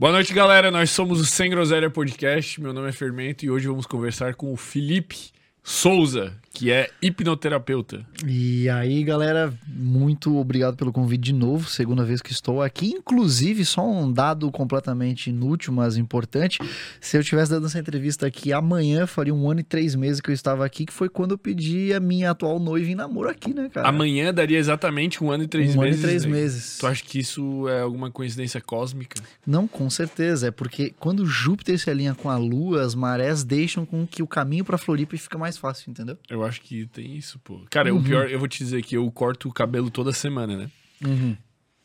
Boa noite, galera. Nós somos o Sem Groselha Podcast. Meu nome é Fermento e hoje vamos conversar com o Felipe Souza, que é hipnoterapeuta. E aí, galera, muito obrigado pelo convite de novo, segunda vez que estou aqui. Inclusive, só um dado completamente inútil, mas importante. Se eu tivesse dando essa entrevista aqui amanhã, faria um ano e três meses que eu estava aqui, que foi quando eu pedi a minha atual noiva em namoro aqui, né, cara? Amanhã daria exatamente um ano e três um meses. ano e três né? meses. Tu acha que isso é alguma coincidência cósmica? Não, com certeza. É porque quando Júpiter se alinha com a Lua, as marés deixam com que o caminho para Floripa fica mais fácil, entendeu? Eu acho que tem isso, pô. Cara, o Uhum. pior, eu vou te dizer que eu corto o cabelo toda semana, né? Uhum.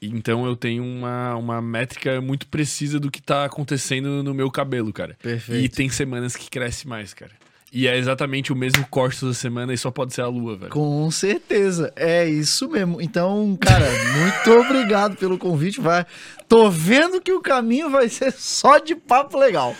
Então eu tenho uma, uma métrica muito precisa do que tá acontecendo no meu cabelo, cara. Perfeito. E tem semanas que cresce mais, cara. E é exatamente o mesmo corte toda semana e só pode ser a lua, velho. Com certeza, é isso mesmo. Então, cara, muito obrigado pelo convite. Vai, tô vendo que o caminho vai ser só de papo legal.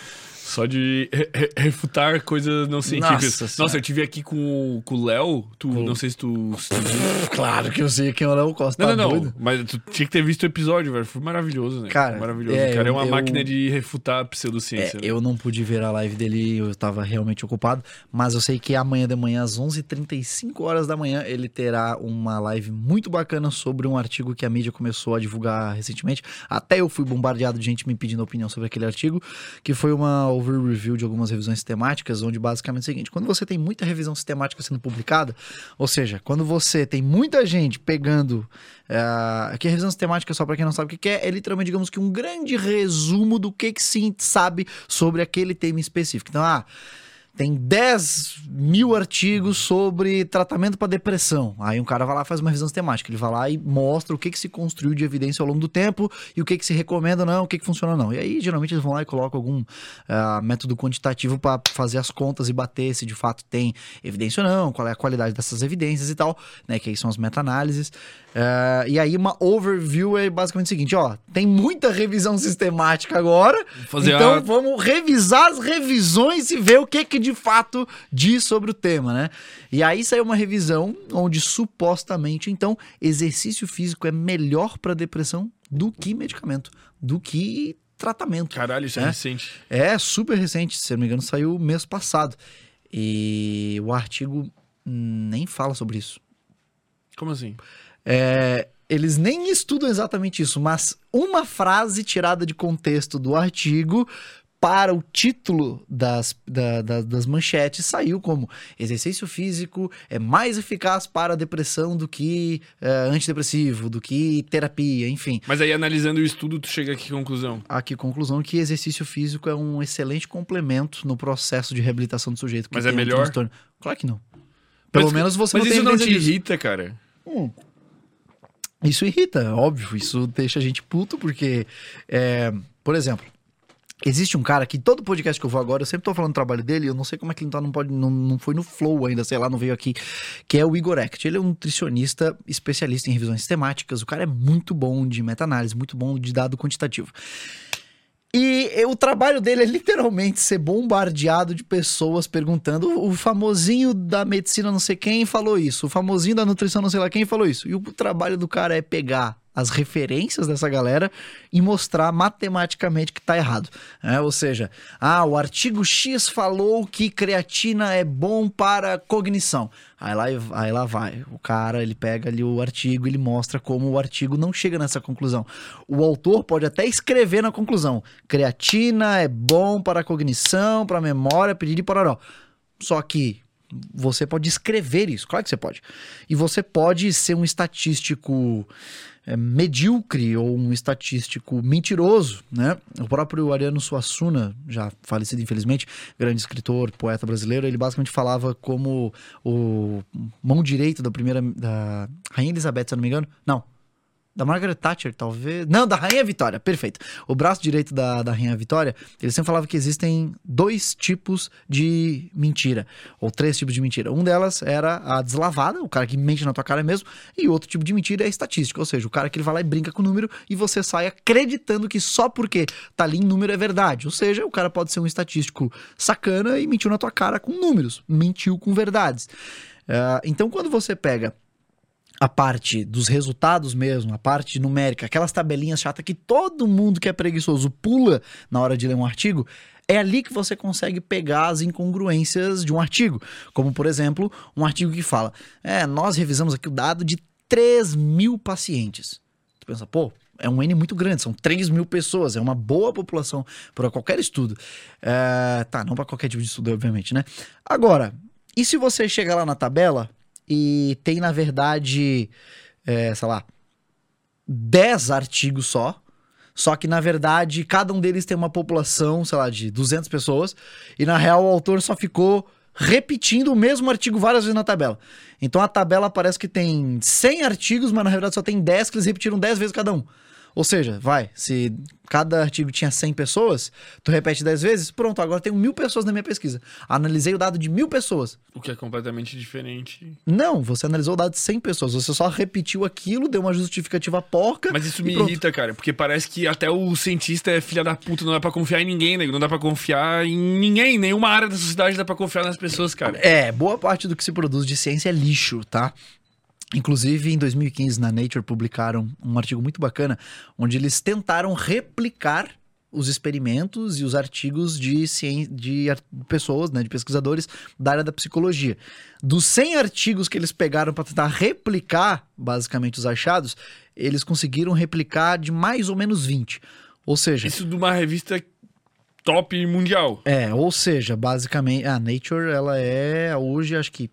Só de re- re- refutar coisas não científicas. Nossa Nossa, eu tive aqui com, o- com o Léo. Tu, Não sei se tu. Claro que eu sei quem é o Léo Costa. Não, tá não, não. doido? Mas tu tinha que ter visto o episódio, velho. Foi maravilhoso, né? Cara, maravilhoso. é, o cara é uma eu- máquina de refutar a É, pseudociência. né? eu não pude ver a live dele, eu tava realmente ocupado, mas eu sei que amanhã de manhã, às 11h35 horas da manhã, ele terá uma live muito bacana sobre um artigo que a mídia começou a divulgar recentemente. Até eu fui bombardeado de gente me pedindo opinião sobre aquele artigo, que foi uma over-review de algumas revisões sistemáticas, onde basicamente é o seguinte, quando você tem muita revisão sistemática sendo publicada, ou seja, quando você tem muita gente pegando é, aqui a revisão sistemática, só para quem não sabe o que que é, é literalmente, digamos que um grande resumo do que, que se sabe sobre aquele tema específico. Então, ah, tem 10 mil artigos sobre tratamento para depressão. Aí um cara vai lá faz uma revisão sistemática. Ele vai lá e mostra o que, que se construiu de evidência ao longo do tempo e o que, que se recomenda não, o que, que funciona não. E aí, geralmente, eles vão lá e colocam algum ah, método quantitativo para fazer as contas e bater se de fato tem evidência ou não, qual é a qualidade dessas evidências e tal, né? Que aí são as meta-análises. Ah, e aí, uma overview é basicamente o seguinte: ó, tem muita revisão sistemática agora. fazer então, a- vamos revisar as revisões e ver o que, que de fato diz sobre o tema, né? E aí saiu uma revisão onde supostamente, então, exercício físico é melhor para depressão do que medicamento, do que tratamento. Caralho, isso é, É. recente. É super recente, se eu não me engano, saiu mês passado. E o artigo nem fala sobre isso. Como assim? É, eles nem estudam exatamente isso, mas uma frase tirada de contexto do artigo para o título das, da- da- das manchetes saiu como exercício físico é mais eficaz para a depressão do que é, antidepressivo, do que terapia, enfim. Mas aí, analisando o estudo, tu chega a que conclusão? Aqui, conclusão que exercício físico é um excelente complemento no processo de reabilitação do sujeito. que Mas é tem um melhor? Claro que não. Pelo Mas- menos você Mas não tem isso não te irrita, cara? Isso irrita, óbvio. Isso deixa a gente puto, porque, é, por exemplo, existe um cara que todo podcast que eu vou agora, eu sempre tô falando do trabalho dele, eu não sei como é que ele tá, não, pode, não, não foi no Flow ainda, sei lá, não veio aqui, que é o Igor Act. Ele é um nutricionista especialista em revisões sistemáticas, o cara é muito bom de meta-análise, muito bom de dado quantitativo. E o trabalho dele é literalmente ser bombardeado de pessoas perguntando: o famosinho da medicina não sei quem falou isso, o famosinho da nutrição não sei lá quem falou isso. E o trabalho do cara é pegar as referências dessa galera e mostrar matematicamente que tá errado. né? Ou seja, ah, o artigo X falou que creatina é bom para cognição. Aí lá, aí lá vai. O cara, ele pega ali o artigo, ele mostra como o artigo não chega nessa conclusão. O autor pode até escrever na conclusão: creatina é bom para cognição, para memória, pedir e pororó. Só que você pode escrever isso, claro que você pode. E você pode ser um estatístico é, medíocre ou um estatístico mentiroso, né? O próprio Ariano Suassuna, já falecido infelizmente, grande escritor, poeta brasileiro, ele basicamente falava como o mão direito da primeira da Rainha Elizabeth, se não me engano. Não. Da Margaret Thatcher, talvez. Não, da Rainha Vitória, perfeito. O braço direito da, da Rainha Vitória, ele sempre falava que existem dois tipos de mentira, ou três tipos de mentira. Um delas era a deslavada, o cara que mente na tua cara mesmo, e outro tipo de mentira é a estatística, ou seja, o cara que ele vai lá e brinca com o número e você sai acreditando que só porque tá ali em número é verdade. Ou seja, o cara pode ser um estatístico sacana e mentiu na tua cara com números, mentiu com verdades. Ah, então, quando você pega a parte dos resultados mesmo, a parte numérica, aquelas tabelinhas chatas que todo mundo que é preguiçoso pula na hora de ler um artigo, é ali que você consegue pegar as incongruências de um artigo. Como, por exemplo, um artigo que fala: é, nós revisamos aqui o dado de 3 mil pacientes. Tu pensa, pô, é um N muito grande, são 3 mil pessoas, é uma boa população para qualquer estudo. É, tá, não para qualquer tipo de estudo, obviamente, né? Agora, e se você chegar lá na tabela e tem, na verdade, é, sei lá, 10 artigos só, só que, na verdade, cada um deles tem uma população, sei lá, de 200 pessoas, e na real o autor só ficou repetindo o mesmo artigo várias vezes na tabela. Então a tabela parece que tem 100 artigos, mas na verdade só tem 10 que eles repetiram 10 vezes cada um. Ou seja, vai, se cada artigo tinha 100 pessoas, tu repete 10 vezes, pronto, agora tenho mil pessoas na minha pesquisa. Analisei o dado de mil pessoas. O que é completamente diferente. Não, você analisou o dado de 100 pessoas, você só repetiu aquilo, deu uma justificativa porca. Mas isso me pronto. irrita, cara, porque parece que até o cientista é filha da puta, não dá pra confiar em ninguém, né? Não dá pra confiar em ninguém, nenhuma área da sociedade dá pra confiar nas pessoas, cara. É, boa parte do que se produz de ciência é lixo, tá? Inclusive, em 2015, na Nature, publicaram um artigo muito bacana, onde eles tentaram replicar os experimentos e os artigos de, cien... de pessoas, né, de pesquisadores da área da psicologia. Dos 100 artigos que eles pegaram para tentar replicar, basicamente, os achados, eles conseguiram replicar de mais ou menos 20. Ou seja... Isso de uma revista top mundial. É, ou seja, basicamente, a Nature, ela é hoje, acho que,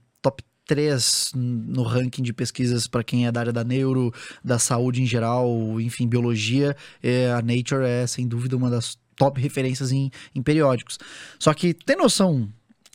3 no ranking de pesquisas para quem é da área da neuro, da saúde em geral, enfim, biologia. É, a Nature é, sem dúvida, uma das top referências em, em periódicos. Só que tem noção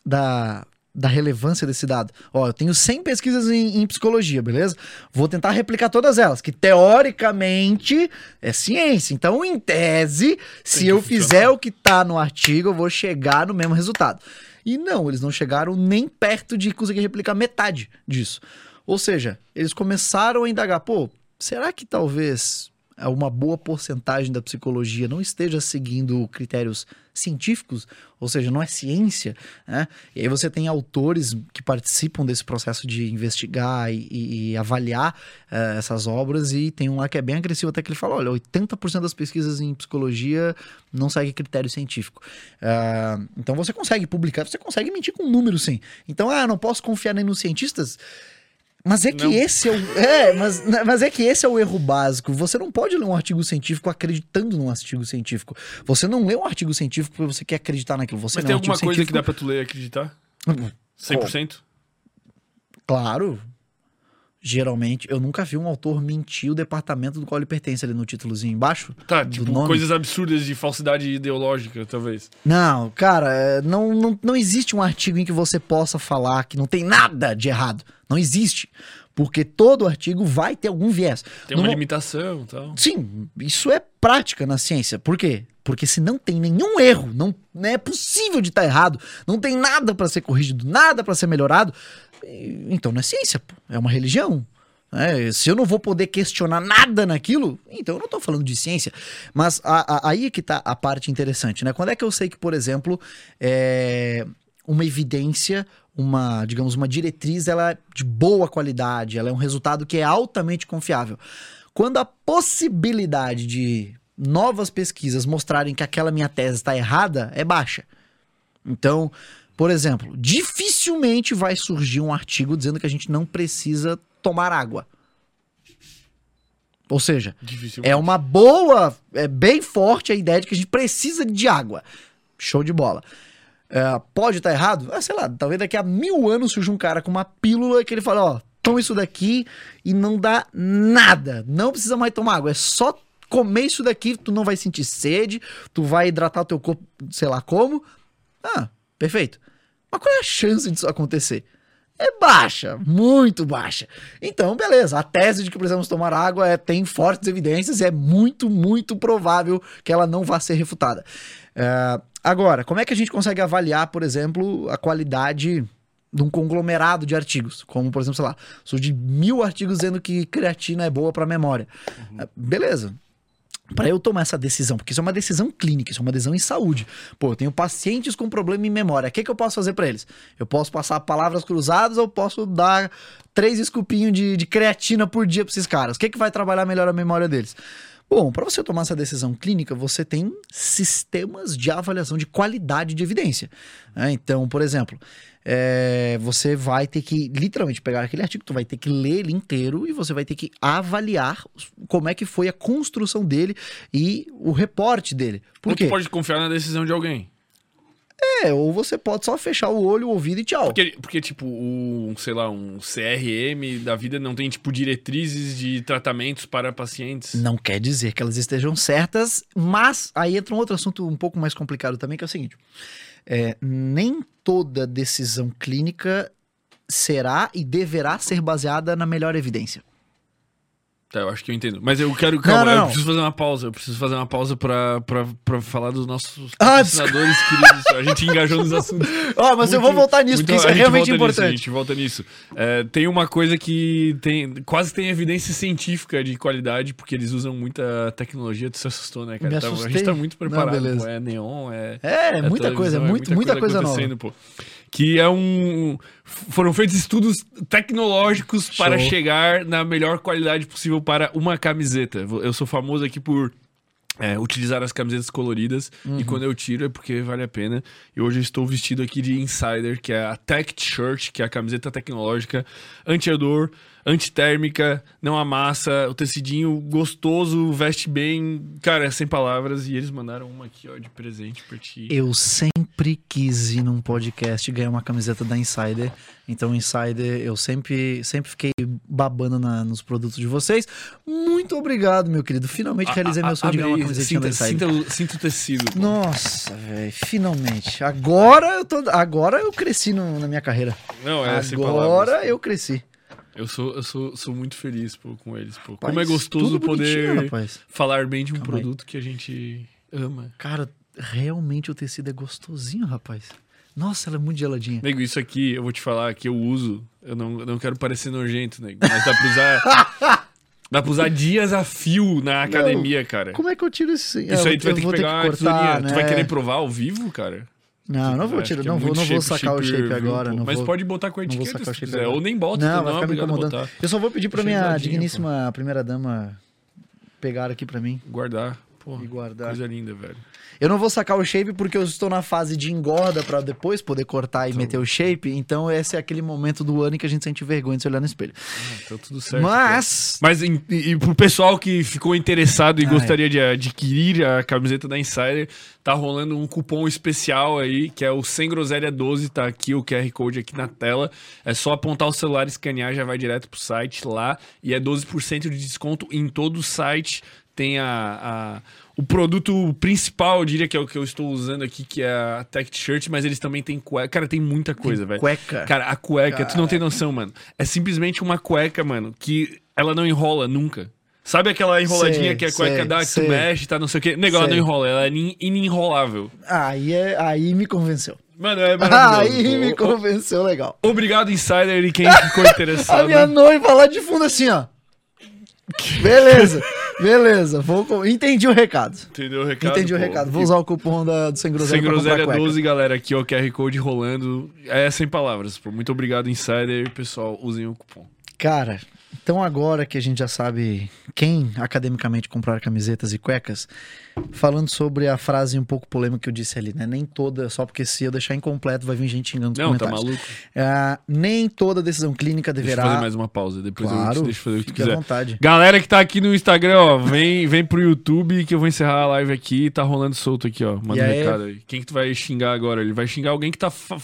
da, da relevância desse dado. Ó, eu tenho 100 pesquisas em, em, psicologia, beleza? Vou tentar replicar todas elas, que teoricamente é ciência. Então, em tese, se eu fizer o que tá no artigo, eu vou chegar no mesmo resultado. E não, eles não chegaram nem perto de conseguir replicar metade disso. Ou seja, eles começaram a indagar, pô, será que talvez uma boa porcentagem da psicologia não esteja seguindo critérios científicos, ou seja, não é ciência, né? E aí você tem autores que participam desse processo de investigar e, e, avaliar uh, essas obras, e tem um lá que é bem agressivo, até que ele fala: olha, 80% das pesquisas em psicologia não segue critério científico. Uh, então você consegue publicar, você consegue mentir com números, sim. Então, ah, não posso confiar nem nos cientistas. Mas é que não. esse é o. É, mas, mas é que esse é o erro básico. Você não pode ler um artigo científico acreditando num artigo científico. Você não lê um artigo científico porque você quer acreditar naquilo. Você mas tem um alguma coisa científico... que dá pra tu ler e acreditar? 100%? Claro. Geralmente, eu nunca vi um autor mentir o departamento do qual ele pertence ali no títulozinho embaixo. Tá, tipo, coisas absurdas de falsidade ideológica, talvez. Não, cara, é, não, não, não existe um artigo em que você possa falar que não tem nada de errado. Não existe. Porque todo artigo vai ter algum viés. Tem uma limitação tal. Sim, isso é prática na ciência. Por quê? Porque se não tem nenhum erro, não, não é possível de estar errado, não tem nada para ser corrigido, nada para ser melhorado, então não é ciência, pô. é uma religião. É, se eu não vou poder questionar nada naquilo, então eu não estou falando de ciência. Mas a, a, aí é que está a parte interessante, né? Quando é que eu sei que, por exemplo, é, uma evidência, uma, digamos, uma diretriz, ela é de boa qualidade, ela é um resultado que é altamente confiável. Quando a possibilidade de novas pesquisas mostrarem que aquela minha tese está errada é baixa. Então, por exemplo, dificilmente vai surgir um artigo dizendo que a gente não precisa tomar água. Ou seja, é uma boa, é bem forte a ideia de que a gente precisa de água. Show de bola. É, pode estar tá errado? Ah, sei lá, talvez daqui a mil anos surja um cara com uma pílula que ele fala, ó, toma isso daqui e não dá nada. Não precisa mais tomar água, é só comer isso daqui, tu não vai sentir sede, tu vai hidratar o teu corpo, sei lá como. Ah, perfeito. Mas qual é a chance disso acontecer? É baixa, muito baixa. Então, beleza, a tese de que precisamos tomar água é, tem fortes evidências e é muito, muito provável que ela não vá ser refutada. É, agora, como é que a gente consegue avaliar, por exemplo, a qualidade de um conglomerado de artigos? Como, por exemplo, sei lá, surge mil artigos dizendo que creatina é boa para memória. Uhum. É, beleza. Para eu tomar essa decisão, porque isso é uma decisão clínica, isso é uma decisão em saúde. Pô, eu tenho pacientes com problema em memória. O que, que eu posso fazer para eles? Eu posso passar palavras cruzadas ou posso dar três escupinhos de, de creatina por dia para esses caras? O que, que vai trabalhar melhor a memória deles? Bom, para você tomar essa decisão clínica, você tem sistemas de avaliação de qualidade de evidência. né? Então, por exemplo, é, você vai ter que literalmente pegar aquele artigo, tu vai ter que ler ele inteiro e você vai ter que avaliar como é que foi a construção dele e o reporte dele. Por Ou tu quê? pode confiar na decisão de alguém. É, ou você pode só fechar o olho, o ouvido e tchau. Porque, porque tipo, um, sei lá, um CRM da vida não tem, tipo, diretrizes de tratamentos para pacientes. Não quer dizer que elas estejam certas, mas aí entra um outro assunto um pouco mais complicado também, que é o seguinte: é, nem toda decisão clínica será e deverá ser baseada na melhor evidência. Tá, eu acho que eu entendo. Mas eu quero, calma, não, eu não. preciso fazer uma pausa. Eu preciso fazer uma pausa pra, pra, pra falar dos nossos Ah, patrocinadores queridos. A gente engajou nos assuntos. Ó, mas eu vou Muito- voltar nisso, muito- porque isso é realmente volta nisso, a importante. gente volta nisso. É, tem uma coisa que tem, quase tem evidência científica de qualidade, porque eles usam muita tecnologia. Tu se assustou, né, cara? Me Tá- a assustei. gente tá muito Não, preparado. beleza. pô. É neon, é. É, é muita coisa, é muito, muita coisa nova. acontecendo, pô. Que é um. Foram feitos estudos tecnológicos para Show. chegar na melhor qualidade possível para uma camiseta. Eu sou famoso aqui por. é, utilizar as camisetas coloridas Uhum. e quando eu tiro é porque vale a pena. E hoje eu estou vestido aqui de Insider, que é a Tech Shirt, que é a camiseta tecnológica anti-odor, antitérmica, não amassa, o tecidinho gostoso, veste bem. Cara, é sem palavras. E eles mandaram uma aqui, ó, de presente pra ti. Eu sempre quis ir num podcast ganhar uma camiseta da Insider. Então, Insider, eu sempre, sempre fiquei babando na- nos produtos de vocês. Muito obrigado, meu querido. Finalmente realizei meu sonho de ganhar uma aí, camisetinha da sinta, Insider. sinta, sinta o tecido. pô. Nossa, velho, finalmente. Agora eu tô, agora eu cresci no- na minha carreira. Não, é sem palavras. agora eu cresci. Eu sou, eu sou, sou muito feliz pô, com eles, pô. Como Rapaz, é gostoso poder rapaz. falar bem de um Calma aí. produto que a gente ama. Cara, realmente o tecido é gostosinho, rapaz. Nossa, ela é muito geladinha. Nego, isso aqui eu vou te falar que eu uso. Eu não, eu não quero parecer nojento, nego. Mas dá pra usar. dá pra usar dias a fio na academia, cara. Como é que eu tiro esse? Isso aí tu vai ter que pegar uma tesourinha. Tu vai né? querer provar ao vivo, cara? Não, não vou tirar, é não vou, não vou shape sacar o shape agora. Não Mas vou, pode botar com a não vou etiqueta se quiser. Ou nem bota, Não, vai ficar me incomodando. Eu só vou pedir pra minha digníssima primeira dama pegar aqui pra mim Guardar. Pô, e guardar. coisa linda, velho. Eu não vou sacar o shape porque eu estou na fase de engorda pra depois poder cortar e meter o shape. Então esse é aquele momento do ano em que a gente sente vergonha de se olhar no espelho. Ah, então tudo certo. Mas Mas em- e, e pro pessoal que ficou interessado e Ai. gostaria de adquirir a camiseta da Insider, tá rolando um cupom especial aí, que é o Sem Groselha 12, tá aqui o QR Code aqui na tela. É só apontar o celular, escanear, já vai direto pro site lá. E é 12% de desconto em todo o site. Tem a, a- o produto principal, eu diria que é o que eu estou usando aqui, que é a Tech Shirt, mas eles também têm cueca. Cara, tem muita coisa, velho. cueca. Cara, a cueca, tu não tem noção, mano. É simplesmente uma cueca, mano, que ela não enrola nunca. Sabe aquela enroladinha Sei, que a cueca sei, dá, que sei. tu mexe, tá, não sei o quê? Sei. não enrola, ela é in- inenrolável. Aí, é, aí me convenceu. Mano, é maravilhoso. Aí me convenceu legal. Obrigado, Insider, e quem ficou A interessado. minha noiva lá de fundo assim, ó. Beleza, beleza. Vou, entendi o recado. Entendeu o recado? Entendi o pô? recado. Vou usar o cupom da, do Sem Groselha Sem groselha cueca. 12, galera, aqui ó, QR Code rolando. É sem palavras, pô. Muito obrigado, Insider. Pessoal, usem o cupom. Cara, então agora que a gente já sabe quem academicamente comprar camisetas e cuecas, falando sobre a frase um pouco polêmica que eu disse ali, né? Nem toda, só porque se eu deixar incompleto vai vir gente xingando Não, tá maluco? Ah, nem toda decisão clínica Deixa eu deverá... fazer mais uma pausa, depois eu Claro, eu fazer o que tu fique à quiser. vontade. Galera que tá aqui no Instagram, ó, vem, vem pro YouTube que eu vou encerrar a live aqui. Tá rolando solto aqui, ó. Manda E um aí? recado aí. Quem que tu vai xingar agora? Ele vai xingar alguém que tá. fa-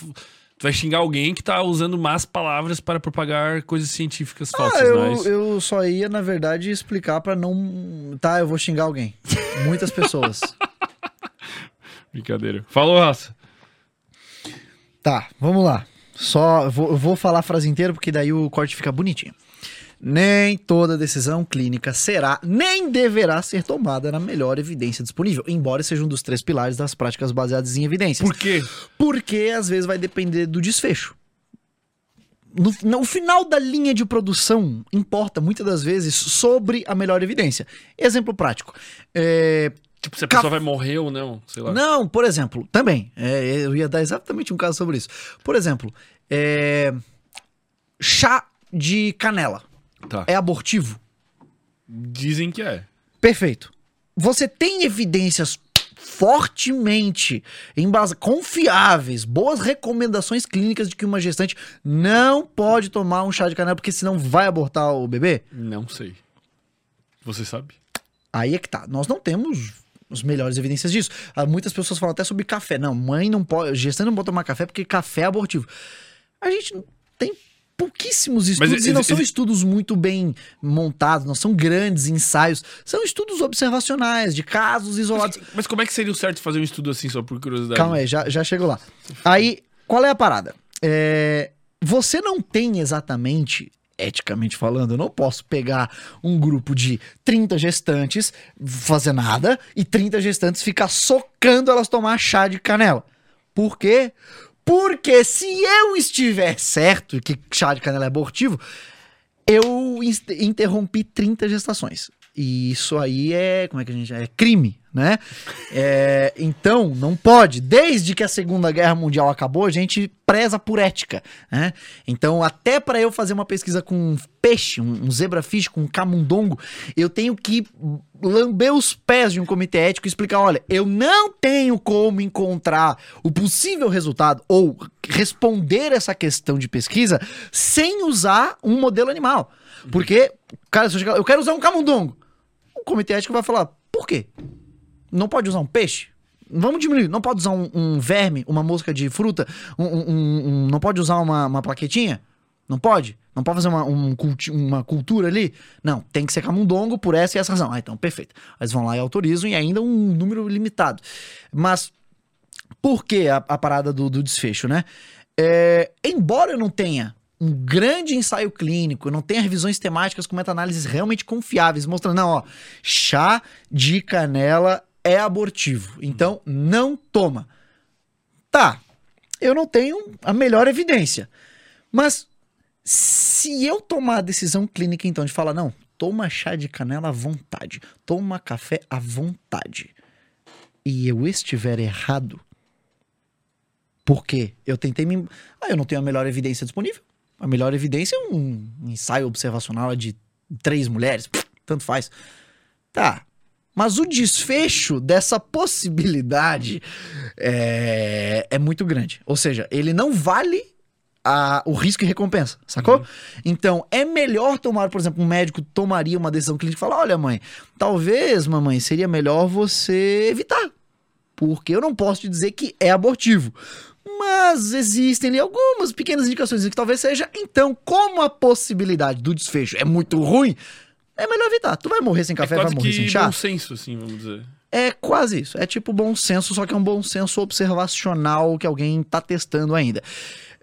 Tu vai xingar alguém que tá usando más palavras para propagar coisas científicas falsas, Ah, é eu, isso? eu só ia, na verdade, explicar pra não... Tá, eu vou xingar alguém. Muitas pessoas. Brincadeira. Falou, raça. Tá, vamos lá. Só vou, eu vou falar a frase inteira porque daí o corte fica bonitinho. Nem toda decisão clínica será nem deverá ser tomada na melhor evidência disponível, embora seja um dos três pilares das práticas baseadas em evidências. Por quê? Porque às vezes vai depender do desfecho. no, no final da linha de produção importa muitas das vezes sobre a melhor evidência. Exemplo prático. É, Tipo, se a pessoa vai morrer ou não, sei lá. não, por exemplo, também. é, eu ia dar exatamente um caso sobre isso. Por exemplo, é, chá de canela Tá. é abortivo? Dizem que é. Perfeito. Você tem evidências fortemente embasa confiáveis, boas recomendações clínicas de que uma gestante não pode tomar um chá de canela porque senão vai abortar o bebê? Não sei. Você sabe? Aí é que tá. Nós não temos as melhores evidências disso. Ah, Muitas pessoas falam até sobre café. Não, mãe não pode, gestante não pode tomar café porque café é abortivo. A gente pouquíssimos estudos exi- e não são estudos muito bem montados, não são grandes ensaios, são estudos observacionais de casos isolados. Mas como é que seria o certo fazer um estudo assim, só por curiosidade? Calma aí, já, já chego lá. Aí, qual é a parada? É, você não tem exatamente, eticamente falando, eu não posso pegar um grupo de 30 gestantes, fazer nada, e 30 gestantes ficar socando elas tomar chá de canela. Por quê? Porque se eu estiver certo que chá de canela é abortivo, eu interrompi 30 gestações. E isso aí é. Como é que a gente. É crime, né? É, então, não pode. Desde que a Segunda Guerra Mundial acabou, a gente preza por ética. Né? Então, até para eu fazer uma pesquisa com um peixe, um, um zebrafish, com um camundongo, eu tenho que lamber os pés de um comitê ético e explicar: olha, eu não tenho como encontrar o possível resultado ou responder essa questão de pesquisa sem usar um modelo animal. Porque, cara, eu quero usar um camundongo. Comitê ético vai falar: por quê? Não pode usar um peixe? Vamos diminuir. Não pode usar um, um verme, uma mosca de fruta? Um, um- não pode usar uma, uma plaquetinha? Não pode? Não pode fazer uma, um uma cultura ali? Não, tem que ser camundongo por essa e essa razão. Ah, então, perfeito. Eles vão lá e autorizam e ainda um número limitado. Mas por que a, a parada do, do desfecho, né? É, embora eu não tenha um grande ensaio clínico, não tenha revisões temáticas com meta-análises realmente confiáveis, mostrando, não, ó, chá de canela é abortivo, então não toma. Tá, eu não tenho a melhor evidência, mas se eu tomar a decisão clínica, então, de falar, não, toma chá de canela à vontade, toma café à vontade, e eu estiver errado, porque eu tentei me. Ah, eu não tenho a melhor evidência disponível. A melhor evidência é um ensaio observacional de três mulheres. Tanto faz. Tá. Mas o desfecho dessa possibilidade é, é muito grande. Ou seja, ele não vale a- o risco e recompensa, sacou? Então, é melhor tomar, por exemplo, um médico tomaria uma decisão clínica e falar: olha, mãe, talvez, mamãe, seria melhor você evitar. Porque eu não posso te dizer que é abortivo. Mas existem ali algumas pequenas indicações de que talvez seja. Então, como a possibilidade do desfecho é muito ruim, é melhor evitar. Tu vai morrer sem É café, vai quase morrer sem chá? bom senso, assim, vamos dizer. É quase isso. É tipo bom senso, só que é um bom senso observacional que alguém tá testando ainda.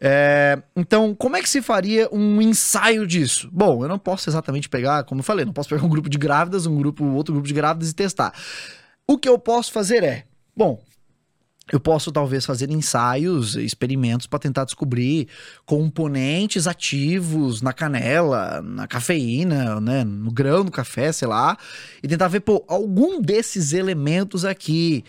É, então, como é que se faria um ensaio disso? Bom, eu não posso exatamente pegar, como eu falei, não posso pegar um grupo de grávidas, um grupo, outro grupo de grávidas e testar. O que eu posso fazer é, bom, eu posso talvez fazer ensaios, experimentos para tentar descobrir componentes ativos na canela, na cafeína, né, no grão do café, sei lá, e tentar ver, pô, algum desses elementos aqui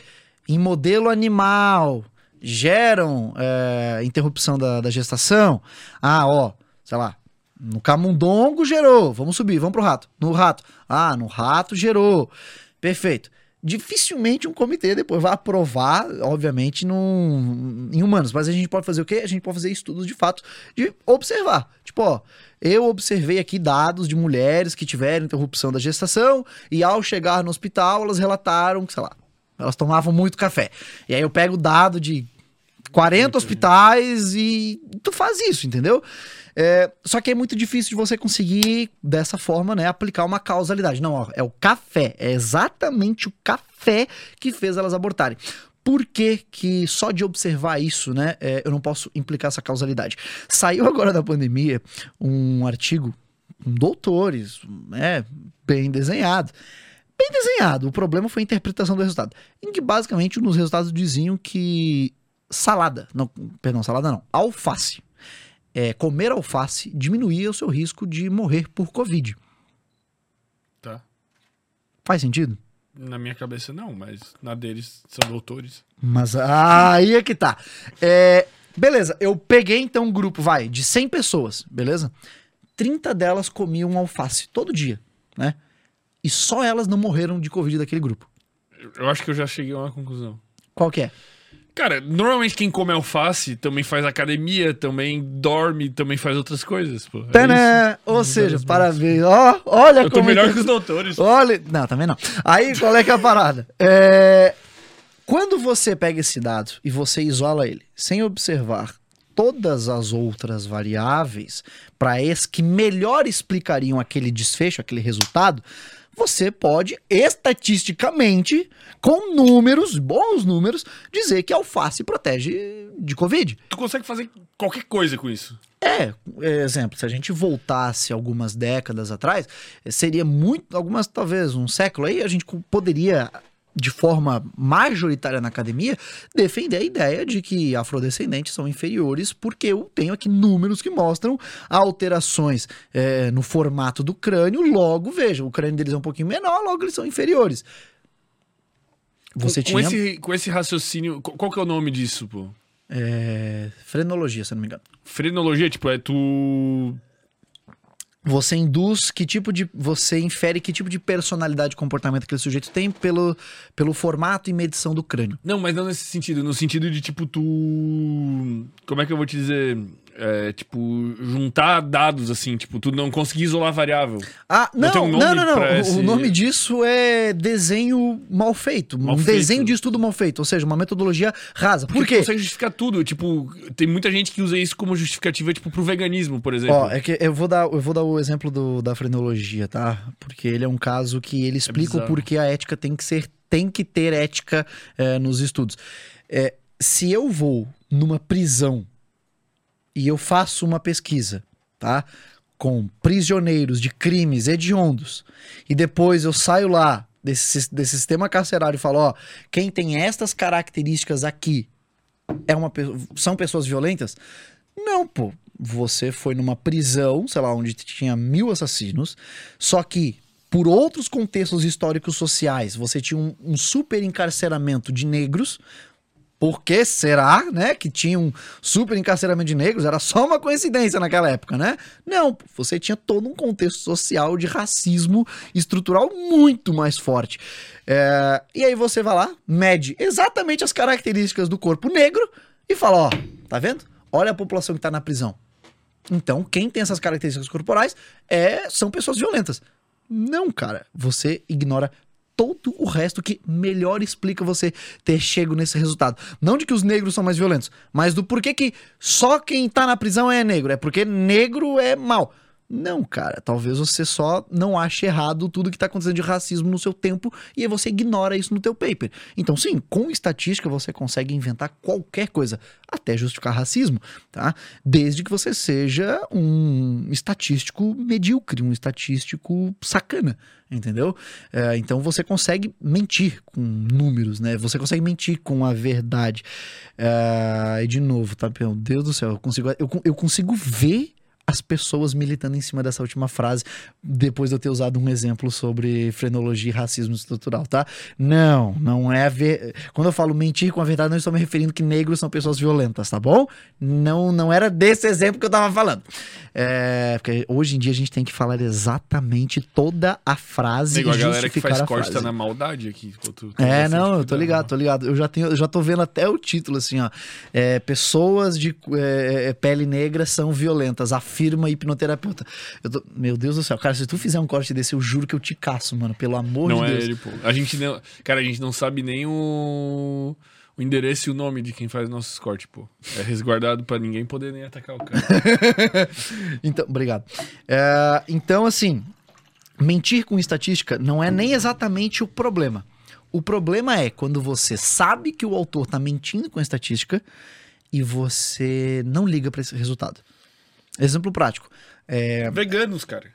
em modelo animal geram é, interrupção da, da gestação. Ah, ó, sei lá, no camundongo gerou, vamos subir, vamos pro rato. No rato, ah, no rato gerou. Perfeito dificilmente um comitê depois vai aprovar, obviamente, num, em humanos. Mas a gente pode fazer o quê? A gente pode fazer estudos de fato de observar. Tipo, ó, eu observei aqui dados de mulheres que tiveram interrupção da gestação e ao chegar no hospital elas relataram que, sei lá, elas tomavam muito café. E aí eu pego o dado de 40 hospitais e tu faz isso, entendeu? É, só que é muito difícil de você conseguir, dessa forma, né, aplicar uma causalidade. Não, ó, é o café, é exatamente o café que fez elas abortarem. Por que, que só de observar isso, né, é, eu não posso implicar essa causalidade? Saiu agora da pandemia um artigo com doutores, né, bem desenhado. Bem desenhado, o problema foi a interpretação do resultado. Em que basicamente nos resultados diziam que salada, não, perdão, salada não, alface é, comer alface diminuía o seu risco de morrer por Covid. Tá. Faz sentido? Na minha cabeça não, mas na deles são doutores. Mas aí é que tá. É, beleza, eu peguei então um grupo, vai, de 100 pessoas, beleza? 30 delas comiam alface todo dia, né? E só elas não morreram de Covid daquele grupo. Eu- Eu acho que eu já cheguei a uma conclusão. Qual que é? Cara, normalmente quem come alface também faz academia, também dorme, também faz outras coisas, pô. É isso. Ou seja, parabéns. Ó, olha Eu tô como melhor é que os doutores. Olha, não, também não. Aí, qual é que é a parada? É, Quando você pega esse dado e você isola ele, sem observar todas as outras variáveis para que melhor explicariam aquele desfecho, aquele resultado, você pode estatisticamente, com números, bons números, dizer que a alface protege de Covid. Tu consegue fazer qualquer coisa com isso. É, exemplo, se a gente voltasse algumas décadas atrás, seria muito, algumas talvez um século aí, a gente poderia de forma majoritária na academia defender a ideia de que afrodescendentes são inferiores porque eu tenho aqui números que mostram alterações é, no formato do crânio, logo veja, o crânio deles é um pouquinho menor, logo eles são inferiores. Você com, com tinha esse, com esse raciocínio, qual, que é o nome disso, pô? é, frenologia, se eu não me engano. Frenologia, tipo, é tu. Você induz que tipo de. Você infere que tipo de personalidade e comportamento aquele sujeito tem pelo, pelo formato e medição do crânio. Não, mas não nesse sentido. No sentido de, tipo, tu. Como é que eu vou te dizer? É, tipo, juntar dados, assim, tipo, tu não conseguir isolar variável. Ah, Não não, um não, não, não. O- esse- O nome disso é desenho mal feito. Mal um feito. desenho de estudo mal feito. Ou seja, uma metodologia rasa. Por Porque tu quê? consegue justificar tudo. Tipo, tem muita gente que usa isso como justificativa, tipo, pro veganismo, por exemplo. Ó, é que eu vou dar, eu vou dar o exemplo do- da frenologia, tá? Porque ele é um caso que ele explica o bizarro. porquê a ética tem que ser, tem que ter ética é, nos estudos. É, se eu vou numa prisão e eu faço uma pesquisa, tá? Com prisioneiros de crimes hediondos e depois eu saio lá desse, desse sistema carcerário e falo, ó, quem tem estas características aqui é uma, são pessoas violentas? Não, pô. Você foi numa prisão, sei lá, onde tinha mil assassinos, só que por outros contextos históricos sociais, você tinha um, um super encarceramento de negros. Por que será, né, que tinha um super encarceramento de negros? Era só uma coincidência naquela época, né? Não, você tinha todo um contexto social de racismo estrutural muito mais forte. É, e aí você vai lá, mede exatamente as características do corpo negro e fala, ó, tá vendo? Olha a população que tá na prisão. Então, quem tem essas características corporais é, são pessoas violentas. Não, cara. Você ignora todo o resto que melhor explica você ter chego nesse resultado. Não de que os negros são mais violentos, mas do porquê que só quem tá na prisão é negro. É porque negro é mal. Não, cara, talvez você só não ache errado tudo que tá acontecendo de racismo no seu tempo e aí você ignora isso no teu paper. Então, sim, com estatística você consegue inventar qualquer coisa, até justificar racismo, tá? Desde que você seja um estatístico medíocre, um estatístico sacana, entendeu? É, então você consegue mentir com números, né? Você consegue mentir com a verdade. É, e de novo, tá? Meu Deus do céu, eu consigo, eu, eu consigo ver as pessoas militando em cima dessa última frase, depois de eu ter usado um exemplo sobre frenologia e racismo estrutural, tá? Não, não é a ver... Quando eu falo mentir com a verdade, não estou me referindo que negros são pessoas violentas, tá bom? Não, não era desse exemplo que eu tava falando. É, porque hoje em dia a gente tem que falar exatamente toda a frase Nego, a e galera que faz a corte frase. tá na maldade aqui. tu- tu É, não, eu tô ligado, tô ligado. Eu já tenho, eu já tô vendo até o título, assim, ó. É, pessoas de é, é, pele negra são violentas, afirma hipnoterapeuta. Eu tô- meu Deus do céu, cara, se tu fizer um corte desse, eu juro que eu te caço, mano, pelo amor Não de é Deus. ele, pô. A gente não. Cara, a gente não sabe nem o. O endereço e o nome de quem faz nossos cortes, pô. É resguardado pra ninguém poder nem atacar o cara. Então, obrigado. É, então, assim, mentir com estatística não é nem exatamente o problema. O problema é quando você sabe que o autor tá mentindo com estatística e você não liga pra esse resultado. Exemplo prático. É, Veganos, cara.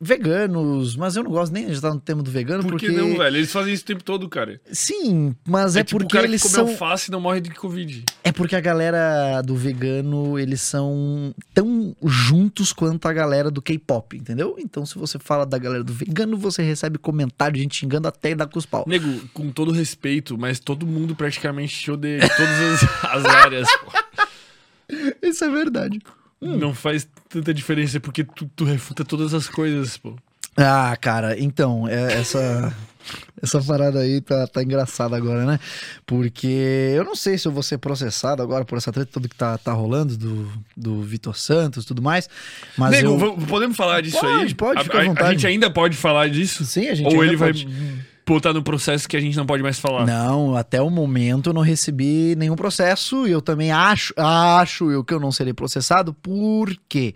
veganos, mas eu não gosto nem de estar no tema do vegano, Por porque... que não, velho? Eles fazem isso o tempo todo, cara. Sim, mas é, tipo porque o cara eles que come são... alface e não morre de Covid. É porque a galera do vegano, eles são tão juntos quanto a galera do K-pop, entendeu? Então, se você fala da galera do vegano, você recebe comentário de gente xingando até dar com os pau. Nego, com todo respeito, mas todo mundo praticamente te odeia em todas as, as áreas. pô. Isso é verdade. Não faz tanta diferença porque tu, tu refuta todas as coisas, pô. Ah, cara, então, é- essa essa parada aí tá, tá engraçada agora, né? Porque eu não sei se eu vou ser processado agora por essa treta toda que tá, tá rolando do, do Vitor Santos e tudo mais. Mas Nego, eu... podemos falar disso Pode, aí? pode, a, fica à a- vontade. A gente ainda pode falar disso? Sim, a gente Ou ainda ele vai pode. botar no processo que a gente não pode mais falar? Não, até o momento eu não recebi nenhum processo e eu também acho, acho eu que eu não serei processado, porque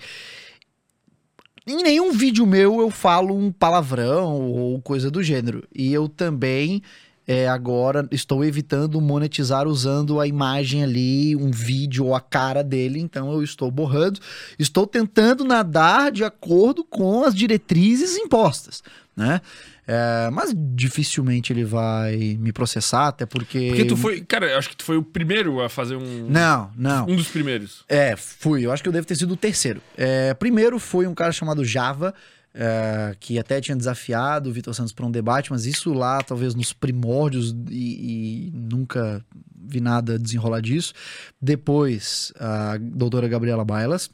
em nenhum vídeo meu eu falo um palavrão ou coisa do gênero. E eu também é, agora estou evitando monetizar usando a imagem ali, um vídeo ou a cara dele, então eu estou borrando. Estou tentando nadar de acordo com as diretrizes impostas, né? É, mas dificilmente ele vai me processar, até porque. Porque tu foi. Cara, eu acho que tu foi o primeiro a fazer um. Não, não. Um dos primeiros. É, fui. Eu acho que eu devo ter sido o terceiro. É, primeiro foi um cara chamado Java, é, que até tinha desafiado o Vitor Santos para um debate, mas isso lá, talvez nos primórdios, e, e nunca vi nada desenrolar disso. Depois, a doutora Gabriela Bailas.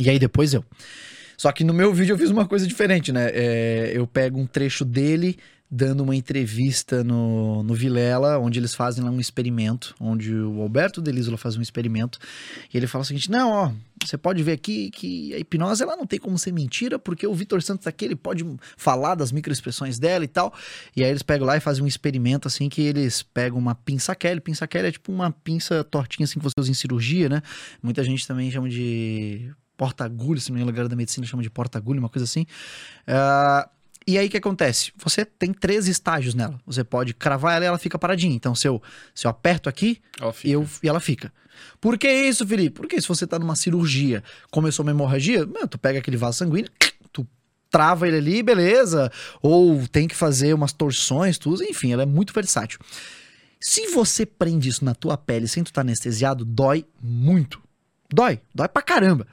E aí depois eu. Só que no meu vídeo eu fiz uma coisa diferente, né? É, eu pego um trecho dele dando uma entrevista no, no Vilela, onde eles fazem lá um experimento, onde o Alberto Delisola faz um experimento, e ele fala o seguinte, não, ó, você pode ver aqui que a hipnose ela não tem como ser mentira, porque o Vitor Santos aqui, ele pode falar das microexpressões dela e tal, e aí eles pegam lá e fazem um experimento, assim, que eles pegam uma pinça Kelly, pinça Kelly é tipo uma pinça tortinha, assim, que você usa em cirurgia, né? Muita gente também chama de porta-agulha, se não me engano, a galera da medicina chama de porta-agulha, uma coisa assim. Ah, e aí o que acontece? Você tem três estágios nela. Você pode cravar ela e ela fica paradinha. Então, se eu, se eu aperto aqui, Ó, fica. e, eu, e ela fica. Por que isso, Felipe? Porque se você tá numa cirurgia, começou uma hemorragia, tu pega aquele vaso sanguíneo, tu trava ele ali, beleza. Ou tem que fazer umas torções, tudo, enfim, ela é muito versátil. Se você prende isso na tua pele sem tu estar anestesiado, dói muito. Dói, dói pra caramba.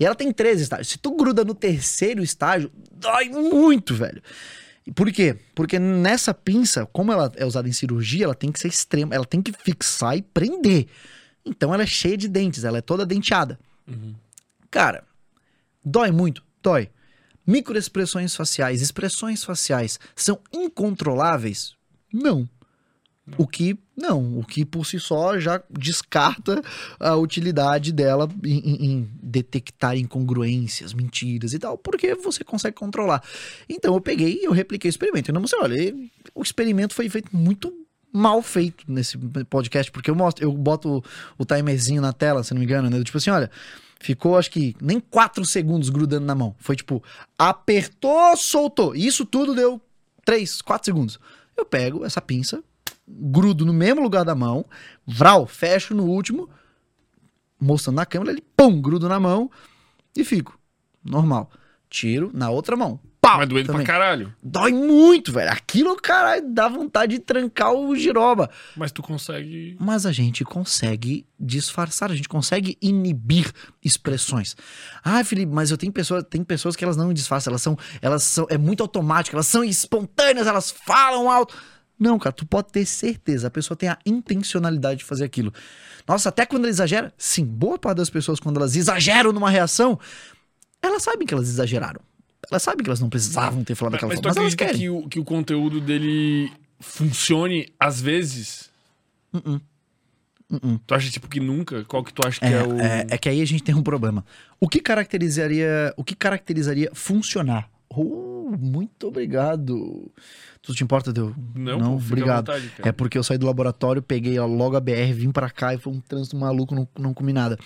E ela tem três estágios. Se tu gruda no terceiro estágio, dói muito, velho. Por quê? Porque nessa pinça, como ela é usada em cirurgia, ela tem que ser extrema, ela tem que fixar e prender. Então ela é cheia de dentes, ela é toda denteada. Cara, dói muito? Dói. Microexpressões faciais, expressões faciais são incontroláveis? Não. O que não, o que por si só já descarta a utilidade dela em, em- em detectar incongruências, mentiras e tal, porque você consegue controlar. Então eu peguei e eu repliquei o experimento. Não sei, olha, o experimento foi feito muito mal feito nesse podcast, porque eu mostro, eu boto o, timerzinho na tela, se não me engano, né? Tipo assim, olha, ficou acho que nem quatro segundos grudando na mão. Foi tipo, apertou, soltou. Isso tudo deu três, quatro segundos. Eu pego essa pinça, grudo no mesmo lugar da mão, vral, fecho no último, mostrando na câmera, ele, pum, grudo na mão e fico. Normal. Tiro na outra mão. Pau! Mas doendo também. pra caralho. Dói muito, velho. Aquilo, caralho, dá vontade de trancar o giroba. Mas tu consegue. Mas a gente consegue disfarçar, a gente consegue inibir expressões. Ah, Felipe, mas eu tenho pessoas, tem pessoas que elas não disfarçam, elas são, elas são, é muito automático, elas são espontâneas, elas falam alto. Não, cara, tu pode ter certeza, a pessoa tem a intencionalidade de fazer aquilo. Nossa, até quando ela exagera, sim, boa parte das pessoas quando elas exageram numa reação, elas sabem que elas exageraram. Elas sabem que elas não precisavam ter falado Mas, daquela mas forma, mas elas acredita querem. que o, que o conteúdo dele funcione às vezes? Uh-uh. Uh-uh. Tu acha tipo que nunca? Qual que tu acha que é, É, o. é, é que aí a gente tem um problema. O que caracterizaria, o que caracterizaria funcionar? Oh, muito obrigado. Tu te importa de eu? Não, não pô, fica à obrigado. vontade. É porque eu saí do laboratório, peguei logo a BR, vim pra cá e foi um trânsito maluco, não, não comi nada.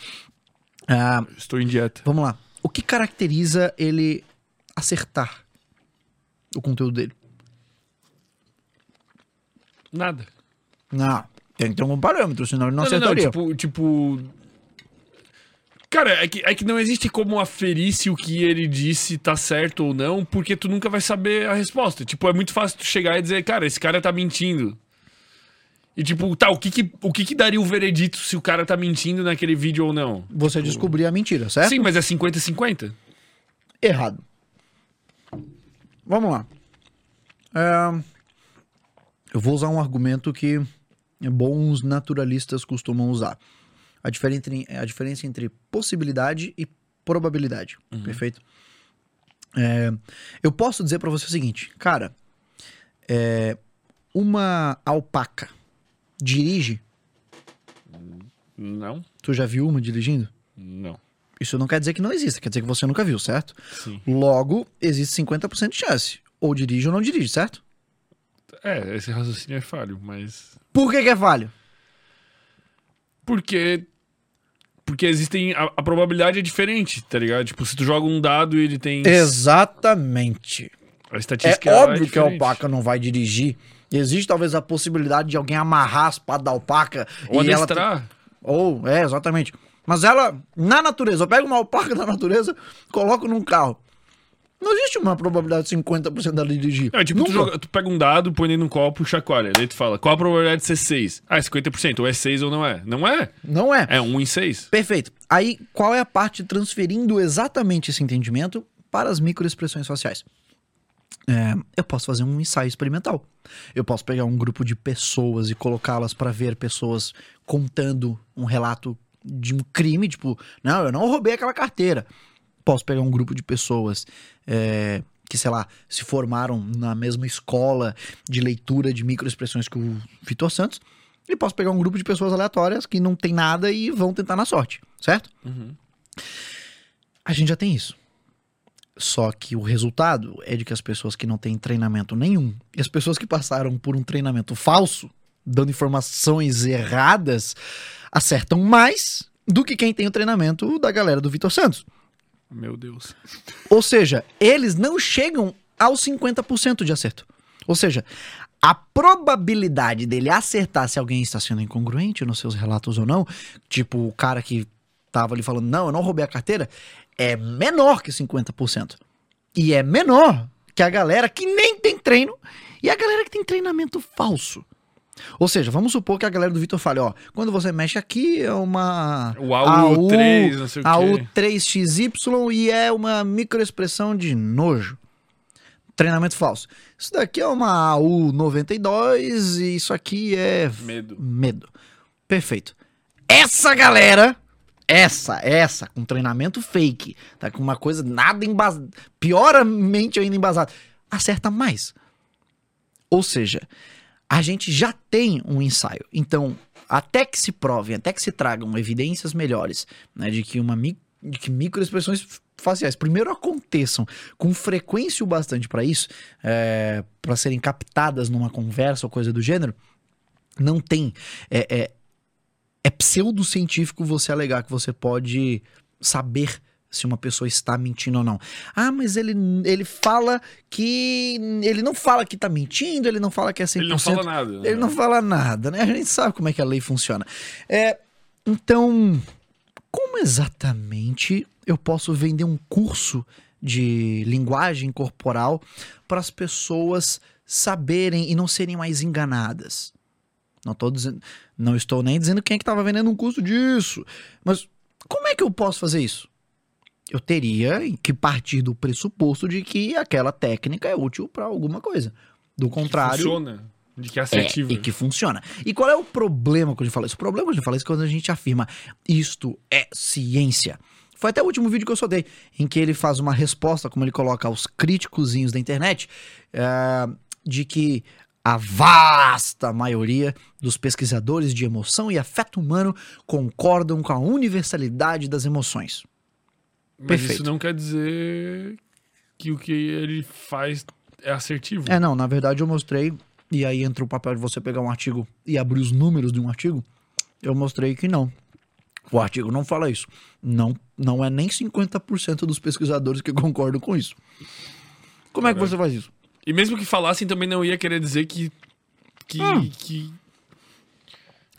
Ah, Estou em dieta. vamos lá. O que caracteriza ele acertar o conteúdo dele? Nada. Não, tem que ter um parâmetro, senão ele não Não, não, não, acertaria. tipo, tipo. Cara, é que, é que não existe como aferir se o que ele disse tá certo ou não, porque tu nunca vai saber a resposta. Tipo, é muito fácil tu chegar e dizer, cara, esse cara tá mentindo. E tipo, tá, o que que, o que que daria o veredito se o cara tá mentindo naquele vídeo ou não? Você descobrir a mentira, certo? Sim, mas é 50-50? Errado. Vamos lá. É, Eu vou usar um argumento que bons naturalistas costumam usar. A diferença entre, a diferença entre possibilidade e probabilidade. Perfeito? É, eu posso dizer pra você o seguinte, cara, é, uma alpaca dirige. Não, Tu já viu uma dirigindo? não. Isso não quer dizer que não exista, quer dizer que você nunca viu, certo? Sim. Logo, existe 50% de chance. Ou dirige ou não dirige, certo? É, esse raciocínio é falho, mas. Por que, que é falho? Porque. Porque existem. A, a probabilidade é diferente, tá ligado? Tipo, se tu joga um dado e ele tem. Exatamente. A É estatística ela óbvio que a alpaca não vai dirigir. Existe talvez a possibilidade de alguém amarrar as patas da alpaca. Ou e ela adestrar. Ou, é, exatamente. Mas ela, na natureza, eu pego uma alpaca da natureza, coloco num carro. Não existe uma probabilidade de 50% dela dirigir. É, tipo, tu, joga- tu pega um dado, põe dentro de um copo, chacoalha. Daí tu fala, qual a probabilidade de ser 6? Ah, é 50%. Ou é 6 ou não é. Não é. Não é. É 1 em 6. Perfeito. Aí, qual é a parte transferindo exatamente esse entendimento para as microexpressões faciais? É, eu posso fazer um ensaio experimental. Eu posso pegar um grupo de pessoas e colocá-las para ver pessoas contando um relato de um crime, tipo, não, eu não roubei aquela carteira. Posso pegar um grupo de pessoas é, que, sei lá, se formaram na mesma escola de leitura de microexpressões que o Vitor Santos. E posso pegar um grupo de pessoas aleatórias que não tem nada e vão tentar na sorte, certo? A gente já tem isso. Só que o resultado é de que as pessoas que não têm treinamento nenhum e as pessoas que passaram por um treinamento falso, dando informações erradas, acertam mais do que quem tem o treinamento da galera do Vitor Santos. Meu Deus. Ou seja, eles não chegam aos 50% de acerto. Ou seja, a probabilidade dele acertar se alguém está sendo incongruente nos seus relatos ou não, tipo o cara que tava ali falando, não, eu não roubei a carteira, é menor que 50%. E é menor que a galera que nem tem treino e a galera que tem treinamento falso. Ou seja, vamos supor que a galera do Vitor fale, ó, quando você mexe aqui é uma O AU3, não sei o quê. AU3XY e é uma microexpressão de nojo. Treinamento falso. Isso daqui é uma AU92 e isso aqui é Medo. medo. Perfeito. Essa galera, essa, essa, com treinamento fake, tá com uma coisa nada embasada, pioramente ainda embasada, acerta mais. Ou seja, a gente já tem um ensaio. Então, até que se provem, até que se tragam evidências melhores, né, de que uma de que microexpressões faciais primeiro aconteçam com frequência o bastante para isso, para serem captadas numa conversa ou coisa do gênero, não tem. É, é, é pseudocientífico você alegar que você pode saber se uma pessoa está mentindo ou não. Ah, mas ele, ele fala que. Ele não fala que está mentindo, ele não fala que é 100%. Ele não fala nada. né? Ele não fala nada, né? A gente sabe como é que a lei funciona. É, então, como exatamente eu posso vender um curso de linguagem corporal para as pessoas saberem e não serem mais enganadas? Não, tô dizendo, não estou nem dizendo quem é que estava vendendo um curso disso, mas como é que eu posso fazer isso? Eu teria que partir do pressuposto de que aquela técnica é útil para alguma coisa. Do contrário, Funciona. De que é é, assertivo. e que funciona. E qual é o problema quando a gente fala isso? O problema quando a gente fala isso é quando a gente afirma isto é ciência. Foi até o último vídeo que eu soltei, em que ele faz uma resposta, como ele coloca aos críticozinhos da internet, é, de que a vasta maioria dos pesquisadores de emoção e afeto humano concordam com a universalidade das emoções. Mas perfeito. isso não quer dizer que o que ele faz é assertivo. É, não, na verdade eu mostrei, e aí entra o papel de você pegar um artigo e abrir os números de um artigo. Eu mostrei que não. O artigo não fala isso. Não, não é nem 50% dos pesquisadores que concordam com isso. Como é que você faz isso? E mesmo que falassem, também não ia querer dizer que. Que. Hum. que...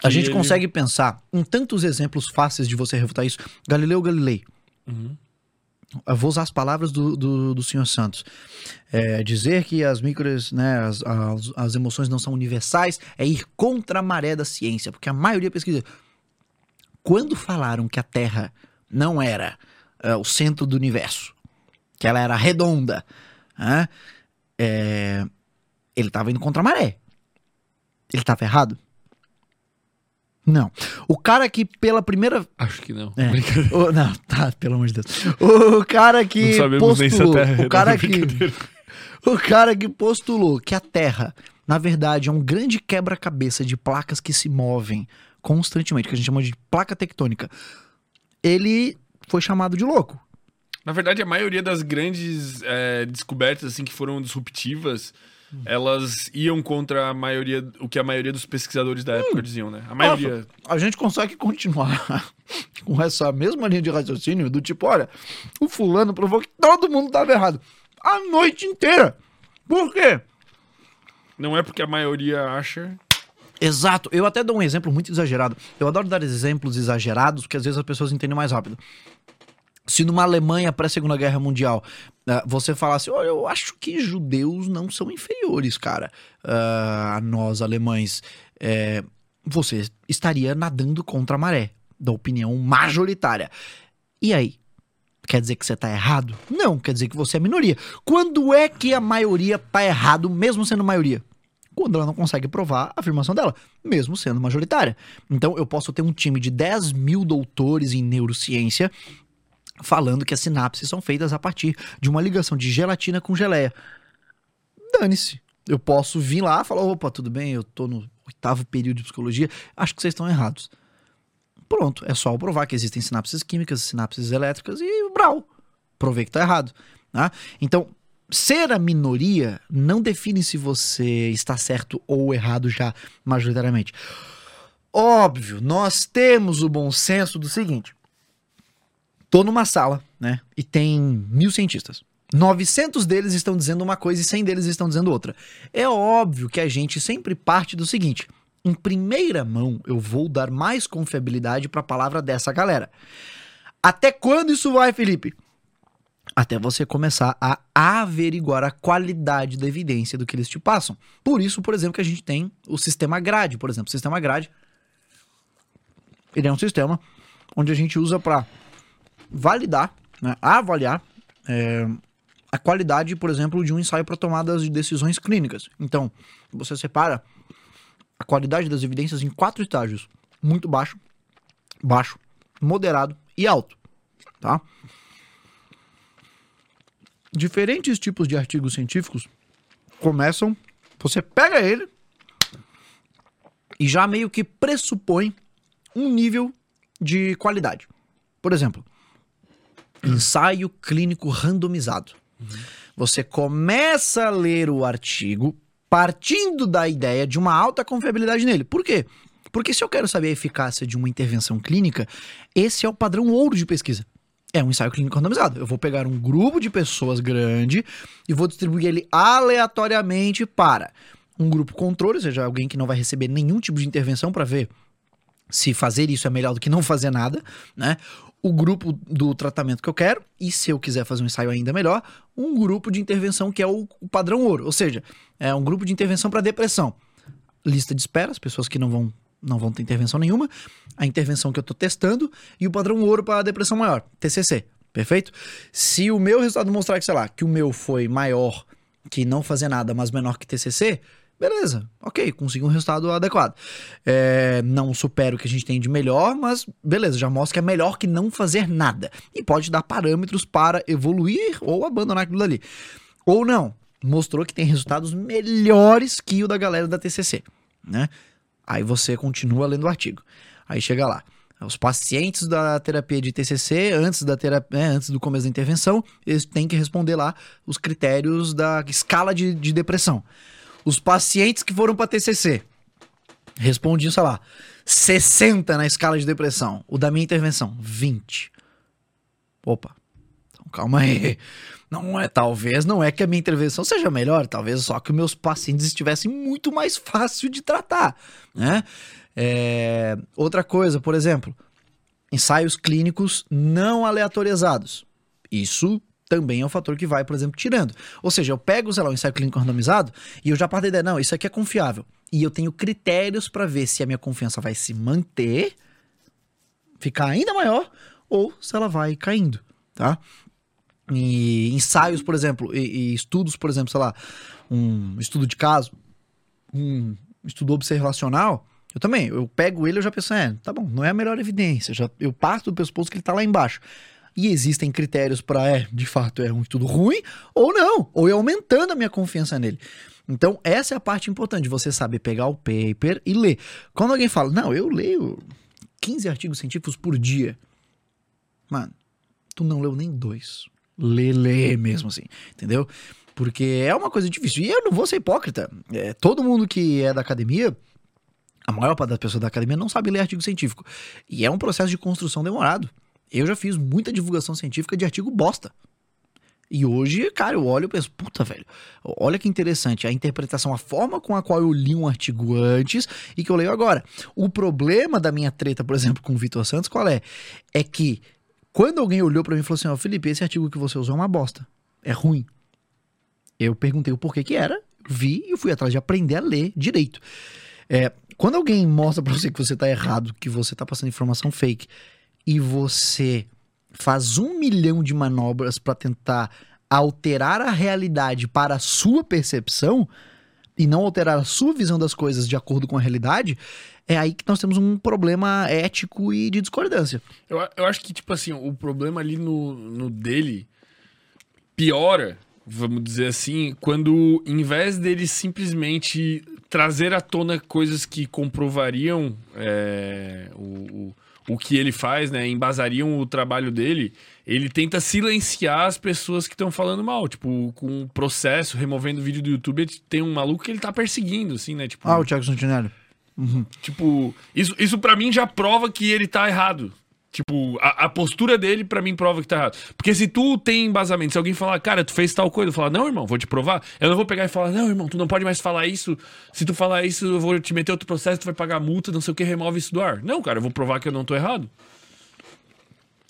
A gente ele- consegue pensar em tantos exemplos fáceis de você refutar isso. Galileu Galilei. Uhum. Eu vou usar as palavras do, do, do senhor Santos. É, dizer que as micros, né, as, as, as emoções não são universais é ir contra a maré da ciência, porque a maioria pesquisa. Quando falaram que a Terra não era é, o centro do universo, que ela era redonda, né, é, ele estava indo contra a maré. Ele estava errado? Não. O cara que pela primeira Acho que não. É. Brincadeira. o- não, tá, pelo amor de Deus. O cara que Não sabemos nem se a postulou, Terra é o cara que o cara que postulou que a Terra, na verdade, é um grande quebra-cabeça de placas que se movem constantemente, que a gente chama de placa tectônica. Ele foi chamado de louco. Na verdade, a maioria das grandes é, descobertas assim que foram disruptivas, elas iam contra a maioria, o que a maioria dos pesquisadores da época diziam, né? A maioria. A gente consegue continuar com essa mesma linha de raciocínio do tipo, olha, o fulano provou que todo mundo estava errado a noite inteira. Por quê? Não é porque a maioria acha. Exato. Eu até dou um exemplo muito exagerado. Eu adoro dar exemplos exagerados, porque às vezes as pessoas entendem mais rápido. Se numa Alemanha pré-segunda guerra mundial ah, você falasse, olha, eu acho que judeus não são inferiores, cara, ah, a nós alemães, é, você estaria nadando contra a maré, da opinião majoritária. E aí? Quer dizer que você tá errado? Não, quer dizer que você é minoria. Quando é que a maioria tá errado, mesmo sendo maioria? quando ela não consegue provar a afirmação dela, mesmo sendo majoritária. Então eu posso ter um time de 10 mil doutores em neurociência falando que as sinapses são feitas a partir de uma ligação de gelatina com geleia. Dane-se. Eu posso vir lá e falar: opa, tudo bem, eu tô no oitavo período de psicologia, acho que vocês estão errados. Pronto, é só provar que existem sinapses químicas, sinapses elétricas e brau. Provei que tá errado. Tá? Então, ser a minoria não define se você está certo ou errado já majoritariamente. Óbvio, nós temos o bom senso do seguinte: tô numa sala, né? E tem mil cientistas. 900 deles estão dizendo uma coisa e 100 deles estão dizendo outra. É óbvio que a gente sempre parte do seguinte: em primeira mão, eu vou dar mais confiabilidade para a palavra dessa galera. Até quando isso vai, Felipe? Até você começar a averiguar a qualidade da evidência do que eles te passam. Por isso, por exemplo, que a gente tem o sistema grade, por exemplo. O sistema grade, ele é um sistema onde a gente usa para validar, né, avaliar é, a qualidade, por exemplo, de um ensaio para tomadas de decisões clínicas. Então, você separa a qualidade das evidências em quatro estágios: muito baixo, baixo, moderado e alto, tá? Diferentes tipos de artigos científicos começam, você pega ele e já meio que pressupõe um nível de qualidade. Por exemplo, ensaio clínico randomizado. Você começa a ler o artigo partindo da ideia de uma alta confiabilidade nele. Por quê? Porque se eu quero saber a eficácia de uma intervenção clínica, esse é o padrão ouro de pesquisa. É um ensaio clínico randomizado. Eu vou pegar um grupo de pessoas grande e vou distribuir ele aleatoriamente para um grupo controle, ou seja, alguém que não vai receber nenhum tipo de intervenção para ver se fazer isso é melhor do que não fazer nada, né? O grupo do tratamento que eu quero, e se eu quiser fazer um ensaio ainda melhor, um grupo de intervenção que é o, o padrão ouro, ou seja, é um grupo de intervenção para depressão. Lista de espera, as pessoas que não vão não vão ter intervenção nenhuma, a intervenção que eu estou testando e o padrão ouro para depressão maior, TCC, perfeito? Se o meu resultado mostrar que, sei lá, que o meu foi maior que não fazer nada, mas menor que TCC, beleza, ok, consegui um resultado adequado. É, não supera o que a gente tem de melhor, mas beleza, já mostra que é melhor que não fazer nada. E pode dar parâmetros para evoluir ou abandonar aquilo ali. Ou não, mostrou que tem resultados melhores que o da galera da TCC, né? Aí você continua lendo o artigo. Aí chega lá. Os pacientes da terapia de TCC, antes, da terapia, né, antes do começo da intervenção, eles têm que responder lá os critérios da escala de, de depressão. Os pacientes que foram para TCC respondiam, sei lá, 60 na escala de depressão. O da minha intervenção, 20. Opa, então calma aí. Não é, talvez não é que a minha intervenção seja melhor, talvez só que meus pacientes estivessem muito mais fácil de tratar, né? É, outra coisa, por exemplo, ensaios clínicos não aleatorizados. Isso também é um fator que vai, por exemplo, tirando. Ou seja, eu pego, sei lá, um ensaio clínico randomizado e eu já parto da ideia, não, isso aqui é confiável. E eu tenho critérios para ver se a minha confiança vai se manter, ficar ainda maior, ou se ela vai caindo, tá? E ensaios, por exemplo, e, e estudos, por exemplo, sei lá, um estudo de caso, um estudo observacional, eu também, eu pego ele e já penso, é, tá bom, não é a melhor evidência, já, eu parto do pressuposto que ele tá lá embaixo. E existem critérios para, é, de fato, é um estudo ruim ou não, ou é aumentando a minha confiança nele. Então, essa é a parte importante, você saber pegar o paper e ler. Quando alguém fala, não, eu leio 15 artigos científicos por dia. Mano, tu não leu nem dois. Lê, lê mesmo assim, entendeu? Porque é uma coisa difícil. E eu não vou ser hipócrita. É, todo mundo que é da academia, a maior parte das pessoas da academia não sabe ler artigo científico. E é um processo de construção demorado. Eu já fiz muita divulgação científica de artigo bosta. E hoje, cara, eu olho e penso, puta, velho, olha que interessante a interpretação, a forma com a qual eu li um artigo antes e que eu leio agora. O problema da minha treta, por exemplo, com o Vitor Santos, qual é? É que quando alguém olhou para mim e falou assim, ó, oh, Felipe, esse artigo que você usou é uma bosta, é ruim. Eu perguntei o porquê que era, vi e fui atrás de aprender a ler direito. É, quando alguém mostra pra você que você tá errado, que você tá passando informação fake, e você faz um milhão de manobras para tentar alterar a realidade para a sua percepção e não alterar a sua visão das coisas de acordo com a realidade, é aí que nós temos um problema ético e de discordância. Eu, eu acho que, tipo assim, o problema ali no, no dele piora, vamos dizer assim, quando em vez dele simplesmente trazer à tona coisas que comprovariam é, o, o o que ele faz, né, embasariam o trabalho dele, ele tenta silenciar as pessoas que estão falando mal. Tipo, com o processo, removendo vídeo do YouTube, tem um maluco que ele tá perseguindo, assim, né? Tipo, ah, o Thiago Santinelli. Uhum. Tipo, isso, isso para mim já prova que ele tá errado. Tipo, a, a postura dele para mim prova que tá errado. Porque se tu tem embasamento, se alguém falar, cara, tu fez tal coisa, eu falar, não, irmão, vou te provar. Eu não vou pegar e falar, não, irmão, tu não pode mais falar isso. Se tu falar isso, eu vou te meter outro processo, tu vai pagar multa, não sei o que, remove isso do ar. Não, cara, eu vou provar que eu não tô errado.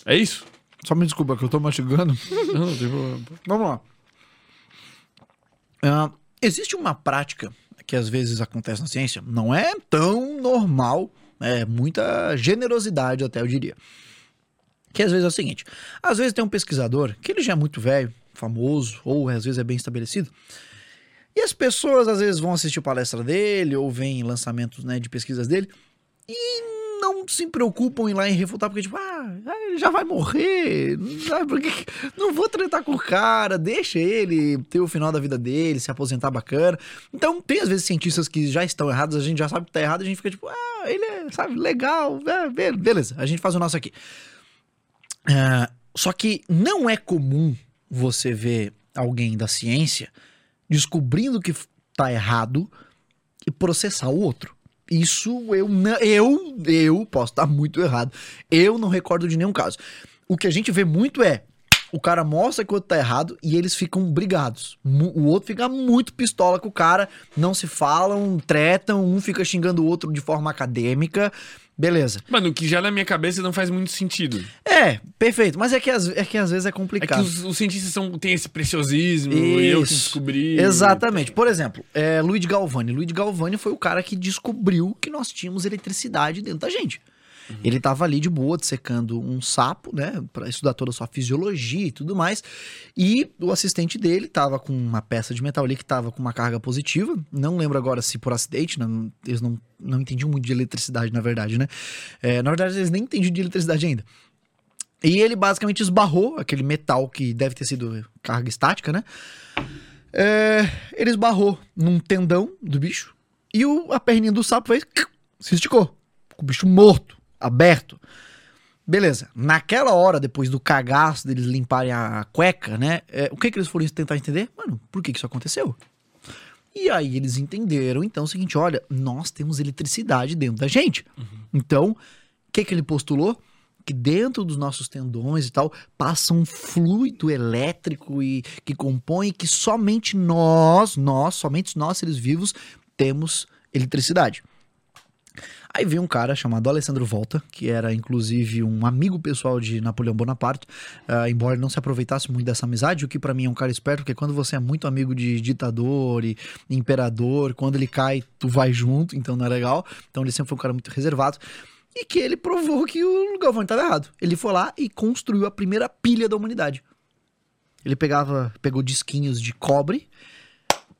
É isso. Só me desculpa que eu tô mastigando. não, não tem problema. Vamos lá. Uh, existe uma prática que às vezes acontece na ciência, não é tão normal é muita generosidade, até eu diria. Que às vezes é o seguinte: às vezes tem um pesquisador que ele já é muito velho, famoso, ou às vezes é bem estabelecido. E as pessoas às vezes vão assistir palestra dele, ou veem lançamentos né, de pesquisas dele, e não se preocupam em lá em refutar, porque, tipo, ah, ele já vai morrer, não vou tratar com o cara, deixa ele ter o final da vida dele, se aposentar bacana. Então, tem às vezes cientistas que já estão errados, a gente já sabe que tá errado, a gente fica tipo, ah, ele é, sabe, legal, é, beleza, a gente faz o nosso aqui. Uh, só que não é comum você ver alguém da ciência descobrindo que tá errado e processar o outro. Isso eu não, eu eu posso estar muito errado. Eu não recordo de nenhum caso. O que a gente vê muito é o cara mostra que o outro tá errado e eles ficam brigados. O outro fica muito pistola com o cara, não se falam, tretam, um fica xingando o outro de forma acadêmica. Beleza. Mano, o que já na minha cabeça não faz muito sentido. É, perfeito. Mas é que, é que às vezes é complicado. É que os, os cientistas são, têm esse preciosismo Isso. e eu que descobri. Exatamente. Por exemplo, é, Luiz Galvani. Luiz Galvani foi o cara que descobriu que nós tínhamos eletricidade dentro da gente. Uhum. Ele estava ali de boa, secando um sapo, né, para estudar toda a sua fisiologia e tudo mais. E o assistente dele estava com uma peça de metal ali que estava com uma carga positiva. Não lembro agora se por acidente, não, eles não, não entendiam muito de eletricidade, na verdade, né? É, na verdade, eles nem entendiam de eletricidade ainda. E ele basicamente esbarrou aquele metal que deve ter sido carga estática, né? É, ele esbarrou num tendão do bicho e o, a perninha do sapo fez. Se esticou. O bicho morto aberto. Beleza. Naquela hora, depois do cagaço deles limparem a cueca, né? É, o que, que eles foram tentar entender? Mano, por que, que isso aconteceu? E aí eles entenderam, então, o seguinte: olha, nós temos eletricidade dentro da gente. Uhum. Então, o que, que ele postulou? Que dentro dos nossos tendões e tal, passa um fluido elétrico e que compõe que somente nós, nós, somente nós, seres vivos, temos eletricidade. Aí veio um cara chamado Alessandro Volta, que era inclusive um amigo pessoal de Napoleão Bonaparte, ah, embora não se aproveitasse muito dessa amizade, o que pra mim é um cara esperto, porque quando você é muito amigo de ditador e imperador, quando ele cai, tu vai junto, então não é legal. Então ele sempre foi um cara muito reservado. E que ele provou que o Galvão estava errado. Ele foi lá e construiu a primeira pilha da humanidade. Ele pegava, pegou disquinhos de cobre,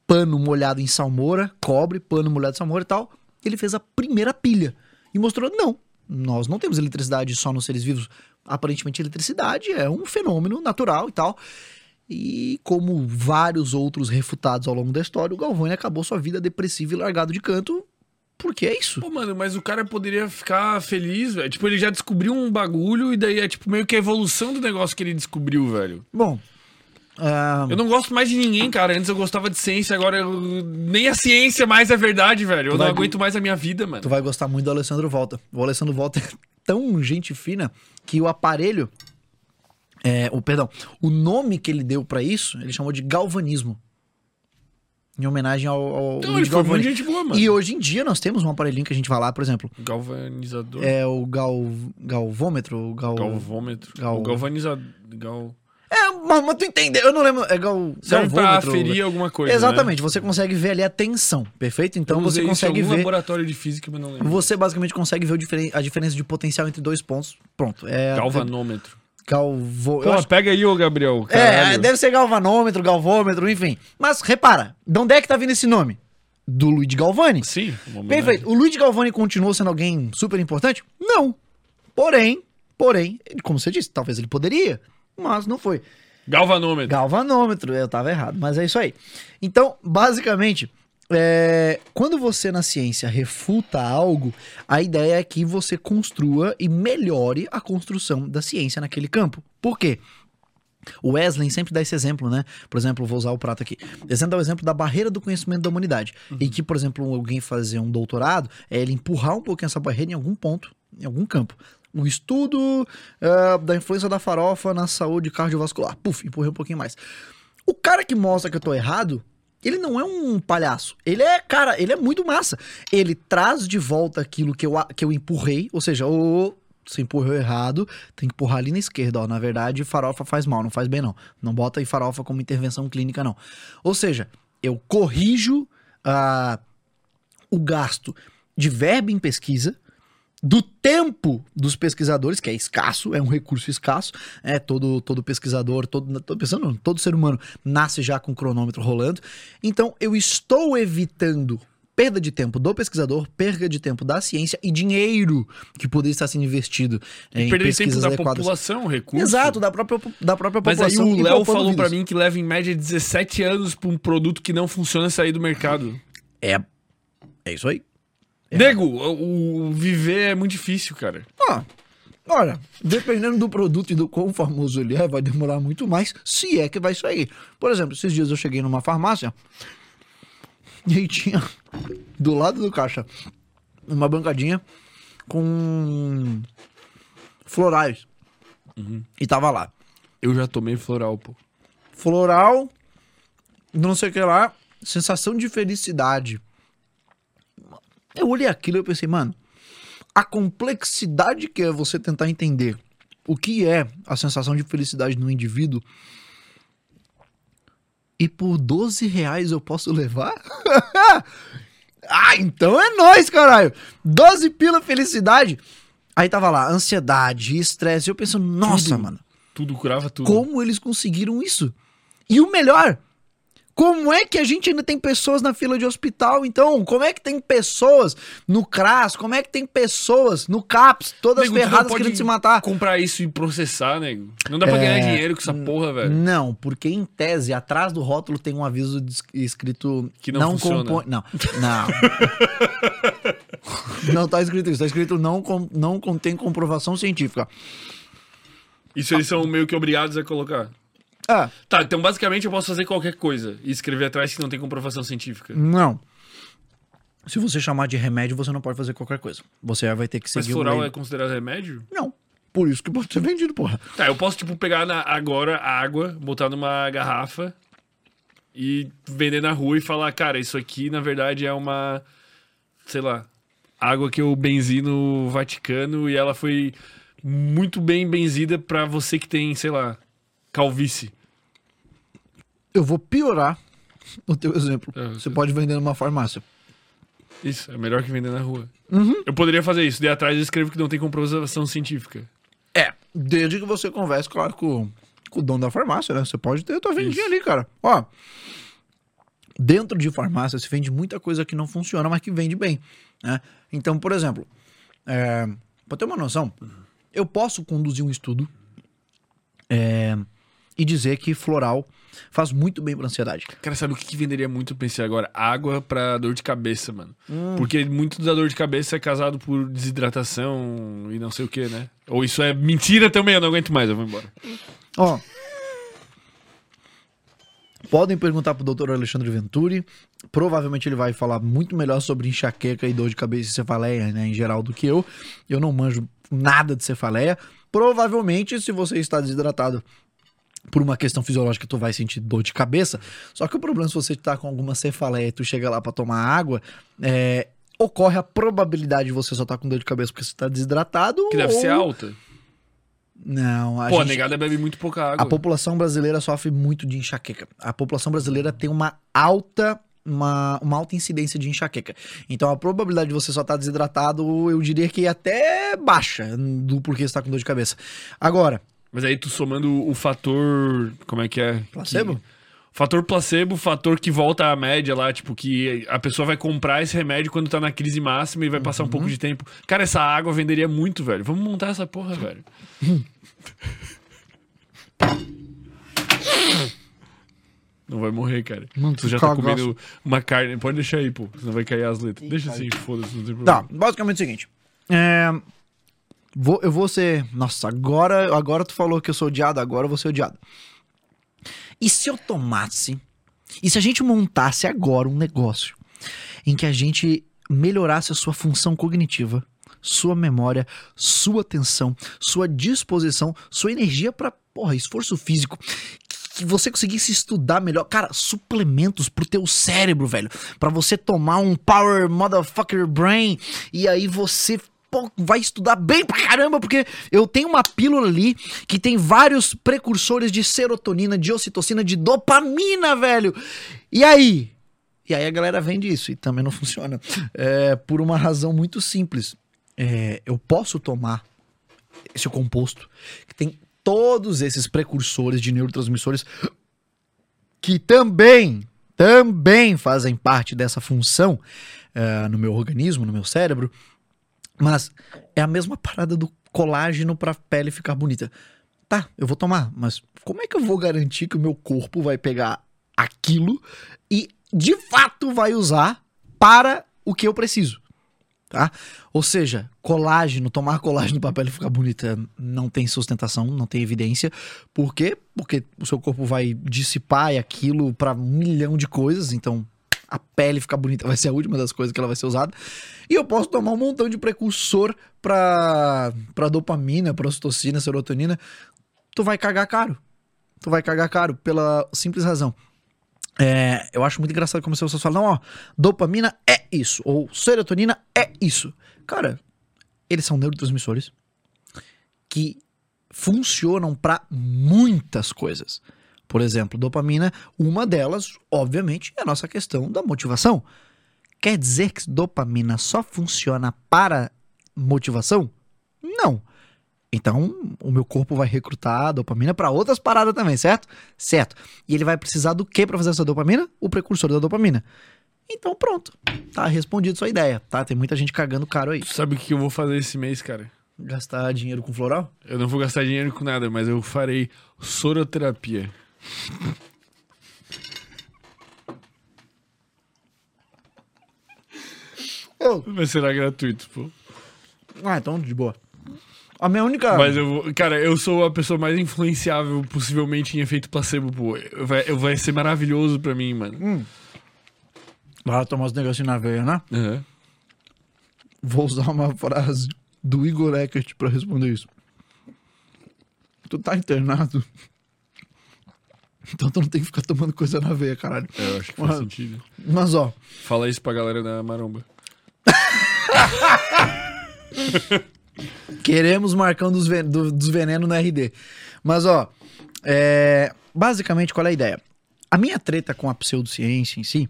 pano molhado em salmoura, cobre, pano molhado em salmoura e tal. Ele fez a primeira pilha e mostrou: não, nós não temos eletricidade só nos seres vivos. Aparentemente, eletricidade é um fenômeno natural e tal. E como vários outros refutados ao longo da história, o Galvão acabou sua vida depressiva e largado de canto. Porque é isso. Pô, mano, mas o cara poderia ficar feliz, velho. Tipo, ele já descobriu um bagulho e daí é tipo meio que a evolução do negócio que ele descobriu, velho. Bom. Ah, Eu não gosto mais de ninguém, cara. Antes eu gostava de ciência, agora eu... nem a ciência mais é verdade, velho. Eu não vai- aguento mais a minha vida, mano. Tu vai gostar muito do Alessandro Volta. O Alessandro Volta é tão gente fina que o aparelho. É, o, perdão, o nome que ele deu pra isso, ele chamou de galvanismo. Em homenagem ao, ao Então, Luiz ele foi muito Galvani. gente boa, mano. E hoje em dia nós temos um aparelhinho que a gente vai lá, por exemplo, Galvanizador. é o gal, galvômetro, o gal... Galvômetro. Gal- O galvanizador. Gal... É, mas, mas tu entendeu, eu não lembro, é gal, Serve pra galvômetro. aferir alguma coisa. Exatamente, você consegue ver ali a tensão, perfeito? Né? Então Eu você usei isso em consegue ver... laboratório de física, mas não lembro. Você basicamente consegue ver diferen- a diferença de potencial entre dois pontos. Pronto. É, Galvanômetro. Galvo... Pô, acho- pega aí, ô Gabriel. É, caralho. deve ser galvanômetro, galvômetro, enfim. Mas repara, de onde é que tá vindo esse nome? Do Luigi Galvani. Sim. Perfeito. O Luigi Galvani continuou sendo alguém super importante? Não. Porém, porém, como você disse, talvez ele poderia, mas não foi. Galvanômetro. Galvanômetro, eu tava errado, mas é isso aí. Então, basicamente, é, quando você na ciência refuta algo, a ideia é que você construa e melhore a construção da ciência naquele campo. Por quê? O Wesley sempre dá esse exemplo, né? Por exemplo, vou usar o prato aqui. Ele sempre dá o exemplo da barreira do conhecimento da humanidade. E que, por exemplo, alguém fazer um doutorado é ele empurrar um pouquinho essa barreira em algum ponto, em algum campo. O estudo ah, da influência da farofa na saúde cardiovascular. Puf, empurrei um pouquinho mais. O cara que mostra que eu tô errado, ele não é um palhaço. Ele é, cara, ele é muito massa. Ele traz de volta aquilo que eu, que eu empurrei, ou seja, o. Você empurrou errado, tem que empurrar ali na esquerda, ó. Na verdade, farofa faz mal, não faz bem, não. Não bota aí farofa como intervenção clínica, não. Ou seja, eu corrijo ah, o gasto de verba em pesquisa, do tempo dos pesquisadores, que é escasso, é um recurso escasso, é todo todo pesquisador, todo, tô pensando, todo ser humano nasce já com o cronômetro rolando. Então eu estou evitando perda de tempo do pesquisador, perda de tempo da ciência e dinheiro que poderia estar sendo investido em Perder tempo pesquisas da adequadas. população, recurso. Exato, da própria, da própria Mas aí população. o e Léo poupando falou pra vidas. mim que leva em média 17 anos pra um produto que não funciona sair do mercado. É, é isso aí. Nego, o, o viver é muito difícil, cara. Ah, olha, dependendo do produto e do quão famoso ele é, vai demorar muito mais, se é que vai sair. Por exemplo, esses dias eu cheguei numa farmácia e aí tinha do lado do caixa uma bancadinha com florais. E tava lá. Eu já tomei floral, pô. Floral, não sei o que lá, sensação de felicidade. Eu olhei aquilo e eu pensei, mano, a complexidade que é você tentar entender o que é a sensação de felicidade no indivíduo e por 12 reais eu posso levar? ah, então é nóis, caralho! 12 pila felicidade! Aí tava lá, ansiedade, estresse. Eu pensando, nossa, Tudo. mano, Tudo curava tudo. como eles conseguiram isso? E o melhor, como é que a gente ainda tem pessoas na fila de hospital, então? Como é que tem pessoas no CRAS? Como é que tem pessoas no CAPS, todas Nego, não ferradas pode querendo se matar? Comprar isso e processar, nego. Não dá pra ganhar dinheiro com essa porra, velho. Não, porque em tese, atrás do rótulo tem um aviso escrito Que não funciona. compõe. Não, não. não tá escrito isso, tá escrito não, com- não contém comprovação científica. Isso eles são meio que obrigados a colocar. Ah, Tá, então basicamente eu posso fazer qualquer coisa e escrever atrás que não tem comprovação científica. não. Se você chamar de remédio, você não pode fazer qualquer coisa. Você vai ter que Mas seguir o floral lei- é considerado remédio? Não. Por isso que pode ser vendido, porra. Tá, eu posso, tipo, pegar na- agora a água, botar numa garrafa e vender na rua e falar, cara, isso aqui na verdade é uma. Sei lá. água que eu benzi no Vaticano e ela foi muito bem benzida pra você que tem, sei lá, calvície. Eu vou piorar o teu exemplo. É, Você pode vender numa farmácia. Isso, é melhor que vender na rua. Uhum. Eu poderia fazer isso. De atrás eu escrevo que não tem comprovação científica. É, desde que você converse, claro, com, com o dono da farmácia, né? Você pode ter a tua vendinha ali, cara. Ó, dentro de farmácia se vende muita coisa que não funciona, mas que vende bem, né? Então, por exemplo, é, pra ter uma noção, eu posso conduzir um estudo é, e dizer que floral faz muito bem pra ansiedade. Cara, sabe o que, venderia muito, pensei agora? Água pra dor de cabeça, mano. Hum. Porque muito da dor de cabeça é causado por desidratação e não sei o que, né? Ou isso é mentira também, eu não aguento mais, eu vou embora. Ó. Podem perguntar pro doutor Alexandre Venturi. Provavelmente ele vai falar muito melhor sobre enxaqueca e dor de cabeça e cefaleia, né, em geral, do que eu. Eu não manjo nada de cefaleia. Provavelmente, se você está desidratado por uma questão fisiológica, tu vai sentir dor de cabeça. Só que o problema, se você tá com alguma cefaleia e tu chega lá pra tomar água, é, ocorre a probabilidade de você só estar com dor de cabeça porque você tá desidratado. Que deve ou- ser alta. Não, a Pô, a gente... negada bebe muito pouca água. A população brasileira sofre muito de enxaqueca. A população brasileira tem uma alta, uma, uma alta incidência de enxaqueca. Então a probabilidade de você só estar desidratado, eu diria que é até baixa do porquê você tá com dor de cabeça. Agora, Mas aí tu somando o fator. Como é que é? Placebo? Que- Fator placebo, fator que volta à média lá, tipo, que a pessoa vai comprar esse remédio quando tá na crise máxima e vai passar um pouco de tempo. Cara, essa água venderia muito, velho. Vamos montar essa porra, velho. Não vai morrer, cara. Mano, tu já tá comendo uma carne. Pode deixar aí, pô. Senão vai cair as letras. Deixa assim, foda-se, não tem problema. tá, basicamente é o seguinte. É, vou, eu vou ser. Nossa, agora, agora tu falou que eu sou odiado, agora eu vou ser odiado. E se eu tomasse. E se a gente montasse agora um negócio em que a gente melhorasse a sua função cognitiva, sua memória, sua atenção, sua disposição, sua energia pra, porra, esforço físico, que você conseguisse estudar melhor, cara, suplementos pro teu cérebro, velho, Pra você tomar um power motherfucker brain e aí você vai estudar bem pra caramba, porque eu tenho uma pílula ali que tem vários precursores de serotonina, de ocitocina, de dopamina, velho. E aí? E aí a galera vende isso e também não funciona. É, por uma razão muito simples. É, eu posso tomar esse composto que tem todos esses precursores de neurotransmissores que também, também fazem parte dessa função é, no meu organismo, no meu cérebro, mas é a mesma parada do colágeno pra pele ficar bonita. Tá, eu vou tomar, mas como é que eu vou garantir que o meu corpo vai pegar aquilo e de fato vai usar para o que eu preciso? Tá? Ou seja, colágeno, tomar colágeno pra pele ficar bonita não tem sustentação, não tem evidência. Por quê? Porque o seu corpo vai dissipar aquilo pra um milhão de coisas, então a pele ficar bonita vai ser a última das coisas que ela vai ser usada. E eu posso tomar um montão de precursor pra, pra dopamina, pra ocitocina, serotonina. Tu vai cagar caro. Tu vai cagar caro pela simples razão. É, eu acho muito engraçado como as pessoas falam, não, ó, dopamina é isso, ou serotonina é isso. Cara, eles são neurotransmissores que funcionam pra muitas coisas. Por exemplo, dopamina, uma delas, obviamente, é a nossa questão da motivação. Quer dizer que dopamina só funciona para motivação? Não. Então, o meu corpo vai recrutar a dopamina para outras paradas também, certo? Certo. E ele vai precisar do que para fazer essa dopamina? O precursor da dopamina. Então, pronto. Tá respondido sua ideia, tá? Tem muita gente cagando caro aí. Tu sabe o que eu vou fazer esse mês, cara? Gastar dinheiro com floral? Eu não vou gastar dinheiro com nada, mas eu farei soroterapia. Eu. Mas será gratuito, pô. Ah, então de boa. A minha única. Mas eu. Cara, eu sou a pessoa mais influenciável possivelmente em efeito placebo, pô. Vai, vai ser maravilhoso pra mim, mano. Vai tomar os negocinhos na veia, né? Aham. Vou usar uma frase do Igor Eckert pra responder isso. Tu tá internado. Então tu não tem que ficar tomando coisa na veia, caralho. É, eu acho que faz Mano. sentido. Mas ó, Fala isso pra galera da maromba. Queremos Marcão dos, ven do, dos venenos no RD. Mas, ó, é, basicamente, qual é a ideia? A minha treta com a pseudociência em si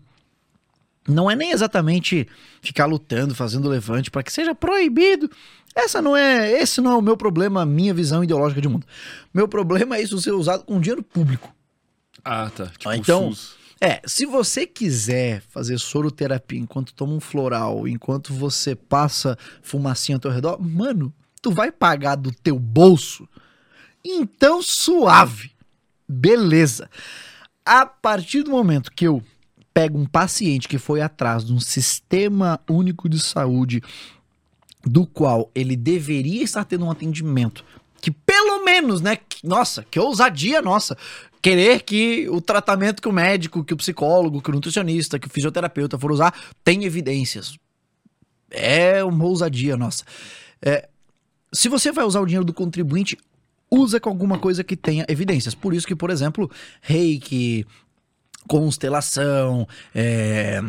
não é nem exatamente ficar lutando, fazendo levante para que seja proibido. Essa não é, esse não é o meu problema, a minha visão ideológica de mundo. Meu problema é isso ser usado com dinheiro público. Ah, tá. Tipo Ah, então-. É, se você quiser fazer soroterapia enquanto toma um floral, enquanto você passa fumacinha ao teu redor, mano, tu vai pagar do teu bolso. Então, suave. Beleza. A partir do momento que eu pego um paciente que foi atrás de um sistema único de saúde do qual ele deveria estar tendo um atendimento que pelo menos, né, que- nossa, que ousadia nossa, querer que o tratamento que o médico, que o psicólogo, que o nutricionista, que o fisioterapeuta for usar tem evidências. É uma ousadia nossa. É, se você vai usar o dinheiro do contribuinte, usa com alguma coisa que tenha evidências. Por isso que, por exemplo, reiki, constelação, é...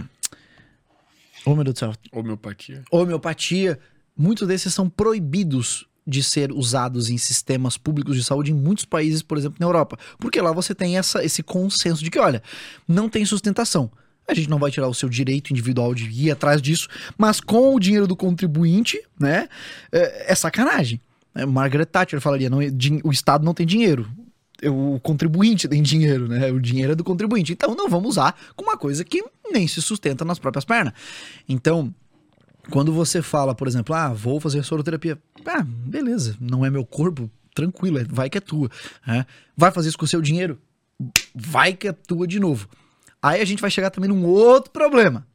Oh, meu Deus do céu. Homeopatia. Homeopatia, muitos desses são proibidos de ser usados em sistemas públicos de saúde em muitos países, por exemplo, na Europa. Porque lá você tem essa, esse consenso de que, olha, não tem sustentação. A gente não vai tirar o seu direito individual de ir atrás disso, mas com o dinheiro do contribuinte, né, é, é sacanagem. É, Margaret Thatcher falaria, não, o Estado não tem dinheiro. O contribuinte tem dinheiro, né? O dinheiro é do contribuinte. Então não vamos usar com uma coisa que nem se sustenta nas próprias pernas. Então, quando você fala, por exemplo, ah, vou fazer soroterapia. Ah, beleza, não é meu corpo, tranquilo, é- vai que é tua. né? Vai fazer isso com o seu dinheiro? Vai que é tua de novo. Aí a gente vai chegar também num outro problema,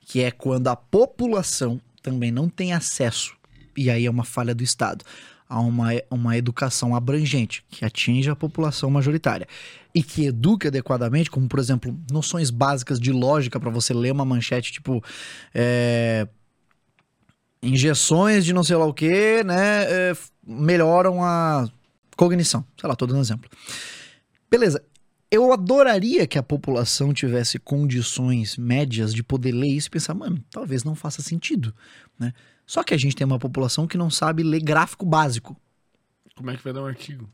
que é quando a população também não tem acesso, e aí é uma falha do Estado, a uma, uma educação abrangente, que atinge a população majoritária, e que eduque adequadamente, como, por exemplo, noções básicas de lógica para você ler uma manchete, tipo, é, injeções de não sei lá o que, né, é, melhoram a cognição. Sei lá, tô dando um exemplo. Beleza. Eu adoraria que a população tivesse condições médias de poder ler isso e pensar, mano, talvez não faça sentido, né? Só que a gente tem uma população que não sabe ler gráfico básico. Como é que vai dar um artigo?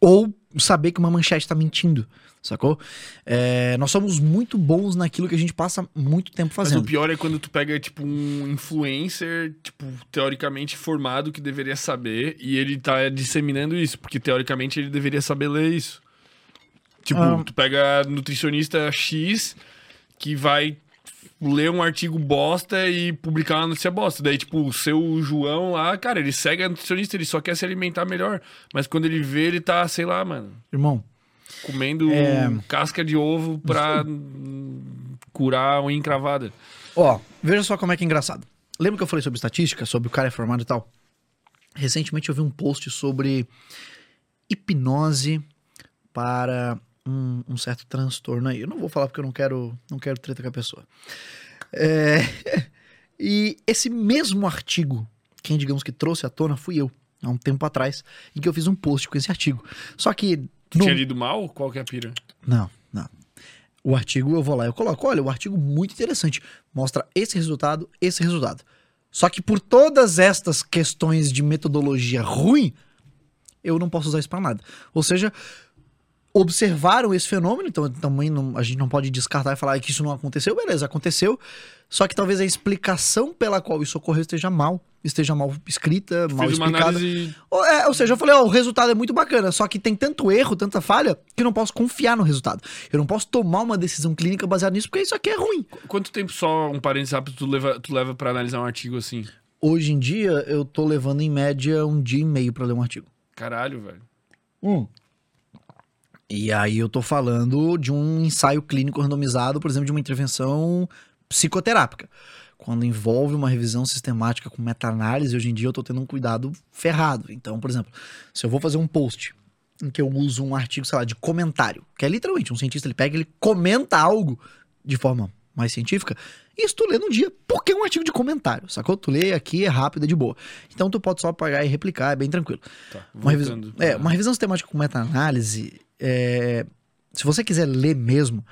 Ou saber que uma manchete tá mentindo, sacou? É, nós somos muito bons naquilo que a gente passa muito tempo Mas fazendo. o pior é quando tu pega, tipo, um influencer, tipo, teoricamente formado que deveria saber e ele tá disseminando isso, porque teoricamente ele deveria saber ler isso. Tipo, Ah. tu pega nutricionista X que vai ler um artigo bosta e publicar uma notícia bosta. Daí, tipo, o seu João lá, cara, ele segue a nutricionista, ele só quer se alimentar melhor. Mas quando ele vê, ele tá, sei lá, mano, Irmão, comendo É. casca de ovo pra curar a unha encravada. Ó, veja só como é que é engraçado. Lembra que eu falei sobre estatística, sobre o cara é formado e tal? Recentemente eu vi um post sobre hipnose para um, um certo transtorno aí. Eu não vou falar porque eu não quero, não quero treta com a pessoa. É, e esse mesmo artigo, quem digamos que trouxe à tona fui eu, há um tempo atrás, em que eu fiz um post com esse artigo. Só que. No- tinha lido mal? Qual que é a pira? não, não. O artigo eu vou lá, eu coloco, olha, o artigo muito interessante, mostra esse resultado, esse resultado. Só que por todas estas questões de metodologia ruim, eu não posso usar isso para nada. Ou seja, observaram esse fenômeno, então também não- a gente não pode descartar e falar que isso não aconteceu, beleza, aconteceu. Só que talvez a explicação pela qual isso ocorreu esteja mal, esteja mal escrita, mal Fez uma explicada. análise. Ou, é, ou seja, eu falei, ó, o resultado é muito bacana, só que tem tanto erro, tanta falha, que eu não posso confiar no resultado. Eu não posso tomar uma decisão clínica baseada nisso, porque isso aqui é ruim. Quanto tempo só, um parênteses rápido, tu leva, tu leva pra analisar um artigo assim? Hoje em dia, eu tô levando em média um dia e meio pra ler um artigo. Caralho, velho. E aí eu tô falando de um ensaio clínico randomizado, por exemplo, de uma intervenção psicoterápica. Quando envolve uma revisão sistemática com meta-análise, hoje em dia eu tô tendo um cuidado ferrado. Então, por exemplo, se eu vou fazer um post em que eu uso um artigo, sei lá, de comentário, que é literalmente um cientista, ele pega, ele comenta algo de forma mais científica, isso tu lê num dia, porque é um artigo de comentário, sacou? Tu lê aqui, é rápido, é de boa. Então tu pode só pagar e replicar, é bem tranquilo. Tá, Uma revisão, é, uma revisão sistemática com meta-análise, é, se você quiser ler mesmo,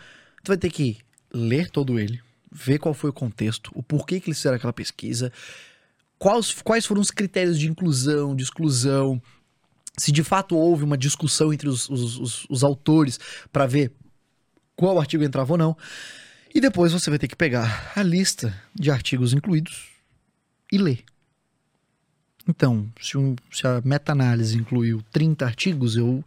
tu vai ter que ler todo ele, ver qual foi o contexto, o porquê que eles fizeram aquela pesquisa, quais, quais foram os critérios de inclusão, de exclusão, se de fato houve uma discussão entre os, os, os, os autores para ver qual artigo entrava ou não. E depois você vai ter que pegar a lista de artigos incluídos e ler. Então, se, um, se a meta-análise incluiu 30 artigos, eu,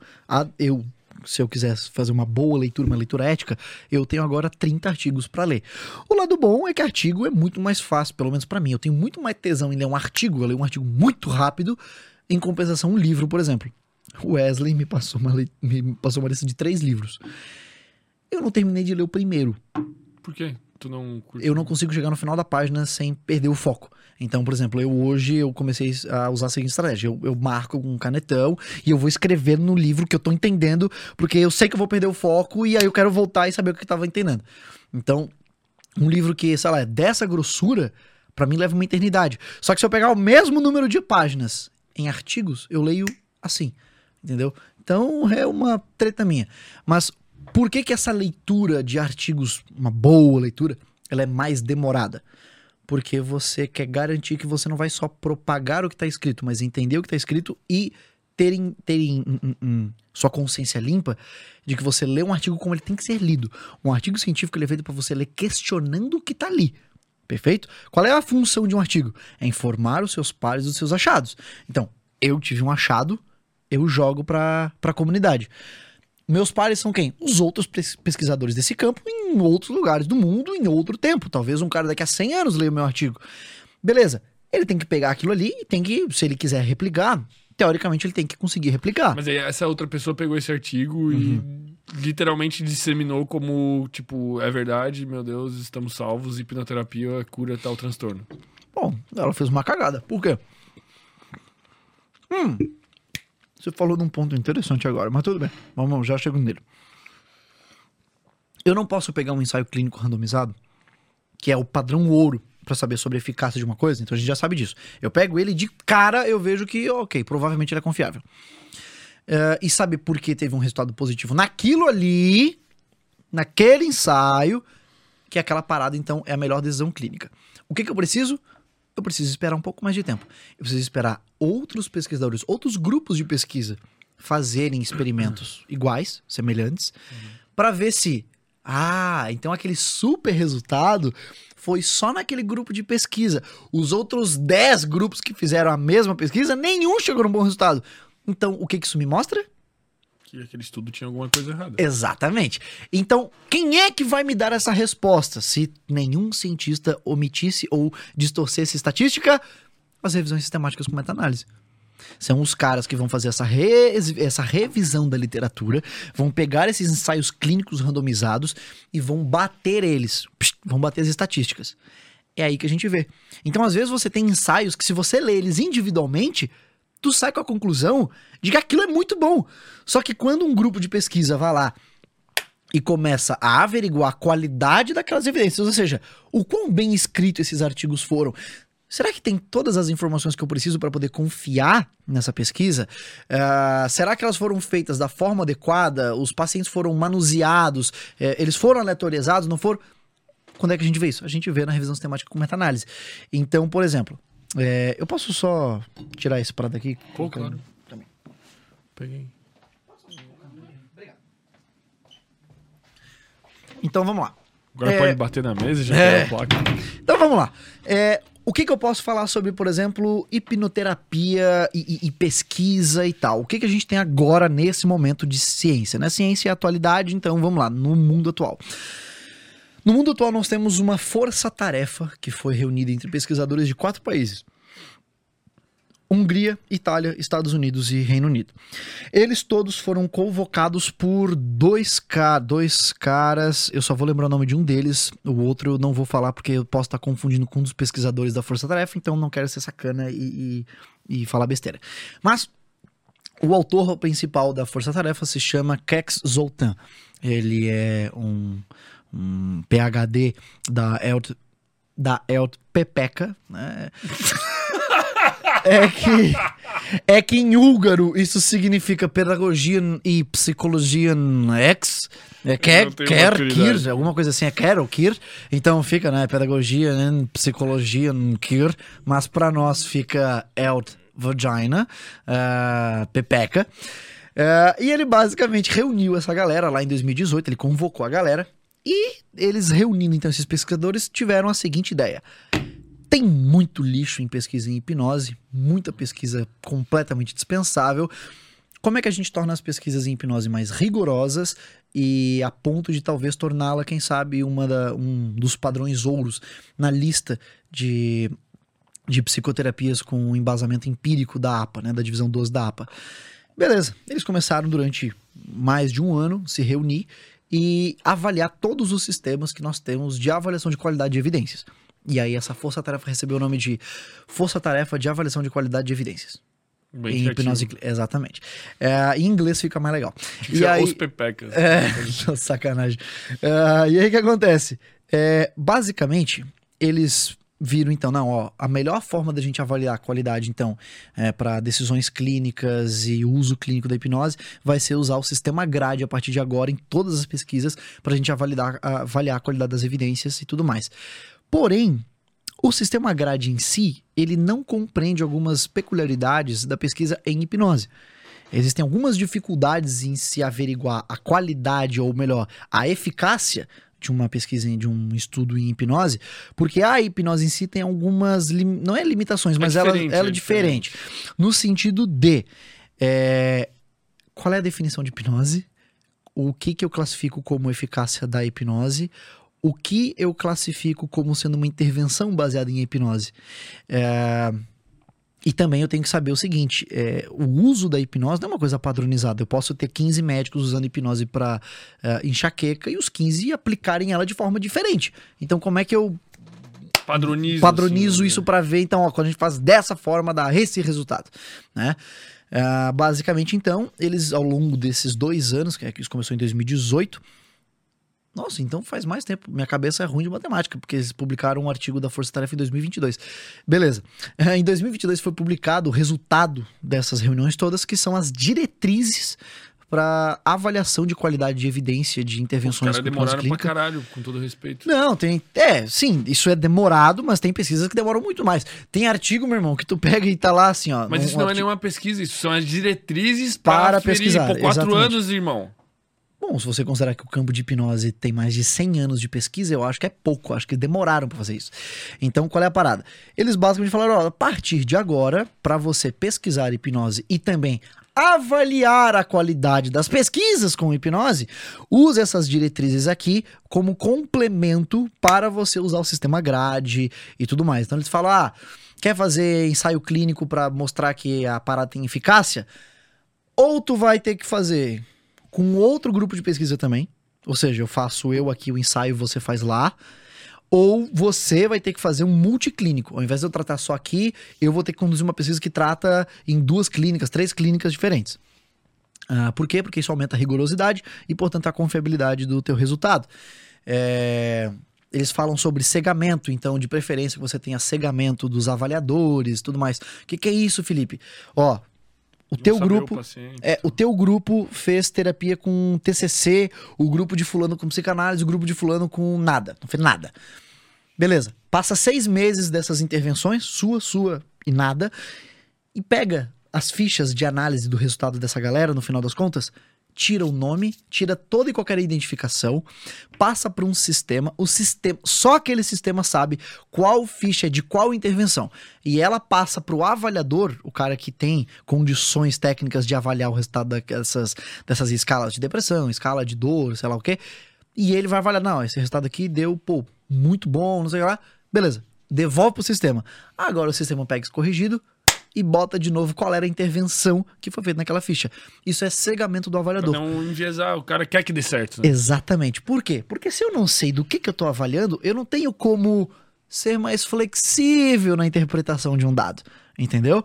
eu, se eu quisesse fazer uma boa leitura, uma leitura ética, eu tenho agora 30 artigos para ler. O lado bom é que artigo é muito mais fácil, pelo menos para mim. Eu tenho muito mais tesão em ler um artigo, eu leio um artigo muito rápido, em compensação um livro, por exemplo. O Wesley me passou uma, me passou uma lista de três livros. Eu não terminei de ler o primeiro. Por quê? Tu não? Eu não consigo chegar no final da página sem perder o foco. Então, por exemplo, eu hoje eu comecei a usar a seguinte estratégia. Eu, eu marco um canetão e eu vou escrever no livro que eu tô entendendo, porque eu sei que eu vou perder o foco e aí eu quero voltar e saber o que eu tava entendendo. Então, um livro que, sei lá, é dessa grossura, para mim leva uma eternidade. Só que se eu pegar o mesmo número de páginas em artigos, eu leio assim, entendeu? Então é uma treta minha. Mas por que que essa leitura de artigos, uma boa leitura, ela é mais demorada? Porque você quer garantir que você não vai só propagar o que está escrito, mas entender o que está escrito e ter, ter em, em, em, sua consciência limpa de que você lê um artigo como ele tem que ser lido. Um artigo científico ele é feito para você ler questionando o que está ali. Perfeito? Qual é a função de um artigo? É informar os seus pares dos seus achados. Então, eu tive um achado, eu jogo para a comunidade. Meus pares são quem? Os outros pesquisadores desse campo em outros lugares do mundo, em outro tempo. Talvez um cara daqui a 100 anos leia o meu artigo. Beleza. Ele tem que pegar aquilo ali e tem que, se ele quiser replicar, teoricamente ele tem que conseguir replicar. Mas aí essa outra pessoa pegou esse artigo uhum. e literalmente disseminou como, tipo, é verdade, meu Deus, estamos salvos, hipnoterapia cura tal transtorno. Bom, ela fez uma cagada. Por quê? Hum, você falou num ponto interessante agora, mas tudo bem. Vamos, já chego nele. Eu não posso pegar um ensaio clínico randomizado, que é o padrão ouro para saber sobre a eficácia de uma coisa, então a gente já sabe disso. Eu pego ele de cara, eu vejo que, ok, provavelmente ele é confiável. Uh, e sabe por que teve um resultado positivo naquilo ali, naquele ensaio, que aquela parada, então, é a melhor decisão clínica. O que, que eu preciso? Eu preciso esperar um pouco mais de tempo. Eu preciso esperar outros pesquisadores, outros grupos de pesquisa fazerem experimentos iguais, semelhantes, uhum. para ver se, ah, então aquele super resultado foi só naquele grupo de pesquisa. Os outros 10 grupos que fizeram a mesma pesquisa, nenhum chegou num bom resultado. Então, o que, que isso me mostra? Que aquele estudo tinha alguma coisa errada. Exatamente. Então, quem é que vai me dar essa resposta? Se nenhum cientista omitisse ou distorcesse estatística, as revisões sistemáticas com meta-análise. São os caras que vão fazer essa, re essa revisão da literatura, vão pegar esses ensaios clínicos randomizados e vão bater eles, vão bater as estatísticas. É aí que a gente vê. Então, às vezes, você tem ensaios que, se você lê eles individualmente, tu sai com a conclusão de que aquilo é muito bom. Só que quando um grupo de pesquisa vai lá e começa a averiguar a qualidade daquelas evidências, ou seja, o quão bem escrito esses artigos foram, Será que tem todas as informações que eu preciso para poder confiar nessa pesquisa? Uh, será que elas foram feitas da forma adequada? Os pacientes foram manuseados? Uh, eles foram aleatorizados? Não foram? Quando é que a gente vê isso? A gente vê na revisão sistemática com meta-análise. Então, por exemplo, é, eu posso só tirar esse prato aqui? Pô, claro. Também. Peguei. Então vamos lá. Agora é... pode bater na mesa e já é... a placa. Então vamos lá. É, o que, que eu posso falar sobre, por exemplo, hipnoterapia e, e, e pesquisa e tal? O que, que a gente tem agora nesse momento de ciência? Né? Ciência é atualidade, então vamos lá, no mundo atual. No mundo atual, nós temos uma força-tarefa que foi reunida entre pesquisadores de quatro países: Hungria, Itália, Estados Unidos e Reino Unido. Eles todos foram convocados por dois, ca dois caras, eu só vou lembrar o nome de um deles, o outro eu não vou falar porque eu posso estar confundindo com um dos pesquisadores da Força Tarefa, então não quero ser sacana e, e, e falar besteira. Mas o autor principal da Força Tarefa se chama Kex Zoltan. Ele é um, um PhD da ELT, da ELT Pepeca, né? é que é que em húngaro isso significa pedagogia e psicologia ex. É quer, quer, kir, alguma coisa assim, é quer ou kir. Então fica, né, pedagogia, né, psicologia, kir, mas pra nós fica elt vagina, ah, pepeca. Ah, e ele basicamente reuniu essa galera lá em 2018, ele convocou a galera e eles reunindo então esses pesquisadores tiveram a seguinte ideia. Tem muito lixo em pesquisa em hipnose, muita pesquisa completamente dispensável. Como é que a gente torna as pesquisas em hipnose mais rigorosas e a ponto de talvez torná-la, quem sabe, uma da- um dos padrões ouros na lista de, de psicoterapias com embasamento empírico da APA, né, da divisão 12 da APA? Beleza, eles começaram durante mais de um ano se reunir e avaliar todos os sistemas que nós temos de avaliação de qualidade de evidências. E aí essa força-tarefa recebeu o nome de Força-Tarefa de Avaliação de Qualidade de Evidências. Bem em hipnose, exatamente. É, em inglês fica mais legal. E ser aí, Os pepecas. é, sacanagem. Ah, e aí o que acontece? É, basicamente, eles viram então, não, ó, a melhor forma da gente avaliar a qualidade, então, para decisões clínicas e uso clínico da hipnose, vai ser usar o sistema grade a partir de agora em todas as pesquisas para a gente avaliar, avaliar a qualidade das evidências e tudo mais. Porém, o sistema grade em si, ele não compreende algumas peculiaridades da pesquisa em hipnose. Existem algumas dificuldades em se averiguar a qualidade, ou melhor, a eficácia de uma pesquisa, de um estudo em hipnose, porque a hipnose em si tem algumas, lim- não é limitações, mas ela, diferente, ela é é diferente. No sentido de, é, qual é a definição de hipnose? O que, que eu classifico como eficácia da hipnose? O que eu classifico como sendo uma intervenção baseada em hipnose? É, e também eu tenho que saber o seguinte: é, o uso da hipnose não é uma coisa padronizada. Eu posso ter 15 médicos usando hipnose para enxaqueca e os 15 aplicarem ela de forma diferente. Então, como é que eu Padronizo. padronizo assim, isso para ver, então, ó, quando a gente faz dessa forma, dá esse resultado, né? Ah, basicamente, então, eles, ao longo desses dois anos, que é que isso começou em 2018, nossa, então faz mais tempo. Minha cabeça é ruim de matemática, porque eles publicaram um artigo da Força Tarefa em 2022. Beleza. Eh, Em 2022 foi publicado o resultado dessas reuniões todas, que são as diretrizes para avaliação de qualidade de evidência de Os intervenções caras com hipnose demoraram pra caralho, com todo respeito. Não, tem. É, sim, isso é demorado, mas tem pesquisas que demoram muito mais. Tem artigo, meu irmão, que tu pega e tá lá assim, ó. Mas um isso não é artigo- nenhuma pesquisa, isso são as diretrizes Para para pesquisar, Pô, quatro exatamente. anos, irmão. Bom, se você considerar que o campo de hipnose tem mais de 100 anos de pesquisa, eu acho que é pouco, acho que demoraram pra fazer isso. Então, qual é a parada? Eles basicamente falaram, a partir de agora, pra você pesquisar hipnose e também avaliar a qualidade das pesquisas com hipnose, use essas diretrizes aqui como complemento para você usar o sistema grade e tudo mais. Então eles falam: "Ah, quer fazer ensaio clínico pra mostrar que a parada tem eficácia? Ou tu vai ter que fazer com outro grupo de pesquisa também. Ou seja, eu faço eu aqui o ensaio, você faz lá. Ou você vai ter que fazer um multiclínico. Ao invés de eu tratar só aqui, eu vou ter que conduzir uma pesquisa que trata em duas clínicas, três clínicas diferentes. Ah, por quê? Porque isso aumenta a rigorosidade e, portanto, a confiabilidade do teu resultado. É, Eles falam sobre cegamento, então, de preferência que você tenha cegamento dos avaliadores tudo mais. O que, que é isso, Felipe? Ó, o teu grupo. o paciente. É, o teu grupo fez terapia com TCC, o grupo de fulano com psicanálise, o grupo de fulano com nada. Não fez nada. Beleza. Passa seis meses dessas intervenções, sua, sua e nada, e pega as fichas de análise do resultado dessa galera, no final das contas, tira o nome, tira toda e qualquer identificação, passa para um sistema, o sistema, só aquele sistema sabe qual ficha é de qual intervenção. E ela passa para o avaliador, o cara que tem condições técnicas de avaliar o resultado dessas, dessas escalas de depressão, escala de dor, sei lá o quê. E ele vai avaliar, não, esse resultado aqui deu, pô, muito bom, não sei o lá. Beleza, devolve pro sistema. Agora o sistema pega isso corrigido e bota de novo qual era a intervenção que foi feita naquela ficha. Isso é cegamento do Pra avaliador. não enviesar, o cara quer que dê certo. Né? Exatamente. Por quê? Porque se eu não sei do que, que eu tô avaliando, eu não tenho como ser mais flexível na interpretação de um dado. Entendeu?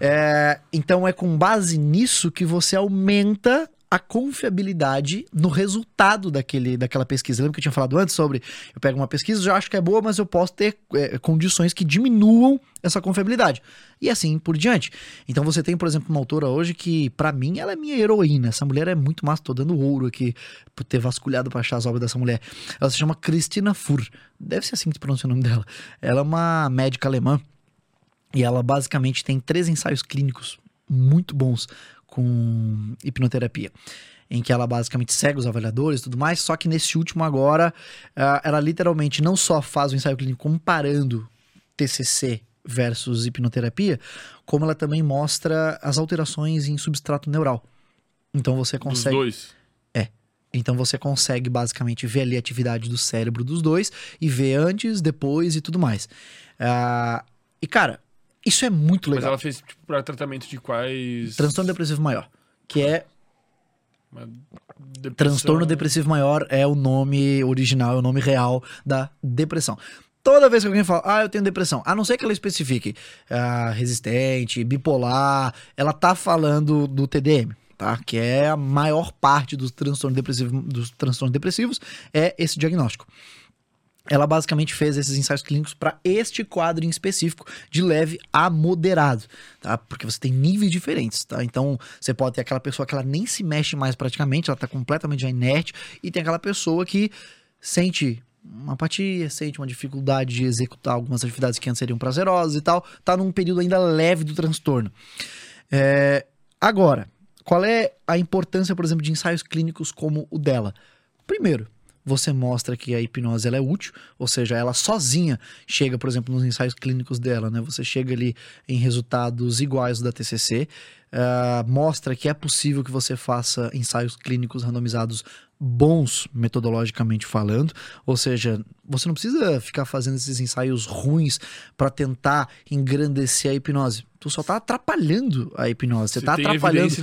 É, então é com base nisso que você aumenta a confiabilidade no resultado daquele, daquela pesquisa. Lembra que eu tinha falado antes sobre eu pego uma pesquisa, já acho que é boa, mas eu posso ter é, condições que diminuam essa confiabilidade. E assim por diante. Então você tem, por exemplo, uma autora hoje que, para mim, ela é minha heroína. Essa mulher é muito massa, tô dando ouro aqui por ter vasculhado pra achar as obras dessa mulher. Ela se chama Christina Fur. Deve ser assim que se pronuncia o nome dela. Ela é uma médica alemã. E ela basicamente tem três ensaios clínicos muito bons com hipnoterapia. Em que ela basicamente segue os avaliadores e tudo mais, só que nesse último agora, uh, ela literalmente não só faz o ensaio clínico comparando TCC versus hipnoterapia, como ela também mostra as alterações em substrato neural. Então você consegue. Dos dois. É. Então você consegue basicamente ver ali a atividade do cérebro dos dois e ver antes, depois e tudo mais. Uh, e cara, isso é muito legal. Mas ela fez tipo, para tratamento de quais. Transtorno depressivo maior. Que é. Depressão... Transtorno depressivo maior é o nome original, é o nome real da depressão. Toda vez que alguém fala, ah, eu tenho depressão, a não ser que ela especifique ah, resistente, bipolar, ela tá falando do TDM, tá? Que é a maior parte dos transtornos depressivos, dos transtornos depressivos, é esse diagnóstico ela basicamente fez esses ensaios clínicos para este quadro em específico, de leve a moderado, tá? Porque você tem níveis diferentes, tá? Então, você pode ter aquela pessoa que ela nem se mexe mais praticamente, ela tá completamente inerte, e tem aquela pessoa que sente uma apatia, sente uma dificuldade de executar algumas atividades que antes seriam prazerosas e tal, tá num período ainda leve do transtorno. É... Agora, qual é a importância, por exemplo, de ensaios clínicos como o dela? Primeiro, você mostra que a hipnose ela é útil, ou seja, ela sozinha chega, por exemplo, nos ensaios clínicos dela, né? Você chega ali em resultados iguais da TCC, uh, ah, mostra que é possível que você faça ensaios clínicos randomizados bons metodologicamente falando, ou seja, você não precisa ficar fazendo esses ensaios ruins para tentar engrandecer a hipnose. Tu só tá atrapalhando a hipnose, você tá atrapalhando,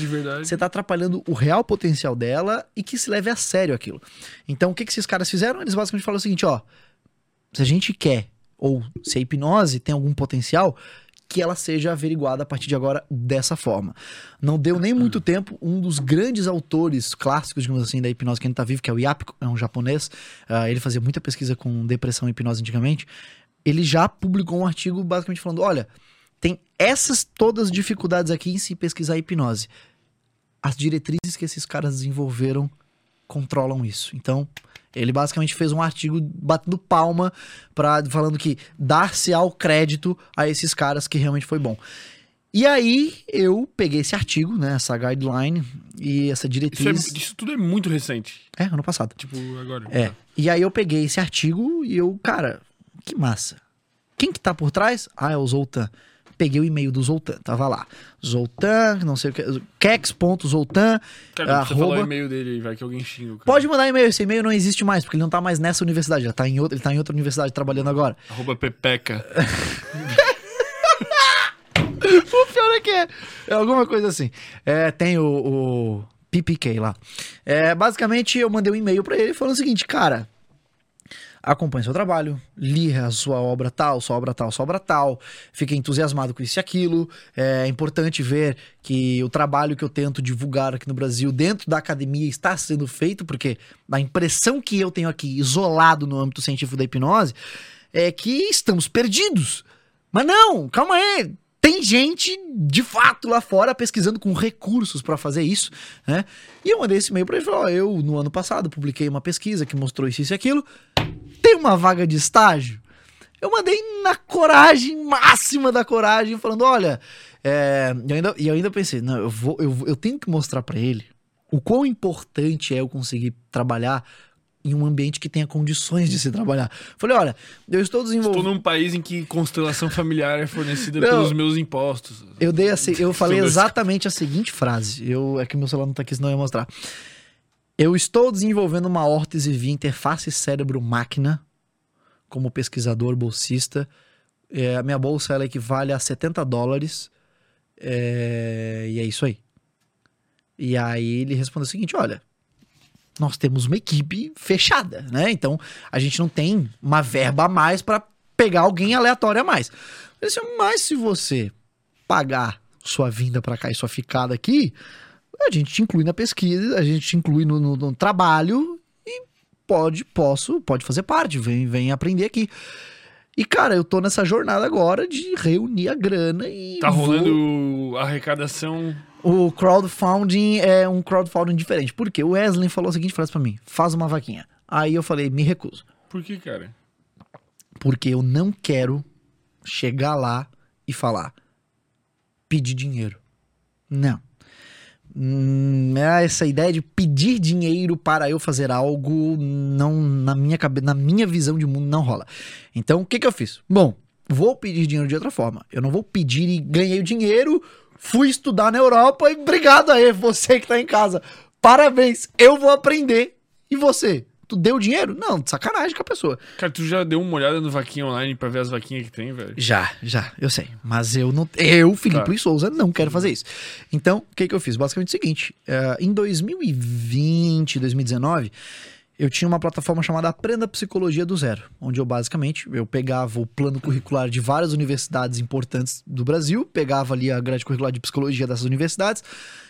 você tá atrapalhando o real potencial dela e que se leve a sério aquilo. Então, o que que esses caras fizeram? Eles basicamente falaram o seguinte, ó, se a gente quer ou se a hipnose tem algum potencial, que ela seja averiguada a partir de agora dessa forma. Não deu nem muito tempo, um dos grandes autores clássicos, digamos assim, da hipnose que ainda está vivo, que é o Yapiko, é um japonês, uh, ele fazia muita pesquisa com depressão e hipnose antigamente, ele já publicou um artigo basicamente falando, olha, tem essas todas as dificuldades aqui em se pesquisar hipnose. As diretrizes que esses caras desenvolveram controlam isso. Então, ele basicamente fez um artigo batendo palma para falando que dar-se ao crédito a esses caras que realmente foi bom. E aí eu peguei esse artigo, né, essa guideline e essa diretriz. Isso, é, isso tudo é muito recente. É, ano passado. Tipo, agora. É. E aí eu peguei esse artigo e eu, cara, que massa. Quem que tá por trás? Ah, é o Zoltan peguei o e-mail do Zoltan, tava lá. Zoltan, não sei o que, kex.zoltan. Cara, arroba... falar o e-mail dele, vai que alguém xinga. Pode mandar e-mail, esse e-mail não existe mais, porque ele não tá mais nessa universidade, ele tá em outra, ele tá em outra universidade trabalhando agora. Arroba pepeca. o pior é que é, é alguma coisa assim. É, tem o, o PPK lá. É, basicamente, eu mandei um e-mail para ele falando o seguinte, cara acompanhe seu trabalho, li a sua obra tal, sua obra tal, sua obra tal, fique entusiasmado com isso e aquilo. É importante ver que o trabalho que eu tento divulgar aqui no Brasil dentro da academia está sendo feito, porque a impressão que eu tenho aqui, isolado no âmbito científico da hipnose, é que estamos perdidos. Mas não, calma aí, tem gente de fato lá fora pesquisando com recursos para fazer isso, né? E eu mandei esse e-mail para ele, falou, eu no ano passado publiquei uma pesquisa que mostrou isso, e aquilo, tem uma vaga de estágio? Eu mandei na coragem, máxima da coragem, falando, olha, é... eu ainda, e eu ainda pensei, não, eu vou, eu, eu tenho que mostrar para ele o quão importante é eu conseguir trabalhar em um ambiente que tenha condições de se trabalhar. Falei, olha, eu estou desenvolvendo. Estou num país em que constelação familiar é fornecida não, pelos meus impostos. Eu dei a se... eu falei exatamente a seguinte frase. Eu é que meu celular não está aqui, senão eu ia mostrar. Eu estou desenvolvendo uma órtese via interface cérebro-máquina como pesquisador bolsista. É, a minha bolsa ela equivale a 70 dólares. É, e é isso aí. E aí ele respondeu o seguinte: olha, nós temos uma equipe fechada, né? Então a gente não tem uma verba a mais para pegar alguém aleatório a mais. Mas se você pagar sua vinda para cá e sua ficada aqui, a gente te inclui na pesquisa, a gente te inclui no, no- no trabalho e pode, posso, pode fazer parte, vem, vem aprender aqui. E, cara, eu tô nessa jornada agora de reunir a grana e. Tá vou- rolando arrecadação. O crowdfunding é um crowdfunding diferente. Por quê? O Wesley falou a seguinte frase pra mim: faz uma vaquinha. Aí eu falei, me recuso. Por que, cara? Porque eu não quero chegar lá e falar, pedir dinheiro. Não. Hum, essa ideia de pedir dinheiro para eu fazer algo não na minha cabeça, na minha visão de mundo não rola. Então, o que que eu fiz? Bom, vou pedir dinheiro de outra forma. Eu não vou pedir e ganhei o dinheiro, fui estudar na Europa e obrigado aí, você que tá em casa. Parabéns, eu vou aprender. E você? Tu deu dinheiro? Não, de sacanagem com a pessoa. Cara, tu já deu uma olhada no Vaquinha Online pra ver as vaquinhas que tem, velho? Já, já, eu sei. Mas eu não. Eu, Felipe Tá. Luiz Souza, não quero fazer isso. Então, o que, que eu fiz? Basicamente o seguinte: eh, em 2020, 2019, eu tinha uma plataforma chamada Aprenda Psicologia do Zero, onde eu basicamente eu pegava o plano curricular de várias universidades importantes do Brasil, pegava ali a grade curricular de psicologia dessas universidades,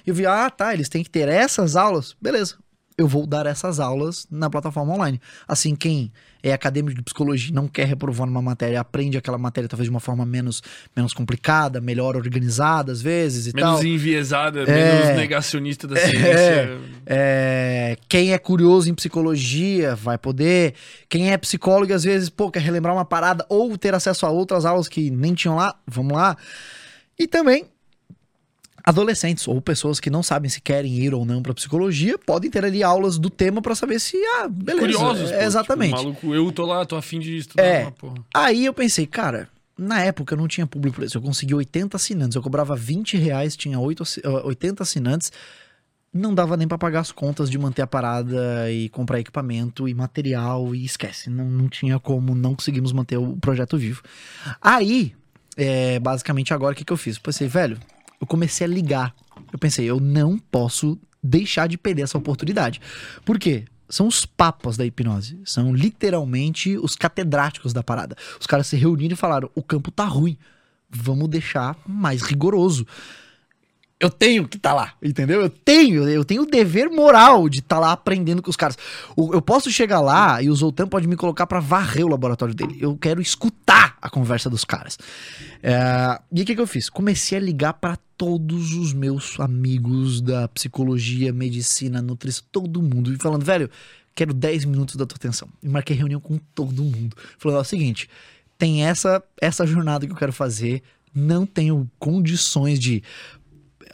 e eu via, ah, tá, eles têm que ter essas aulas, beleza. Eu vou dar essas aulas na plataforma online. Assim, quem é acadêmico de psicologia e não quer reprovar numa matéria, aprende aquela matéria talvez de uma forma menos, menos complicada, melhor organizada às vezes e Menos tal. enviesada, É. menos negacionista da ciência. É, quem é curioso em psicologia vai poder. Quem é psicólogo, às vezes, pô, quer relembrar uma parada ou ter acesso a outras aulas que nem tinham lá, vamos lá. E também adolescentes ou pessoas que não sabem se querem ir ou não para psicologia podem ter ali aulas do tema para saber se, ah, beleza. Curiosos, é, pô, exatamente. Tipo, maluco, eu tô lá, tô afim de estudar É. uma porra. Aí eu pensei, cara, na época eu não tinha público por isso. Eu consegui 80 assinantes. Eu cobrava 20 reais, tinha 8, assi- ah, 80 assinantes. Não dava nem pra pagar as contas de manter a parada e comprar equipamento e material e esquece. Não, não tinha como, não conseguimos manter o projeto vivo. Aí, é, basicamente agora o que, que eu fiz? Pensei, velho, eu comecei a ligar. Eu pensei, eu não posso deixar de perder essa oportunidade. Por quê? São os papas da hipnose. São literalmente os catedráticos da parada. Os caras se reuniram e falaram: o campo tá ruim. Vamos deixar mais rigoroso. Eu tenho que estar lá, entendeu? Eu tenho, eu tenho o dever moral de estar lá aprendendo com os caras. Eu posso chegar lá e o Zoltan pode me colocar pra varrer o laboratório dele. Eu quero escutar a conversa dos caras. É, e o que, que eu fiz? Comecei a ligar pra todos os meus amigos da psicologia, medicina, nutrição, todo mundo, e falando, velho, quero 10 minutos da tua atenção. E marquei reunião com todo mundo. Falando, ó, o seguinte, tem essa, essa jornada que eu quero fazer, não tenho condições de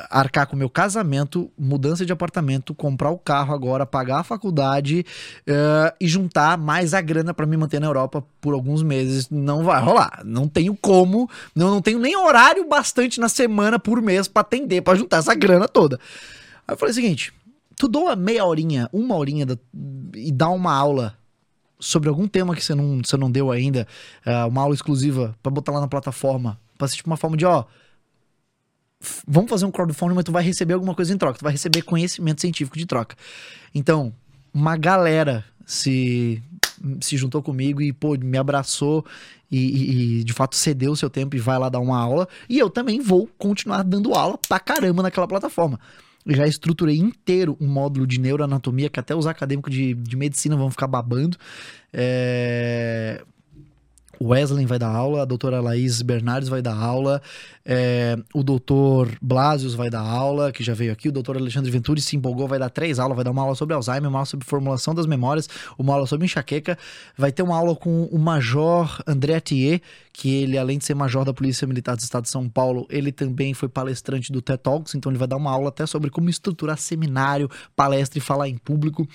arcar com o meu casamento, mudança de apartamento, comprar o carro agora, pagar a faculdade eh, e juntar mais a grana pra me manter na Europa por alguns meses. Não vai rolar. Não tenho como, não, não tenho nem horário bastante na semana por mês pra atender, pra juntar essa grana toda. Aí eu falei o seguinte: tu doa meia horinha, uma horinha da- e dá uma aula sobre algum tema que você não, você não deu ainda, eh, uma aula exclusiva pra botar lá na plataforma, pra ser tipo uma forma de, ó, f- vamos fazer um crowdfunding, mas tu vai receber alguma coisa em troca, tu vai receber conhecimento científico de troca. Então, uma galera se se juntou comigo e, pô, me abraçou e, e- de fato cedeu o seu tempo e vai lá dar uma aula. E eu também vou continuar dando aula pra caramba naquela plataforma. Eu já estruturei inteiro um módulo de neuroanatomia que até os acadêmicos de, de medicina vão ficar babando. É... Wesley vai dar aula, a doutora Laís Bernardes vai dar aula, é, o doutor Blasius vai dar aula, que já veio aqui, o doutor Alexandre Venturi se empolgou, vai dar três aulas, vai dar uma aula sobre Alzheimer, uma aula sobre formulação das memórias, uma aula sobre enxaqueca, vai ter uma aula com o Major André Thier, que ele, além de ser major da Polícia Militar do Estado de São Paulo, ele também foi palestrante do TED Talks, então ele vai dar uma aula até sobre como estruturar seminário, palestra e falar em público.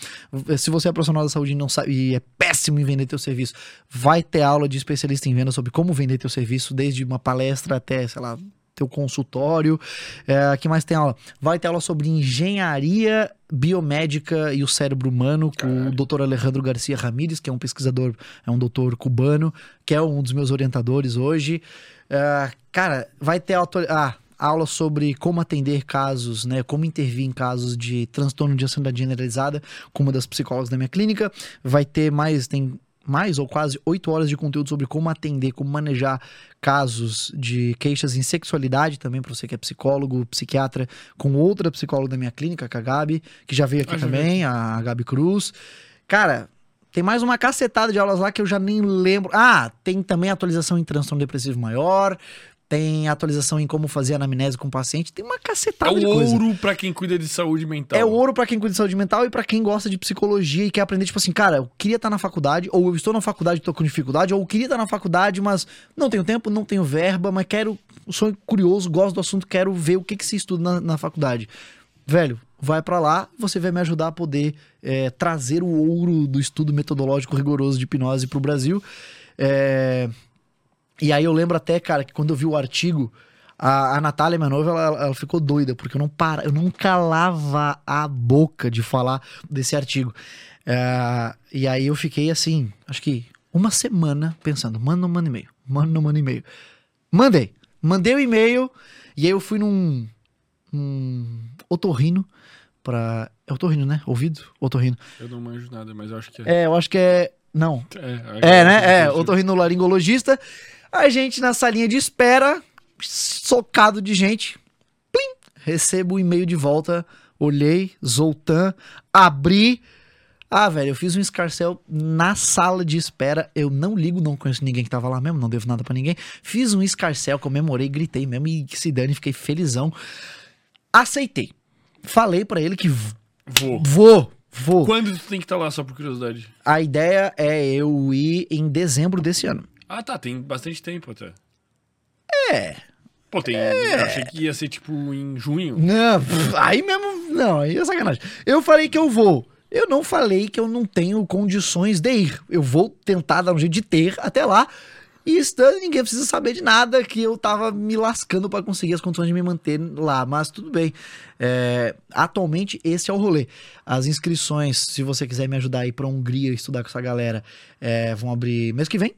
Se você é profissional da saúde e não sabe e é péssimo em vender teu serviço, vai ter aula de especialista em venda sobre como vender teu serviço, desde uma palestra até, sei lá, teu consultório. É, que mais tem aula? Vai ter aula sobre engenharia biomédica e o cérebro humano com o Dr. Alejandro Garcia Ramírez, que é um pesquisador, é um doutor cubano, que é um dos meus orientadores hoje. É, cara, vai ter ah, aula sobre como atender casos, né, como intervir em casos de transtorno de ansiedade generalizada com uma das psicólogas da minha clínica. Vai ter mais, tem mais ou quase oito horas de conteúdo sobre como atender, como manejar casos de queixas em sexualidade também para você que é psicólogo, psiquiatra, com outra psicóloga da minha clínica, com a Gabi, que já veio aqui Ah, também, a Gabi Cruz. Cara, tem mais uma cacetada de aulas lá que eu já nem lembro. Ah, tem também atualização em transtorno depressivo maior, tem atualização em como fazer anamnese com o paciente, tem uma É cacetada o de coisa. ouro pra quem cuida de saúde mental. É ouro pra quem cuida de saúde mental e pra quem gosta de psicologia e quer aprender, tipo assim, cara, eu queria estar na faculdade, ou eu estou na faculdade e tô com dificuldade, ou eu queria estar na faculdade, mas não tenho tempo, não tenho verba, mas quero, sou curioso, gosto do assunto, quero ver o que, que se estuda na, na faculdade. Velho, vai pra lá, você vai me ajudar a poder é, trazer o ouro do estudo metodológico rigoroso de hipnose pro Brasil. É, E aí eu lembro até, cara, que quando eu vi o artigo, a, a Natália, minha noiva, ela, ela ficou doida, porque eu não para, eu não calava a boca de falar desse artigo. É, e aí eu fiquei assim, acho que uma semana pensando, manda um manda e-mail, manda um manda e-mail. Mandei. Mandei o e-mail e aí eu fui num um otorrino pra... É otorrino, né? Ouvido? Otorrino. Eu não manjo nada, mas eu acho que é. É, eu acho que é... Não, É, é, né? É, otorrinolaringologista. A gente na salinha de espera, socado de gente. Plim! Recebo o e-mail de volta. Olhei, Zoltan, abri. Ah, velho, eu fiz um escarcel na sala de espera. Eu não ligo, não conheço ninguém que tava lá mesmo, não devo nada pra ninguém. Fiz um escarcel, comemorei, gritei mesmo e que se dane, fiquei felizão. Aceitei. Falei pra ele que Vou. vou, vou. Quando tu tem que estar lá, só por curiosidade? A ideia é eu ir em dezembro desse ano. Ah, tá, tem bastante tempo até. É. Pô, tem. Eu achei que ia ser tipo em junho. Não, aí mesmo. Não, aí é sacanagem. Eu falei que eu vou. Eu não falei que eu não tenho condições de ir. Eu vou tentar dar um jeito de ter até lá. E estando, ninguém precisa saber de nada que eu tava me lascando pra conseguir as condições de me manter lá. Mas tudo bem. É, atualmente, esse é o rolê. As inscrições, se você quiser me ajudar aí pra Hungria estudar com essa galera, é, vão abrir mês que vem.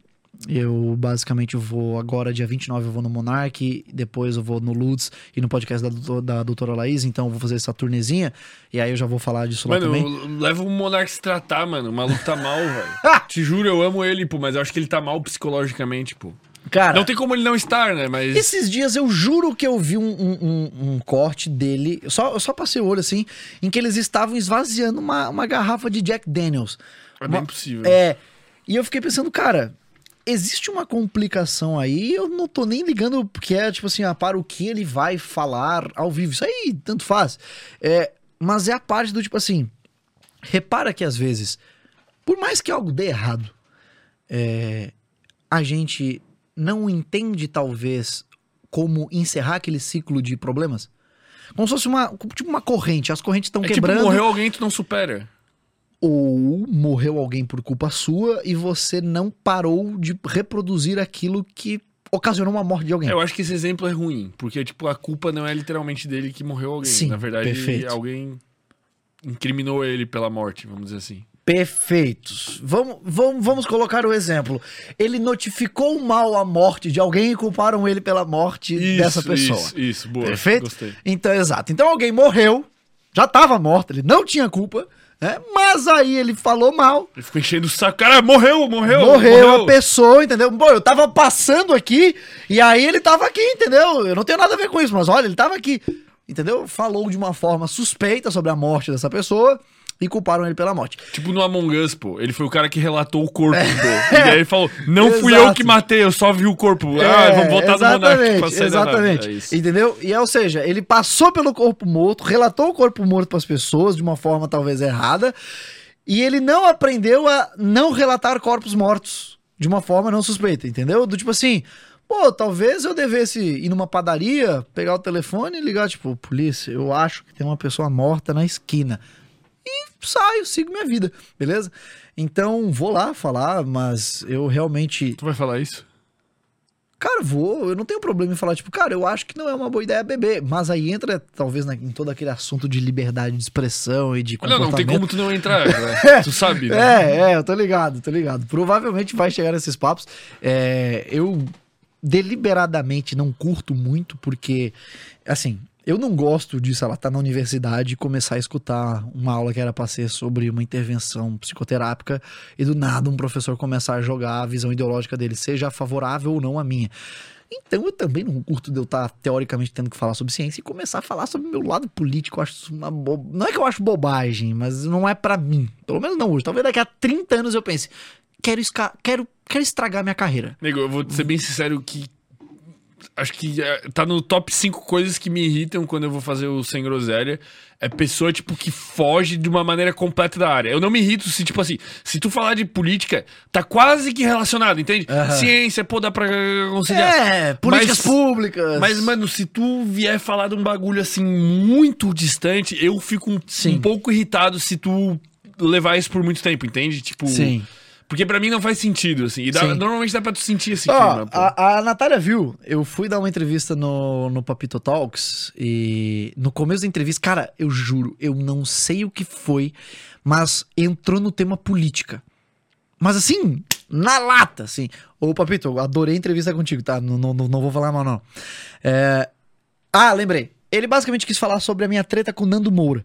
Eu basicamente vou agora, dia 29, eu vou no Monark, depois eu vou no Lutz e no podcast da, da doutora Laís, então eu vou fazer essa turnezinha, e aí eu já vou falar disso lá Mano, também. leva o Monark se tratar, mano. O maluco tá mal, velho. Te juro, eu amo ele, pô, mas eu acho que ele tá mal psicologicamente, pô. Cara, Não tem como ele não estar, né? Mas. esses dias eu juro que eu vi um, um- um- um corte dele, eu só, eu só passei o olho assim, em que eles estavam esvaziando uma, uma garrafa de Jack Daniels. É bem uma- possível. É, e eu fiquei pensando, cara, existe uma complicação aí, eu não tô nem ligando porque é tipo assim, ah, para o que ele vai falar ao vivo. Isso aí, tanto faz. É, mas é a parte do tipo assim, repara que às vezes, por mais que algo dê errado, é, a gente não entende talvez como encerrar aquele ciclo de problemas. Como se fosse uma, tipo uma corrente, as correntes estão É tipo, quebrando morreu alguém tu não supera. Ou morreu alguém por culpa sua e você não parou de reproduzir aquilo que ocasionou uma morte de alguém. Eu acho que esse exemplo é ruim, porque, tipo, a culpa não é literalmente dele que morreu alguém. Sim, Na verdade, perfeito. alguém incriminou ele pela morte, vamos dizer assim. Perfeitos. Vamos, vamos, vamos colocar o exemplo. Ele notificou mal a morte de alguém e culparam ele pela morte dessa pessoa. Isso, isso, boa. Perfeito? Gostei. Então, exato. Então alguém morreu, já estava morto, ele não tinha culpa, né? Mas aí ele falou mal, Ele ficou enchendo o saco. Cara, morreu, morreu. morreu, a pessoa, entendeu? Bom, eu tava passando aqui e aí ele tava aqui, entendeu? Eu não tenho nada a ver com isso, mas olha, ele tava aqui, entendeu? Falou de uma forma suspeita sobre a morte dessa pessoa e culparam ele pela morte. Tipo no Among Us, pô. Ele foi o cara que relatou o corpo, pô. E daí ele falou: Não fui eu que matei, eu só vi o corpo. ah, É, vamos botar no Monark pra exatamente, sair da nave. exatamente. É. Entendeu? E é, ou seja, ele passou pelo corpo morto, relatou o corpo morto para as pessoas de uma forma talvez errada, e ele não aprendeu a não relatar corpos mortos de uma forma não suspeita, entendeu? Do tipo assim, pô, talvez eu devesse ir numa padaria, pegar o telefone e ligar, tipo, polícia, eu acho que tem uma pessoa morta na esquina. E saio, sigo minha vida, beleza? Então, vou lá falar, mas eu realmente Tu vai falar isso? Cara, vou, eu não tenho problema em falar, tipo, cara, eu acho que não é uma boa ideia beber. Mas aí entra, talvez, na- em todo aquele assunto de liberdade de expressão e de Não, não tem comportamento. como tu não entrar, né? Tu sabe, né? É, é, eu tô ligado, tô ligado. Provavelmente vai chegar nesses papos. É, eu deliberadamente não curto muito, porque, assim, eu não gosto de, sei lá, estar na universidade e começar a escutar uma aula que era pra ser sobre uma intervenção psicoterápica e do nada um professor começar a jogar a visão ideológica dele, seja favorável ou não a minha. Então eu também não curto de eu estar teoricamente tendo que falar sobre ciência e começar a falar sobre meu lado político. Eu acho uma bo... Não é que eu acho bobagem, mas não é pra mim. Pelo menos não hoje. Talvez daqui a 30 anos eu pense, quero, esca... quero, quero estragar minha carreira. Nego, eu vou ser bem sincero que. Acho que é, tá no top 5 coisas que me irritam quando eu vou fazer o Sem Groselha. É pessoa, tipo, que foge de uma maneira completa da área. Eu não me irrito se, tipo assim, se tu falar de política, tá quase que relacionado, entende? Ciência, pô, dá pra conciliar. É, políticas Mas- públicas. Mas, mano, se tu vier falar de um bagulho assim muito distante, eu fico um, um pouco irritado se tu levar isso por muito tempo, entende? Tipo. Sim. Porque pra mim não faz sentido, assim. E dá- normalmente dá pra tu sentir esse Ó, clima, pô. a, a Natália viu, eu fui dar uma entrevista no, no Papito Talks e no começo da entrevista, cara, eu juro, eu não sei o que foi, mas entrou no tema política. Mas assim, na lata, assim. Ô, Papito, eu adorei a entrevista contigo, tá? Não, não, não não vou falar mal, não. É... Ah, lembrei. Ele basicamente quis falar sobre a minha treta com o Nando Moura.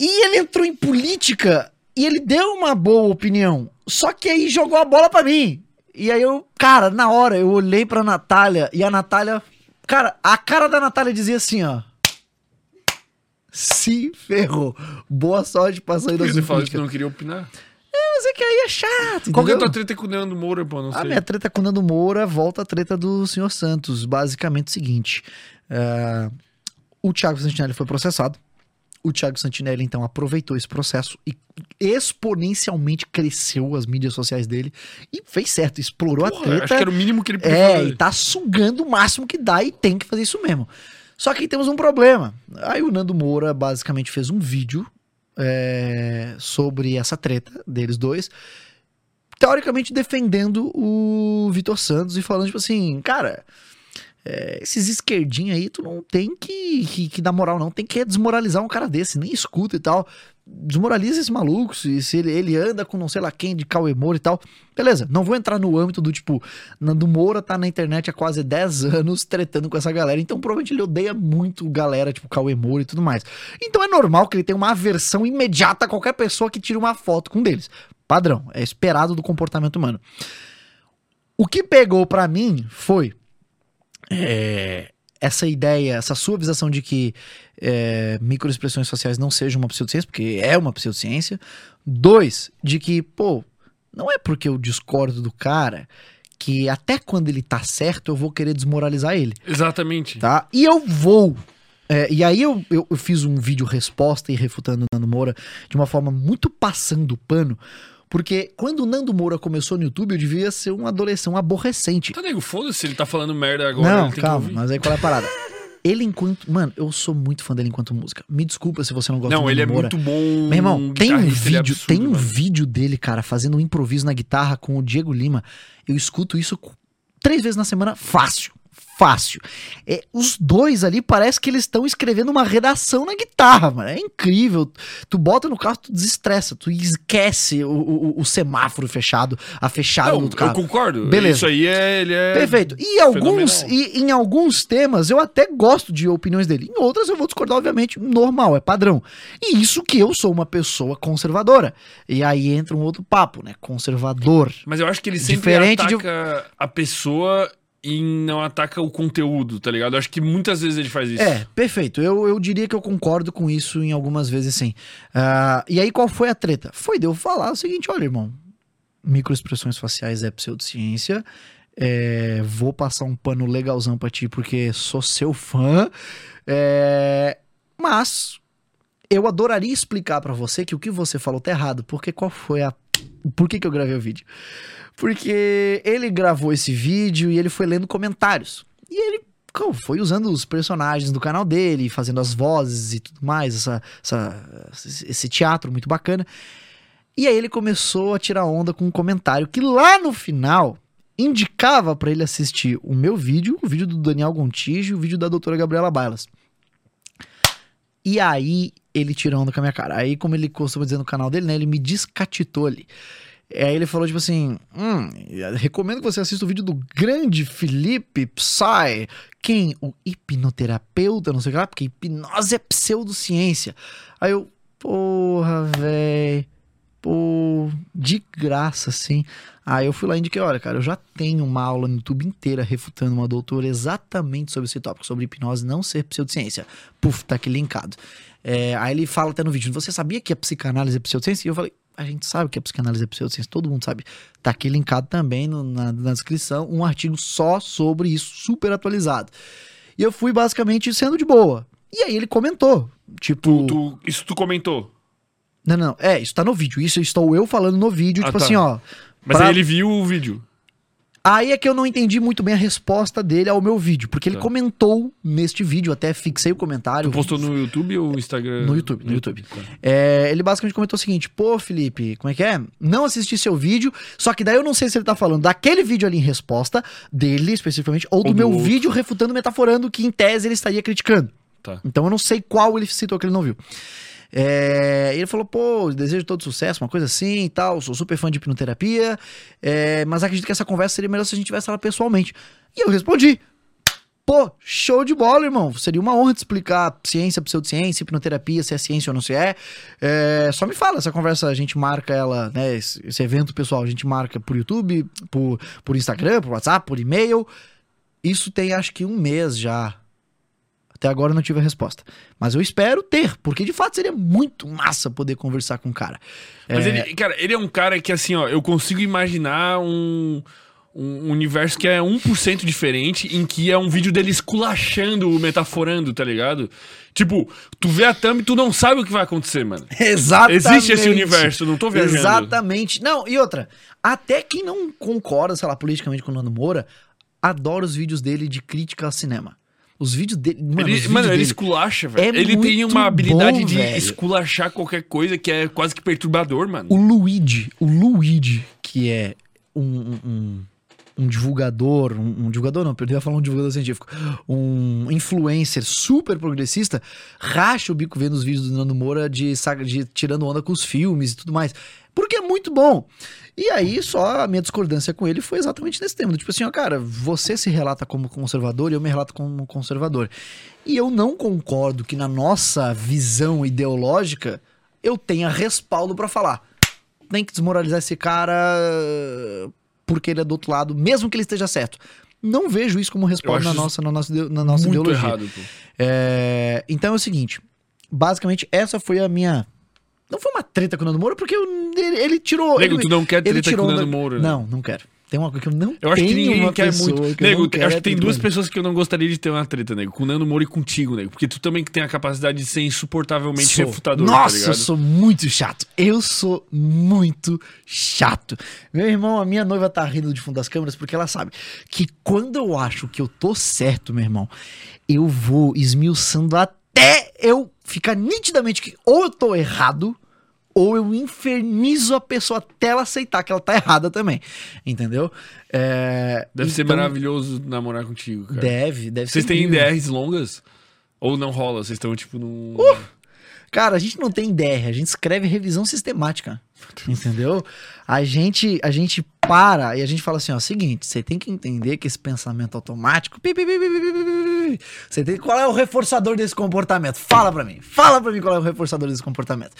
E ele entrou em política e ele deu uma boa opinião. Só que aí jogou a bola pra mim. E aí eu, cara, na hora eu olhei pra Natália e a Natália. Cara, a cara da Natália dizia assim, ó. Se ferrou. Boa sorte pra sair da você falou que não queria opinar. Mas é que aí é chato. Qual que é a tua treta com o Leandro Moura, pô? Não A sei. minha treta com o Nando Moura volta a treta do senhor Santos. Basicamente o seguinte: é, o Thiago Santinelli foi processado. O Thiago Santinelli, então, aproveitou esse processo e exponencialmente cresceu as mídias sociais dele e fez certo, explorou Porra, a treta. acho que era o mínimo que ele podia É, fazer. e tá sugando o máximo que dá e tem que fazer isso mesmo. Só que temos um problema. Aí o Nando Moura basicamente fez um vídeo é, sobre essa treta deles dois, teoricamente defendendo o Vitor Santos e falando, tipo assim, cara. é, esses esquerdinhos aí, tu não tem que, que, que dar moral, não. Tem que desmoralizar um cara desse, nem escuta e tal. Desmoraliza esse maluco, se, ele, ele anda com não sei lá quem de Cauê Moura e tal. Beleza, não vou entrar no âmbito do tipo, Nando Moura tá na internet há quase 10 anos tretando com essa galera, então provavelmente ele odeia muito galera, tipo Cauê Moura e tudo mais. Então é normal que ele tenha uma aversão imediata a qualquer pessoa que tire uma foto com um deles. Padrão, é esperado do comportamento humano. O que pegou pra mim foi é, essa ideia, essa suavização de que é, microexpressões faciais não sejam uma pseudociência, porque é uma pseudociência. Dois, de que, pô, não é porque eu discordo do cara que até quando ele tá certo eu vou querer desmoralizar ele, Exatamente. tá? E eu vou. É, e aí eu, eu, eu fiz um vídeo resposta e refutando o Nando Moura de uma forma muito passando o pano, porque quando o Nando Moura começou no YouTube eu devia ser um adolescente, um aborrecente. Tá, nego, foda-se, ele tá falando merda agora. Não, calma, mas aí qual é a parada? Ele enquanto. Mano, eu sou muito fã dele enquanto música. Me desculpa se você não gosta Não, ele é Moura. muito bom. Meu irmão, tem um é vídeo, absurdo, tem um mano. vídeo dele, cara, fazendo um improviso na guitarra com o Diego Lima. Eu escuto isso três vezes na semana, fácil. Fácil. É, os dois ali parece que eles estão escrevendo uma redação na guitarra, mano. É incrível. Tu bota no carro, tu desestressa, tu esquece o, o- o semáforo fechado, a fechada Não, do eu carro. concordo. Beleza. Isso aí é. Ele é Perfeito. E alguns, e, em alguns temas eu até gosto de opiniões dele. Em outras eu vou discordar, obviamente, normal, é padrão. E isso que eu sou uma pessoa conservadora. E aí entra um outro papo, né? Conservador. Mas eu acho que ele sempre Diferente de- ataca a pessoa e não ataca o conteúdo, tá ligado? Eu acho que muitas vezes ele faz isso. É, perfeito. Eu, eu diria que eu concordo com isso em algumas vezes sim. Ah, e aí qual foi a treta? Foi de eu falar o seguinte: olha, irmão, microexpressões faciais é pseudociência. É, vou passar um pano legalzão pra ti porque sou seu fã. É, mas eu adoraria explicar pra você que o que você falou tá errado. Porque qual foi a. Por que, que eu gravei o vídeo? Porque ele gravou esse vídeo e ele foi lendo comentários. E ele foi usando os personagens do canal dele, fazendo as vozes e tudo mais, essa, essa- esse teatro muito bacana. E aí ele começou a tirar onda com um comentário que lá no final indicava pra ele assistir o meu vídeo, o vídeo do Daniel Gontijo e o vídeo da doutora Gabriela Bailas. E aí ele tirou onda com a minha cara. Aí, como ele costuma dizer no canal dele, né? Ele me descatitou ali. Aí ele falou, tipo assim: hum, recomendo que você assista o vídeo do grande Felipe Psy. Quem? O hipnoterapeuta, não sei o que lá, porque hipnose é pseudociência. Aí eu, porra, véi. Pô, de graça, assim. Aí eu fui lá e indiquei, olha, cara, eu já tenho uma aula no YouTube inteira refutando uma doutora exatamente sobre esse tópico, sobre hipnose não ser pseudociência. Puf, tá aqui linkado. É, aí ele fala até no vídeo, você sabia que a psicanálise é pseudociência? E eu falei, a gente sabe que a psicanálise é pseudociência, todo mundo sabe. Tá aqui linkado também no, na, na descrição um artigo só sobre isso, super atualizado. E eu fui basicamente sendo de boa. E aí ele comentou, tipo... Tu, tu- isso tu comentou. Não, não, é, isso tá no vídeo. Isso estou eu falando no vídeo, Ah, tipo tá. assim, ó. Mas pra- aí ele viu o vídeo. Aí é que eu não entendi muito bem a resposta dele ao meu vídeo, porque ele Tá. comentou neste vídeo, até fixei o comentário. Tu postou no YouTube ou no Instagram? No YouTube, no YouTube. tá. É, ele basicamente comentou o seguinte: pô, Felipe, como é que é? Não assisti seu vídeo, só que daí eu não sei se ele tá falando daquele vídeo ali em resposta, dele especificamente, ou do, Ou do meu outro. vídeo refutando, metaforando, que em tese ele estaria criticando. Tá. Então eu não sei qual ele citou que ele não viu. É, ele falou, pô, desejo todo sucesso, uma coisa assim e tal, sou super fã de hipnoterapia, é, mas acredito que essa conversa seria melhor se a gente tivesse ela pessoalmente. E eu respondi, pô, show de bola, irmão, seria uma honra te explicar ciência, pseudociência, hipnoterapia, se é ciência ou não se é. É, só me fala, essa conversa a gente marca ela, né, esse, esse evento pessoal, a gente marca por YouTube, por, por Instagram, por WhatsApp, por e-mail. Isso tem acho que um mês já. Até agora eu não tive a resposta. Mas eu espero ter, porque de fato seria muito massa poder conversar com o cara. Mas É, ele, cara, ele é um cara que, assim, ó, eu consigo imaginar um, um universo que é 1% diferente, em que é um vídeo dele esculachando, metaforando, tá ligado? Tipo, tu vê a thumb e tu não sabe o que vai acontecer, mano. Exatamente. Existe esse universo, não tô viajando. Exatamente. Não, e outra, até quem não concorda, sei lá, politicamente com o Nando Moura, adora os vídeos dele de crítica ao cinema. Os vídeos dele. Mano, Ele, mano, ele esculacha, velho. é ele tem uma habilidade bom, de velho. esculachar qualquer coisa que é quase que perturbador, mano. O Luigi, o Luigi, que é um, um, um- um divulgador, um, um divulgador não, eu ia falar um divulgador científico, um influencer super progressista, racha o bico vendo os vídeos do Nando Moura de, de tirando onda com os filmes e tudo mais. Porque é muito bom. E aí, só a minha discordância com ele foi exatamente nesse tema. Tipo assim, ó, cara, você se relata como conservador e eu me relato como conservador. E eu não concordo que na nossa visão ideológica eu tenha respaldo pra falar tem que desmoralizar esse cara porque ele é do outro lado, mesmo que ele esteja certo. Não vejo isso como acho na nossa, na nossa, na nossa Muito ideologia. errado, pô. É, então é o seguinte, basicamente essa foi a minha... Não foi uma treta com o Nando Moura, porque eu- ele, ele tirou... Nego, ele, tu não quer ele treta com o Nando Moura, né? Não, não quero. Tem uma coisa que eu não Eu acho que ninguém quer muito. que eu Nego, quero acho que tem duas pessoas que eu não gostaria de ter uma treta, nego. Com o Nando Moura e contigo, nego. Porque tu também que tem a capacidade de ser insuportavelmente Sou. refutador, tá Nossa, eu ligado? sou muito chato. Eu sou muito chato. Meu irmão, a minha noiva tá rindo de fundo das câmeras porque ela sabe que quando eu acho que eu tô certo, meu irmão, eu vou esmiuçando até eu ficar nitidamente que ou eu tô errado ou eu infernizo a pessoa até ela aceitar que ela tá errada também. Entendeu? É, Deve ser então, maravilhoso namorar contigo, cara. Deve, deve Vocês ser têm incrível. DRs longas? Ou não rola? Vocês estão, tipo, num... Uh! Cara, a gente não tem DR, a gente escreve revisão sistemática. Entendeu? A gente, a gente para e a gente fala assim, ó, seguinte, você tem que entender que esse pensamento automático, pi, pi, pi, você tem qual é o reforçador desse comportamento? Fala para mim, fala para mim qual é o reforçador desse comportamento.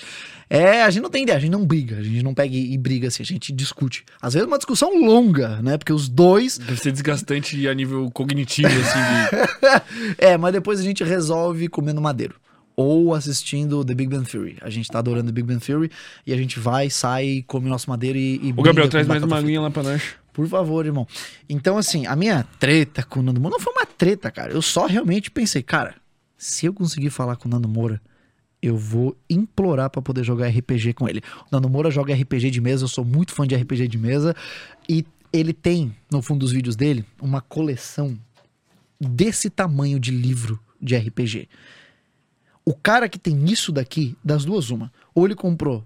É, a gente não tem ideia, a gente não briga, a gente não pega e briga assim, a gente discute. Às vezes uma discussão longa, né? Porque os dois deve ser desgastante a nível cognitivo assim. De... é, mas depois a gente resolve comendo madeiro. Ou assistindo The Big Bang Theory. A gente tá adorando The Big Bang Theory e a gente vai, sai, come nosso madeiro e. e briga Gabriel, traz mais uma aguinha lá pra nós. Por favor, irmão. Então, assim, a minha treta com o Nando Moura não foi uma treta, cara. Eu só realmente pensei, cara, se eu conseguir falar com o Nando Moura, eu vou implorar pra poder jogar RPG com ele. O Nando Moura joga RPG de mesa, eu sou muito fã de RPG de mesa. E ele tem, no fundo dos vídeos dele, uma coleção desse tamanho de livro de RPG. O cara que tem isso daqui, das duas, uma. Ou ele comprou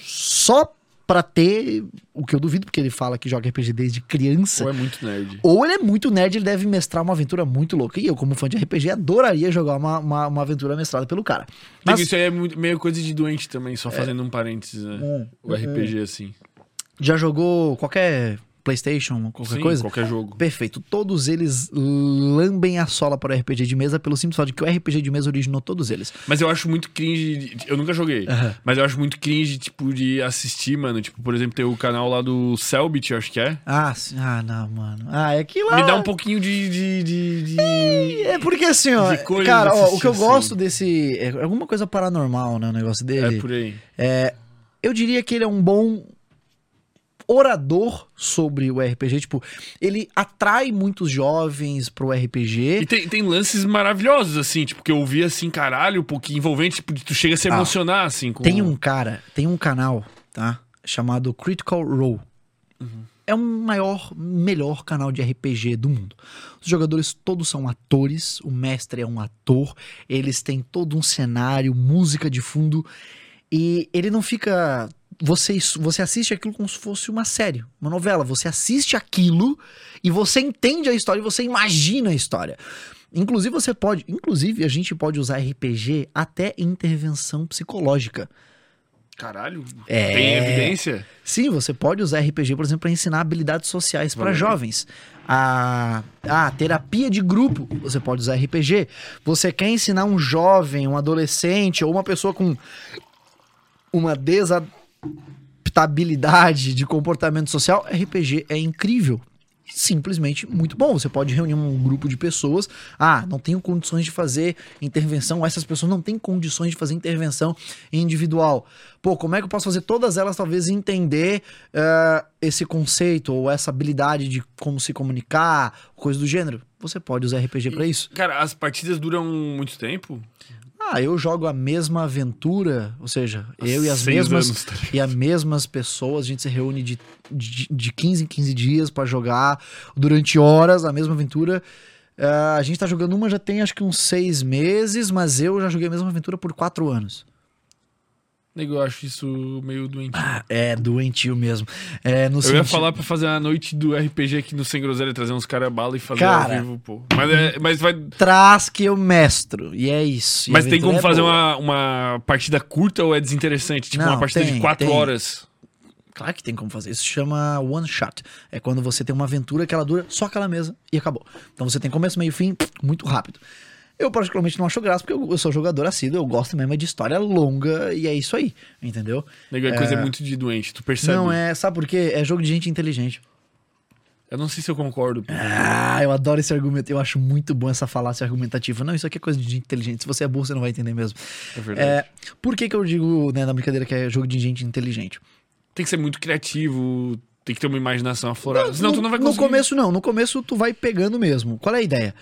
só pra ter, o que eu duvido, porque ele fala que joga RPG desde criança. Ou é muito nerd. Ou ele é muito nerd, ele deve mestrar uma aventura muito louca. E eu, como fã de RPG, adoraria jogar uma, uma, uma aventura mestrada pelo cara. Mas... Isso aí é meio coisa de doente também, só fazendo um parênteses, né? Hum, O RPG, assim. Já jogou qualquer PlayStation, qualquer Sim, coisa? qualquer jogo. Perfeito. Todos eles lambem a sola para o RPG de mesa pelo simples fato de que o RPG de mesa originou todos eles. Mas eu acho muito cringe. Eu nunca joguei. Mas eu acho muito cringe, tipo, de assistir, mano. Tipo, por exemplo, tem o canal lá do Selbit, eu acho que é. Ah, sim. ah, não, mano. Ah, é que lá. Me dá um pouquinho de. de, de, de- É porque assim, ó. Cara, ó, o que eu assim. gosto desse. É alguma coisa paranormal, né? O negócio dele. É por aí. Eu diria que ele é um bom orador sobre o RPG. Tipo, ele atrai muitos jovens pro E RPG. tem, tem lances maravilhosos, assim, tipo, que eu vi assim, caralho, um pouquinho envolvente, tipo, tu chega a se Ah, emocionar, assim. Com... Tem um cara, tem um canal, tá? Chamado Critical Role. É o maior, melhor canal de RPG do mundo. Os jogadores todos são atores, o mestre é um ator, eles têm todo um cenário, música de fundo, e ele não fica. Você, você assiste aquilo como se fosse uma série, uma novela. Você assiste aquilo e você entende a história e você imagina a história. Inclusive, você pode. Inclusive, a gente pode usar RPG até em intervenção psicológica. Caralho, É. tem evidência? Sim, você pode usar RPG, por exemplo, para ensinar habilidades sociais para jovens. A, a terapia de grupo, você pode usar RPG. Você quer ensinar um jovem, um adolescente ou uma pessoa com uma desadaptabilidade de comportamento social, RPG é incrível. Simplesmente muito bom. Você pode reunir um grupo de pessoas. Ah, não tenho condições de fazer intervenção. Essas pessoas não têm condições de fazer intervenção individual. Pô, como é que eu posso fazer todas elas talvez entender eh, esse conceito ou essa habilidade de como se comunicar, coisa do gênero? Você pode usar RPG pra isso. Cara, as partidas duram muito tempo? Ah, eu jogo a mesma aventura, ou seja, eu e as mesmas anos, tá e as mesmas pessoas, a gente se reúne de, de, de 15 em 15 dias pra jogar durante horas a mesma aventura. Ah, a gente tá jogando uma já tem acho que uns seis meses, mas eu já joguei a mesma aventura por quatro anos. Nego, eu acho isso meio doentio. Ah, é doentio mesmo. É, no eu ia falar pra fazer a noite do RPG aqui no Sem Groselha, trazer uns caras bala e fazer Cara. ao vivo, pô. Mas, é- mas vai. Traz que eu mestro, e é isso. E Mas tem como é fazer boa. uma, uma partida curta ou é desinteressante? Tipo, Não, uma partida tem, de quatro tem. horas. Claro que tem como fazer. Isso se chama one shot. É quando você tem uma aventura que ela dura só aquela mesa e acabou. Então você tem começo, meio fim, muito rápido. Eu particularmente não acho graça porque eu, eu sou jogador assíduo, eu gosto mesmo é de história longa e é isso aí, entendeu? Nego, é coisa muito de doente, tu percebe? Não é, sabe por quê? É jogo de gente inteligente. Eu não sei se eu concordo. Ah, eu adoro esse argumento. Eu acho muito bom essa falácia argumentativa. Não, isso aqui é coisa de gente inteligente. Se você é burro, você não vai entender mesmo. É verdade. É, por que que eu digo, né, na brincadeira que é jogo de gente inteligente? Tem que ser muito criativo, tem que ter uma imaginação aflorada. Senão no, tu não vai no conseguir. começo não, no começo tu vai pegando mesmo. Qual é a ideia?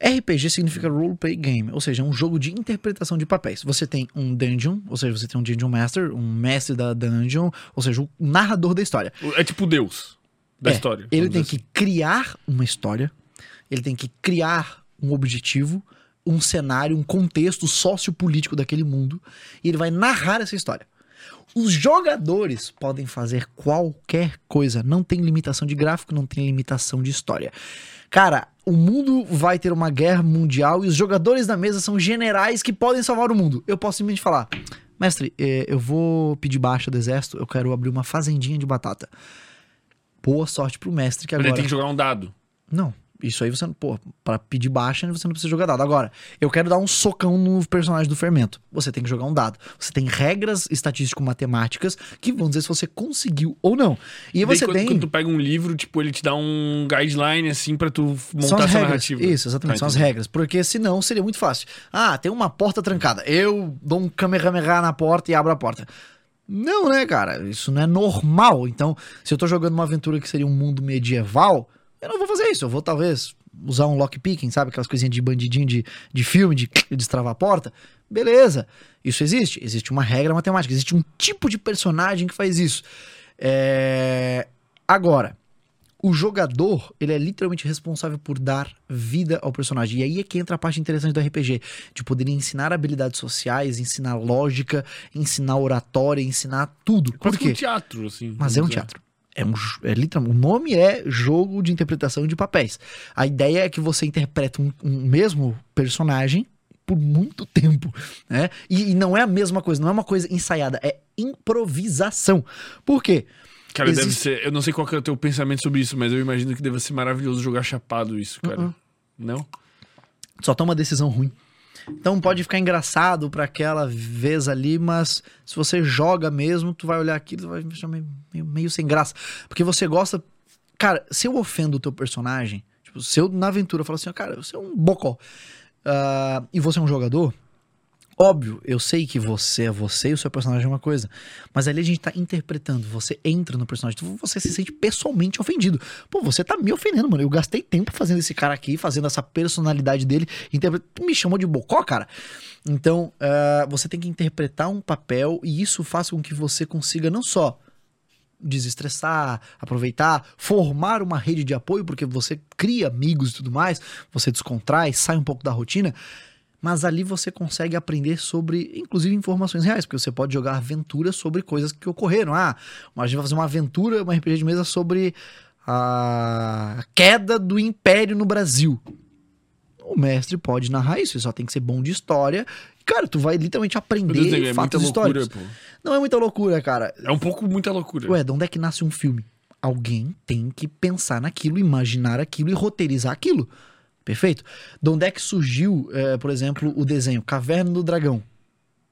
RPG significa roleplay game, ou seja, é um jogo de interpretação de papéis. Você tem um dungeon, ou seja, você tem um dungeon master, um mestre da dungeon, ou seja, o narrador da história. É tipo Deus da É, história. Ele tem dizer que criar uma história, ele tem que criar um objetivo, um cenário, um contexto sociopolítico daquele mundo, e ele vai narrar essa história. Os jogadores podem fazer qualquer coisa, não tem limitação de gráfico, não tem limitação de história. Cara, o mundo vai ter uma guerra mundial e os jogadores da mesa são generais que podem salvar o mundo. Eu posso simplesmente falar, mestre, eh, eu vou pedir baixa do exército, eu quero abrir uma fazendinha de batata. Boa sorte pro mestre que agora. ele tem que jogar um dado. Não, isso aí você não. Pô, pra pedir baixa você não precisa jogar dado. Agora, eu quero dar um socão no personagem do fermento. Você tem que jogar um dado. Você tem regras estatístico-matemáticas que vão dizer se você conseguiu ou não. E Daí você quando, tem. quando tu pega um livro, tipo, ele te dá um guideline, assim, pra tu montar essa narrativa. Isso, exatamente, Tá, são as regras. Porque senão seria muito fácil. Ah, tem uma porta trancada. Eu dou um kamehameha na porta e abro a porta. Não, né, cara? Isso não é normal. Então, se eu tô jogando uma aventura que seria um mundo medieval, eu não vou fazer isso. Eu vou talvez usar um lockpicking, sabe? Aquelas coisinhas de bandidinho de, de filme, de destravar a porta. Beleza. Isso existe. Existe uma regra matemática. Existe um tipo de personagem que faz isso. É... Agora, o jogador, ele é literalmente responsável por dar vida ao personagem. E aí é que entra a parte interessante do RPG, de poder ensinar habilidades sociais, ensinar lógica, ensinar oratória, ensinar tudo. Por Quase que um quê? teatro, assim. Mas é um dizer. teatro. É um, é literalmente, o nome é jogo de interpretação de papéis. A ideia é que você interpreta um, um mesmo personagem por muito tempo, né? E, e não é a mesma coisa, não é uma coisa ensaiada, é improvisação. Por quê? Cara, deve Existe- ser. Eu não sei qual é o teu pensamento sobre isso, mas eu imagino que deve ser maravilhoso jogar chapado isso, cara. Uhum. Não? só toma decisão ruim. Então pode ficar engraçado pra aquela vez ali, mas se você joga mesmo, tu vai olhar aquilo e vai achar meio, meio, meio sem graça. Porque você gosta. Cara, se eu ofendo o teu personagem, tipo, se eu na aventura falo assim, cara, você é um bocó, ah, e você é um jogador, óbvio, eu sei que você é você e o seu personagem é uma coisa, mas ali a gente tá interpretando, você entra no personagem, então você se sente pessoalmente ofendido. Pô, você tá me ofendendo, mano. Eu gastei tempo fazendo esse cara aqui, fazendo essa personalidade dele. interpre- me chamou de bocó, cara? Então, ah, você tem que interpretar um papel e isso faz com que você consiga não só desestressar, aproveitar, formar uma rede de apoio, porque você cria amigos e tudo mais, você descontrai, sai um pouco da rotina, mas ali você consegue aprender sobre, inclusive, informações reais, porque você pode jogar aventuras sobre coisas que ocorreram. Ah, a gente vai fazer uma aventura, uma RPG de mesa sobre a queda do Império no Brasil. O mestre pode narrar isso, ele só tem que ser bom de história. Cara, tu vai literalmente aprender Deus, é fatos loucura, históricos. pô. Não é muita loucura, cara. É um pouco muita loucura. Ué, de onde é que nasce um filme? Alguém tem que pensar naquilo, imaginar aquilo e roteirizar aquilo. Perfeito? De onde é que surgiu, eh, por exemplo, o desenho Caverna do Dragão?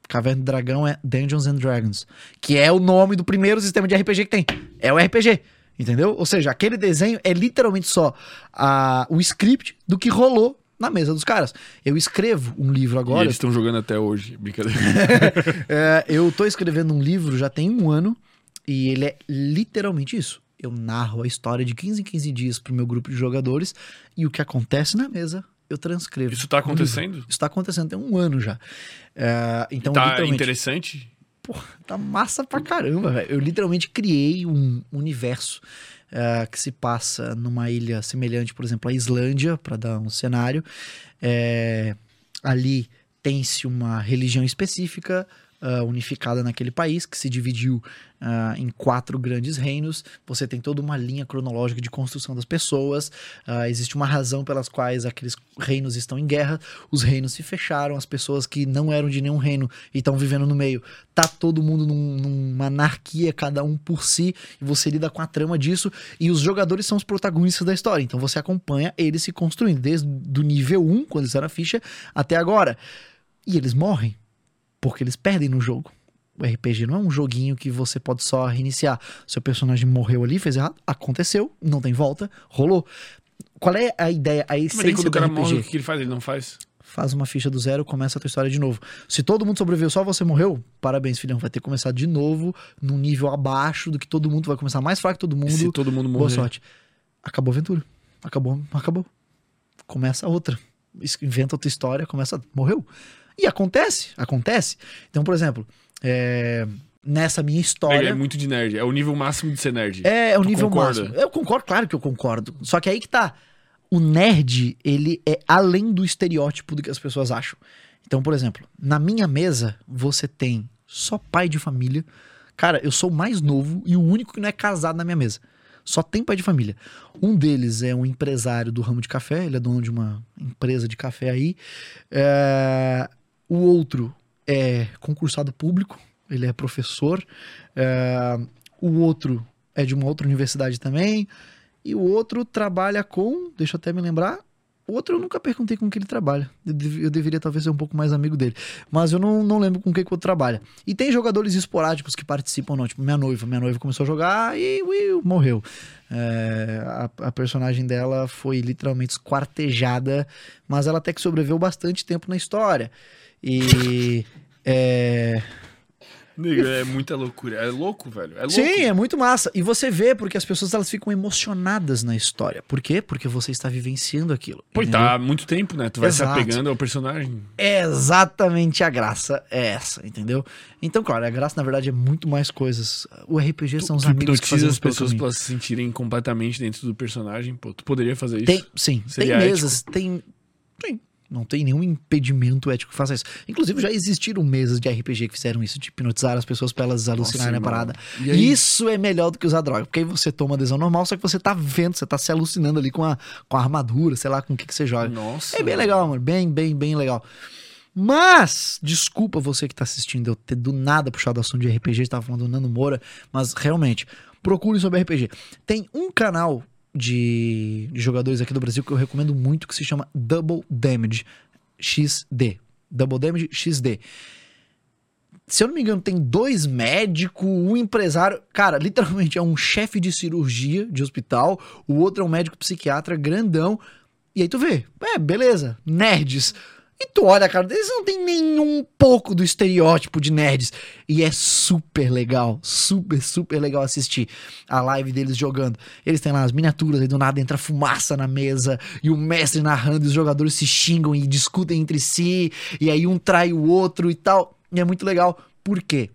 Caverna do Dragão é Dungeons and Dragons, que é o nome do primeiro sistema de RPG que tem. É o RPG. Entendeu? Ou seja, aquele desenho é literalmente só a- o script do que rolou na mesa dos caras. Eu escrevo um livro E agora. eles estão jogando até hoje. Brincadeira. É, eu tô escrevendo um livro já tem um ano e ele é literalmente isso. Eu narro a história de 15 em 15 dias pro meu grupo de jogadores e o que acontece na mesa eu transcrevo. Isso tá acontecendo? Isso tá acontecendo tem um ano já. É, então, tá literalmente, interessante? tá massa pra caramba, velho. Eu literalmente criei um universo é, que se passa numa ilha semelhante, por exemplo, à Islândia, pra dar um cenário. É, ali tem-se uma religião específica ah, unificada naquele país, que se dividiu ah, em quatro grandes reinos. Você tem toda uma linha cronológica de construção das pessoas. ah, existe uma razão pelas quais aqueles reinos estão em guerra. Os reinos se fecharam, as pessoas que não eram de nenhum reino e estão vivendo no meio. Tá todo mundo num- numa anarquia, cada um por si, e você lida com a trama disso. E os jogadores são os protagonistas da história. Então você acompanha eles se construindo, desde do nível 1, quando eles eram a ficha, até agora. E eles morrem porque eles perdem no jogo. O RPG não é um joguinho que você pode só reiniciar. Seu personagem morreu ali, fez errado, aconteceu, não tem volta, rolou. Qual é a ideia, a Mas essência quando do o cara RPG? morre, o que ele faz? Ele não faz? Faz uma ficha do zero, começa a tua história de novo. Se todo mundo sobreviveu, só você morreu, parabéns, filhão. Vai ter que começar de novo, num nível abaixo do que todo mundo. Vai começar mais fraco que todo mundo. E se todo mundo Boa morrer? sorte. Acabou a aventura. Acabou, acabou. Começa outra. Inventa outra história, começa. Morreu. E acontece, acontece. Então, por exemplo, é, nessa minha Ele história. é muito de nerd. É o nível máximo de ser nerd. É, é o Tu nível concorda? máximo. Eu concordo, claro que eu concordo. Só que aí que tá. O nerd, ele é além do estereótipo do que as pessoas acham. Então, por exemplo, na minha mesa, você tem só pai de família. Cara, eu sou o mais novo e o único que não é casado na minha mesa. Só tem pai de família. Um deles é um empresário do ramo de café, ele é dono de uma empresa de café aí. É, O outro é concursado público, ele é professor. É, O outro é de uma outra universidade também. E o outro trabalha com. Deixa eu até me lembrar. O outro eu nunca perguntei com que ele trabalha. Eu, dev- eu deveria talvez ser um pouco mais amigo dele. Mas eu não, não lembro com que, que o outro trabalha. E tem jogadores esporádicos que participam, não. Tipo, minha noiva. Minha noiva começou a jogar e morreu. É, a, a personagem dela foi literalmente esquartejada. Mas ela até que sobreviveu bastante tempo na história. E. é, Nego, é muita loucura. É louco, velho. É louco. Sim, é muito massa. E você vê porque as pessoas elas ficam emocionadas na história. Por quê? Porque você está vivenciando aquilo. Pô, entendeu? tá há muito tempo, né? Tu vai Exato. se apegando ao personagem. É exatamente a graça é essa, entendeu? Então, claro, a graça na verdade é muito mais coisas. O RPG são os tu amigos que fazemos as pessoas se sentirem completamente dentro do personagem. Pô, tu poderia fazer isso? Tem, sim, Seria tem mesas, tem. Sim. Não tem nenhum impedimento ético que faça isso. Inclusive, já existiram mesas de RPG que fizeram isso, de hipnotizar as pessoas pra elas alucinarem a irmão. parada. E aí? Isso é melhor do que usar droga. Porque aí você toma adesão normal, só que você tá vendo, você tá se alucinando ali com a, com a armadura, sei lá, com o que, que você joga. Nossa. É bem legal, mano. Bem, bem, bem legal. Mas, desculpa você que tá assistindo eu ter do nada puxado o assunto de RPG, tava falando do Nando Moura, mas realmente, procure sobre RPG. Tem um canal de, jogadores aqui do Brasil que eu recomendo muito que se chama Double Damage XD. Double Damage XD. Se eu não me engano, tem dois médicos, um empresário. Cara, literalmente é um chefe de cirurgia de hospital, o outro é um médico psiquiatra grandão. E aí tu vê, é, beleza, nerds. E tu olha, cara, eles não tem nenhum pouco do estereótipo de nerds. E é super legal, super, super legal assistir a live deles jogando. Eles têm lá as miniaturas, aí do nada entra fumaça na mesa, e o mestre narrando, e os jogadores se xingam e discutem entre si, e aí um trai o outro e tal. E é muito legal. Por quê?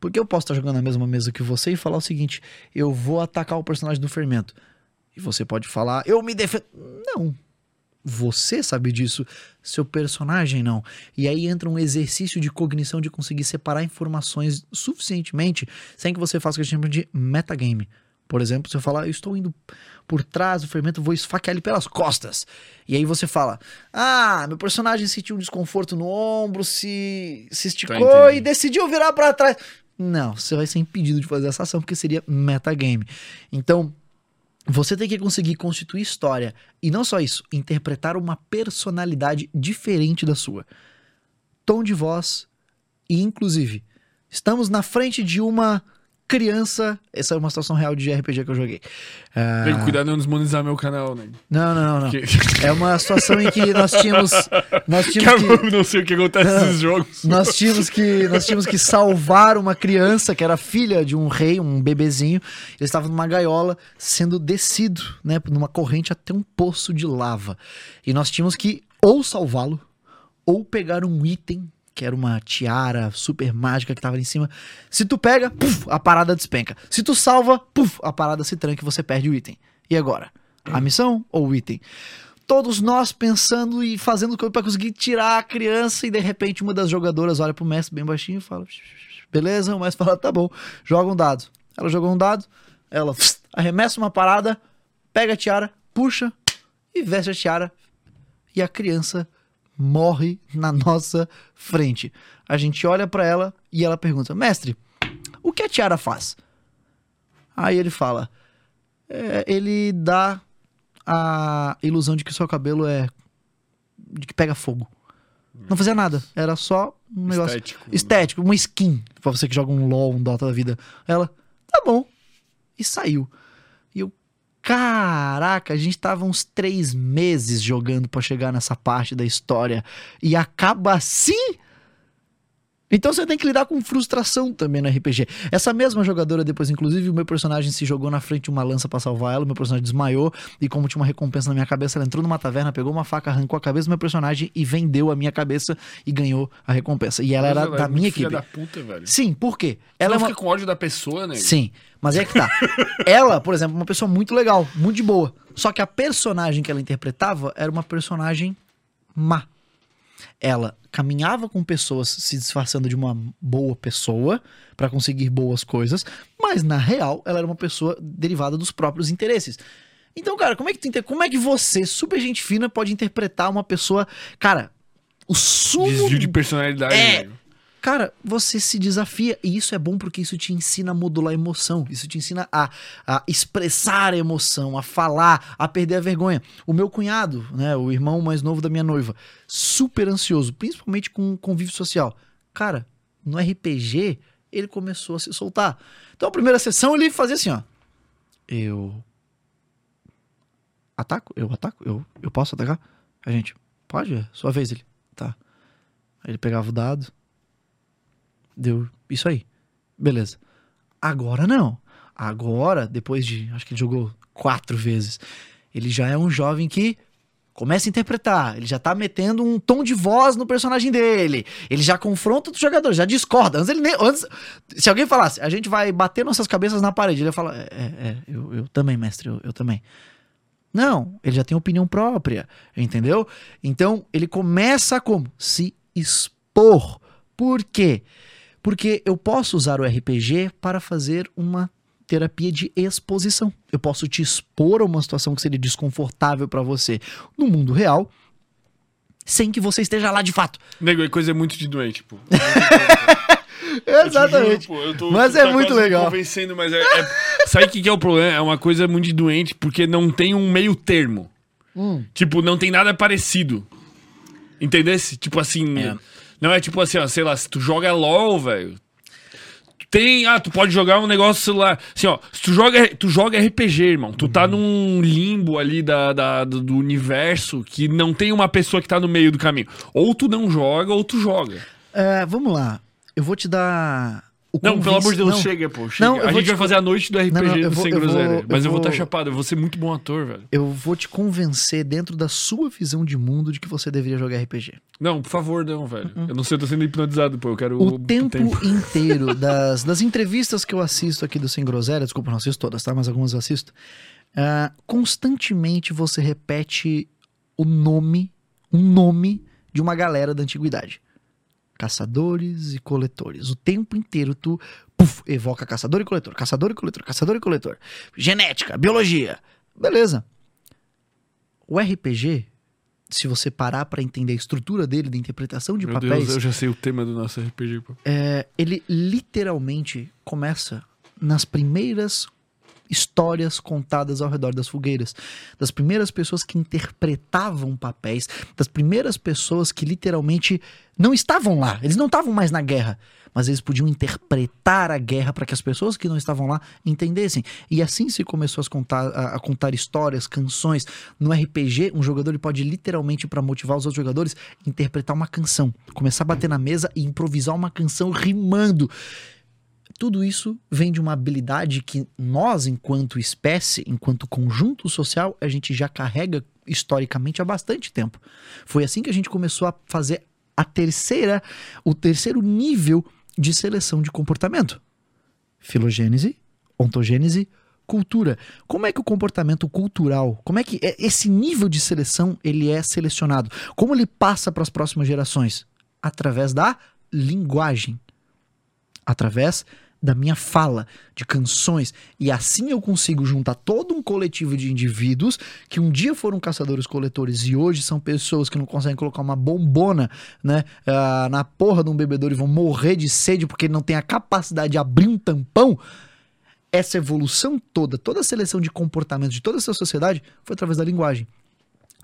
Porque eu posso estar jogando na mesma mesa que você e falar o seguinte: eu vou atacar o personagem do fermento. E você pode falar, eu me defendo. Não, você sabe disso, seu personagem não. E aí entra um exercício de cognição de conseguir separar informações suficientemente sem que você faça o que a gente chama de metagame. Por exemplo, você fala, eu estou indo por trás do fermento, vou esfaquear ele pelas costas. E aí você fala, ah, meu personagem sentiu um desconforto no ombro, se, se esticou e decidiu virar para trás. Não, você vai ser impedido de fazer essa ação porque seria metagame. Então, você tem que conseguir constituir história e não só isso, interpretar uma personalidade diferente da sua. Tom de voz e inclusive estamos na frente de uma criança. Essa é uma situação real de RPG que eu joguei. Uh... Tem que cuidar de não desmonetizar meu canal, né? Não, não, não. não. Que... É uma situação em que nós tínhamos. Nós tínhamos que... Não sei o que acontece não, nesses jogos. Nós tínhamos, que, nós tínhamos que salvar uma criança que era filha de um rei, um bebezinho. Ele estava numa gaiola sendo descido, né? Numa corrente até um poço de lava. E nós tínhamos que ou salvá-lo, ou pegar um item que era uma tiara super mágica que tava ali em cima. Se tu pega, a parada despenca. Se tu salva, a parada se tranca e você perde o item. E agora? A missão ou o item? Todos nós pensando e fazendo coisa para conseguir tirar a criança e de repente uma das jogadoras olha pro mestre bem baixinho e fala: "Beleza?" O mestre fala: "Tá bom. Joga um dado." Ela jogou um dado, ela arremessa uma parada, pega a tiara, puxa e veste a tiara e a criança morre na nossa frente. A gente olha para ela e ela pergunta: Mestre, o que a tiara faz? Aí ele fala: é, Ele dá a ilusão de que o seu cabelo é. de que pega fogo. Não fazia nada, era só um negócio estético, estético uma skin, pra você que joga um LOL, um Dota da vida. Ela, tá bom. E saiu. Caraca, a gente tava uns três meses jogando para chegar nessa parte da história e acaba assim? Então você tem que lidar com frustração também no RPG. Essa mesma jogadora, depois, inclusive, o meu personagem se jogou na frente de uma lança para salvar ela, o meu personagem desmaiou, e como tinha uma recompensa na minha cabeça, ela entrou numa taverna, pegou uma faca, arrancou a cabeça do meu personagem e vendeu a minha cabeça e ganhou a recompensa. E ela Mas era ela da é minha equipe. Da puta, velho. Sim, por quê? Ela é uma... fica com ódio da pessoa, né? Sim, mas é que tá. ela, por exemplo, é uma pessoa muito legal, muito de boa. Só que a personagem que ela interpretava era uma personagem má ela caminhava com pessoas se disfarçando de uma boa pessoa para conseguir boas coisas, mas na real ela era uma pessoa derivada dos próprios interesses. Então, cara, como é que tu, como é que você, super gente fina, pode interpretar uma pessoa, cara, o sumo desvio de personalidade, é, Cara, você se desafia e isso é bom porque isso te ensina a modular emoção, isso te ensina a, a expressar a emoção, a falar, a perder a vergonha. O meu cunhado, né, o irmão mais novo da minha noiva, super ansioso, principalmente com convívio social. Cara, no RPG ele começou a se soltar. Então a primeira sessão ele fazia assim, ó. Eu ataco, eu ataco, eu, eu posso atacar? A gente, pode, é sua vez ele. Tá. Aí ele pegava o dado, Deu isso aí. Beleza. Agora não. Agora, depois de. Acho que ele jogou quatro vezes. Ele já é um jovem que começa a interpretar. Ele já tá metendo um tom de voz no personagem dele. Ele já confronta os jogadores, já discorda. Antes ele nem. Antes, se alguém falasse, a gente vai bater nossas cabeças na parede, ele ia falar: É, é, é eu, eu também, mestre, eu, eu também. Não, ele já tem opinião própria, entendeu? Então ele começa como? Se expor. Por quê? Porque eu posso usar o RPG para fazer uma terapia de exposição. Eu posso te expor a uma situação que seria desconfortável para você no mundo real, sem que você esteja lá de fato. Nego, é coisa muito de doente, pô. Exatamente. Juro, pô, tô- Mas é tá muito legal. Convencendo, mas é, é- Sabe o que, que é o problema? É uma coisa muito doente, porque não tem um meio termo. Hum. Tipo, não tem nada parecido. Entendesse? Tipo assim. É. Não é tipo assim, ó, sei lá, se tu joga LOL, velho. Tem. Ah, tu pode jogar um negócio celular. Assim, ó, se tu joga, tu joga RPG, irmão. Tu Uhum. tá num limbo ali da, da- do, do universo que não tem uma pessoa que tá no meio do caminho. Ou tu não joga, ou tu joga. É, vamos lá. Eu vou te dar. O Não, pelo amor de Deus, não. chega, pô. Chega. Não, a gente te vai fazer a noite do RPG Não, não, do vou- Sem vou- Groselha. Mas eu vou estar vou- chapado, eu vou ser muito bom ator, velho. Eu vou te convencer dentro da sua visão de mundo de que você deveria jogar RPG. Não, por favor, não, velho. Eu não sei, eu tô sendo hipnotizado, pô. Eu quero Uhum. O tempo, inteiro das, das entrevistas que eu assisto aqui do Sem Groselha, desculpa, não assisto todas, tá? Mas algumas eu assisto. ah, constantemente você repete o nome, um nome de uma galera da antiguidade. Caçadores e coletores. O tempo inteiro tu puf, evoca caçador e coletor, caçador e coletor, caçador e coletor. Genética, biologia. Beleza. O RPG, se você parar pra entender a estrutura dele, da interpretação de Meu papéis, Deus, eu já sei o tema do nosso RPG, pô. é, ele literalmente começa nas primeiras histórias contadas ao redor das fogueiras, das primeiras pessoas que interpretavam papéis, das primeiras pessoas que literalmente não estavam lá, eles não estavam mais na guerra, mas eles podiam interpretar a guerra para que as pessoas que não estavam lá entendessem. E assim se começou a contar, a, a contar histórias, canções. No RPG, um jogador ele pode literalmente, para motivar os outros jogadores, interpretar uma canção, começar a bater na mesa e improvisar uma canção rimando. Tudo isso vem de uma habilidade que nós, enquanto espécie, enquanto conjunto social, a gente já carrega historicamente há bastante tempo. Foi assim que a gente começou a fazer a terceira, o terceiro nível de seleção de comportamento. Filogênese, ontogênese, cultura. Como é que o comportamento cultural, como é que é- esse nível de seleção ele é selecionado? Como ele passa para as próximas gerações? Através da linguagem. Através da minha fala, de canções. E assim eu consigo juntar todo um coletivo de indivíduos que um dia foram caçadores-coletores e hoje são pessoas que não conseguem colocar uma bombona né, ah, na porra de um bebedouro e vão morrer de sede porque não tem a capacidade de abrir um tampão. Essa evolução toda, toda a seleção de comportamentos de toda essa sociedade foi através da linguagem.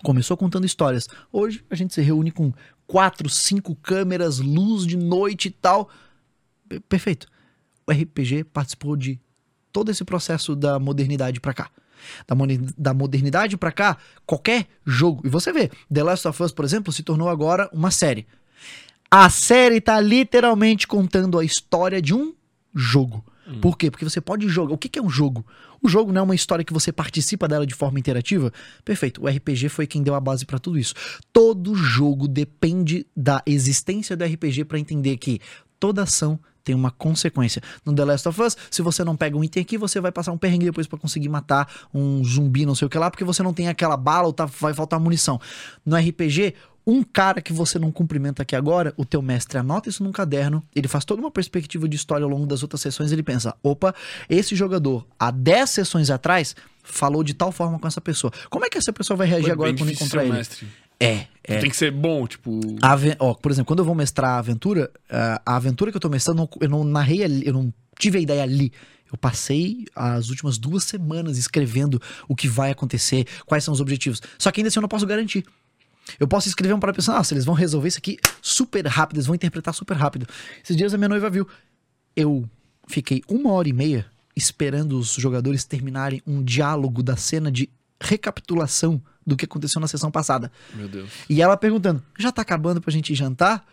Começou contando histórias. Hoje a gente se reúne com quatro, cinco câmeras, luz de noite e tal. Perfeito. O RPG participou de todo esse processo da modernidade pra cá. Da, da modernidade pra cá, qualquer jogo. E você vê, The Last of Us, por exemplo, se tornou agora uma série. A série tá literalmente contando a história de um jogo. Por quê? Porque você pode jogar. O que que é um jogo? O jogo não é uma história que você participa dela de forma interativa? Perfeito. O RPG foi quem deu a base pra tudo isso. Todo jogo depende da existência do RPG pra entender que toda ação tem uma consequência. No The Last of Us, se você não pega um item aqui, você vai passar um perrengue depois pra conseguir matar um zumbi, não sei o que lá, porque você não tem aquela bala ou tá, vai faltar munição. No RPG, um cara que você não cumprimenta aqui agora, o teu mestre anota isso num caderno, ele faz toda uma perspectiva de história ao longo das outras sessões, ele pensa, opa, esse jogador há 10 sessões atrás falou de tal forma com essa pessoa. Como é que essa pessoa vai reagir é agora quando encontrar ele? mestre. É, é. Tem que ser bom, tipo. Aven- ó, por exemplo, quando eu vou mestrar a aventura, ah, a aventura que eu tô mestrando, eu não- narrei ali, eu não tive a ideia ali. Eu passei as últimas duas semanas escrevendo o que vai acontecer, quais são os objetivos. Só que ainda assim eu não posso garantir. Eu posso escrever um para pensar, nossa, eles vão resolver isso aqui super rápido, eles vão interpretar super rápido. Esses dias a minha noiva viu. Eu fiquei uma hora e meia esperando os jogadores terminarem um diálogo da cena de recapitulação do que aconteceu na sessão passada. Meu Deus. E ela perguntando: já tá acabando pra gente jantar?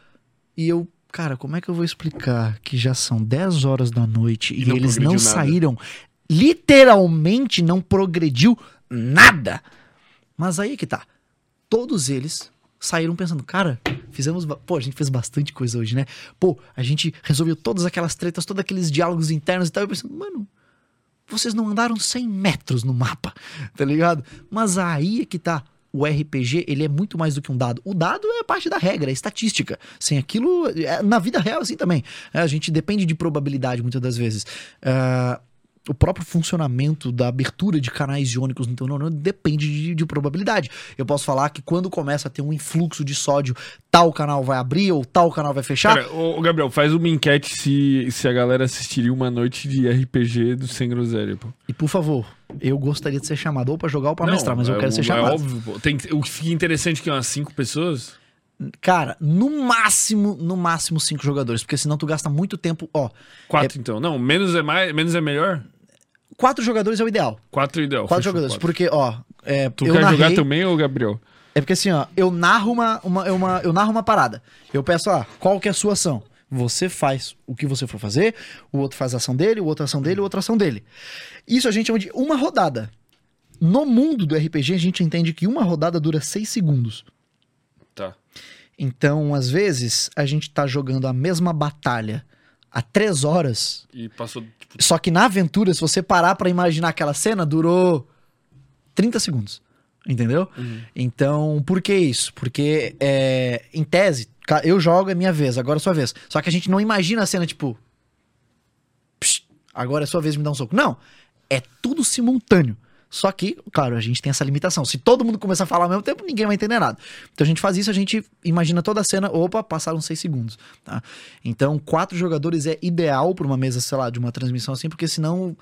E eu, cara, como é que eu vou explicar que já são 10 horas da noite e, E não eles não nada. saíram? Literalmente não progrediu nada. Mas aí que tá. Todos eles saíram pensando, cara, fizemos. Pô, a gente fez bastante coisa hoje, né? Pô, a gente resolveu todas aquelas tretas, todos aqueles diálogos internos e tal. Eu pensando, mano, vocês não andaram 100 metros no mapa, tá ligado? Mas aí é que tá. O RPG, ele é muito mais do que um dado. O dado é parte da regra, é estatística. Sem aquilo, é- na vida real assim também. É, a gente depende de probabilidade muitas das vezes. Ah, o próprio funcionamento da abertura de canais iônicos no teu neurônio depende de, de probabilidade. Eu posso falar que quando começa a ter um influxo de sódio, tal canal vai abrir ou tal canal vai fechar. Cara, ô, Gabriel, faz uma enquete se, se a galera assistiria uma noite de RPG do Sem Groselha, pô. E por favor, eu gostaria de ser chamado ou pra jogar ou pra mestrar, mas eu é quero ser É chamado. óbvio, pô. Tem, o que fica interessante é que umas cinco pessoas. Cara, no máximo, no máximo cinco jogadores, porque senão tu gasta muito tempo. Ó, Quatro, então. Não, menos é mais, menos é melhor? Quatro jogadores é o ideal. Quatro ideal. Quatro fechou, jogadores. quatro. Porque, ó, é, Tu eu quer narrei, jogar também, ô Gabriel? É porque assim, ó, eu narro uma, uma, uma- eu narro uma parada. Eu peço, ah, qual que é a sua ação? Você faz o que você for fazer, o outro faz a ação dele, o outro a ação dele, o outro a ação dele. Isso a gente chama de uma rodada. No mundo do RPG, a gente entende que uma rodada dura seis segundos. Tá. Então, às vezes, a gente tá jogando a mesma batalha há três horas. E passou, tipo, Só que na aventura, se você parar pra imaginar aquela cena, durou 30 segundos. Entendeu? Então, por que isso? Porque, é, em tese, eu jogo, é minha vez, agora é sua vez. Só que a gente não imagina a cena tipo. "Psh, agora é sua vez de me dar um soco. Não. É tudo simultâneo. Só que, claro, a gente tem essa limitação. Se todo mundo começar a falar ao mesmo tempo, ninguém vai entender nada. Então a gente faz isso, a gente imagina toda a cena, opa, passaram seis segundos. Tá? Então, quatro jogadores é ideal pra uma mesa, sei lá, de uma transmissão assim, porque senão.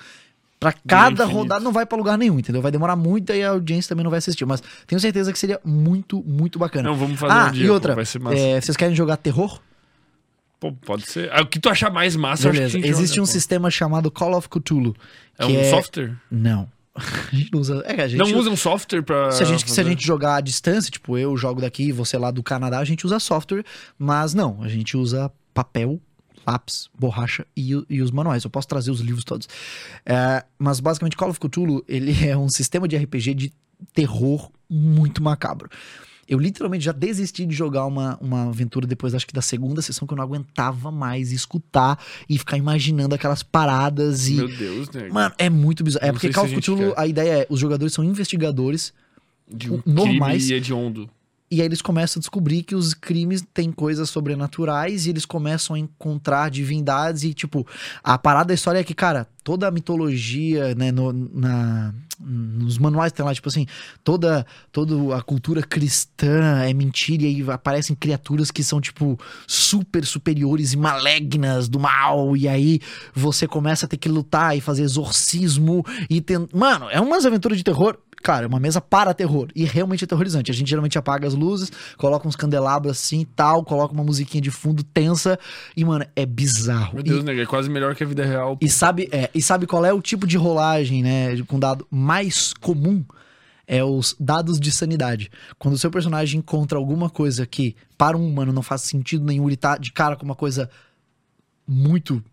Pra cada rodada não vai pra lugar nenhum, entendeu? Vai demorar muito e a audiência também não vai assistir. Mas tenho certeza que seria muito, muito bacana. Não, vamos fazer ah, um dia. e pô, outra, vai ser massa. é, vocês querem jogar terror? Pô, pode ser. Ah, o que tu achar mais massa, eu acho que Beleza. Existe joga, um pô. sistema chamado Call of Cthulhu. É um software? Não. A gente não usa. É, a gente Não usa um software pra. Se a, gente, se a gente jogar à distância, tipo, eu jogo daqui, você lá do Canadá, a gente usa software, mas não, a gente usa papel, lápis, borracha e, e os manuais. Eu posso trazer os livros todos. É, mas basicamente, Call of Cthulhu, ele é um sistema de RPG de terror muito macabro. Eu literalmente já desisti de jogar uma, uma aventura depois, acho que da segunda sessão, que eu não aguentava mais escutar e ficar imaginando aquelas paradas e. Meu Deus, né? Mano, é muito bizarro. É Não porque Call of Cthulhu, a ideia é: os jogadores são investigadores de um normais. crime hediondo. E aí eles começam a descobrir que os crimes têm coisas sobrenaturais e eles começam a encontrar divindades e, tipo, a parada da história é que, cara, toda a mitologia, né, no- na, nos manuais tem lá, tipo assim, toda, toda a cultura cristã é mentira e aí aparecem criaturas que são, tipo, super superiores e malignas do mal. E aí você começa a ter que lutar e fazer exorcismo e tem... Mano, é umas aventuras de terror Cara, é uma mesa para terror. E realmente é aterrorizante. A gente geralmente apaga as luzes, coloca uns candelabros assim e tal, coloca uma musiquinha de fundo tensa. E, mano, é bizarro. Meu E- Deus, né? É quase melhor que a vida real. pô. e sabe, é, e sabe qual é o tipo de rolagem, né, com dado mais comum? É os dados de sanidade. Quando o seu personagem encontra alguma coisa que para um humano não faz sentido nenhum, ele tá de cara com uma coisa muito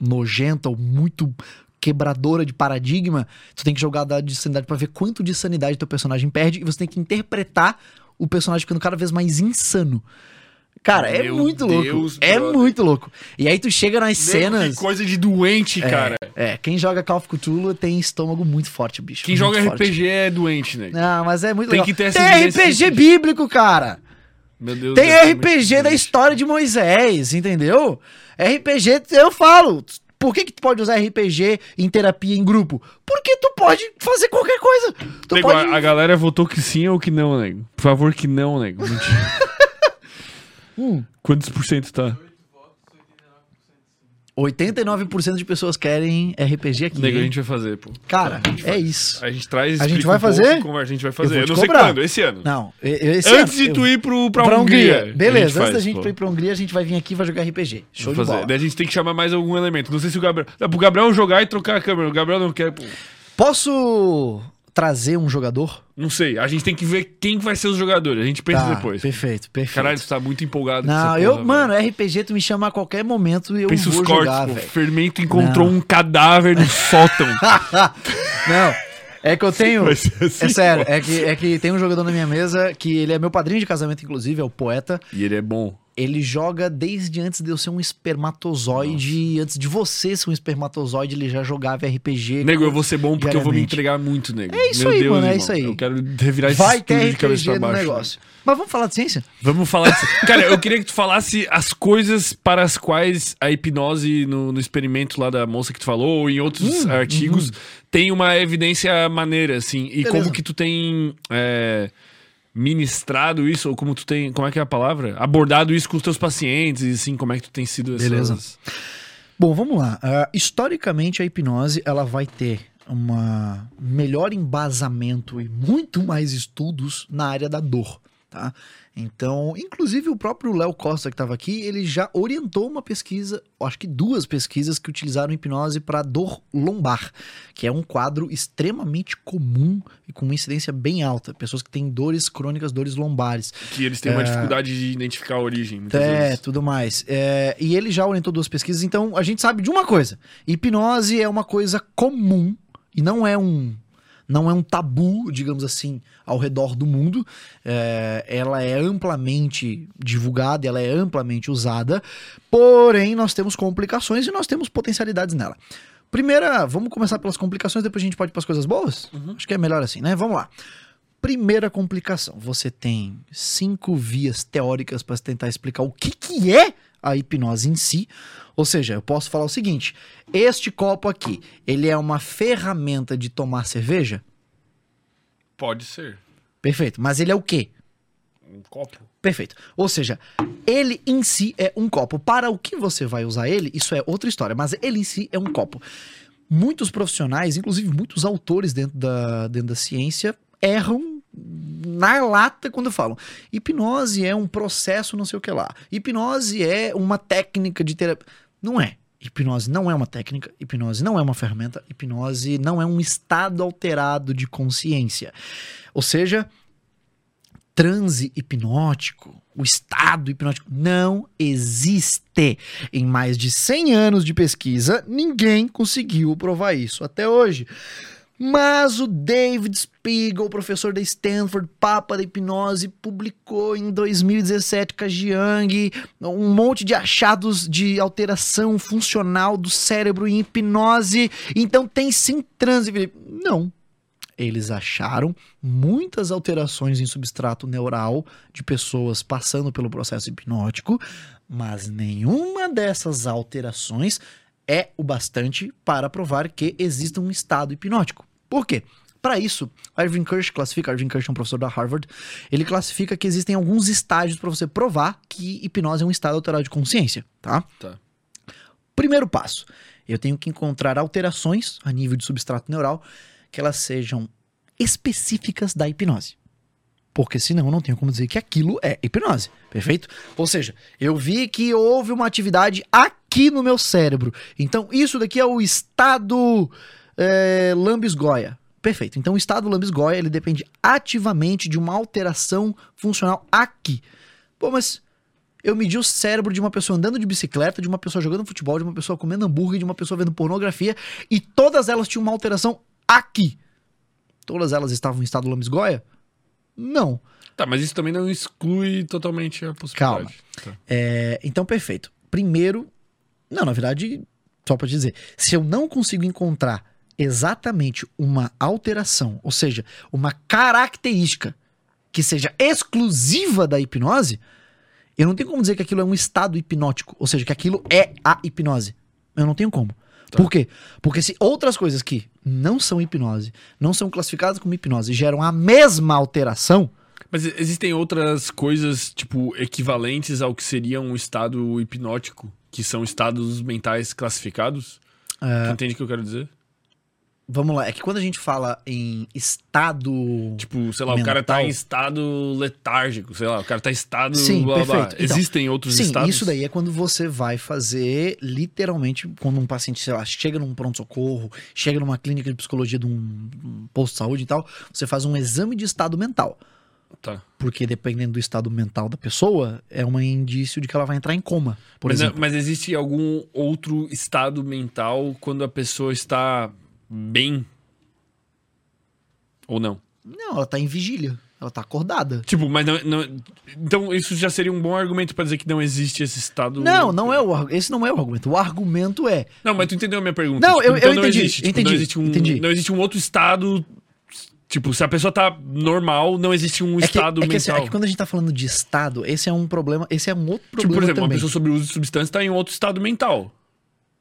nojenta ou muito quebradora de paradigma, tu tem que jogar dado de sanidade pra ver quanto de sanidade teu personagem perde e você tem que interpretar o personagem ficando cada vez mais insano. Cara, é Meu muito louco. Deus, é brother. muito louco. E aí tu chega nas Nego, cenas. Que coisa de doente, cara. É, quem joga Call of Cthulhu tem estômago muito forte, bicho. Quem muito joga forte. RPG é doente, né? Não, mas é muito Tem legal. que ter essa Tem RPG bíblico, cara. Meu Deus Tem ser RPG muito da história de Moisés, entendeu? RPG, eu falo. Por que, que tu pode usar RPG em terapia em grupo? Porque tu pode fazer qualquer coisa. Tu Nego, pode. a, a galera votou que sim ou que não, nego. Por favor, que não, nego. Mentira. Hum. Quantos por cento tá? 89% de pessoas querem RPG aqui. Nego, a gente vai fazer, pô. Cara, é faz. isso. A gente traz, A gente vai um fazer? conversa, a gente vai Eu fazer. Eu, te não sei cobrar. quando, esse ano. Não, esse Antes ano de tu eu- ir pro, pra, pra Hungria. Hungria. Beleza, antes faz, da gente pô. ir pra Hungria, a gente vai vir aqui e vai jogar RPG. Show Vamos de fazer. bola. Daí a gente tem que chamar mais algum elemento. Não sei se o Gabriel. Dá pro Gabriel jogar e trocar a câmera. O Gabriel não quer, pô. Posso trazer um jogador? Não sei. A gente tem que ver quem vai ser os jogadores. A gente pensa Tá, depois. Perfeito, perfeito. Caralho, tu tá muito empolgado Não, essa eu, porra, mano, RPG tu me chama a qualquer momento e eu. Pensa vou os cortes, jogar, pô. Fermento encontrou um cadáver no sótão. Não, é que eu tenho... Ser assim, é sério, pô. é que, é que tem um jogador na minha mesa que ele é meu padrinho de casamento, inclusive, é o poeta. E ele é bom. Ele joga desde antes de eu ser um espermatozoide. Antes de você ser um espermatozoide, ele já jogava RPG. Nego, eu vou ser bom porque eu vou me entregar muito, nego. É isso Meu aí, Deus, mano, é irmão. isso aí. Eu quero revirar esse Vai ter de cabeça pra baixo. negócio. Mas vamos falar de ciência? Vamos falar disso. Cara, eu queria que tu falasse as coisas para as quais a hipnose no, no experimento lá da moça que tu falou, ou em outros Hum, artigos, tem uma evidência maneira, assim. E Beleza. como que tu tem é, ministrado isso, ou como tu tem. Como é que é a palavra? Abordado isso com os teus pacientes, e assim, como é que tu tem sido essas. Beleza. Bom, vamos lá. Ah, historicamente, a hipnose ela vai ter uma melhor embasamento e muito mais estudos na área da dor, tá? Então, inclusive o próprio Léo Costa que estava aqui, ele já orientou uma pesquisa, acho que duas pesquisas que utilizaram hipnose para dor lombar, que é um quadro extremamente comum e com uma incidência bem alta, pessoas que têm dores crônicas, dores lombares. Que eles têm uma dificuldade de identificar a origem. muitas É, vezes. tudo mais. É, e ele já orientou duas pesquisas, então a gente sabe de uma coisa: hipnose é uma coisa comum e não é um. Não é um tabu, digamos assim, ao redor do mundo. É, ela é amplamente divulgada, ela é amplamente usada, porém nós temos complicações e nós temos potencialidades nela. Primeira, vamos começar pelas complicações, depois a gente pode ir para as coisas boas? Acho que é melhor assim, né? Vamos lá. Primeira complicação, você tem cinco vias teóricas para tentar explicar o que, que é a hipnose em si. Ou seja, eu posso falar o seguinte: este copo aqui, ele é uma ferramenta de tomar cerveja? Pode ser. Perfeito. Mas ele é o quê? Um copo. Perfeito. Ou seja, ele em si é um copo. Para o que você vai usar ele, isso é outra história, mas ele em si é um copo. Muitos profissionais, inclusive muitos autores dentro da, dentro da ciência, erram na lata quando falam. Hipnose é um processo não sei o que lá. Hipnose é uma técnica de terapia. Não é. Hipnose não é uma técnica, hipnose não é uma ferramenta, hipnose não é um estado alterado de consciência. Ou seja, transe hipnótico, o estado hipnótico não existe. Em mais de 100 anos de pesquisa, ninguém conseguiu provar isso até hoje. Mas o David Spiegel, professor da Stanford, papa da hipnose, publicou em 2017 com a Jiang um monte de achados de alteração funcional do cérebro em hipnose. Então tem sim transe. Não, eles acharam muitas alterações em substrato neural de pessoas passando pelo processo hipnótico, mas nenhuma dessas alterações é o bastante para provar que existe um estado hipnótico. Por quê? Para isso, Irving Kirsch classifica, Irving Kirsch é um professor da Harvard, ele classifica que existem alguns estágios para você provar que hipnose é um estado alterado de consciência, tá? Tá. Primeiro passo, eu tenho que encontrar alterações a nível de substrato neural que elas sejam específicas da hipnose. Porque senão eu não tenho como dizer que aquilo é hipnose, perfeito? Ou seja, eu vi que houve uma atividade aqui no meu cérebro. Então isso daqui é o estado é, lambisgoia. Perfeito. Então o estado lambisgoia ele depende ativamente de uma alteração funcional aqui. Pô, mas eu medi o cérebro de uma pessoa andando de bicicleta, de uma pessoa jogando futebol, de uma pessoa comendo hambúrguer, de uma pessoa vendo pornografia, e todas elas tinham uma alteração aqui. Todas elas estavam em estado lambisgoia? Não. Tá, mas isso também não exclui totalmente a possibilidade. Tá. É, então, perfeito. Primeiro, não, na verdade, só pra te dizer, se eu não consigo encontrar exatamente uma alteração, ou seja, uma característica que seja exclusiva da hipnose, eu não tenho como dizer que aquilo é um estado hipnótico, ou seja, que aquilo é a hipnose. Eu não tenho como. Tá. Por quê? Porque se outras coisas que não são hipnose, não são classificadas como hipnose, geram a mesma alteração, Mas existem outras coisas, tipo, equivalentes ao que seria um estado hipnótico, que são estados mentais classificados? É. Entende o que eu quero dizer? Vamos lá, é que quando a gente fala em estado. Tipo, sei lá, o cara tá Mental. em estado letárgico, sei lá, o cara tá em estado. Sim, blá, blá, blá. perfeito. Então, Existem outros Sim, estados? isso daí é quando você vai fazer, literalmente, quando um paciente, sei lá, chega num pronto-socorro, chega numa clínica de psicologia de um, um posto de saúde e tal, você faz um exame de estado mental. Tá. Porque dependendo do estado mental da pessoa, é um indício de que ela vai entrar em coma, por mas, exemplo. mas existe algum outro estado mental quando a pessoa está bem? Ou não? Não, ela tá em vigília. Ela tá acordada. Tipo, mas não, não- Então, isso já seria um bom argumento pra dizer que não existe esse estado. Não, não é o esse não é o argumento. O argumento é Não, mas tu entendeu a minha pergunta? Não, Tipo, eu- eu não entendi, existe, tipo, entendi, não existe um, entendi. Não existe um outro estado. Tipo, se a pessoa tá normal, não existe um é que, estado é que, assim, mental. é que quando a gente tá falando de estado, esse é um problema, esse é um outro problema Tipo, por exemplo, também. uma pessoa sobre o uso de substância tá em outro estado mental.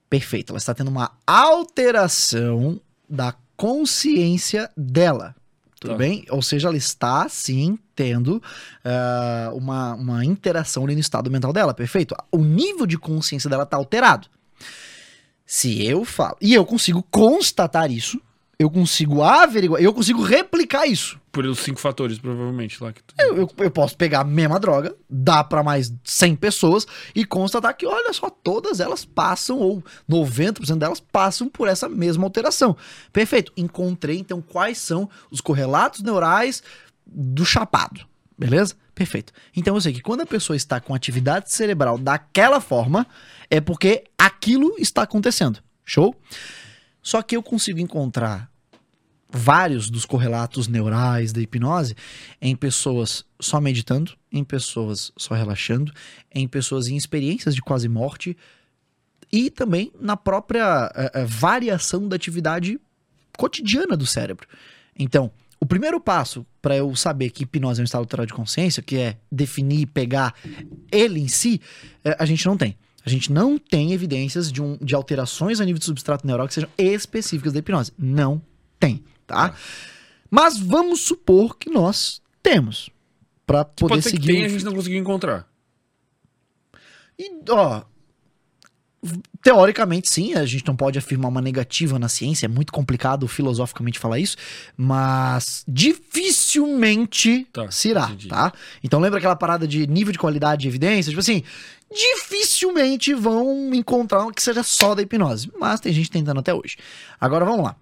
Perfeito, ela está tendo uma alteração da consciência dela. Tudo Tá. bem? Ou seja, ela está sim tendo ah, uma, uma interação ali no estado mental dela, perfeito? O nível de consciência dela está alterado. Se eu falo. E eu consigo constatar isso, eu consigo averiguar, eu consigo replicar isso. Por os cinco fatores, provavelmente, lá que tu... Eu, eu, eu posso pegar a mesma droga, dar para mais 100 pessoas e constatar que, olha só, todas elas passam, ou 90% delas passam por essa mesma alteração. Perfeito. Encontrei, então, quais são os correlatos neurais do chapado. Beleza? Perfeito. Então eu sei que quando a pessoa está com atividade cerebral daquela forma, é porque aquilo está acontecendo. Show? Só que eu consigo encontrar vários dos correlatos neurais da hipnose em pessoas só meditando, em pessoas só relaxando, em pessoas em experiências de quase morte e também na própria eh, eh, variação da atividade cotidiana do cérebro. Então, o primeiro passo para eu saber que hipnose é um estado alterado de consciência, que é definir, pegar ele em si, eh, a gente não tem. A gente não tem evidências de, um, de alterações a nível de substrato neural que sejam específicas da hipnose. Não tem, tá? Mas vamos supor que nós temos. Pra poder Pode que seguir. tenha, o- a gente não conseguiu encontrar. E, ó. Teoricamente, sim, a gente não pode afirmar uma negativa na ciência, é muito complicado filosoficamente falar isso, mas dificilmente Tá, se irá, entendi. tá? Então lembra aquela parada de nível de qualidade de evidência? Tipo assim, dificilmente vão encontrar um que seja só da hipnose, mas tem gente tentando até hoje. Agora vamos lá.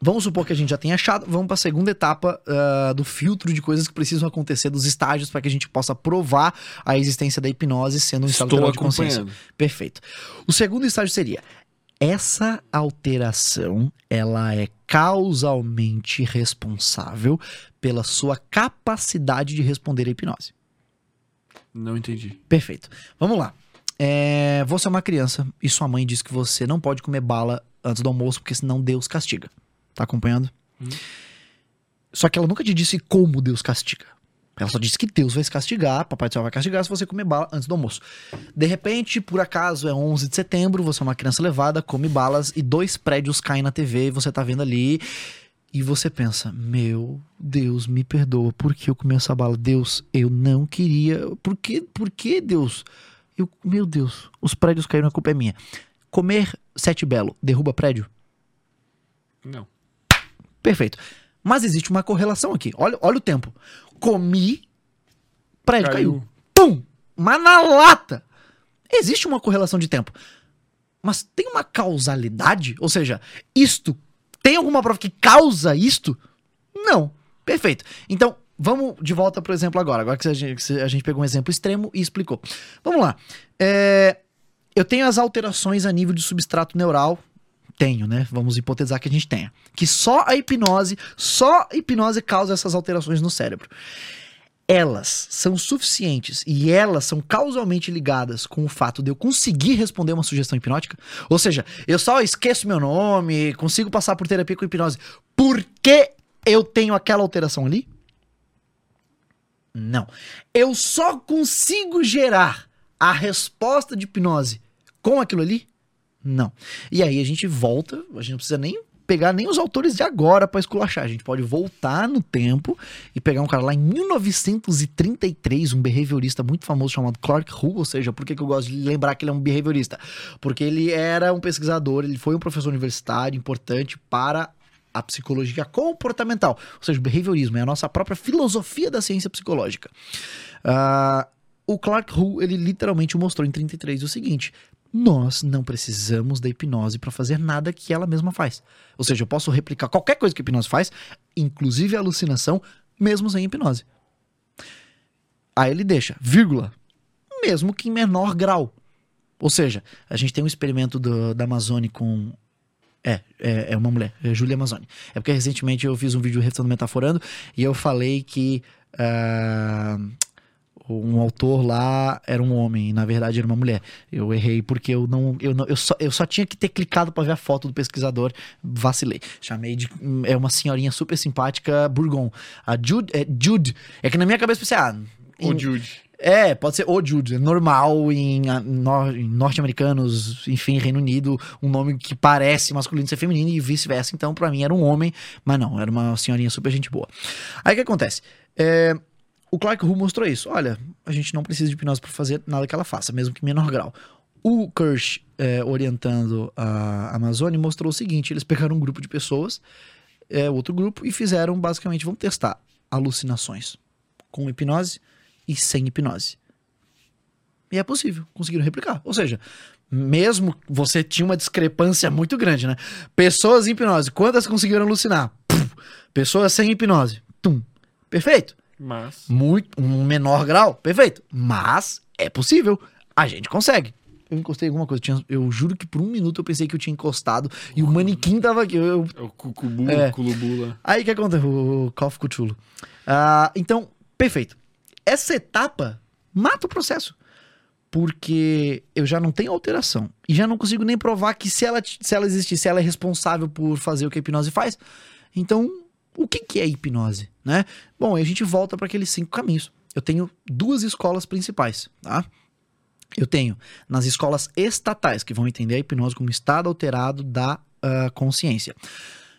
Vamos supor que a gente já tenha achado, vamos para a segunda etapa ah, do filtro de coisas que precisam acontecer, dos estágios, para que a gente possa provar a existência da hipnose sendo um estado Estou de consciência. Perfeito. O segundo estágio seria: essa alteração ela é causalmente responsável pela sua capacidade de responder à hipnose. Não entendi. Perfeito. Vamos lá. É, você é uma criança e sua mãe diz que você não pode comer bala antes do almoço, porque senão Deus castiga. Tá acompanhando? Só que ela nunca te disse como Deus castiga. Ela só disse que Deus vai se castigar, Papai do Céu vai castigar se você comer bala antes do almoço. De repente, por acaso, é 11 de setembro, você é uma criança levada, come balas e dois prédios caem na TV e você tá vendo ali. E você pensa, meu Deus, me perdoa, por que eu comi essa bala? Deus, eu não queria. Por que, por que Deus? Eu, meu Deus, os prédios caíram, a culpa é minha. Comer sete belo derruba prédio? Não. Perfeito. Mas existe uma correlação aqui. Olha, olha o tempo. Comi, prédio caiu. Pum! Mas na lata. Existe uma correlação de tempo. Mas tem uma causalidade? Ou seja, isto tem alguma prova que causa isto? Não. Perfeito. Então, vamos de volta pro exemplo agora. Agora que a gente, a gente pegou um exemplo extremo e explicou. Vamos lá. É, eu tenho as alterações a nível de substrato neural. Tenho, né? Vamos hipotetizar que a gente tenha. Que só a hipnose, só a hipnose causa essas alterações no cérebro elas são suficientes e elas são causalmente ligadas com o fato de eu conseguir responder uma sugestão hipnótica, ou seja, eu só esqueço meu nome, consigo passar por terapia com hipnose, porque eu tenho aquela alteração ali? Não. Eu só consigo gerar a resposta de hipnose com aquilo ali? Não. E aí a gente volta, a gente não precisa nem pegar nem os autores de agora pra esculachar. A gente pode voltar no tempo e pegar um cara lá em 1933, um behaviorista muito famoso chamado Clark Hull, ou seja, por que, que eu gosto de lembrar que ele é um behaviorista? Porque ele era um pesquisador, ele foi um professor universitário importante para a psicologia comportamental, ou seja, o behaviorismo é a nossa própria filosofia da ciência psicológica. Ah, o Clark Hull, ele literalmente mostrou em 33 o seguinte: nós não precisamos da hipnose para fazer nada que ela mesma faz. Ou seja, eu posso replicar qualquer coisa que a hipnose faz, inclusive a alucinação, mesmo sem hipnose. Aí ele deixa, vírgula, mesmo que em menor grau. Ou seja, a gente tem um experimento do- da Amazônia com É, é, é uma mulher, é Júlia Amazoni. É porque recentemente eu fiz um vídeo refutando metaforando e eu falei que ah, um autor lá era um homem e na verdade era uma mulher. Eu errei porque eu não, eu não, eu só, eu só tinha que ter clicado pra ver a foto do pesquisador, vacilei. Chamei de é uma senhorinha super simpática, Burgon. A Jude, é Jude. É que na minha cabeça eu pensei, ah, O em- Jude. é, pode ser o Jude, é normal em, em norte-americanos, enfim, Reino Unido, um nome que parece masculino ser feminino e vice-versa. Então, pra mim era um homem, mas não, era uma senhorinha super gente boa. Aí o que acontece? É, o Clark Hull mostrou isso. Olha, a gente não precisa de hipnose pra fazer nada que ela faça, mesmo que menor grau. O Kirsch, é, orientando a Amazônia, mostrou o seguinte: eles pegaram um grupo de pessoas, é, outro grupo, e fizeram basicamente, vamos testar alucinações com hipnose e sem hipnose. E é possível, conseguiram replicar. Ou seja, mesmo você tinha uma discrepância muito grande, né? Pessoas em hipnose, quantas conseguiram alucinar? Pessoas sem hipnose, tum. Perfeito. Mas. Muito, um menor grau, perfeito. Mas é possível, a gente consegue. Eu encostei alguma coisa, tinha- eu juro que por um minuto eu pensei que eu tinha encostado e o manequim tava aqui. Eu, É o Cucubu, É. o Culubula. Aí o que acontece? O Call of Cthulhu. Ah, então, perfeito. Essa etapa mata o processo. Porque eu já não tenho alteração. E já não consigo nem provar que se ela, se ela existir, se ela é responsável por fazer o que a hipnose faz. Então, o que, que é hipnose? Né? Bom, a gente volta para aqueles cinco caminhos. Eu tenho duas escolas principais, tá? Eu tenho nas escolas estatais, que vão entender a hipnose como estado alterado da ah, consciência.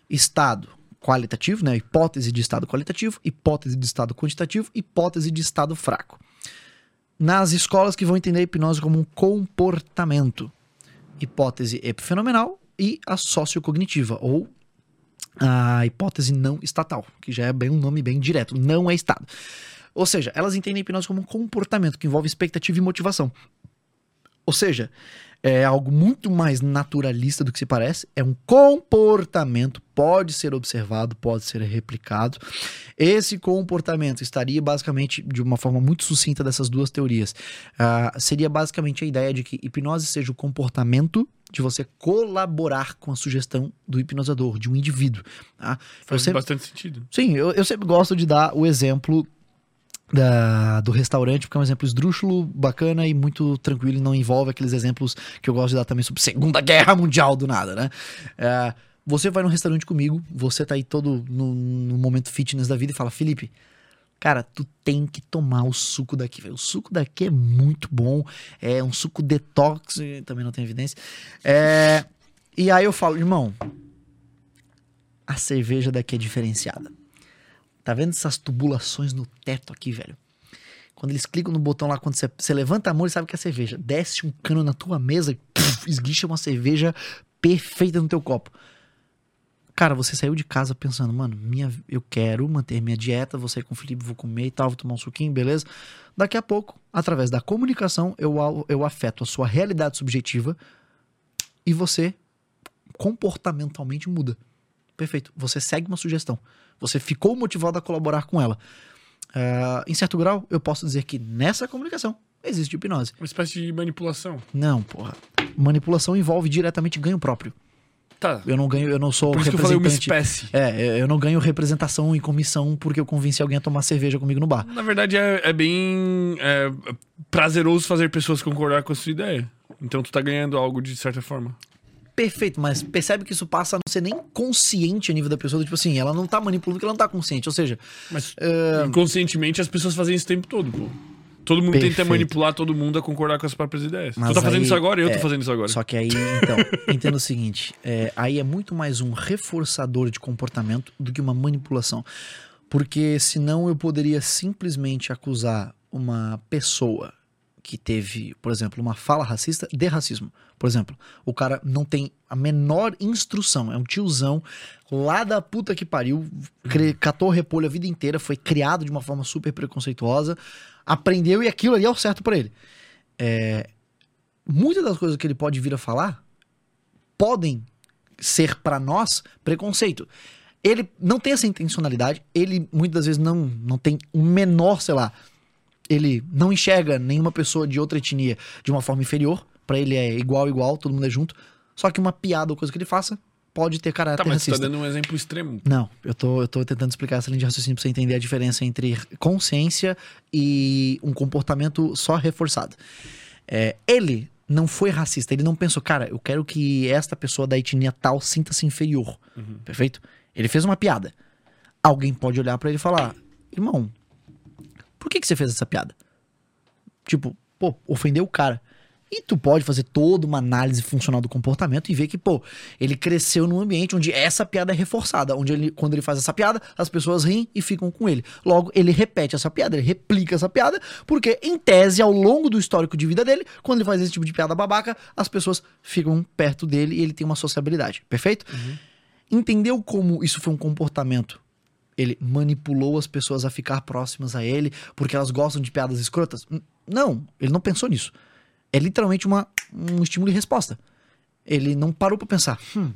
Estado qualitativo, né? Hipótese de estado qualitativo, hipótese de estado quantitativo, hipótese de estado fraco. Nas escolas que vão entender a hipnose como um comportamento, hipótese epifenomenal e a sociocognitiva, ou a hipótese não estatal, que já é bem um nome bem direto, não é estado. Ou seja, elas entendem a hipnose como um comportamento que envolve expectativa e motivação. Ou seja, é algo muito mais naturalista do que se parece. É um comportamento, pode ser observado, pode ser replicado. Esse comportamento estaria basicamente, de uma forma muito sucinta dessas duas teorias, ah, seria basicamente a ideia de que hipnose seja o comportamento de você colaborar com a sugestão do hipnosador, de um indivíduo. Tá? Faz sempre- bastante sentido. Sim, eu, eu sempre gosto de dar o exemplo da- do restaurante, porque é um exemplo esdrúxulo, bacana e muito tranquilo e não envolve aqueles exemplos que eu gosto de dar também sobre Segunda Guerra Mundial do nada, né? É, você vai num restaurante comigo, você tá aí todo no, no momento fitness da vida e fala, Felipe, cara, tu tem que tomar o suco daqui, velho. O suco daqui é muito bom, é um suco detox, também não tem evidência. É, e aí eu falo, irmão, a cerveja daqui é diferenciada. Tá vendo essas tubulações no teto aqui, velho? Quando eles clicam no botão lá, quando você, levanta a mão, ele sabe que é cerveja. Desce um cano na tua mesa esguicha uma cerveja perfeita no teu copo. Cara, você saiu de casa pensando, mano, minha, eu quero manter minha dieta, vou sair com o Felipe, vou comer e tal, vou tomar um suquinho, beleza? Daqui a pouco, através da comunicação, eu, eu afeto a sua realidade subjetiva e você comportamentalmente muda. Perfeito. Você segue uma sugestão. Você ficou motivado a colaborar com ela. Ah, em certo grau, eu posso dizer que nessa comunicação existe hipnose. Uma espécie de manipulação. Não, porra. Manipulação envolve diretamente ganho próprio. Tá. Eu não ganho, eu não sou Por isso que eu falei uma representante. espécie. É, eu não ganho representação e comissão porque eu convenci alguém a tomar cerveja comigo no bar. Na verdade, é, é bem é, prazeroso fazer pessoas concordar com a sua ideia. Então tu tá ganhando algo de certa forma. Perfeito, mas percebe que isso passa a não ser nem consciente a nível da pessoa. Tipo assim, ela não tá manipulando porque ela não tá consciente. Ou seja, Mas é, inconscientemente as pessoas fazem isso o tempo todo, pô. Todo mundo tenta Perfeito. manipular todo mundo a concordar com as próprias ideias. Mas tu tá fazendo aí- isso agora e eu é, tô fazendo isso agora. Só que aí, então, entenda o seguinte: é, aí é muito mais um reforçador de comportamento do que uma manipulação. Porque senão eu poderia simplesmente acusar uma pessoa que teve, por exemplo, uma fala racista de racismo. Por exemplo, o cara não tem a menor instrução, é um tiozão lá da puta que pariu, cre- catou repolho a vida inteira, foi criado de uma forma super preconceituosa, aprendeu e aquilo ali é o certo pra ele. É, muitas das coisas que ele pode vir a falar podem ser pra nós preconceito. Ele não tem essa intencionalidade, ele muitas das vezes não, não tem o menor, sei lá, ele não enxerga nenhuma pessoa de outra etnia de uma forma inferior, Pra ele é igual, igual, todo mundo é junto. Só que uma piada ou coisa que ele faça pode ter caráter Tá, mas você racista. tá dando um exemplo extremo. Não, eu tô, eu tô tentando explicar essa linha de raciocínio pra você entender a diferença entre consciência e um comportamento só reforçado. É, ele não foi racista, ele não pensou, cara, eu quero que esta pessoa da etnia tal sinta-se inferior. Perfeito? Ele fez uma piada. Alguém pode olhar pra ele e falar: irmão, por que, que você fez essa piada? Tipo, pô, ofendeu o cara. E tu pode fazer toda uma análise funcional do comportamento e ver que, pô, ele cresceu num ambiente onde essa piada é reforçada, onde ele, quando ele faz essa piada, as pessoas riem e ficam com ele. Logo, ele repete essa piada, ele replica essa piada, porque, em tese, ao longo do histórico de vida dele, quando ele faz esse tipo de piada babaca, as pessoas ficam perto dele e ele tem uma sociabilidade. Perfeito? Entendeu como isso foi um comportamento ele manipulou as pessoas a ficar próximas a ele porque elas gostam de piadas escrotas? Não, ele não pensou nisso. É literalmente uma, um estímulo e resposta. Ele não parou pra pensar. Hum,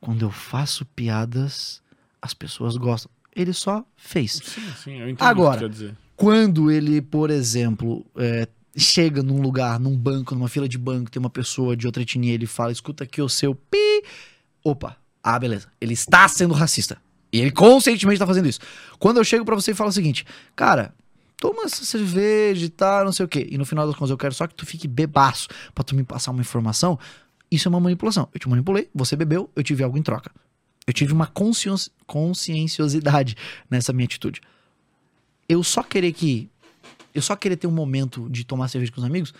quando eu faço piadas, as pessoas gostam. Ele só fez. Sim, sim, eu entendi Agora. o que quer dizer. Quando ele, por exemplo, é, chega num lugar, num banco, numa fila de banco, tem uma pessoa de outra etnia, ele fala, escuta aqui o seu pi. Opa, ah, beleza. Ele está sendo racista. E ele conscientemente tá fazendo isso. Quando eu chego pra você e falo o seguinte, cara, toma essa cerveja e tal, não sei o quê. E no final das contas eu quero só que tu fique bebaço pra tu me passar uma informação. Isso é uma manipulação. Eu te manipulei, você bebeu, eu tive algo em troca. Eu tive uma conscienci- conscienciosidade nessa minha atitude. Eu só querer que. Eu só querer ter um momento de tomar cerveja com os amigos.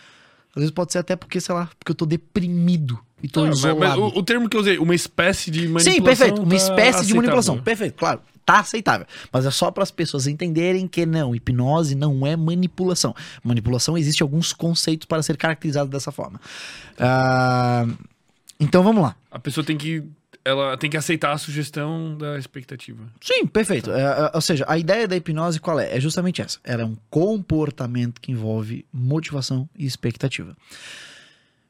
Às vezes pode ser até porque, sei lá, porque eu tô deprimido e tô mas- isolado. mas o, o termo que eu usei, uma espécie de manipulação. Sim, perfeito. Uma tá espécie de aceitável. manipulação. Perfeito, claro. Tá aceitável. Mas é só para as pessoas entenderem que não, hipnose não é manipulação. Manipulação existe alguns conceitos para ser caracterizado dessa forma. Ah, então vamos lá. A pessoa tem que. Ela tem que aceitar a sugestão da expectativa. Sim, perfeito. É, é, ou seja, a ideia da hipnose qual é? É justamente essa. Ela é um comportamento que envolve motivação e expectativa.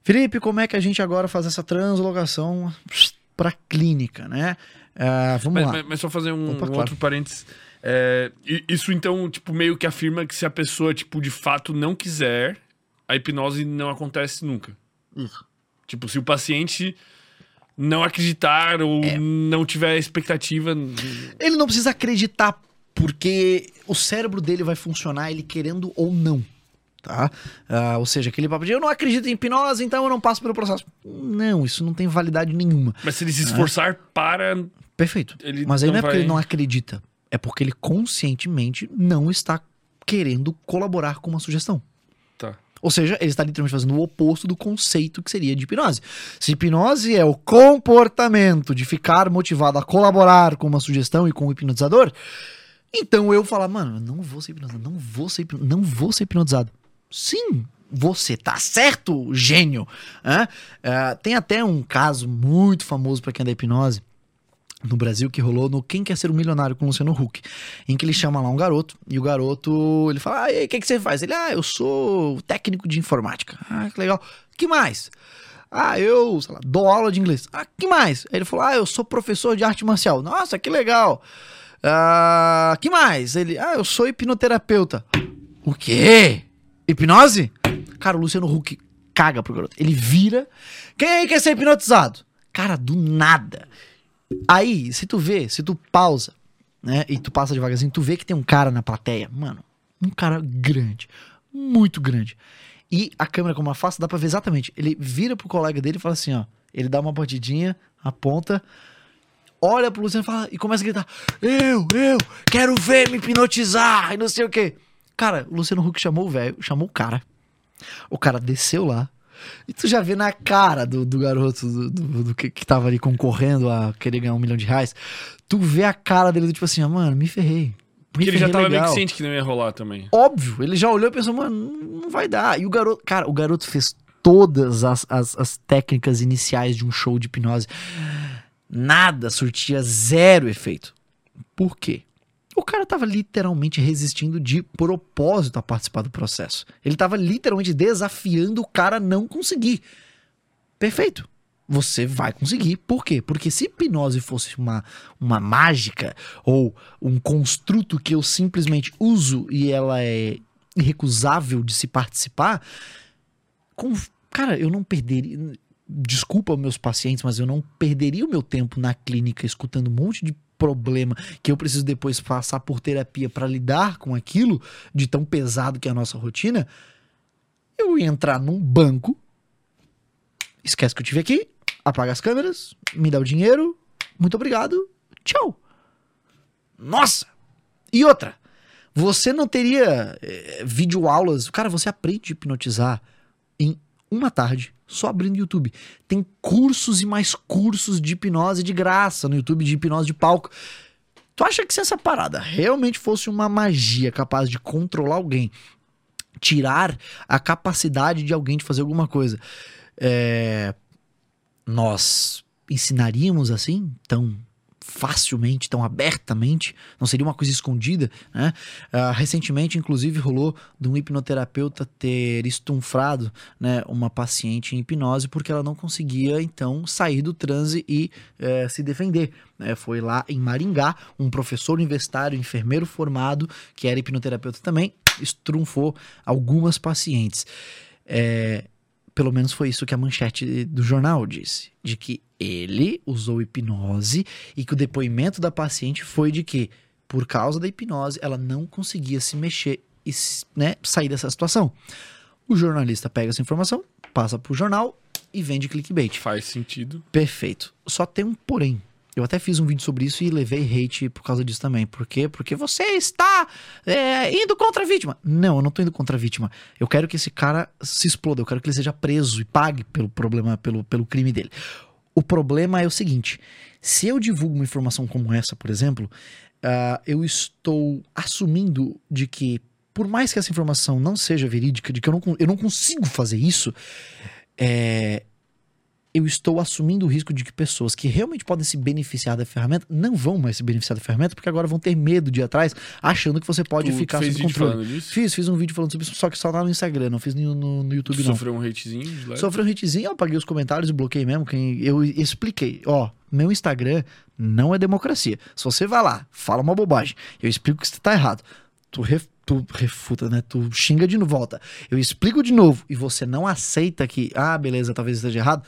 Felipe, como é que a gente agora faz essa translocação para clínica, né? Ah, vamos Mas, lá. mas- mas só fazer um, Opa, um claro. outro parênteses. É, isso então, tipo, meio que afirma que se a pessoa, tipo, de fato não quiser, a hipnose não acontece nunca. Isso. Tipo, se o paciente não acreditar ou É. não tiver expectativa. Ele não precisa acreditar, porque o cérebro dele vai funcionar ele querendo ou não. Tá? Ah, ou seja, aquele papo de eu não acredito em hipnose, então eu não passo pelo processo. Não, isso não tem validade nenhuma. Mas se ele se esforçar para. Perfeito. Ele Mas aí não, não é porque vai- ele não acredita. É porque ele conscientemente não está querendo colaborar com uma sugestão. Ou seja, ele está literalmente fazendo o oposto do conceito que seria de hipnose. Se hipnose é o comportamento de ficar motivado a colaborar com uma sugestão e com o hipnotizador, então eu falar, mano, não vou ser hipnotizado, não vou ser, não vou ser hipnotizado. Sim, você tá certo, gênio. Ah, tem até um caso muito famoso para quem é da hipnose no Brasil que rolou no Quem Quer Ser um Milionário com Luciano Huck, em que ele chama lá um garoto e o garoto ele fala: Ah, e o que, que você faz? Ele, ah, eu sou técnico de informática. Ah, que legal. Que mais? Ah, eu, sei lá, dou aula de inglês. Ah, que mais? Ele falou: Ah, eu sou professor de arte marcial. Nossa, que legal. Ah, que mais? Ele, ah, eu sou hipnoterapeuta. O quê? Hipnose? Cara, o Luciano Huck caga pro garoto. Ele vira. Quem aí quer ser hipnotizado? Cara, do nada. Aí, se tu vê, se tu pausa, né, e tu passa devagarzinho, tu vê que tem um cara na plateia, mano, um cara grande, muito grande. E a câmera, como afasta, dá pra ver exatamente. Ele vira pro colega dele e fala assim, ó, ele dá uma batidinha, aponta, olha pro Luciano e fala, e começa a gritar, eu, eu, quero ver me hipnotizar, e não sei o quê. Cara, o Luciano Huck chamou o velho, chamou o cara, o cara desceu lá, e tu já vê na cara do, do garoto do, do- do que, que tava ali concorrendo a querer ganhar um milhão de reais. Tu vê a cara dele do tipo assim, ah, mano, me ferrei. Porque ele já tava meio legal. que ciente que não ia rolar também. Óbvio, ele já olhou e pensou, mano, não vai dar. E o garoto, cara, o garoto fez todas as, as, as técnicas iniciais de um show de hipnose. Nada surtia zero efeito. Por quê? O cara tava literalmente resistindo de propósito a participar do processo. Ele tava literalmente desafiando o cara a não conseguir. Perfeito. Você vai conseguir. Por quê? Porque se hipnose fosse uma, uma mágica ou um construto que eu simplesmente uso e ela é irrecusável de se participar, com- cara, eu não perderia. desculpa meus pacientes, mas eu não perderia o meu tempo na clínica escutando um monte de problema que eu preciso depois passar por terapia para lidar com aquilo de tão pesado que é a nossa rotina. Eu ia entrar num banco, esquece que eu tive aqui, apaga as câmeras, me dá o dinheiro, muito obrigado, tchau. Nossa! E outra, você não teria é, videoaulas. Cara, você aprende a hipnotizar em uma tarde, só abrindo YouTube. Tem cursos e mais cursos de hipnose de graça no YouTube, de hipnose de palco. Tu acha que se essa parada realmente fosse uma magia capaz de controlar alguém, tirar a capacidade de alguém de fazer alguma coisa, é... nós ensinaríamos assim, tão facilmente, tão abertamente, não seria uma coisa escondida, né? Uh, recentemente, inclusive, rolou de um hipnoterapeuta ter estunfrado né, uma paciente em hipnose porque ela não conseguia, então, sair do transe e uh, se defender. Né? Foi lá em Maringá, um professor universitário, enfermeiro formado, que era hipnoterapeuta também, estrunfou algumas pacientes. É, pelo menos foi isso que a manchete do jornal disse, de que ele usou hipnose e que o depoimento da paciente foi de que, por causa da hipnose, ela não conseguia se mexer e né, sair dessa situação. O jornalista pega essa informação, passa pro jornal e vende clickbait. Faz sentido. Perfeito. Só tem um porém. Eu até fiz um vídeo sobre isso e levei hate por causa disso também. Por quê? Porque você está é, indo contra a vítima. Não, eu não estou indo contra a vítima. Eu quero que esse cara se exploda. Eu quero que ele seja preso e pague pelo problema, pelo, pelo crime dele. O problema é o seguinte: se eu divulgo uma informação como essa, por exemplo, uh, eu estou assumindo de que, por mais que essa informação não seja verídica, de que eu não, eu não consigo fazer isso, é, eu estou assumindo o risco de que pessoas que realmente podem se beneficiar da ferramenta não vão mais se beneficiar da ferramenta, porque agora vão ter medo de ir atrás, achando que você pode tu ficar sob controle. Fiz, fiz um vídeo falando sobre isso, só que só lá no Instagram, não fiz no, no, no YouTube, tu não. Sofreu um hatezinho? Sofreu um hatezinho, eu apaguei os comentários e bloqueei mesmo. Quem, eu expliquei, ó, meu Instagram não é democracia. Se você vai lá, fala uma bobagem, eu explico que você tá errado. Tu, ref, tu refuta, né? Tu xinga de volta. Eu explico de novo e você não aceita que, ah, beleza, talvez esteja errado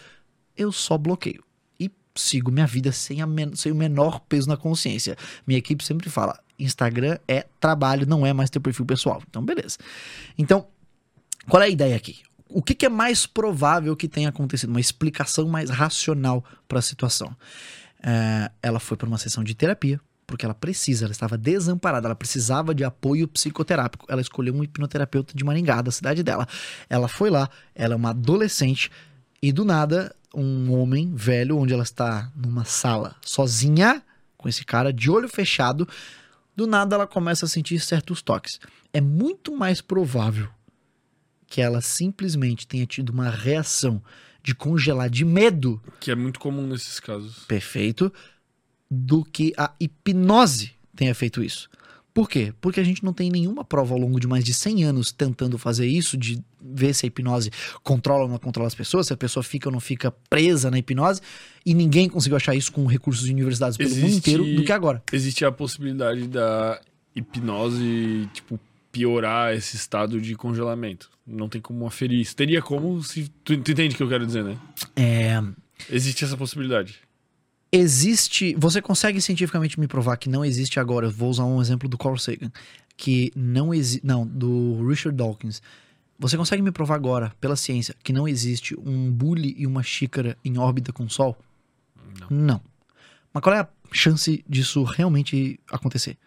eu só bloqueio. E sigo minha vida sem, men sem o menor peso na consciência. Minha equipe sempre fala: Instagram é trabalho, não é mais teu perfil pessoal. Então, beleza. Então, qual é a ideia aqui? O que, que é mais provável que tenha acontecido? Uma explicação mais racional para a situação. É, ela foi para uma sessão de terapia, porque ela precisa, ela estava desamparada, ela precisava de apoio psicoterápico. Ela escolheu um hipnoterapeuta de Maringá, da cidade dela. Ela foi lá, ela é uma adolescente, e do nada um homem velho, onde ela está numa sala sozinha, com esse cara de olho fechado, do nada ela começa a sentir certos toques. É muito mais provável que ela simplesmente tenha tido uma reação de congelar de medo. Que é muito comum nesses casos. Perfeito. Do que a hipnose tenha feito isso. Por quê? Porque a gente não tem nenhuma prova ao longo de mais de 100 anos tentando fazer isso, de ver se a hipnose controla ou não controla as pessoas, se a pessoa fica ou não fica presa na hipnose, e ninguém conseguiu achar isso com recursos de universidades pelo existe, mundo inteiro do que agora. Existe a possibilidade da hipnose, tipo, piorar esse estado de congelamento. Não tem como aferir isso. Teria como se. Tu, tu entende o que eu quero dizer, né? É. Existe essa possibilidade existe. Você consegue cientificamente me provar que não existe agora? Eu vou usar um exemplo do Carl Sagan, que não existe. Não, do Richard Dawkins. Você consegue me provar agora, pela ciência, que não existe um bule e uma xícara em órbita com o Sol? Não. Não. Mas qual é a chance disso realmente acontecer?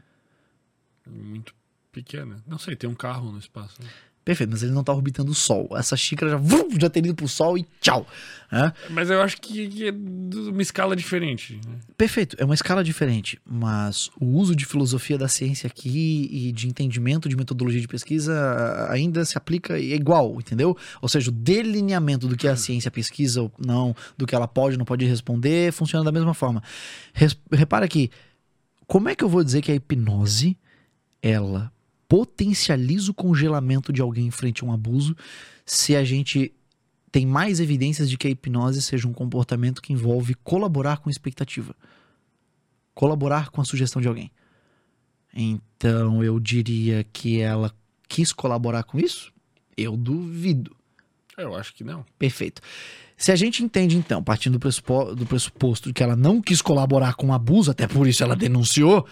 Muito pequena. Não sei, tem um carro no espaço. Né? Perfeito, mas ele não tá orbitando o Sol. Essa xícara já, vum, já teria ido pro Sol e tchau. É? Mas eu acho que é uma escala diferente. Né? Perfeito, é uma escala diferente. Mas o uso de filosofia da ciência aqui e de entendimento de metodologia de pesquisa ainda se aplica igual, entendeu? Ou seja, o delineamento do que a ciência pesquisa ou não, do que ela pode ou não pode responder, funciona da mesma forma. Repara aqui, como é que eu vou dizer que a hipnose, ela potencializa o congelamento de alguém frente a um abuso se a gente tem mais evidências de que a hipnose seja um comportamento que envolve colaborar com expectativa. Colaborar com a sugestão de alguém. Então eu diria que ela quis colaborar com isso? Eu duvido. Eu acho que não. Perfeito. Se a gente entende, então, partindo do, pressupo- do pressuposto de que ela não quis colaborar com o abuso, até por isso ela denunciou,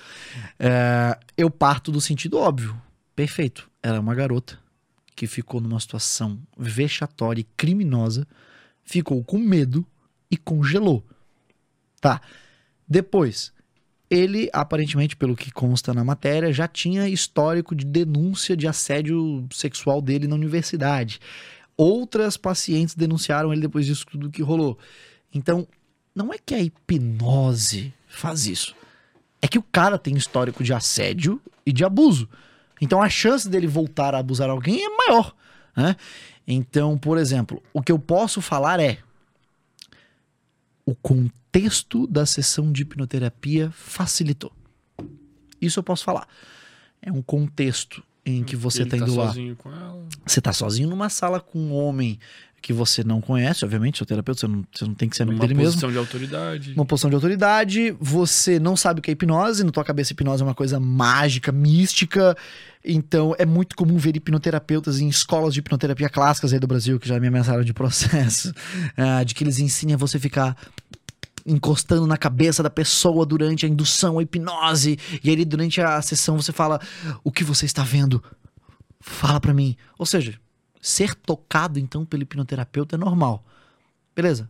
é, eu parto do sentido óbvio. Perfeito. Ela é uma garota que ficou numa situação vexatória e criminosa, ficou com medo e congelou. Tá. Depois, ele, aparentemente, pelo que consta na matéria, já tinha histórico de denúncia de assédio sexual dele na universidade. Outras pacientes denunciaram ele depois disso tudo que rolou. Então, não é que a hipnose faz isso. É que o cara tem histórico de assédio e de abuso. Então a chance dele voltar a abusar alguém é maior. Né? Então, por exemplo, o que eu posso falar é o contexto da sessão de hipnoterapia facilitou. Isso eu posso falar. É um contexto em que você Ele tá indo lá. sozinho com ela. Você tá sozinho numa sala com um homem que você não conhece, obviamente, seu terapeuta, você não, você não tem que ser amigo dele mesmo. posição de autoridade. Uma posição de autoridade, você não sabe o que é hipnose, na tua cabeça hipnose é uma coisa mágica, mística, então é muito comum ver hipnoterapeutas em escolas de hipnoterapia clássicas aí do Brasil, que já me ameaçaram de processo, ah, de que eles ensinam a você ficar encostando na cabeça da pessoa durante a indução, a hipnose, e aí durante a sessão você fala, o que você está vendo? Fala pra mim. Ou seja, ser tocado então pelo hipnoterapeuta é normal. Beleza.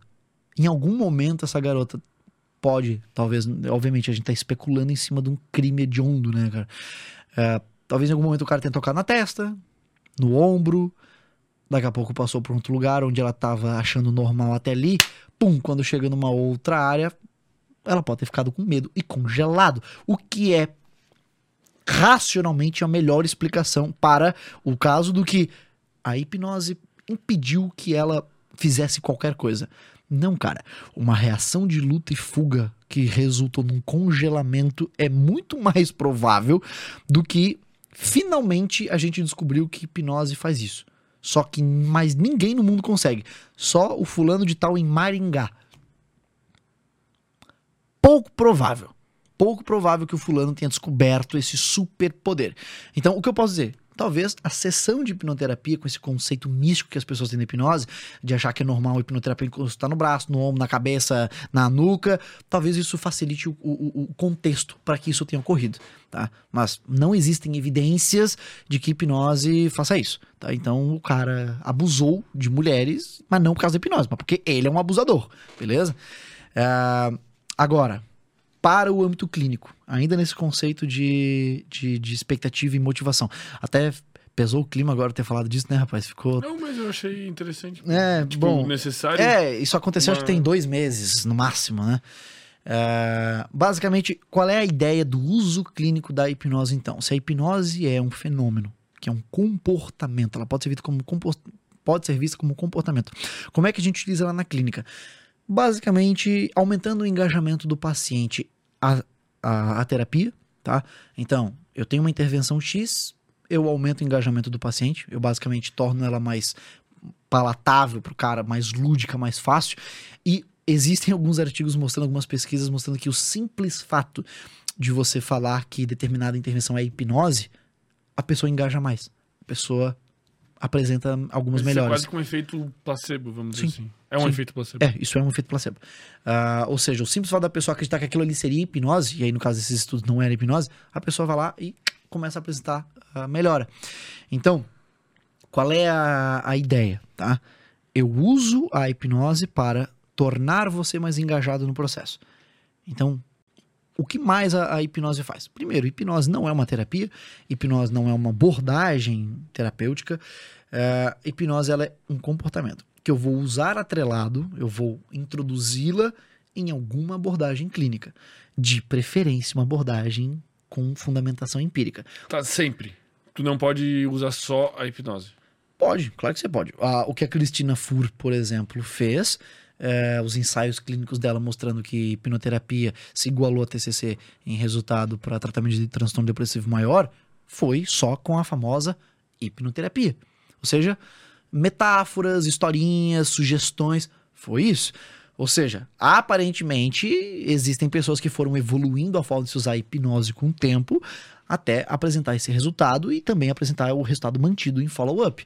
Em algum momento essa garota pode, talvez, obviamente a gente tá especulando em cima de um crime hediondo, né, cara? É, talvez em algum momento o cara tenha tocado na testa, no ombro, daqui a pouco passou por outro lugar onde ela tava achando normal até ali, pum, quando chega numa outra área, ela pode ter ficado com medo e congelado, o que é racionalmente a melhor explicação para o caso do que a hipnose impediu que ela fizesse qualquer coisa. Não, cara. Uma reação de luta e fuga que resultou num congelamento é muito mais provável do que finalmente a gente descobriu que hipnose faz isso. Só que mais ninguém no mundo consegue. Só o fulano de tal em Maringá. Pouco provável. Pouco provável que o fulano tenha descoberto esse superpoder. Então, o que eu posso dizer? Talvez a sessão de hipnoterapia, com esse conceito místico que as pessoas têm da hipnose, de achar que é normal a hipnoterapia encostar no braço, no ombro, na cabeça, na nuca, talvez isso facilite o, o- o contexto para que isso tenha ocorrido, tá? Mas não existem evidências de que hipnose faça isso, tá? Então o cara abusou de mulheres, mas não por causa da hipnose, mas porque ele é um abusador, beleza? Ah, agora, para o âmbito clínico, ainda nesse conceito de, de, de expectativa e motivação. Até pesou o clima agora ter falado disso, né, rapaz? Ficou. Não, mas eu achei interessante. É, Tipo, bom. necessário. É, isso aconteceu acho que uma- tem dois meses, no máximo, né? É, basicamente, qual é a ideia do uso clínico da hipnose, então? Se a hipnose é um fenômeno, que é um comportamento, ela pode ser vista como, compos- pode ser vista como comportamento. Como é que a gente utiliza ela na clínica? Basicamente, aumentando o engajamento do paciente à, à, à terapia, tá? Então, eu tenho uma intervenção X, eu aumento o engajamento do paciente, eu basicamente torno ela mais palatável pro cara, mais lúdica, mais fácil. E existem alguns artigos mostrando, algumas pesquisas mostrando que o simples fato de você falar que determinada intervenção é hipnose, a pessoa engaja mais. A pessoa apresenta algumas Isso é melhores. quase que um efeito placebo, vamos dizer Sim. assim. É um Sim. efeito placebo. É, isso é um efeito placebo. Ah, ou seja, o simples fato da pessoa acreditar que aquilo ali seria hipnose, e aí no caso desses estudos não era hipnose, a pessoa vai lá e começa a apresentar a melhora. Então, qual é a, a ideia, tá? Eu uso a hipnose para tornar você mais engajado no processo. Então, o que mais a, a hipnose faz? Primeiro, hipnose não é uma terapia, hipnose não é uma abordagem terapêutica, é, hipnose ela é um comportamento que eu vou usar atrelado, eu vou introduzi-la em alguma abordagem clínica, de preferência uma abordagem com fundamentação empírica. Tá, sempre. Tu não pode usar só a hipnose. Pode, claro que você pode. Ah, o que a Cristina Fur, por exemplo, fez, é, os ensaios clínicos dela mostrando que hipnoterapia se igualou a TCC em resultado para tratamento de transtorno depressivo maior, foi só com a famosa hipnoterapia. Ou seja, metáforas, historinhas, sugestões, foi isso. Ou seja, aparentemente existem pessoas que foram evoluindo a forma de se usar a hipnose com o tempo até apresentar esse resultado e também apresentar o resultado mantido em follow-up.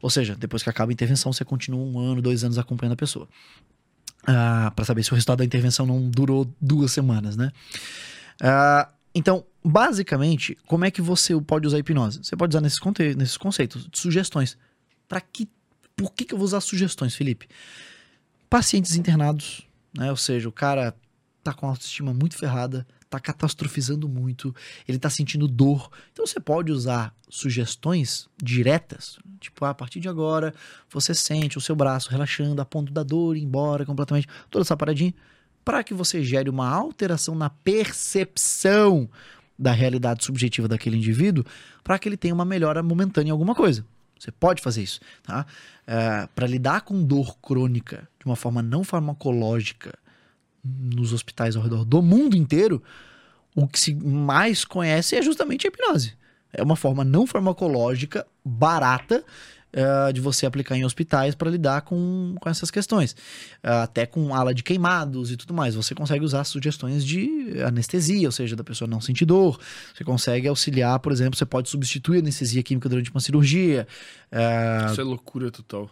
Ou seja, depois que acaba a intervenção, você continua um ano, dois anos acompanhando a pessoa. Ah, para saber se o resultado da intervenção não durou duas semanas, né? Ah, então, basicamente, como é que você pode usar hipnose? Você pode usar nesses, conte nesses conceitos, sugestões. Para que, por que, que eu vou usar sugestões, Felipe? Pacientes internados, né? Ou seja, o cara tá com a autoestima muito ferrada, tá catastrofizando muito, ele tá sentindo dor. Então você pode usar sugestões diretas, tipo, ah, a partir de agora você sente o seu braço relaxando a ponto da dor ir embora completamente, toda essa paradinha, para que você gere uma alteração na percepção da realidade subjetiva daquele indivíduo, para que ele tenha uma melhora momentânea em alguma coisa. Você pode fazer isso, tá? É, para lidar com dor crônica de uma forma não farmacológica, nos hospitais ao redor do mundo inteiro, o que se mais conhece é justamente a hipnose. É uma forma não farmacológica, barata, uh, de você aplicar em hospitais para lidar com, com essas questões. Uh, até com ala de queimados e tudo mais. Você consegue usar sugestões de anestesia, ou seja, da pessoa não sentir dor. Você consegue auxiliar, por exemplo, você pode substituir a anestesia química durante uma cirurgia. Uh, Isso é loucura total.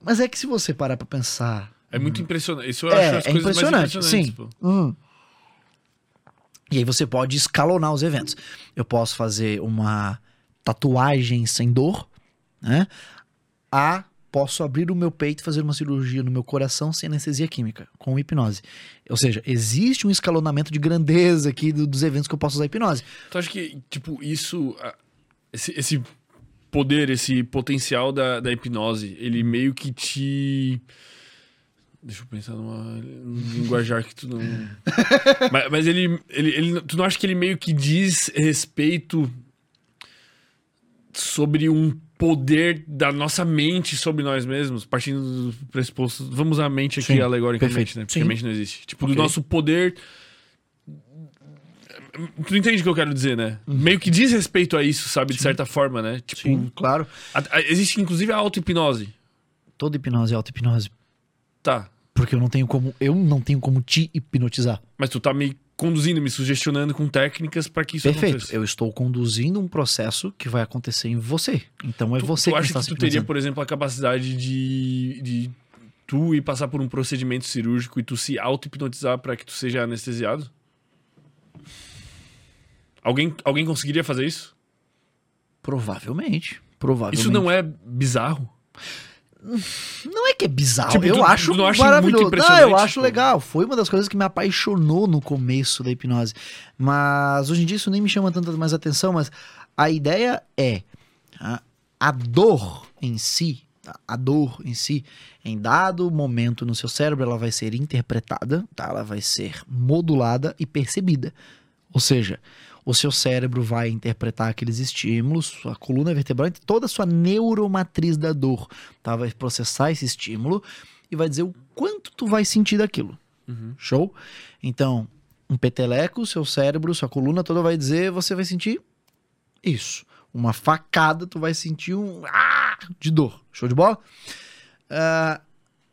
Mas é que se você parar para pensar é muito hum. impressionante. Isso eu é, acho as é coisas impressionante, mais impressionantes. Sim. Hum. E aí você pode escalonar os eventos. Eu posso fazer uma tatuagem sem dor, né? A posso abrir o meu peito e fazer uma cirurgia no meu coração sem anestesia química, com hipnose. Ou seja, existe um escalonamento de grandeza aqui do, dos eventos que eu posso usar hipnose. Tu acha que, tipo, isso. Esse, esse poder, esse potencial da, da hipnose, ele meio que te Deixa eu pensar numa linguajar que tu não. mas, mas ele, ele, ele. Tu não acha que ele meio que diz respeito sobre um poder da nossa mente sobre nós mesmos, partindo do pressuposto. Vamos a mente aqui Sim, alegoricamente, perfeito. né? Porque Sim. a mente não existe. Tipo, okay. do nosso poder. Tu entende o que eu quero dizer, né? Uhum. Meio que diz respeito a isso, sabe? De certa forma, né? Tipo, Sim, claro. A, a, existe inclusive a auto-hipnose. Toda hipnose é auto-hipnose. Tá. Porque eu não tenho como, eu não tenho como te hipnotizar. Mas tu tá me conduzindo, me sugestionando com técnicas para que isso Perfeito. aconteça. Eu estou conduzindo um processo que vai acontecer em você. Então é tu, você tu que acha está que tu teria, por exemplo, a capacidade de, de tu ir passar por um procedimento cirúrgico e tu se auto-hipnotizar para que tu seja anestesiado? Alguém, alguém conseguiria fazer isso? Provavelmente. Provavelmente. Isso não é bizarro? Não é que é bizarro, tipo, eu tu, acho tu maravilhoso. Não, eu acho tipo... legal. Foi uma das coisas que me apaixonou no começo da hipnose. Mas hoje em dia isso nem me chama tanta mais atenção. Mas a ideia é a, a dor em si, a dor em si, em dado momento no seu cérebro, ela vai ser interpretada, tá? ela vai ser modulada e percebida. Ou seja, o seu cérebro vai interpretar aqueles estímulos, a coluna vertebral, toda a sua neuromatriz da dor, tá? Vai processar esse estímulo e vai dizer o quanto tu vai sentir daquilo. Uhum. Show? Então, um peteleco, seu cérebro, sua coluna toda vai dizer, você vai sentir isso. Uma facada, tu vai sentir um ah, de dor. Show de bola? Uh,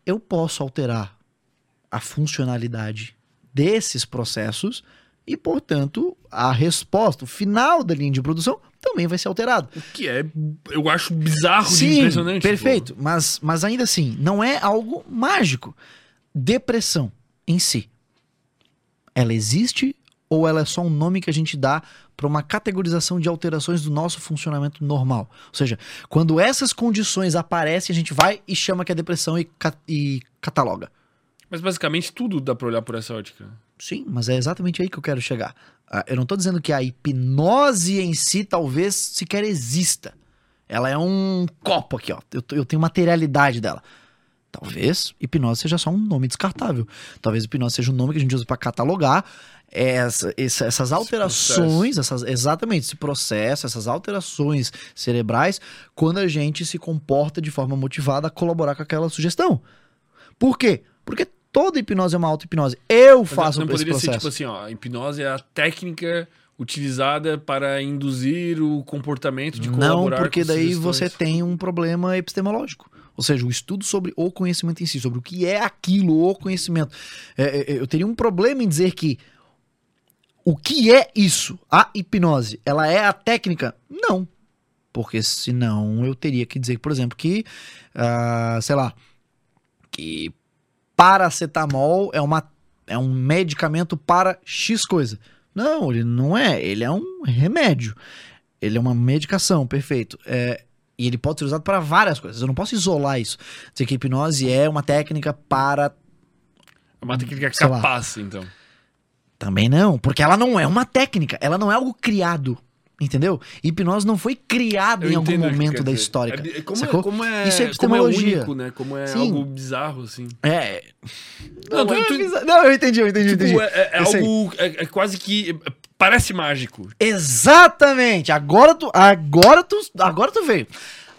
eu posso alterar a funcionalidade desses processos e, portanto, a resposta, o final da linha de produção também vai ser alterado. O que é, eu acho bizarro Sim, de impressionante. Perfeito, mas, mas ainda assim, não é algo mágico. Depressão em si, ela existe ou ela é só um nome que a gente dá para uma categorização de alterações do nosso funcionamento normal? Ou seja, quando essas condições aparecem, a gente vai e chama que é depressão e, e cataloga. Mas basicamente tudo dá para olhar por essa ótica. Sim, mas é exatamente aí que eu quero chegar. Ah, eu não estou dizendo que a hipnose em si talvez sequer exista. Ela é um copo aqui, ó. Eu, eu tenho materialidade dela. Talvez hipnose seja só um nome descartável. Talvez hipnose seja um nome que a gente usa para catalogar essa, essa, essas alterações, essas, exatamente, esse processo, essas alterações cerebrais, quando a gente se comporta de forma motivada a colaborar com aquela sugestão. Por quê? Porque toda hipnose é uma auto-hipnose. Eu faço não, não poderia ser tipo assim, ó, a hipnose é a técnica utilizada para induzir o comportamento de colaborar Não, porque daí você tem um problema epistemológico. Ou seja, o estudo sobre o conhecimento em si, sobre o que é aquilo, o conhecimento. É, é, eu teria um problema em dizer que o que é isso? A hipnose, ela é a técnica? Não. Porque senão eu teria que dizer, por exemplo, que, uh, sei lá, que paracetamol é, uma, é um medicamento para X coisa. Não, ele não é. Ele é um remédio. Ele é uma medicação, perfeito. É, e ele pode ser usado para várias coisas. Eu não posso isolar isso. Dizer que a hipnose é uma técnica para. É uma técnica capaz, então. Também não, porque ela não é uma técnica, ela não é algo criado. Entendeu? Hipnose não foi criada em algum momento da história. É, como, é, como, é, Isso é epistemologia. Como é único, né? Como é Sim. algo bizarro, assim. É. Não, não, tu, é não eu entendi, eu entendi. Tipo, entendi. É, é algo. É, quase que. Parece mágico. Exatamente! Agora tu. Agora tu. Agora tu veio.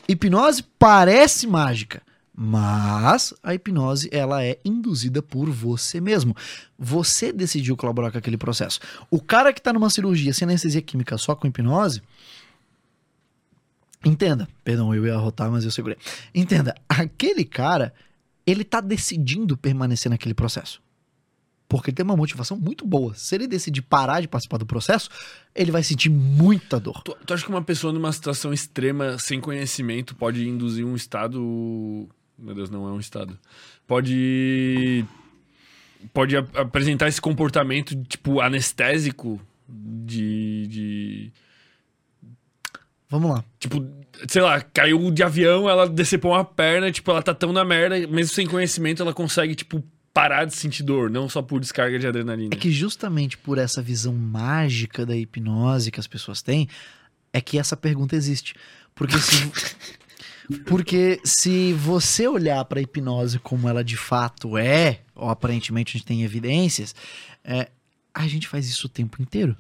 Hipnose parece mágica. Mas a hipnose ela é induzida por você mesmo. Você decidiu colaborar com aquele processo. O cara que está numa cirurgia sem anestesia química só com hipnose, entenda, perdão, eu ia arrotar, mas eu segurei. Entenda, aquele cara, ele está decidindo permanecer naquele processo. Porque ele tem uma motivação muito boa. Se ele decidir parar de participar do processo, ele vai sentir muita dor. Tu, tu acha que uma pessoa numa situação extrema, sem conhecimento, pode induzir um estado meu Deus, não é um estado. Pode pode ap apresentar esse comportamento tipo anestésico de, de Vamos lá. Tipo, sei lá, caiu de avião, ela decepou uma perna, tipo, ela tá tão na merda, mesmo sem conhecimento, ela consegue, tipo, parar de sentir dor, não só por descarga de adrenalina. É que justamente por essa visão mágica da hipnose que as pessoas têm, é que essa pergunta existe. Porque se, Porque se você olhar para a hipnose como ela de fato é, ou aparentemente a gente tem evidências, é, a gente faz isso o tempo inteiro.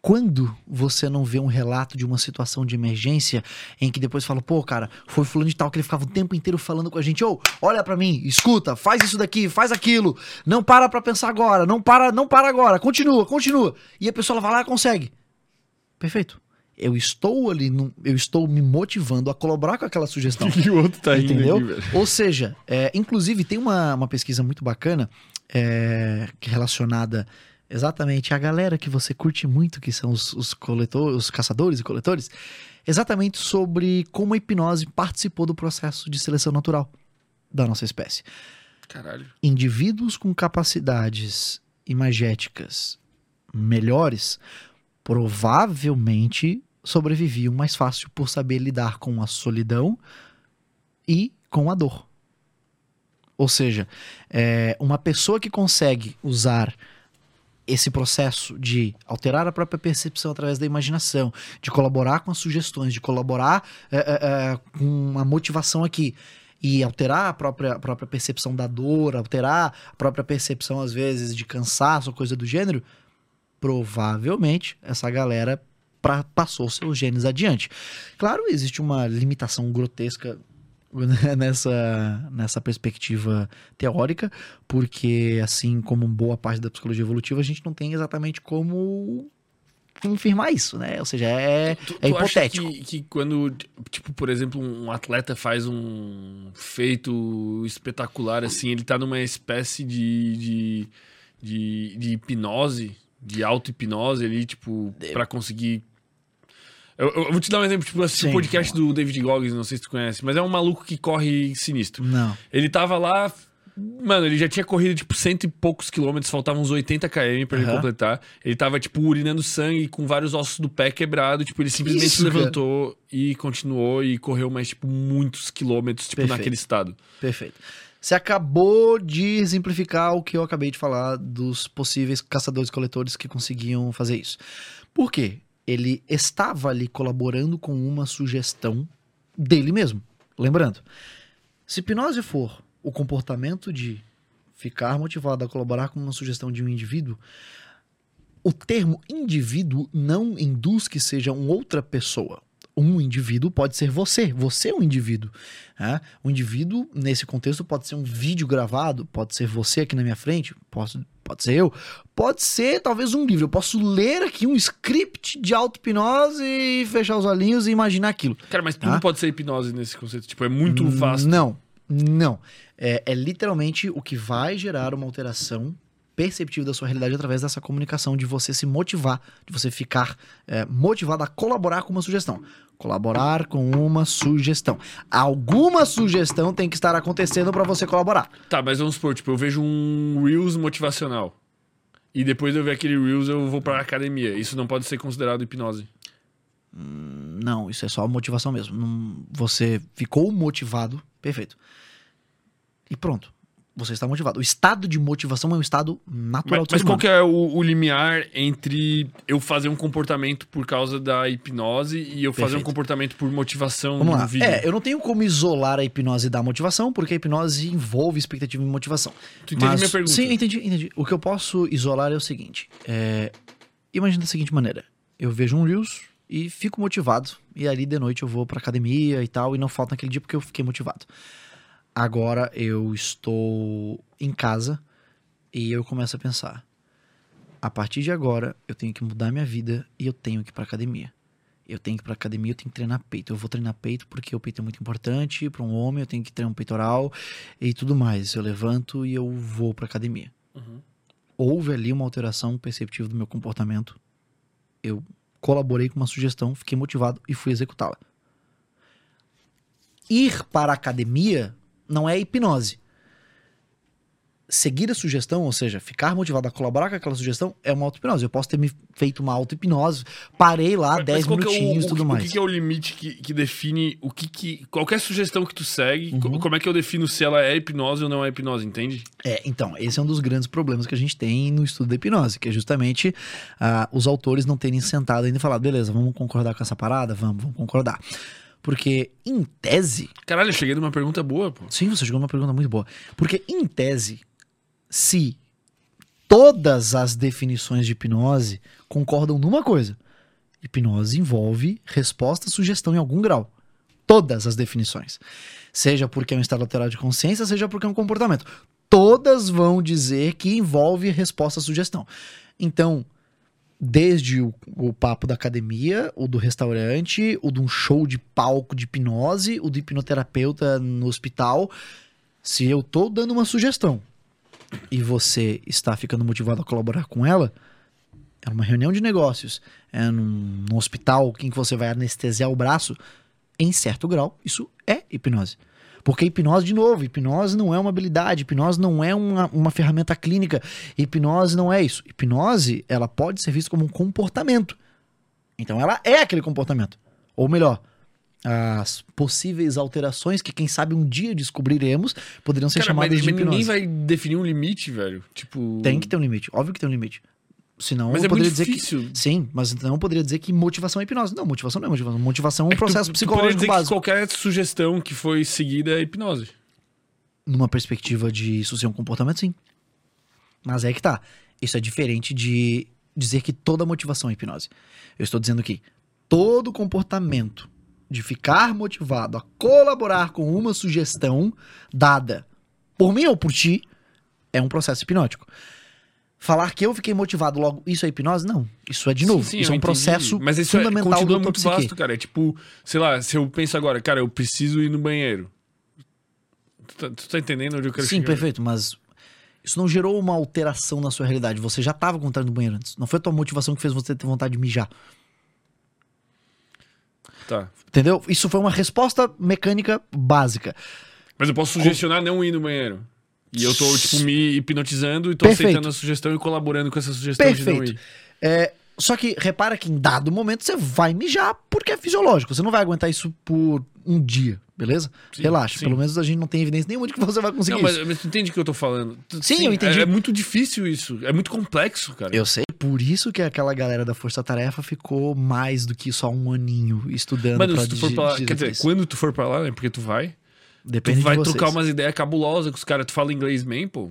Quando você não vê um relato de uma situação de emergência em que depois fala, pô, cara, foi fulano de tal que ele ficava o tempo inteiro falando com a gente, ô, oh, olha para mim, escuta, faz isso daqui, faz aquilo, não para pra pensar agora, não para, não para agora, continua, continua. E a pessoa vai lá e consegue. Perfeito eu estou ali, eu estou me motivando a colaborar com aquela sugestão. E o outro tá Entendeu? Aqui, Ou seja, é, inclusive tem uma, uma pesquisa muito bacana é, relacionada exatamente à galera que você curte muito, que são os, os coletores, os caçadores e coletores, exatamente sobre como a hipnose participou do processo de seleção natural da nossa espécie. Caralho. Indivíduos com capacidades imagéticas melhores provavelmente sobreviviam mais fácil por saber lidar com a solidão e com a dor. Ou seja, é, uma pessoa que consegue usar esse processo de alterar a própria percepção através da imaginação, de colaborar com as sugestões, de colaborar é, é, é com uma motivação aqui e alterar a própria, a própria percepção da dor, alterar a própria percepção, às vezes, de cansaço, coisa do gênero, provavelmente essa galera pra, passou seus genes adiante. Claro, existe uma limitação grotesca nessa, nessa perspectiva teórica, porque assim como boa parte da psicologia evolutiva, a gente não tem exatamente como confirmar isso, né? Ou seja, é, tu, é hipotético. Que, que, quando, tipo, por exemplo, um atleta faz um feito espetacular, assim, ele tá numa espécie de, de, de, de hipnose, de auto-hipnose ali, tipo, para conseguir. Eu, eu, vou te dar um exemplo, tipo, assim, o podcast do David Goggins, não sei se tu conhece, mas é um maluco que corre sinistro. Não. Ele tava lá. Mano, ele já tinha corrido, tipo, cento e poucos quilômetros, faltavam uns 80 km pra ele completar. Ele tava, tipo, urinando sangue com vários ossos do pé quebrado. Tipo, ele simplesmente Isso, levantou cara. e continuou e correu mais, tipo, muitos quilômetros, tipo, Perfeito. naquele estado. Perfeito. Você acabou de exemplificar o que eu acabei de falar dos possíveis caçadores-coletores que conseguiam fazer isso. Por quê? Ele estava ali colaborando com uma sugestão dele mesmo. Lembrando, se hipnose for o comportamento de ficar motivado a colaborar com uma sugestão de um indivíduo, o termo indivíduo não induz que seja uma outra pessoa. Um indivíduo pode ser você. Você é um indivíduo. Né? O indivíduo, nesse contexto, pode ser um vídeo gravado, pode ser você aqui na minha frente, posso, pode ser eu, pode ser talvez um livro. Eu posso ler aqui um script de auto-hipnose e fechar os olhinhos e imaginar aquilo. Cara, mas tudo Ah. pode ser hipnose nesse conceito. Tipo, é muito vasto. Não, não. É, é literalmente o que vai gerar uma alteração perceptível da sua realidade através dessa comunicação, de você se motivar, de você ficar é, motivado a colaborar com uma sugestão. Colaborar com uma sugestão. Alguma sugestão tem que estar acontecendo para você colaborar. Tá, mas vamos supor, tipo, eu vejo um Reels motivacional. E depois eu ver aquele Reels, eu vou pra academia. Isso não pode ser considerado hipnose. Não, isso é só motivação mesmo. Não- você ficou motivado, perfeito. E pronto. Você está motivado. O estado de motivação é um estado natural Mas, mas qual que é o, o limiar entre eu fazer um comportamento por causa da hipnose e eu fazer um Perfeito. comportamento por motivação Vamos no lá. vídeo? É, eu não tenho como isolar a hipnose da motivação, porque a hipnose envolve expectativa e motivação. Tu entende minha pergunta? Sim, entendi, entendi. O que eu posso isolar é o seguinte: é, imagina da seguinte maneira: eu vejo um Reels e fico motivado, e ali de noite eu vou pra academia e tal, e não falta naquele dia porque eu fiquei motivado. Agora eu estou em casa e eu começo a pensar: a partir de agora eu tenho que mudar minha vida e eu tenho que ir pra academia. Eu tenho que ir pra academia, eu tenho que treinar peito. Eu vou treinar peito porque o peito é muito importante para um homem, eu tenho que treinar um peitoral e tudo mais. Eu levanto e eu vou pra academia. Uhum. Houve ali uma alteração perceptível do meu comportamento. Eu colaborei com uma sugestão, fiquei motivado e fui executá-la. Ir para a academia não é hipnose. Seguir a sugestão, ou seja, ficar motivado a colaborar com aquela sugestão, é uma auto-hipnose. Eu posso ter me feito uma auto-hipnose, parei lá Mas 10 qual que é minutinhos e o, tudo que- mais. O que, é o limite que, que define o que, que. Qualquer sugestão que tu segue, Uhum. como é que eu defino se ela é hipnose ou não é hipnose, entende? É, então, esse é um dos grandes problemas que a gente tem no estudo da hipnose, que é justamente ah, os autores não terem sentado ainda e falado, beleza, vamos concordar com essa parada? Vamos, vamos concordar. Porque, em tese, Caralho, eu cheguei numa pergunta boa, pô. sim, você chegou numa pergunta muito boa. Porque, em tese, se todas as definições de hipnose concordam numa coisa, hipnose envolve resposta, sugestão em algum grau. Todas as definições. Seja porque é um estado alterado de consciência, seja porque é um comportamento. Todas vão dizer que envolve resposta, sugestão. Então, desde o, o papo da academia, o do restaurante, o de um show de palco de hipnose, o do hipnoterapeuta no hospital. Se eu tô dando uma sugestão e você está ficando motivado a colaborar com ela, é numa reunião de negócios, é num, num hospital em que você vai anestesiar o braço, em certo grau, isso é hipnose. Porque hipnose, de novo, hipnose não é uma habilidade, hipnose não é uma, uma ferramenta clínica, hipnose não é isso. Hipnose, ela pode ser vista como um comportamento. Então ela é aquele comportamento. Ou melhor, as possíveis alterações que, quem sabe, um dia descobriremos poderiam ser Cara, mas, chamadas de mas hipnose. ninguém vai definir um limite, velho. Tipo. Tem que ter um limite. Óbvio que tem um limite. Senão Mas eu é poderia dizer difícil. que. Sim, mas então eu poderia dizer que motivação é hipnose. Não, motivação não é motivação. Motivação é um É tu- processo tu psicológico que básico. qualquer sugestão que foi seguida é hipnose. Numa perspectiva de isso ser um comportamento, sim. Mas é que tá. Isso é diferente de dizer que toda motivação é hipnose. Eu estou dizendo que todo comportamento de ficar motivado a colaborar com uma sugestão dada por mim ou por ti é um processo hipnótico. Falar que eu fiquei motivado logo, isso é hipnose? Não. Isso é, de novo, Sim, sim, isso é um entendi. processo Mas isso é, fundamental continua do muito psique. vasto, cara. É tipo, sei lá, se eu penso agora, cara, eu preciso ir no banheiro. Tu tá, tu tá entendendo onde eu quero Sim, chegar? perfeito, mas isso não gerou uma alteração na sua realidade. Você já estava com vontade no banheiro antes. Não foi a tua motivação que fez você ter vontade de mijar. Tá. Entendeu? Isso foi uma resposta mecânica básica. Mas eu posso sugestionar não ir no banheiro. E eu tô, tipo, me hipnotizando e tô Perfeito. aceitando a sugestão e colaborando com essa sugestão de não Perfeito. ir. É, só que repara que em dado momento você vai mijar porque é fisiológico. Você não vai aguentar isso por um dia, beleza? Sim, Relaxa. sim. Pelo menos a gente não tem evidência nenhuma de que você vai conseguir Não, mas, isso. mas tu entende o que eu tô falando? Tu- Sim, eu entendi. É, é muito difícil isso. É muito complexo, cara. Eu sei. Por isso que aquela galera da Força Tarefa ficou mais do que só um aninho estudando Mano, se tu for pra lá, quer dizer, isso. quando tu for pra lá, né? Porque tu vai, Depende tu vai de vocês. trocar umas ideias cabulosas com os caras. Tu fala inglês mesmo, pô?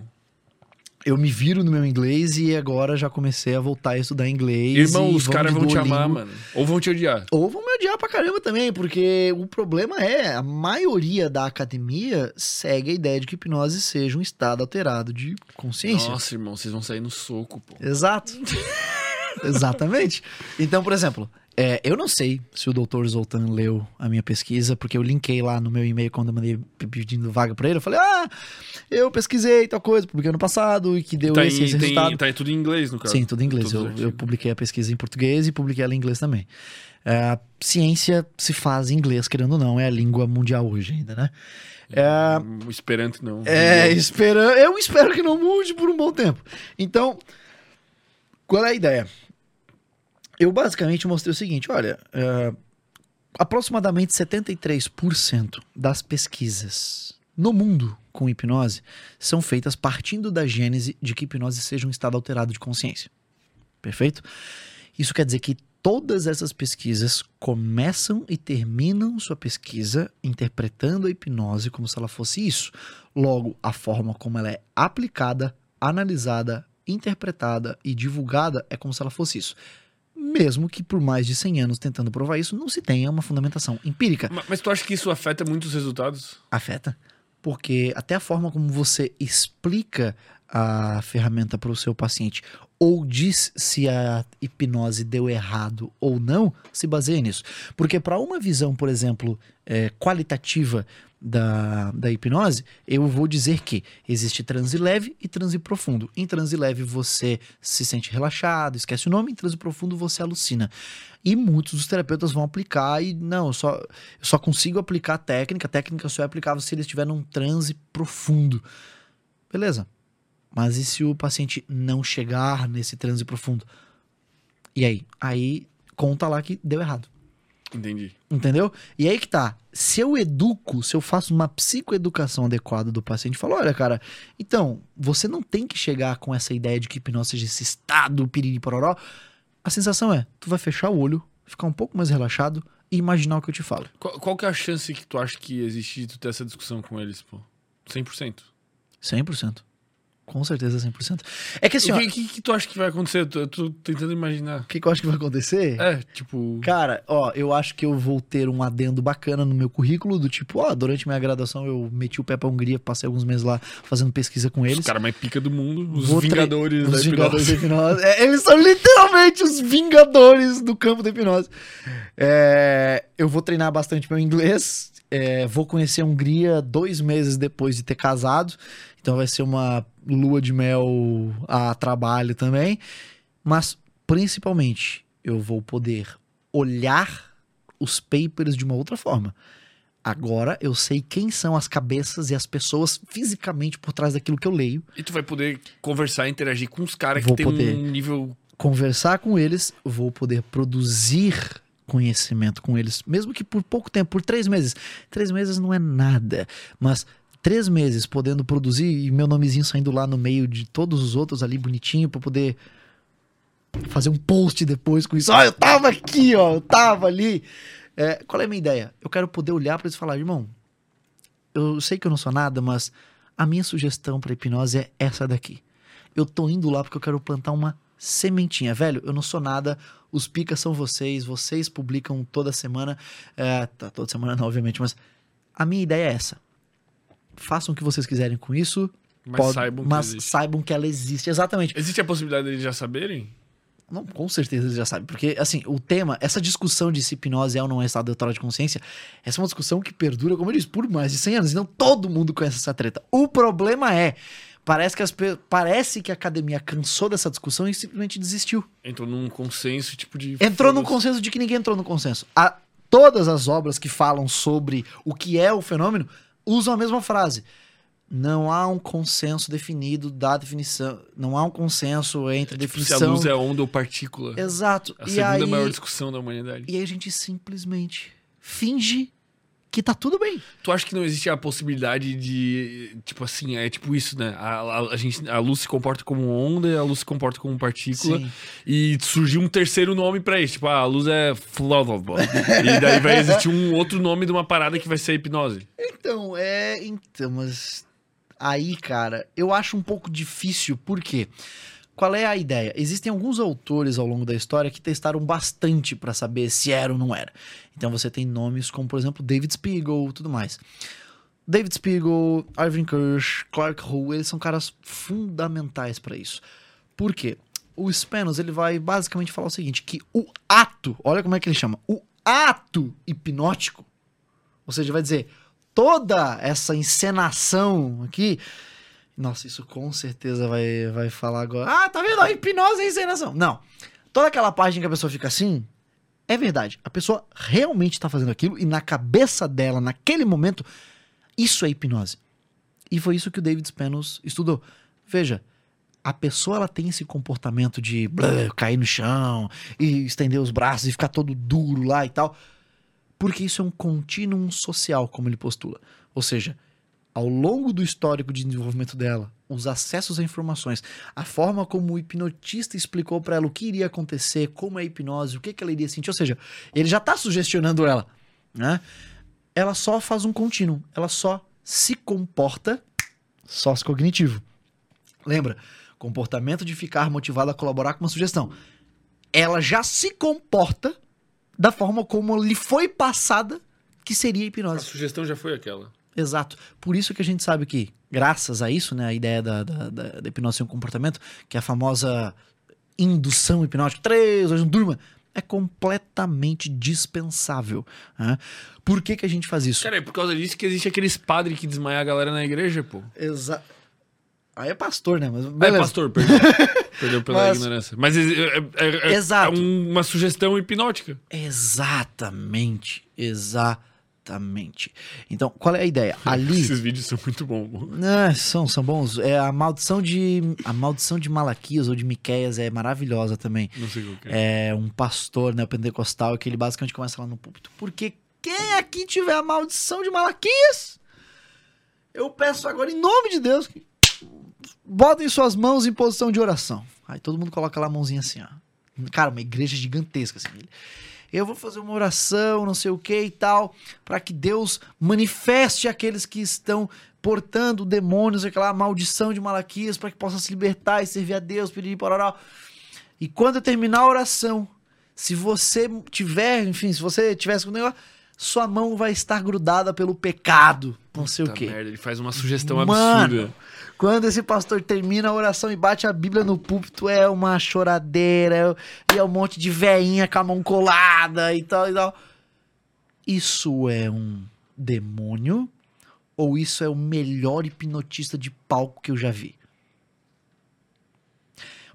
eu me viro no meu inglês e agora já comecei a voltar a estudar inglês. Irmão, os caras vão te amar, mano. Ou vão te odiar. Ou vão me odiar pra caramba também, porque o problema é, a maioria da academia segue a ideia de que hipnose seja um estado alterado de consciência. Nossa, irmão, vocês vão sair no soco, pô. Exato. Exatamente. Então, por exemplo, é, eu não sei se o Dr. Zoltan leu a minha pesquisa, porque eu linkei lá no meu e-mail quando eu mandei pedindo vaga pra ele. Eu falei, ah, eu pesquisei tal coisa, publiquei ano passado e que deu Tá, esse, em, esse tem, resultado. tá em tudo em inglês, no caso. Sim, tudo em inglês. Os Eu, eu publiquei a pesquisa em português e publiquei ela em inglês também. É, ciência se faz em inglês, querendo ou não, é a língua mundial hoje ainda, né? É, O Esperanto não. é, espera, eu espero que não mude por um bom tempo. Então, qual é a ideia? Eu basicamente mostrei o seguinte: olha, é, aproximadamente 73% das pesquisas no mundo com hipnose são feitas partindo da gênese de que hipnose seja um estado alterado de consciência. Perfeito? Isso quer dizer que todas essas pesquisas começam e terminam sua pesquisa interpretando a hipnose como se ela fosse isso. Logo, a forma como ela é aplicada, analisada, interpretada e divulgada é como se ela fosse isso. Mesmo que por mais de 100 anos tentando provar isso, não se tenha uma fundamentação empírica. Ma- Mas tu acha que isso afeta muito os resultados? Afeta. Porque até a forma como você explica a ferramenta para o seu paciente ou diz se a hipnose deu errado ou não, se baseia nisso. Porque para uma visão, por exemplo, é, qualitativa da, da hipnose, eu vou dizer que existe transe leve e transe profundo. Em transe leve você se sente relaxado, esquece o nome, em transe profundo você alucina. E muitos dos terapeutas vão aplicar e não, eu só, eu só consigo aplicar a técnica, a técnica só é aplicável se ele estiver num transe profundo. Beleza. Mas e se o paciente não chegar nesse transe profundo? E aí? Aí conta lá que deu errado. Entendi. Entendeu? E aí que tá. Se eu educo, se eu faço uma psicoeducação adequada do paciente, falo, olha, cara, então, você não tem que chegar com essa ideia de que hipnose seja esse estado piriri pororó. A sensação é, tu vai fechar o olho, ficar um pouco mais relaxado e imaginar o que eu te falo. Qual, qual que é a chance que tu acha que existe de tu ter essa discussão com eles, pô? 100%. 100%. Com certeza 100%. É que assim, ó, o que, que, que tu acha que vai acontecer? Eu tô, eu tô tentando imaginar. o que, que eu acho que vai acontecer? É, tipo... Cara, ó, eu acho que eu vou ter um adendo bacana no meu currículo, do tipo, ó, durante minha graduação eu meti o pé pra Hungria, passei alguns meses lá fazendo pesquisa com eles. Os caras mais pica do mundo, os Vou vingadores da Os Vingadores da hipnose. Hipnose. É, eles são literalmente os Vingadores do campo da hipnose. É, eu vou treinar bastante meu inglês. é, vou conhecer a Hungria dois meses depois de ter casado. Então vai ser uma lua de mel a trabalho também. Mas, principalmente, eu vou poder olhar os papers de uma outra forma. Agora eu sei quem são as cabeças e as pessoas fisicamente por trás daquilo que eu leio. E tu vai poder conversar, interagir com os caras que tem um nível... conversar com eles, vou poder produzir conhecimento com eles, mesmo que por pouco tempo, por três meses. Três meses não é nada, mas três meses podendo produzir e meu nomezinho saindo lá no meio de todos os outros ali bonitinho para poder fazer um post depois com isso. Ó, eu tava aqui, ó, eu tava ali. É, qual é a minha ideia? Eu quero poder olhar para eles e falar, irmão, eu sei que eu não sou nada, mas a minha sugestão para hipnose é essa daqui. Eu tô indo lá porque eu quero plantar uma sementinha, velho. Eu não sou nada. Os picas são vocês. Vocês publicam toda semana. É, tá, toda semana não, obviamente, mas a minha ideia é essa. Façam o que vocês quiserem com isso. Mas pod- saibam que mas saibam que ela existe. Exatamente. Existe a possibilidade deles já saberem? Não, com certeza eles já sabem. Porque, assim, o tema, essa discussão de se hipnose é ou não é estado alterado de consciência, essa é uma discussão que perdura, como eu disse, por mais de 100 anos. Então todo mundo conhece essa treta. O problema é, parece que, as, parece que a academia cansou dessa discussão e simplesmente desistiu. Entrou num consenso, tipo de... Entrou num consenso de que ninguém entrou no consenso. A, todas as obras que falam sobre o que é o fenômeno usam a mesma frase. Não há um consenso definido da definição. Não há um consenso entre Tipo, se a definição. luz é onda ou partícula. Exato. A e segunda aí, maior discussão da humanidade. e aí a gente simplesmente finge que tá tudo bem. Tu acha que não existe a possibilidade de, tipo assim, é tipo isso, né? A, a, a gente, a luz se comporta como onda a luz se comporta como partícula. Sim. E surgiu um terceiro nome pra isso. Tipo, ah, a luz é flóvobo. e daí vai existir um outro nome de uma parada que vai ser a hipnose. Então, é. Então, mas. aí, cara, eu acho um pouco difícil, por quê? Qual é a ideia? Existem alguns autores ao longo da história que testaram bastante para saber se era ou não era. Então você tem nomes como, por exemplo, David Spiegel, tudo mais. David Spiegel, Irving Kirsch, Clark Hull, eles são caras fundamentais para isso. Por quê? O Spanos, ele vai basicamente falar o seguinte, que o ato, olha como é que ele chama, o ato hipnótico, ou seja, vai dizer, toda essa encenação aqui, nossa, isso com certeza vai, vai falar agora, ah, tá vendo, a hipnose é encenação. Não, toda aquela em que a pessoa fica assim, é verdade, a pessoa realmente tá fazendo aquilo e na cabeça dela, naquele momento, isso é hipnose. E foi isso que o David Spanos estudou. Veja, a pessoa ela tem esse comportamento de blá, cair no chão e estender os braços e ficar todo duro lá e tal, porque isso é um contínuo social, como ele postula. Ou seja, ao longo do histórico de desenvolvimento dela, os acessos a informações, a forma como o hipnotista explicou para ela o que iria acontecer, como é a hipnose, o que, que ela iria sentir, ou seja, ele já está sugestionando ela, né? Ela só faz um contínuo, ela só se comporta sócio-cognitivo. Lembra? Comportamento de ficar motivado a colaborar com uma sugestão. Ela já se comporta da forma como lhe foi passada que seria a A hipnose. sugestão já foi aquela. Exato. Por isso que a gente sabe que, graças a isso, né, a ideia da, da, da, da hipnose ser um comportamento, que é a famosa indução hipnótica, três, hoje não durma, é completamente dispensável. né? Por que, que a gente faz isso? Cara, é por causa disso que existe aqueles padres que desmaiam a galera na igreja, pô. Exato. Aí é pastor, né? Mas É, pastor, perdão. Perdeu pela Mas- ignorância. Mas é, é- é- é- Exato. é um- uma sugestão hipnótica. Exatamente. Exatamente. Então, qual é a ideia? Ali. Esses vídeos são muito bons. Ah, são, são bons. É a maldição de. A maldição de Malaquias ou de Miqueias é maravilhosa também. Não sei qual que é. É um pastor, né, pentecostal, que ele basicamente começa lá no púlpito. Porque quem aqui tiver a maldição de Malaquias, eu peço agora em nome de Deus que botem suas mãos em posição de oração. Aí todo mundo coloca lá a mãozinha assim, ó. Cara, uma igreja gigantesca assim. Eu vou fazer uma oração, não sei o que e tal, para que Deus manifeste aqueles que estão portando demônios, aquela maldição de Malaquias, para que possa se libertar e servir a Deus, pedir para E quando eu terminar a oração, se você tiver, enfim, se você tivesse com o negócio, sua mão vai estar grudada pelo pecado, não sei o Puta quê. merda, ele faz uma sugestão Mano, absurda. Quando esse pastor termina a oração e bate a Bíblia no púlpito, é uma choradeira, é- e é um monte de veinha com a mão colada e tal e tal. Isso é um demônio ou isso é o melhor hipnotista de palco que eu já vi?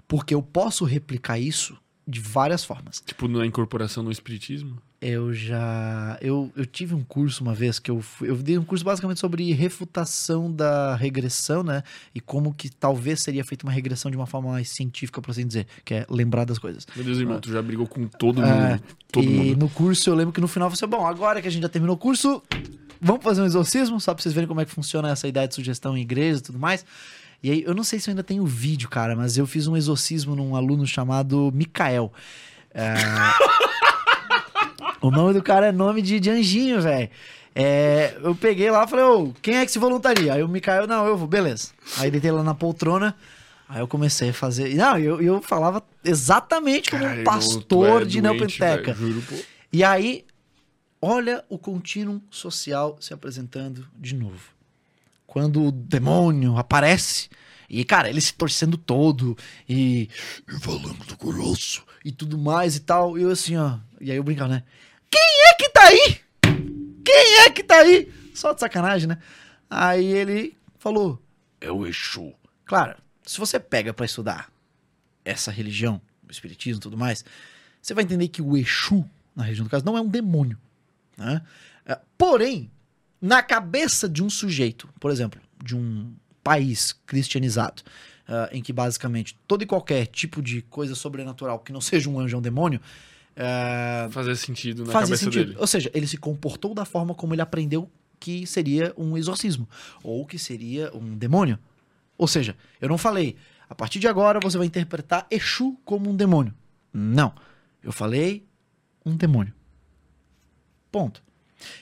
Porque eu posso replicar isso de várias formas. Tipo, na incorporação no espiritismo. Eu já. Eu, eu tive um curso uma vez que eu fui. Eu dei um curso basicamente sobre refutação da regressão, né? E como que talvez seria feita uma regressão de uma forma mais científica, por assim dizer, que é lembrar das coisas. Meu Deus, irmão, tu já brigou com todo É, mundo. Todo e mundo. no curso eu lembro que no final você, bom, agora que a gente já terminou o curso, vamos fazer um exorcismo, só pra vocês verem como é que funciona essa ideia de sugestão em igreja e tudo mais. E aí, eu não sei se eu ainda tenho vídeo, cara, mas eu fiz um exorcismo num aluno chamado Mikael. É, o nome do cara é nome de, de anjinho, velho. É, eu peguei lá e falei, ô, quem é que se voluntaria? Aí o Mikael, não, eu vou, beleza. Aí deitei lá na poltrona, aí eu comecei a fazer. Não, eu, eu falava exatamente como Caralho, um pastor é de doente, Neopenteca. Juro. E aí, olha o contínuo social se apresentando de novo. Quando o demônio aparece, e, cara, ele se torcendo todo, e, e falando do grosso, e tudo mais e tal. E eu assim, ó. E aí eu brincava, né? Quem é que tá aí? Quem é que tá aí? Só de sacanagem, né? Aí ele falou: É o Exu. Claro, se você pega pra estudar essa religião, o espiritismo e tudo mais, você vai entender que o Exu, na região do caso, não é um demônio. Né? É, Porém, na cabeça de um sujeito, por exemplo, de um país cristianizado, ah, em que basicamente todo e qualquer tipo de coisa sobrenatural que não seja um anjo ou um demônio, ah, Fazia sentido na fazia cabeça sentido. dele. Ou seja, ele se comportou da forma como ele aprendeu que seria um exorcismo ou que seria um demônio. Ou seja, eu não falei, a partir de agora você vai interpretar Exu como um demônio. Não. Eu falei um demônio. Ponto.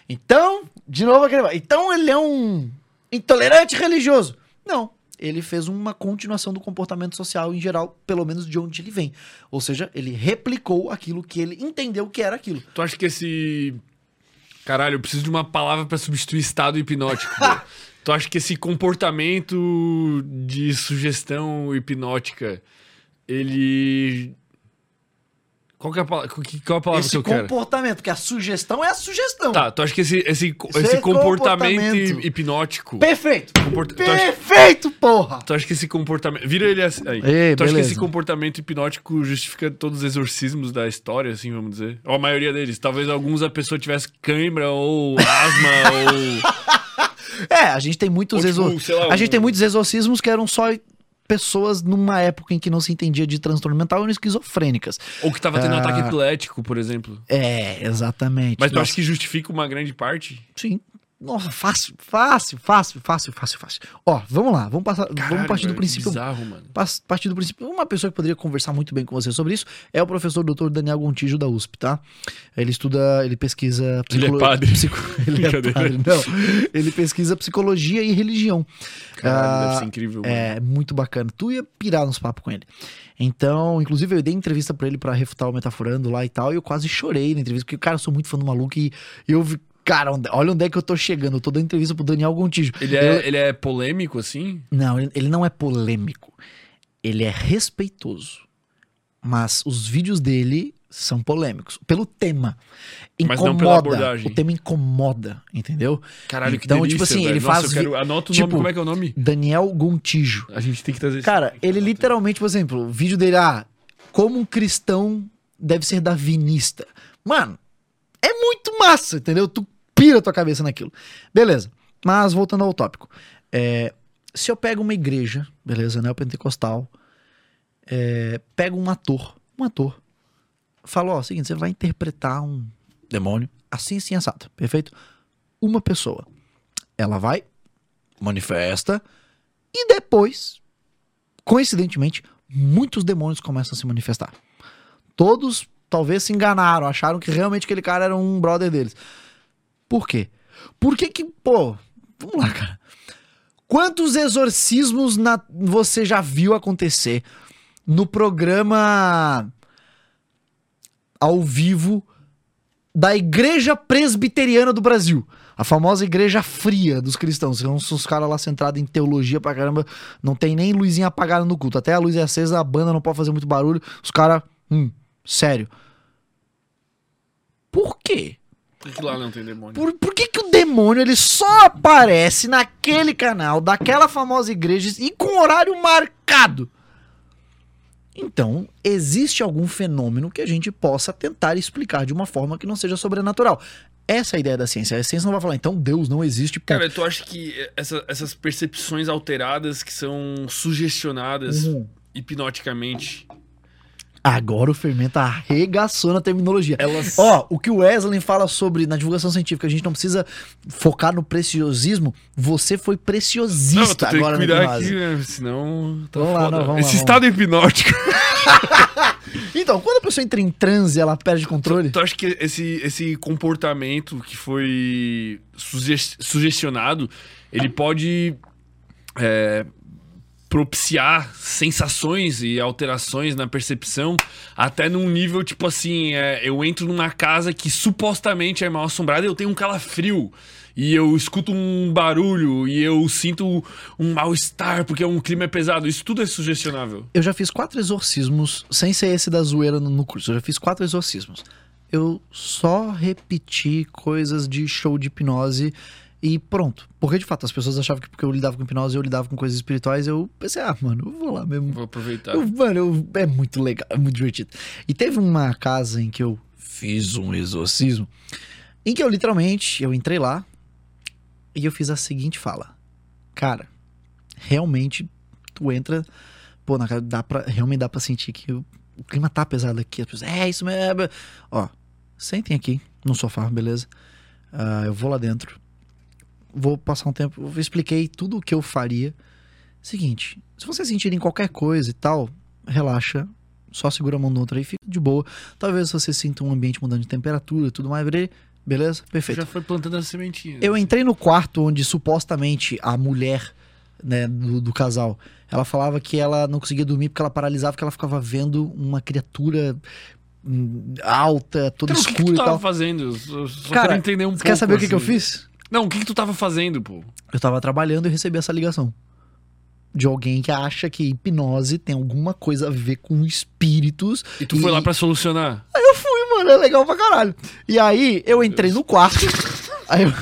Então, de novo aquele. Então ele é um intolerante religioso. Não. Ele fez uma continuação do comportamento social em geral, pelo menos de onde ele vem. Ou seja, ele replicou aquilo que ele entendeu que era aquilo. Tu acha que esse. Caralho, eu preciso de uma palavra pra substituir estado hipnótico. tu acha que esse comportamento de sugestão hipnótica, ele. Qual que é a palavra, qual é a palavra Esse que eu quero? comportamento, porque a sugestão é a sugestão. Tá, tu acha que esse, esse, esse é comportamento, comportamento. hipnótico. Perfeito! Comporta- tu acha- Perfeito, porra! Tu acha que esse comportamento. Vira ele assim. Aí. Ei, tu acha que beleza. esse comportamento hipnótico justifica todos os exorcismos da história, assim, vamos dizer? Ou a maioria deles. Talvez alguns a pessoa tivesse cãibra ou asma ou. É, a gente tem muitos Ou, tipo, exor- lá, A gente um- tem muitos exorcismos que eram só pessoas numa época em que não se entendia de transtorno mental eram esquizofrênicas. Ou que tava tendo Ah. ataque epilético, por exemplo. É, exatamente. Mas tu acha que justifica uma grande parte? Sim. Nossa, fácil, fácil, fácil, fácil, fácil, fácil. Ó, vamos lá, vamos passar, vamos Caralho, partir do velho, princípio. Bizarro, mano. Partir do princípio, uma pessoa que poderia conversar muito bem com você sobre isso é o professor Dr. Daniel Gontijo da USP, tá? Ele estuda, ele pesquisa Ele é padre. psico- ele é padre, não. Ele pesquisa psicologia e religião. Caralho, Ah, deve ser incrível, mano. É muito bacana. Tu ia pirar nos papos com ele. Então, inclusive, eu dei entrevista pra ele pra refutar o Metaforando lá e tal, e eu quase chorei na entrevista, porque, cara, eu sou muito fã do maluco e eu vi. Cara, olha onde é que eu tô chegando. Eu tô dando entrevista pro Daniel Gontijo. Ele, é, ele é polêmico, assim? Não, ele, não é polêmico. Ele é respeitoso. Mas os vídeos dele são polêmicos. Pelo tema. Mas Incomoda. não pela abordagem. O tema incomoda, entendeu? Caralho, que Então, delícia, tipo assim, velho. ele Nossa, faz eu quero... Anota o tipo, nome, como é que é o nome? Daniel Gontijo. A gente tem que trazer esse Cara, nome, ele literalmente, por exemplo, o vídeo dele, ah, como um cristão deve ser davinista. Mano, é muito massa, entendeu? Tu pira tua cabeça naquilo. Beleza. Mas voltando ao tópico. É, se eu pego uma igreja, beleza, neopentecostal, é, pego um ator, um ator, falo, ó, seguinte, você vai interpretar um demônio assim, assim, assado, perfeito? Uma pessoa. Ela vai, manifesta, e depois coincidentemente, muitos demônios começam a se manifestar. Todos talvez se enganaram, acharam que realmente aquele cara era um brother deles. Por quê? Por que que, pô, vamos lá, cara. Quantos exorcismos na- você já viu acontecer no programa ao vivo da Igreja Presbiteriana do Brasil? A famosa igreja fria dos cristãos. São os caras lá centrados em teologia pra caramba. Não tem nem luzinha apagada no culto. Até a luz é acesa, a banda não pode fazer muito barulho. Os caras. Hum, sério. Por quê? Por que lá não tem demônio? Por, por que, que o demônio ele só aparece naquele canal, daquela famosa igreja e com horário marcado? Então, existe algum fenômeno que a gente possa tentar explicar de uma forma que não seja sobrenatural. Essa é a ideia da ciência. A ciência não vai falar, então Deus não existe. ponto. Cara, tu acha que essa- essas percepções alteradas que são sugestionadas Uhum. hipnoticamente, Agora o Fermenta arregaçou na terminologia. elas. Ó, o que o Wesley fala sobre na divulgação científica, a gente não precisa focar no preciosismo. Você foi Não, preciosista que agora na aqui, né? Senão. Tá Vamos lá, não, vamos lá, Esse vamos estado hipnótico. Então, quando a pessoa entra em transe, ela perde controle. Tu acha que esse, esse comportamento que foi suge- sugestionado, ele pode é, propiciar sensações e alterações na percepção, até num nível tipo assim, é, eu entro numa casa que supostamente é mal assombrada e eu tenho um calafrio. E eu escuto um barulho e eu sinto um mal-estar porque um clima é pesado. Isso tudo é sugestionável. Eu já fiz quatro exorcismos, sem ser esse da zoeira no, curso. Eu já fiz quatro exorcismos. Eu só repeti coisas de show de hipnose e pronto. Porque de fato as pessoas achavam que porque eu lidava com hipnose, eu lidava com coisas espirituais. Eu pensei, ah, mano, eu vou lá mesmo. Vou aproveitar. Eu- mano, eu- é muito legal, é muito divertido. E teve uma casa em que eu fiz um exorcismo, em que eu literalmente, eu entrei lá e eu fiz a seguinte fala. Cara, realmente, tu entra, pô, na, cara, dá pra, realmente dá pra sentir que o, o clima tá pesado aqui. As pessoas, é isso mesmo. Ó, sentem aqui no sofá, beleza? Ah, eu vou lá dentro. Vou passar um tempo. Eu expliquei tudo o que eu faria. Seguinte, se vocês sentirem qualquer coisa e tal, relaxa. Só segura a mão do outro aí, fica de boa. Talvez você sinta um ambiente mudando de temperatura e tudo mais. Beleza? Perfeito. Já foi plantando as sementinhas. Eu entrei no quarto onde supostamente a mulher né, do, do casal. Ela falava que ela não conseguia dormir porque ela paralisava, porque ela ficava vendo uma criatura hum, alta, toda Então, o que, que escura tu e tava tal. fazendo? Eu Só, Cara, quero entender um Você pouco. quer saber o que, que eu assim. fiz? Não, o que, que tu tava fazendo, pô? Eu tava trabalhando e recebi essa ligação. De alguém que acha que hipnose tem alguma coisa a ver com espíritos. E tu foi lá pra solucionar? Eu fui, mano, é legal pra caralho. E aí eu entrei no quarto. aí, eu,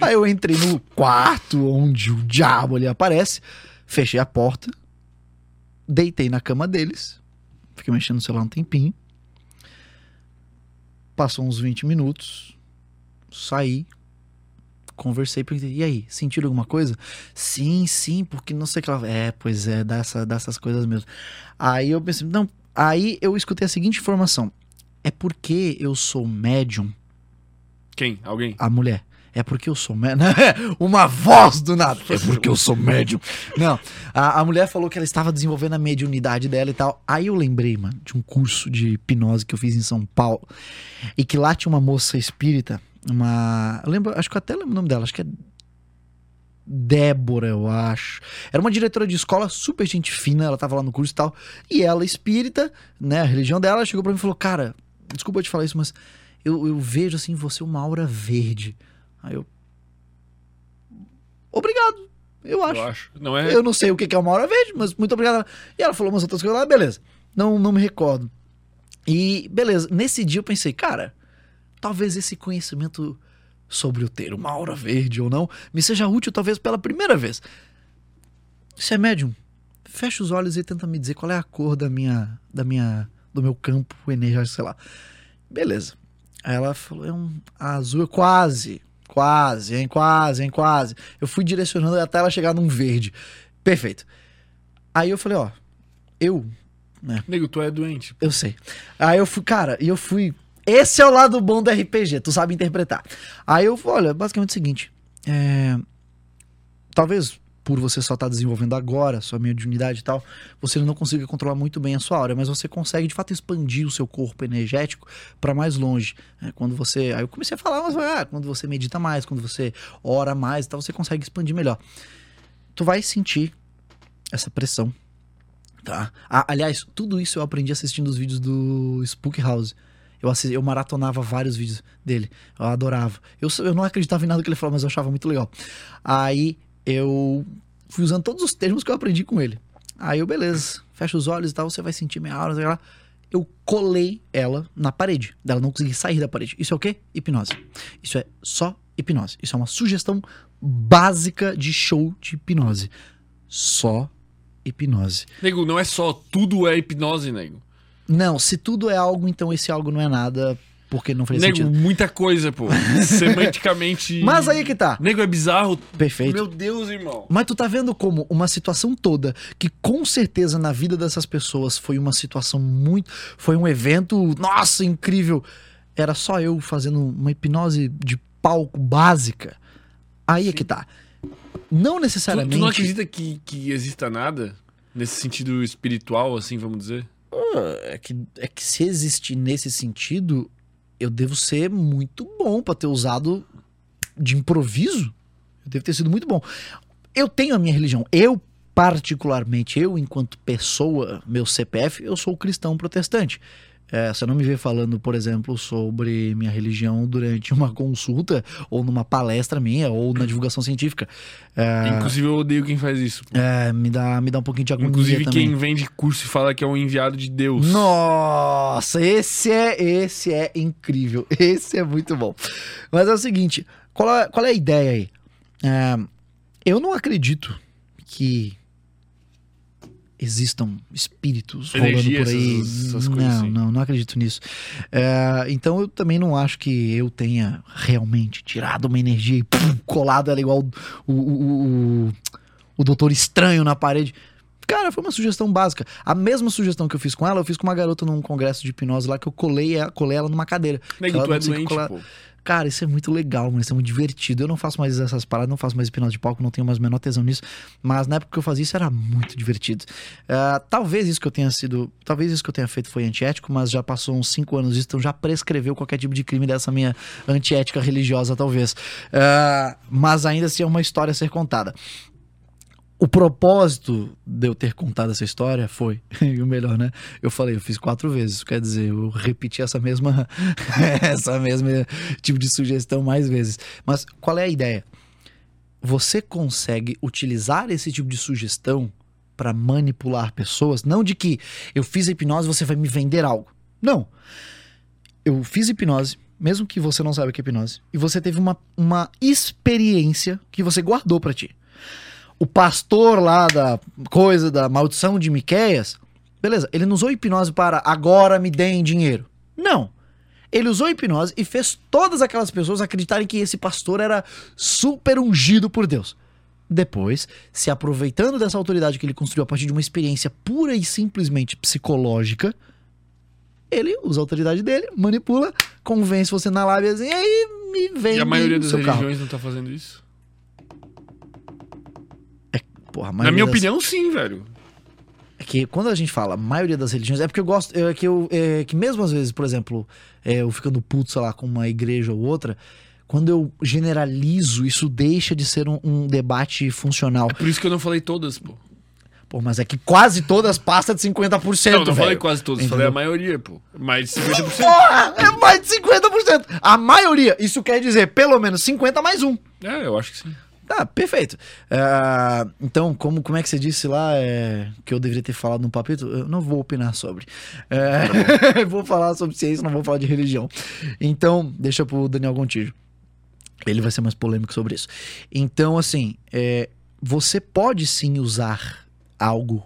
aí eu entrei no quarto onde o diabo ali aparece. Fechei a porta. Deitei na cama deles. Fiquei mexendo no celular um tempinho. Passou uns 20 minutos. Saí. Conversei, perguntei, e aí, sentiram alguma coisa? Sim, sim, porque não sei o que ela. É, pois é, dessa, dessas coisas mesmo. Aí eu pensei, não. Aí eu escutei a seguinte informação: é porque eu sou médium, Quem? Alguém? a mulher. É porque eu sou médium. Uma voz do nada. É porque eu sou médium. Não. A, a mulher falou que ela estava desenvolvendo a mediunidade dela e tal. Aí eu lembrei, mano, de um curso de hipnose que eu fiz em São Paulo. E que lá tinha uma moça espírita. Uma. Eu lembro, acho que eu até lembro o nome dela. Acho que é. Débora, eu acho. Era uma diretora de escola, super gente fina, ela tava lá no curso e tal. E ela, espírita, né, a religião dela, chegou pra mim e falou: Cara, desculpa eu te falar isso, mas eu, eu vejo assim você uma aura verde. Aí eu. Obrigado, eu acho. Eu acho. Não é? Eu não sei o que é uma hora verde, mas muito obrigado. E ela falou umas outras coisas lá, beleza. Não, não me recordo. E beleza, nesse dia eu pensei, cara, talvez esse conhecimento sobre eu ter uma aura verde ou não me seja útil, talvez pela primeira vez. Se é médium, fecha os olhos e tenta me dizer qual é a cor da minha, da minha, do meu campo energético, sei lá. Beleza. Aí ela falou, é um azul, quase, quase, hein, quase, hein, quase. Eu fui direcionando até ela chegar num verde. Perfeito. Aí eu falei, ó, eu, Nego, tu é doente. eu sei. Aí eu fui, cara, e eu fui. Esse é o lado bom do RPG, tu sabe interpretar. Aí eu, olha, basicamente é o seguinte: é, talvez por você só estar desenvolvendo agora, sua mediunidade e tal, você não consiga controlar muito bem a sua aura, mas você consegue de fato expandir o seu corpo energético para mais longe. É, quando você, aí eu comecei a falar, mas ah, quando você medita mais, quando você ora mais, e tal, você consegue expandir melhor. Tu vai sentir essa pressão Tá. Ah, aliás, tudo isso eu aprendi assistindo os vídeos do Spook House. Eu, assisti, eu maratonava vários vídeos dele. Eu adorava. Eu, eu não acreditava em nada que ele falava, mas eu achava muito legal. Aí eu fui usando todos os termos que eu aprendi com ele. Aí eu, beleza, fecha os olhos e tal, você vai sentir minha aura, sei lá. Eu colei ela na parede, dela não conseguir sair da parede. Isso é o quê? Hipnose. Isso é só hipnose. Isso é uma sugestão básica de show de hipnose. Só hipnose. Nego, não é só tudo é hipnose, nego. Não, se tudo é algo, então esse algo não é nada, porque não Nego, sentido. muita coisa, pô. Semanticamente. Mas aí que tá. Nego, é bizarro. Perfeito. Meu Deus, irmão. Mas tu tá vendo como uma situação toda, que com certeza na vida dessas pessoas foi uma situação muito. Foi um evento, nossa, incrível. Era só eu fazendo uma hipnose de palco básica. Aí é que tá. Não Tu, necessariamente. tu não acredita que, que exista nada? Nesse sentido espiritual, assim, vamos dizer? É que, é que se existir nesse sentido, eu devo ser muito bom pra ter usado de improviso. Eu devo ter sido muito bom. Eu tenho a minha religião. Eu, particularmente, eu, enquanto pessoa, meu CPF, eu sou cristão protestante. É, você não me vê falando, por exemplo, sobre minha religião durante uma consulta, ou numa palestra minha, ou na divulgação científica. É, Inclusive, eu odeio quem faz isso. pô. é, me, dá, me dá um pouquinho de agonia Inclusive, também. quem vende curso e fala que é um enviado de Deus. Nossa, esse é, esse é incrível. Esse é muito bom. Mas é o seguinte, qual é, qual é a ideia aí? É, eu não acredito que existam espíritos rolando Energia, por aí. essas- essas coisas não, assim. não, não acredito nisso. É, então eu também não acho que eu tenha realmente tirado uma energia e pum, colado ela igual o, o, o, o Doutor Estranho na parede. Cara, foi uma sugestão básica. A mesma sugestão que eu fiz com ela, eu fiz com uma garota num congresso de hipnose lá que eu colei, ela- colei ela numa cadeira. Nego, tu é doente, colar- pô. Cara, isso é muito legal, mano. Isso é muito divertido. Eu não faço mais essas paradas, não faço mais hipnose de palco, não tenho mais o menor tesão nisso. Mas na época que eu fazia isso era muito divertido. Ah, talvez isso que eu tenha sido. Talvez isso que eu tenha feito foi antiético, mas já passou uns 5 anos disso, então já prescreveu qualquer tipo de crime dessa minha antiética religiosa, talvez. Ah, mas ainda assim é uma história a ser contada. O propósito de eu ter contado essa história foi, e o melhor, né? Eu falei, eu fiz quatro vezes, quer dizer, eu repeti essa mesma, essa mesma tipo de sugestão mais vezes. Mas qual é a ideia? Você consegue utilizar esse tipo de sugestão para manipular pessoas, não de que eu fiz hipnose, você vai me vender algo. Não. Eu fiz hipnose, mesmo que você não saiba que é hipnose, e você teve uma, uma experiência que você guardou para ti o pastor lá da coisa da maldição de Miqueias, beleza, ele não usou hipnose para agora me deem dinheiro. Não. Ele usou hipnose e fez todas aquelas pessoas acreditarem que esse pastor era super ungido por Deus. Depois, se aproveitando dessa autoridade que ele construiu a partir de uma experiência pura e simplesmente psicológica, ele usa a autoridade dele, manipula, convence você na lábia e aí me vem. E a maioria das religiões carro. não tá fazendo isso? Porra, Na minha das... opinião, sim, velho. É que quando a gente fala maioria das religiões, é porque eu gosto. É que, eu, é que mesmo às vezes, por exemplo, é, eu ficando puto, sei lá, com uma igreja ou outra, quando eu generalizo, isso deixa de ser um, um debate funcional. É por isso que eu não falei todas, pô. Pô, mas é que quase todas passam de 50%. Não, não velho. falei quase todas, Entendeu? falei a maioria, pô. Mais de 50%. Porra, é mais de 50%. A maioria, isso quer dizer pelo menos 50 mais um. É, eu acho que sim. Tá, perfeito. É, então, como, como é que você disse lá é, que eu deveria ter falado no papito? Eu não vou opinar sobre. É, vou falar sobre ciência, não vou falar de religião. Então, deixa pro Daniel Gontijo. Ele vai ser mais polêmico sobre isso. Então, assim, é, você pode sim usar algo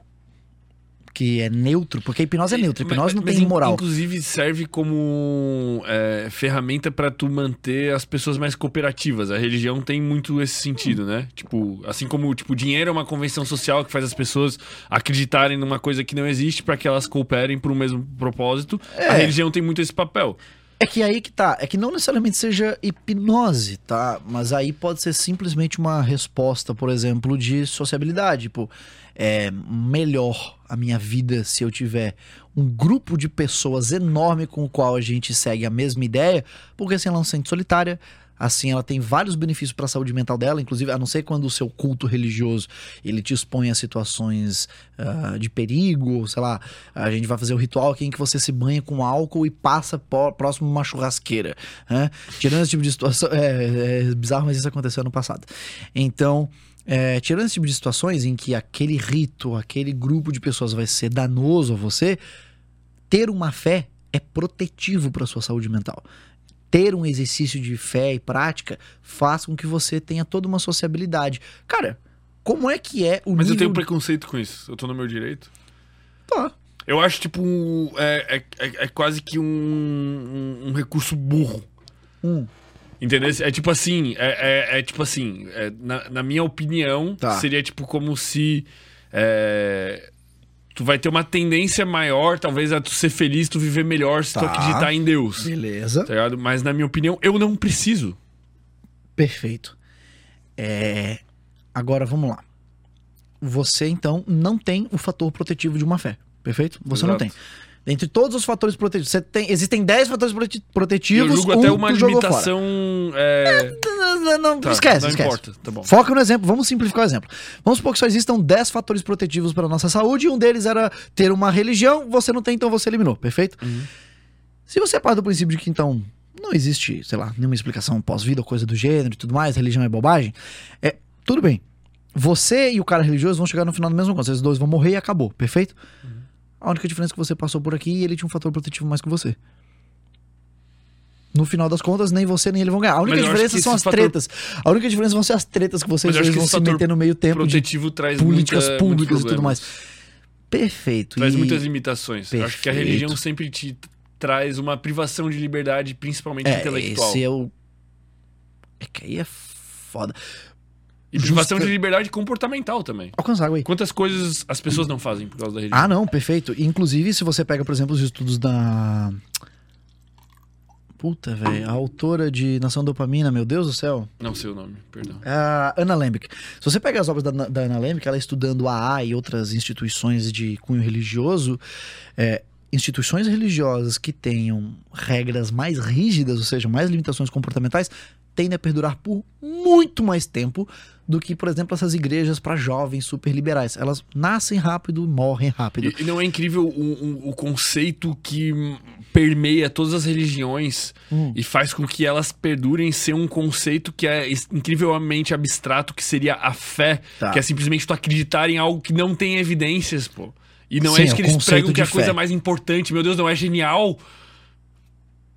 que é neutro, porque a hipnose é neutra, a hipnose não Mas, tem moral. Inclusive serve como é, ferramenta pra tu manter as pessoas mais cooperativas. A religião tem muito esse sentido, né? Tipo, assim como tipo, dinheiro é uma convenção social que faz as pessoas acreditarem numa coisa que não existe pra que elas cooperem por um mesmo propósito. A É. religião tem muito esse papel. É que aí que tá. É que não necessariamente seja hipnose, tá? Mas aí pode ser simplesmente uma resposta, por exemplo, de sociabilidade. Tipo, é melhor a minha vida se eu tiver um grupo de pessoas enorme com o qual a gente segue a mesma ideia, porque assim ela não se sente solitária. Assim, ela tem vários benefícios para a saúde mental dela, inclusive, a não ser quando o seu culto religioso ele te expõe a situações ah, de perigo, sei lá, a gente vai fazer o ritual aqui em que você se banha com álcool e passa próximo uma churrasqueira. Né? Tirando esse tipo de situação, é, é bizarro, mas isso aconteceu ano passado. Então, é, tirando esse tipo de situações em que aquele rito, aquele grupo de pessoas vai ser danoso a você, ter uma fé é protetivo para sua saúde mental. Ter um exercício de fé e prática faz com que você tenha toda uma sociabilidade. Cara, como é que é o Mas eu nível... tenho preconceito com isso. Eu tô no meu direito. Tá. Eu acho, tipo, um- é, é, é- é quase que um, um, um recurso burro. Hum. Entendeu? É tipo assim, é, é- é tipo assim, é, na, na minha opinião, Tá. seria tipo como se é, tu vai ter uma tendência maior, talvez, a tu ser feliz, tu viver melhor se tu Tá. acreditar em Deus. Beleza. Tá ligado? Mas na minha opinião, eu não preciso. Perfeito. É... Agora vamos lá. Você então não tem o fator protetivo de uma fé. Perfeito? Você não Exato. tem. Dentre todos os fatores protetivos, você tem, existem 10 fatores prote- protetivos. eu julgo um até uma limitação. é, fora. Não, tá, esquece, não esquece. importa, tá bom. Foca no exemplo, vamos simplificar o exemplo. Vamos supor que só existam 10 fatores protetivos para a nossa saúde e um deles era ter uma religião, você não tem, então você eliminou, perfeito? Uhum. Se você parte do princípio de que então não existe, sei lá, nenhuma explicação pós-vida ou coisa do gênero e tudo mais, religião é bobagem, é, tudo bem. Você e o cara religioso vão chegar no final da mesma coisa, vocês dois vão morrer e acabou, perfeito? Uhum. A única diferença é que você passou por aqui e ele tinha um fator protetivo mais que você. No final das contas, nem você nem ele vão ganhar. A única diferença são as fator- tretas. A única diferença vão ser as tretas que vocês dois vão se meter no meio tempo Protetivo traz políticas muita, públicas e tudo mais. Perfeito. Traz e- muitas limitações. Eu acho que a Perfeito. religião sempre te traz uma privação de liberdade, principalmente é, intelectual. esse é o. É que aí é foda. E privação Justa- de liberdade comportamental também. Alcança água aí. Quantas coisas as pessoas não fazem por causa da religião? Ah, não, perfeito. Inclusive, se você pega, por exemplo, os estudos da. Puta, velho. A autora de Nação Dopamina, meu Deus do céu. Não sei o nome, perdão. É a Ana Lembeck. Se você pega as obras da, da Ana Lembeck, ela estudando a AA e outras instituições de cunho religioso, é, instituições religiosas que tenham regras mais rígidas, ou seja, mais limitações comportamentais, tendem a perdurar por muito mais tempo do que, por exemplo, essas igrejas para jovens super liberais. Elas nascem rápido, morrem rápido. E, e não é incrível o, o, o conceito que permeia todas as religiões Hum. e faz com que elas perdurem ser um conceito que é incrivelmente abstrato, que seria a fé, Tá. que é simplesmente tu acreditar em algo que não tem evidências, pô. E não Sim, é isso é que eles pregam que é a coisa mais importante. Meu Deus, não é genial?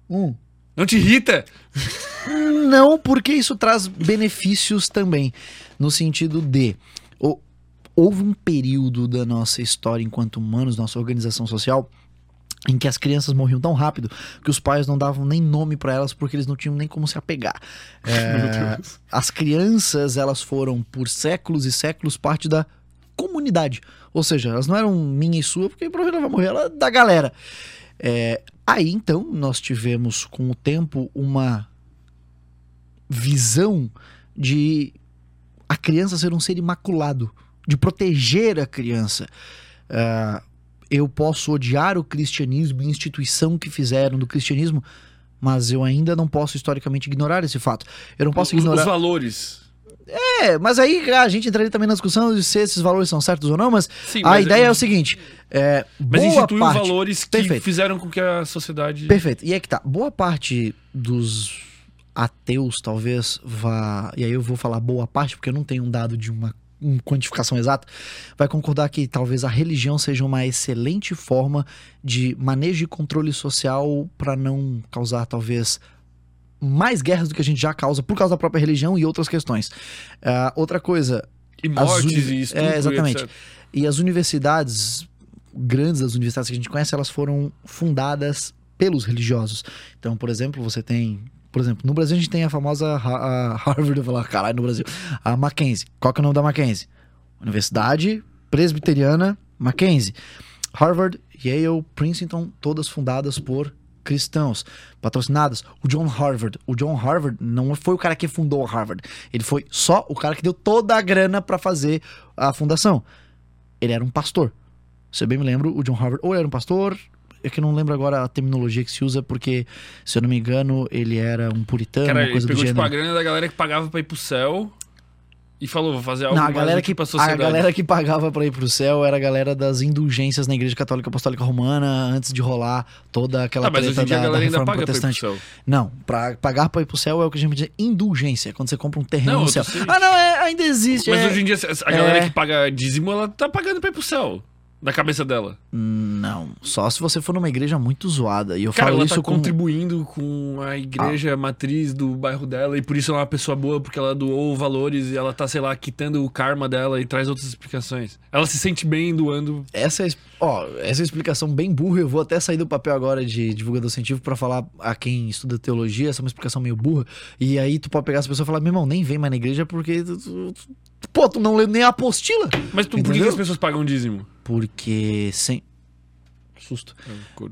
Hum. Não te irrita? Não, porque isso traz benefícios também. No sentido de. houve um período da nossa história enquanto humanos, nossa organização social, em que as crianças morriam tão rápido que os pais não davam nem nome pra elas porque eles não tinham nem como se apegar. É, as crianças, elas foram por séculos e séculos parte da comunidade. Ou seja, elas não eram minha e sua, porque provavelmente ela vai morrer, ela é da galera. É, aí então nós tivemos com o tempo uma visão de a criança ser um ser imaculado, de proteger a criança. Ah, eu posso odiar o cristianismo e a instituição que fizeram do cristianismo, mas eu ainda não posso historicamente ignorar esse fato. Eu não posso Os, ignorar. os valores. É, mas aí a gente entraria também na discussão de se esses valores são certos ou não, mas Sim, a mas- ideia é o seguinte: é, Mas boa institui parte, valores que Perfeito. fizeram com que a sociedade. Perfeito. E é que tá. Boa parte dos ateus talvez vá. E aí eu vou falar boa parte, porque eu não tenho um dado de uma, uma quantificação exata. Vai concordar que talvez a religião seja uma excelente forma de manejo e controle social para não causar, talvez. Mais guerras do que a gente já causa por causa da própria religião e outras questões. Ah, outra coisa, E mortes uni- e estupro É, exatamente. e e as universidades, grandes das universidades que a gente conhece, elas foram fundadas pelos religiosos. Então, por exemplo, você tem. Por exemplo, no Brasil a gente tem a famosa Harvard, eu vou falar, caralho, no Brasil. A Mackenzie. Qual que é o nome da Mackenzie? Universidade Presbiteriana Mackenzie. Harvard, Yale, Princeton, todas fundadas por cristãos, patrocinadas. O John Harvard. O John Harvard não foi o cara que fundou a Harvard. Ele foi só o cara que deu toda a grana pra fazer a fundação. Ele era um pastor. Se eu bem me lembro, o John Harvard ou ele era um pastor, é que não lembro agora a terminologia que se usa, porque, se eu não me engano, ele era um puritano, Cara, uma ele coisa do pegou tipo, a gênero. grana da galera que pagava pra ir pro céu e falou, vou fazer algo Não, a galera, que, pra a sociedade. galera que pagava pra ir pro céu era a galera das indulgências na Igreja Católica Apostólica Romana antes de rolar toda aquela Ah, mas hoje em dia da, a galera ainda reforma paga pra ir pro protestante. céu. Não, pra pagar pra ir pro céu é o que a gente de indulgência, quando você compra um terreno Não, no céu. Ah, não, é, ainda existe. Mas é... hoje em dia, a galera É. que paga dízimo, ela tá pagando pra ir pro céu. Da cabeça dela. Não, só se você for numa igreja muito zoada. E eu Cara, falo ela isso tá com... contribuindo com a igreja matriz do bairro dela e por isso ela é uma pessoa boa, porque ela doou valores e ela tá, sei lá, quitando o karma dela e traz outras explicações. Ela se sente bem doando. Essa, es- ó, essa explicação bem burra, eu vou até sair do papel agora de divulgador científico pra falar a quem estuda teologia, essa é uma explicação meio burra. E aí tu pode pegar essa pessoa e falar, meu irmão, nem vem mais na igreja porque tu, tu- tu- pô, tu não lê nem a apostila. Mas tu, por que as pessoas pagam dízimo? Porque sem susto.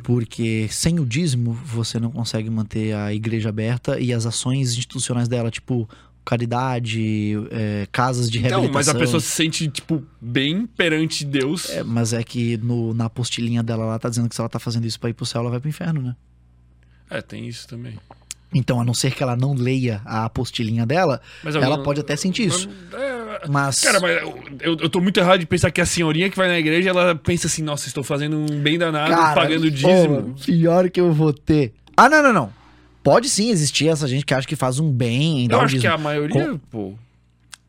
Porque sem o dízimo você não consegue manter a igreja aberta e as ações institucionais dela, tipo caridade, é, casas de Então, reabilitação. mas a pessoa se sente, tipo, bem perante Deus. É, mas é que no, na apostilinha dela lá tá dizendo que se ela tá fazendo isso pra ir pro céu, ela vai pro inferno, né? É, tem isso também. Então, a não ser que ela não leia a apostilinha dela, Mas ela pode até sentir isso. É, Mas. Cara, mas eu, eu tô muito errado de pensar que a senhorinha que vai na igreja, ela pensa assim, nossa, estou fazendo um bem danado, Cara, pagando dízimo. ô, pior que eu vou ter. Ah, não, não, não. Pode sim existir essa gente que acha que faz um bem eu acho que dízimo. a maioria, pô.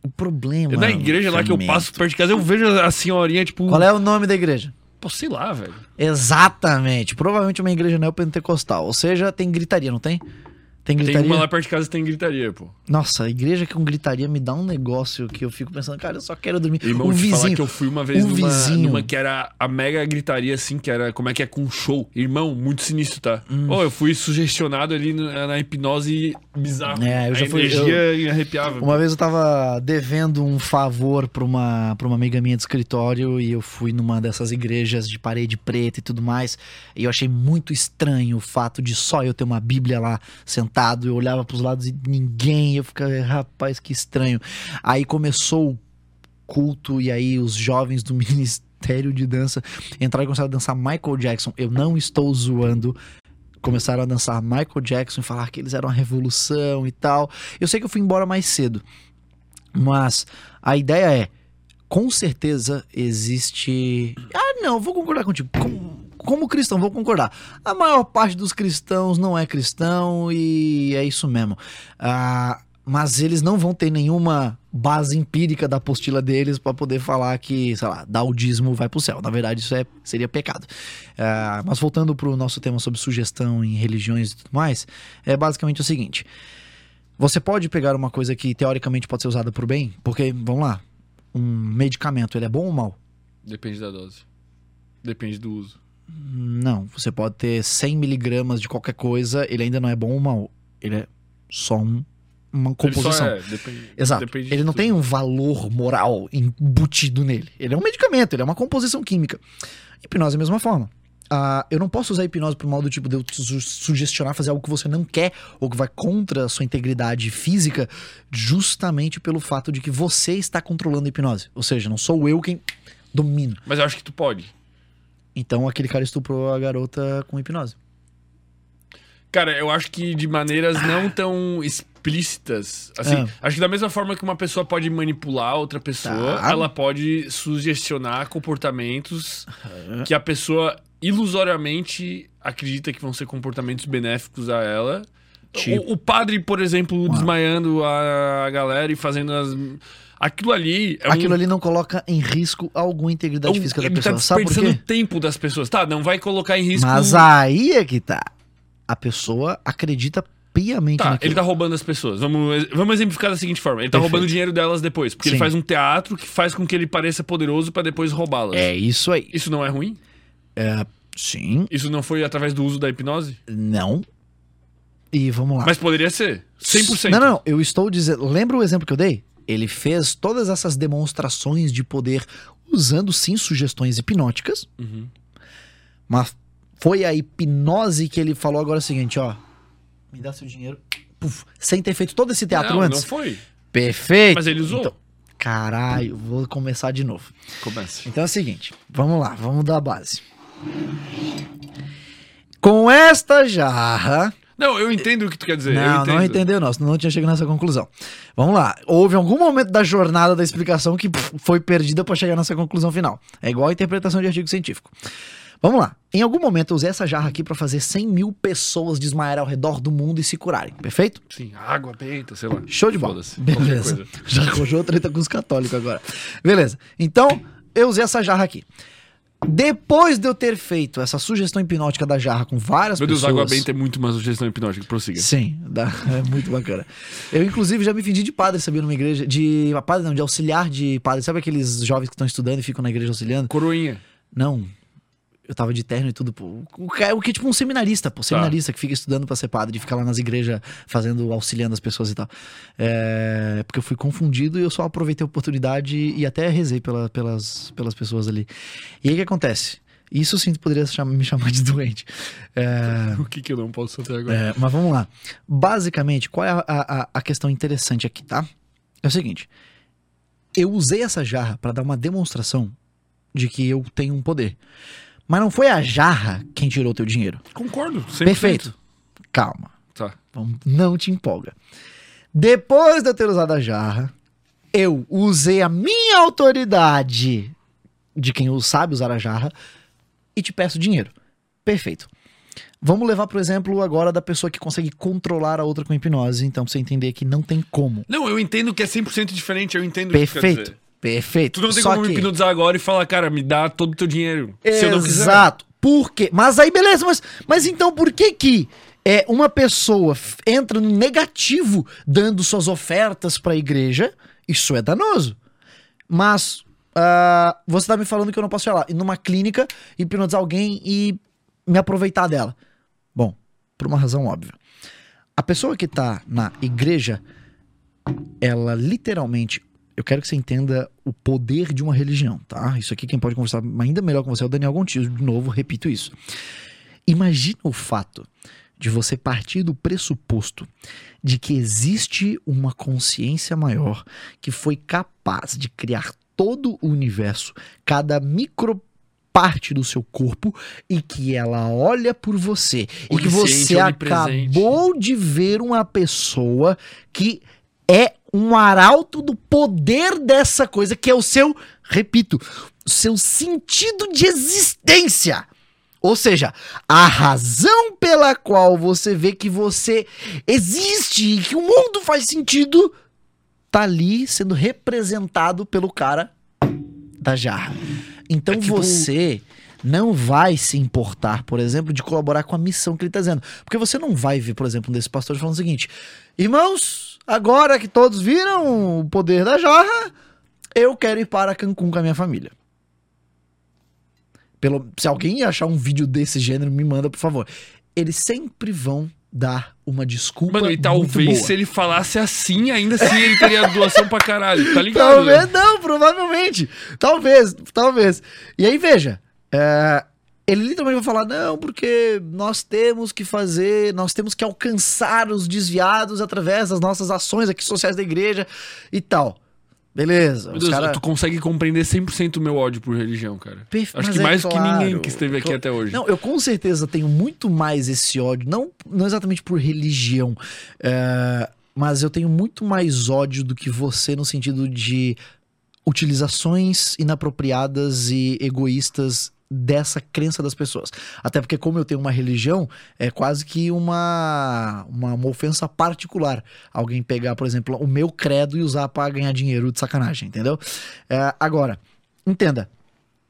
O problema. Eu, na igreja lá que eu passo perto de casa, eu vejo a senhorinha, tipo, Qual é o nome da igreja? pô, sei lá, velho. Exatamente. Provavelmente uma igreja neopentecostal. Ou seja, tem gritaria, não tem? Tem Tem gritaria? uma lá perto de casa que tem gritaria, pô. Nossa, a igreja com gritaria me dá um negócio que eu fico pensando, cara, eu só quero dormir. Irmão, o te falar vizinho. que eu fui uma vez o numa, vizinho. numa que era a mega gritaria, assim, que era, como é que é, com show. Irmão, muito sinistro, tá? Hum. Ô, eu fui sugestionado ali na, na hipnose bizarro. É, eu já fui- energia arrepiava. Uma vez eu tava devendo um favor pra uma, pra uma amiga minha de escritório e eu fui numa dessas igrejas de parede preta e tudo mais. E eu achei muito estranho o fato de só eu ter uma Bíblia lá sentado. Eu olhava pros lados e ninguém. Eu ficava, rapaz, que estranho. Aí começou o culto e aí os jovens do ministério de dança entraram e começaram a dançar Michael Jackson. Eu não estou zoando. começaram a dançar Michael Jackson e falar que eles eram a revolução e tal. Eu sei que eu fui embora mais cedo, mas a ideia é, com certeza existe. Ah, não, vou concordar contigo. Como, como cristão, vou concordar. A maior parte dos cristãos não é cristão e é isso mesmo. Ah, mas eles não vão ter nenhuma base empírica da apostila deles para poder falar que, sei lá, dar o dízimo vai pro céu. Na verdade, isso é, seria pecado. Ah, mas voltando pro nosso tema sobre sugestão em religiões e tudo mais, é basicamente o seguinte. Você pode pegar uma coisa que teoricamente pode ser usada pro bem, porque, vamos lá, um medicamento, ele é bom ou mal? Depende da dose. Depende do uso. Não, você pode ter 100 miligramas de qualquer coisa, ele ainda não é bom ou mal. Ele é só um- uma composição. Ele é, depende, Exato. depende de ele não tudo. tem um valor moral embutido nele. Ele é um medicamento, ele é uma composição química. Hipnose é a mesma forma. Ah, eu não posso usar hipnose pro modo tipo de eu te su- sugestionar fazer algo que você não quer ou que vai contra a sua integridade física, justamente pelo fato de que você está controlando a hipnose. Ou seja, não sou eu quem domino. Mas eu acho que tu pode. Então aquele cara estuprou a garota com hipnose. Cara, eu acho que de maneiras não tão explícitas. Assim, Ah. acho que da mesma forma que uma pessoa pode manipular outra pessoa, Tá. ela pode sugestionar comportamentos que a pessoa ilusoriamente acredita que vão ser comportamentos benéficos a ela. Tipo? O, o padre, por exemplo, Ah. desmaiando a galera e fazendo as. Aquilo ali é um- Aquilo ali não coloca em risco alguma integridade é um- física da ele pessoa. tá Sabe por quê? o tempo das pessoas. Tá, não vai colocar em risco. Mas aí é que tá. A pessoa acredita piamente Tá, naquilo. ele tá roubando as pessoas. Vamos, vamos exemplificar da seguinte forma: ele tá Perfeito. roubando o dinheiro delas depois. Porque Sim. ele faz um teatro que faz com que ele pareça poderoso pra depois roubá-las. É isso aí. Isso não é ruim? Sim, Isso não foi através do uso da hipnose? não. E vamos lá. Mas poderia ser. 100%. Não, não, não. Eu estou dizendo. Lembra o exemplo que eu dei? Ele fez todas essas demonstrações de poder usando sim sugestões hipnóticas, Uhum. mas foi a hipnose que ele falou agora o seguinte, ó. Me dá seu dinheiro. Puf, sem ter feito todo esse teatro não, antes. não foi. Perfeito. Mas ele usou. Então, caralho, vou começar de novo. Começa. Então é o seguinte, vamos lá, vamos dar a base. Com esta jarra. Não, eu entendo o que tu quer dizer. Não, não entendeu, não, senão não tinha chegado nessa conclusão. Vamos lá. Houve algum momento da jornada da explicação que pff, foi perdida para chegar nessa conclusão final. É igual a interpretação de artigo científico. Vamos lá. Em algum momento eu usei essa jarra aqui para fazer 100 mil pessoas desmaiarem ao redor do mundo e se curarem. Perfeito? Sim, água, benta, sei lá. Show de bola. Beleza. coisa. Já arranjou treta com os católicos agora. Beleza. Então, eu usei essa jarra aqui. Depois de eu ter feito essa sugestão hipnótica da jarra com várias Meu Deus, pessoas... água benta é muito uma sugestão hipnótica. Prossiga. Sim, dá- é muito bacana. Eu, inclusive, já me fingi de padre, sabia, numa igreja. De. Padre não, de auxiliar de padre. Sabe aqueles jovens que estão estudando e ficam na igreja auxiliando? Coroinha. Não. Eu tava de terno e tudo, pô. O que é o que é tipo um seminarista, pô. Seminarista que fica estudando pra ser padre, de ficar lá nas igrejas fazendo, auxiliando as pessoas e tal. É, porque eu fui confundido e eu só aproveitei a oportunidade e até rezei pela- pelas, pelas pessoas ali. E aí o que acontece? Isso sim poderia me chamar de doente. É, O que que eu não posso fazer agora? é, mas vamos lá. Basicamente, qual é a, a, a questão interessante aqui, tá? É o seguinte. Eu usei essa jarra pra dar uma demonstração de que eu tenho um poder. Mas não foi a jarra quem tirou teu dinheiro. Concordo. 100%. Perfeito. Calma. Tá. Vamos- Não te empolga. Depois de eu ter usado a jarra, eu usei a minha autoridade de quem sabe usar a jarra e te peço dinheiro. Perfeito. Vamos levar pro exemplo agora da pessoa que consegue controlar a outra com hipnose, então pra você entender que não tem como. Não, eu entendo que é 100% diferente. Eu entendo o que Perfeito. Tu não tem Só como me que- hipnotizar agora e falar, cara, me dá todo o teu dinheiro. Se eu não quiser. Exato. Por quê? Mas aí, beleza, mas, mas então por que que é, uma pessoa entra no negativo dando suas ofertas pra igreja? Isso é danoso. Mas ah, você tá me falando que eu não posso ir lá, ir numa clínica, hipnotizar alguém e me aproveitar dela. Bom, por uma razão óbvia. A pessoa que tá na igreja, ela literalmente. Eu quero que você entenda o poder de uma religião, tá? Isso aqui quem pode conversar ainda melhor com você é o Daniel Gontijo. De novo, repito isso. Imagina o fato de você partir do pressuposto de que existe uma consciência maior que foi capaz de criar todo o universo, cada micro parte do seu corpo e que ela olha por você e que você acabou de ver uma pessoa que é um arauto do poder dessa coisa que é o seu, repito, o seu sentido de existência. Ou seja, a razão pela qual você vê que você existe e que o mundo faz sentido tá ali sendo representado pelo cara da jarra. Então É tipo- você não vai se importar, por exemplo, de colaborar com a missão que ele tá dizendo. Porque você não vai ver, por exemplo, um desses pastores falando o seguinte: Irmãos, agora que todos viram o poder da jarra, eu quero ir para Cancún com a minha família. Pelo, se alguém achar um vídeo desse gênero, me manda, por favor. Eles sempre vão dar uma desculpa. Mano, e talvez boa. se ele falasse assim, ainda assim ele teria doação pra caralho, tá ligado? Talvez não, provavelmente. Talvez, talvez. E aí, veja. é, ele literalmente vai falar, não, porque nós temos que fazer, nós temos que alcançar os desviados através das nossas ações aqui sociais da igreja e tal. Beleza. Deus, cara... tu consegue compreender 100% o meu ódio por religião, cara. Perfe- Acho mas que é mais que claro. ninguém que esteve aqui até hoje. Não, eu com certeza tenho muito mais esse ódio, não, não exatamente por religião, é, mas eu tenho muito mais ódio do que você no sentido de utilizações inapropriadas e egoístas dessa crença das pessoas. Até porque como eu tenho uma religião, é quase que uma, uma, uma ofensa particular. Alguém pegar, por exemplo, o meu credo e usar pra ganhar dinheiro de sacanagem, entendeu? É, agora, entenda.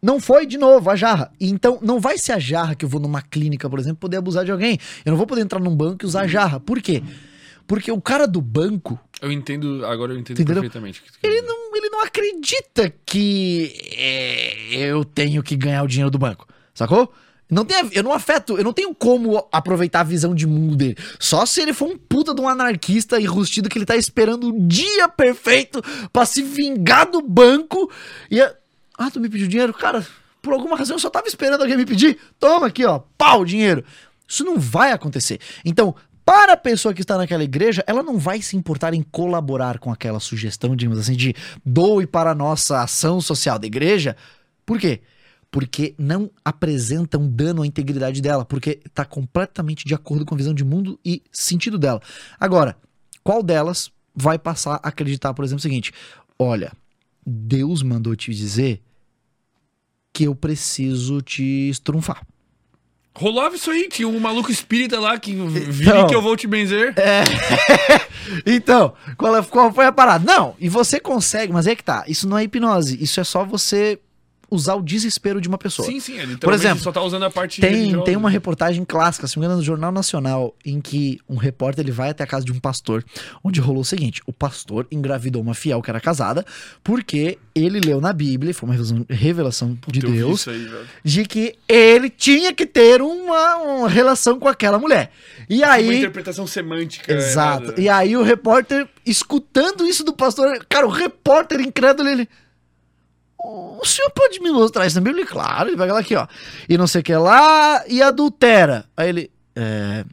Não foi de novo a jarra. Então, não vai ser a jarra que eu vou numa clínica, por exemplo, poder abusar de alguém. Eu não vou poder entrar num banco e usar a jarra. Por quê? Porque o cara do banco, Eu entendo, agora eu entendo Entendeu? perfeitamente. ele não, ele não acredita que é, eu tenho que ganhar o dinheiro do banco. Sacou? Não tem, a- eu não afeto, eu não tenho como aproveitar a visão de mundo dele. Só se ele for um puta de um anarquista enrustido que ele tá esperando o dia perfeito pra se vingar do banco. E é, ah, tu me pediu dinheiro? Cara, por alguma razão eu só tava esperando alguém me pedir. Toma aqui, ó, pau, dinheiro. Isso não vai acontecer. Então, para a pessoa que está naquela igreja, ela não vai se importar em colaborar com aquela sugestão, digamos assim, de doe para a nossa ação social da igreja. Por quê? Porque não apresenta um dano à integridade dela, porque está completamente de acordo com a visão de mundo e sentido dela. Agora, qual delas vai passar a acreditar, por exemplo, o seguinte: olha, Deus mandou te dizer que eu preciso te estrunfar. Rolava isso aí, tinha um maluco espírita lá que vire Então. que eu vou te benzer. Então, qual, é- qual foi a parada? Não, e você consegue, mas é que tá. Isso não é hipnose. Isso é só você usar o desespero de uma pessoa. Sim, sim, ele Por exemplo, só tá usando a parte Tem, religiosa. tem uma reportagem clássica, se não me engano, no Jornal Nacional, em que um repórter ele vai até a casa de um pastor, onde rolou o seguinte: o pastor engravidou uma fiel que era casada, porque ele leu na Bíblia, foi uma revelação, de Deus, aí, de que ele tinha que ter uma, uma relação com aquela mulher. E Uma aí. interpretação semântica. Exato. errada. E aí o repórter, escutando isso do pastor, cara, o repórter incrédulo, ele. O senhor pode me mostrar isso na Bíblia? Claro, ele vai lá aqui, ó. E não sei o que lá, e adultera. Aí ele. É,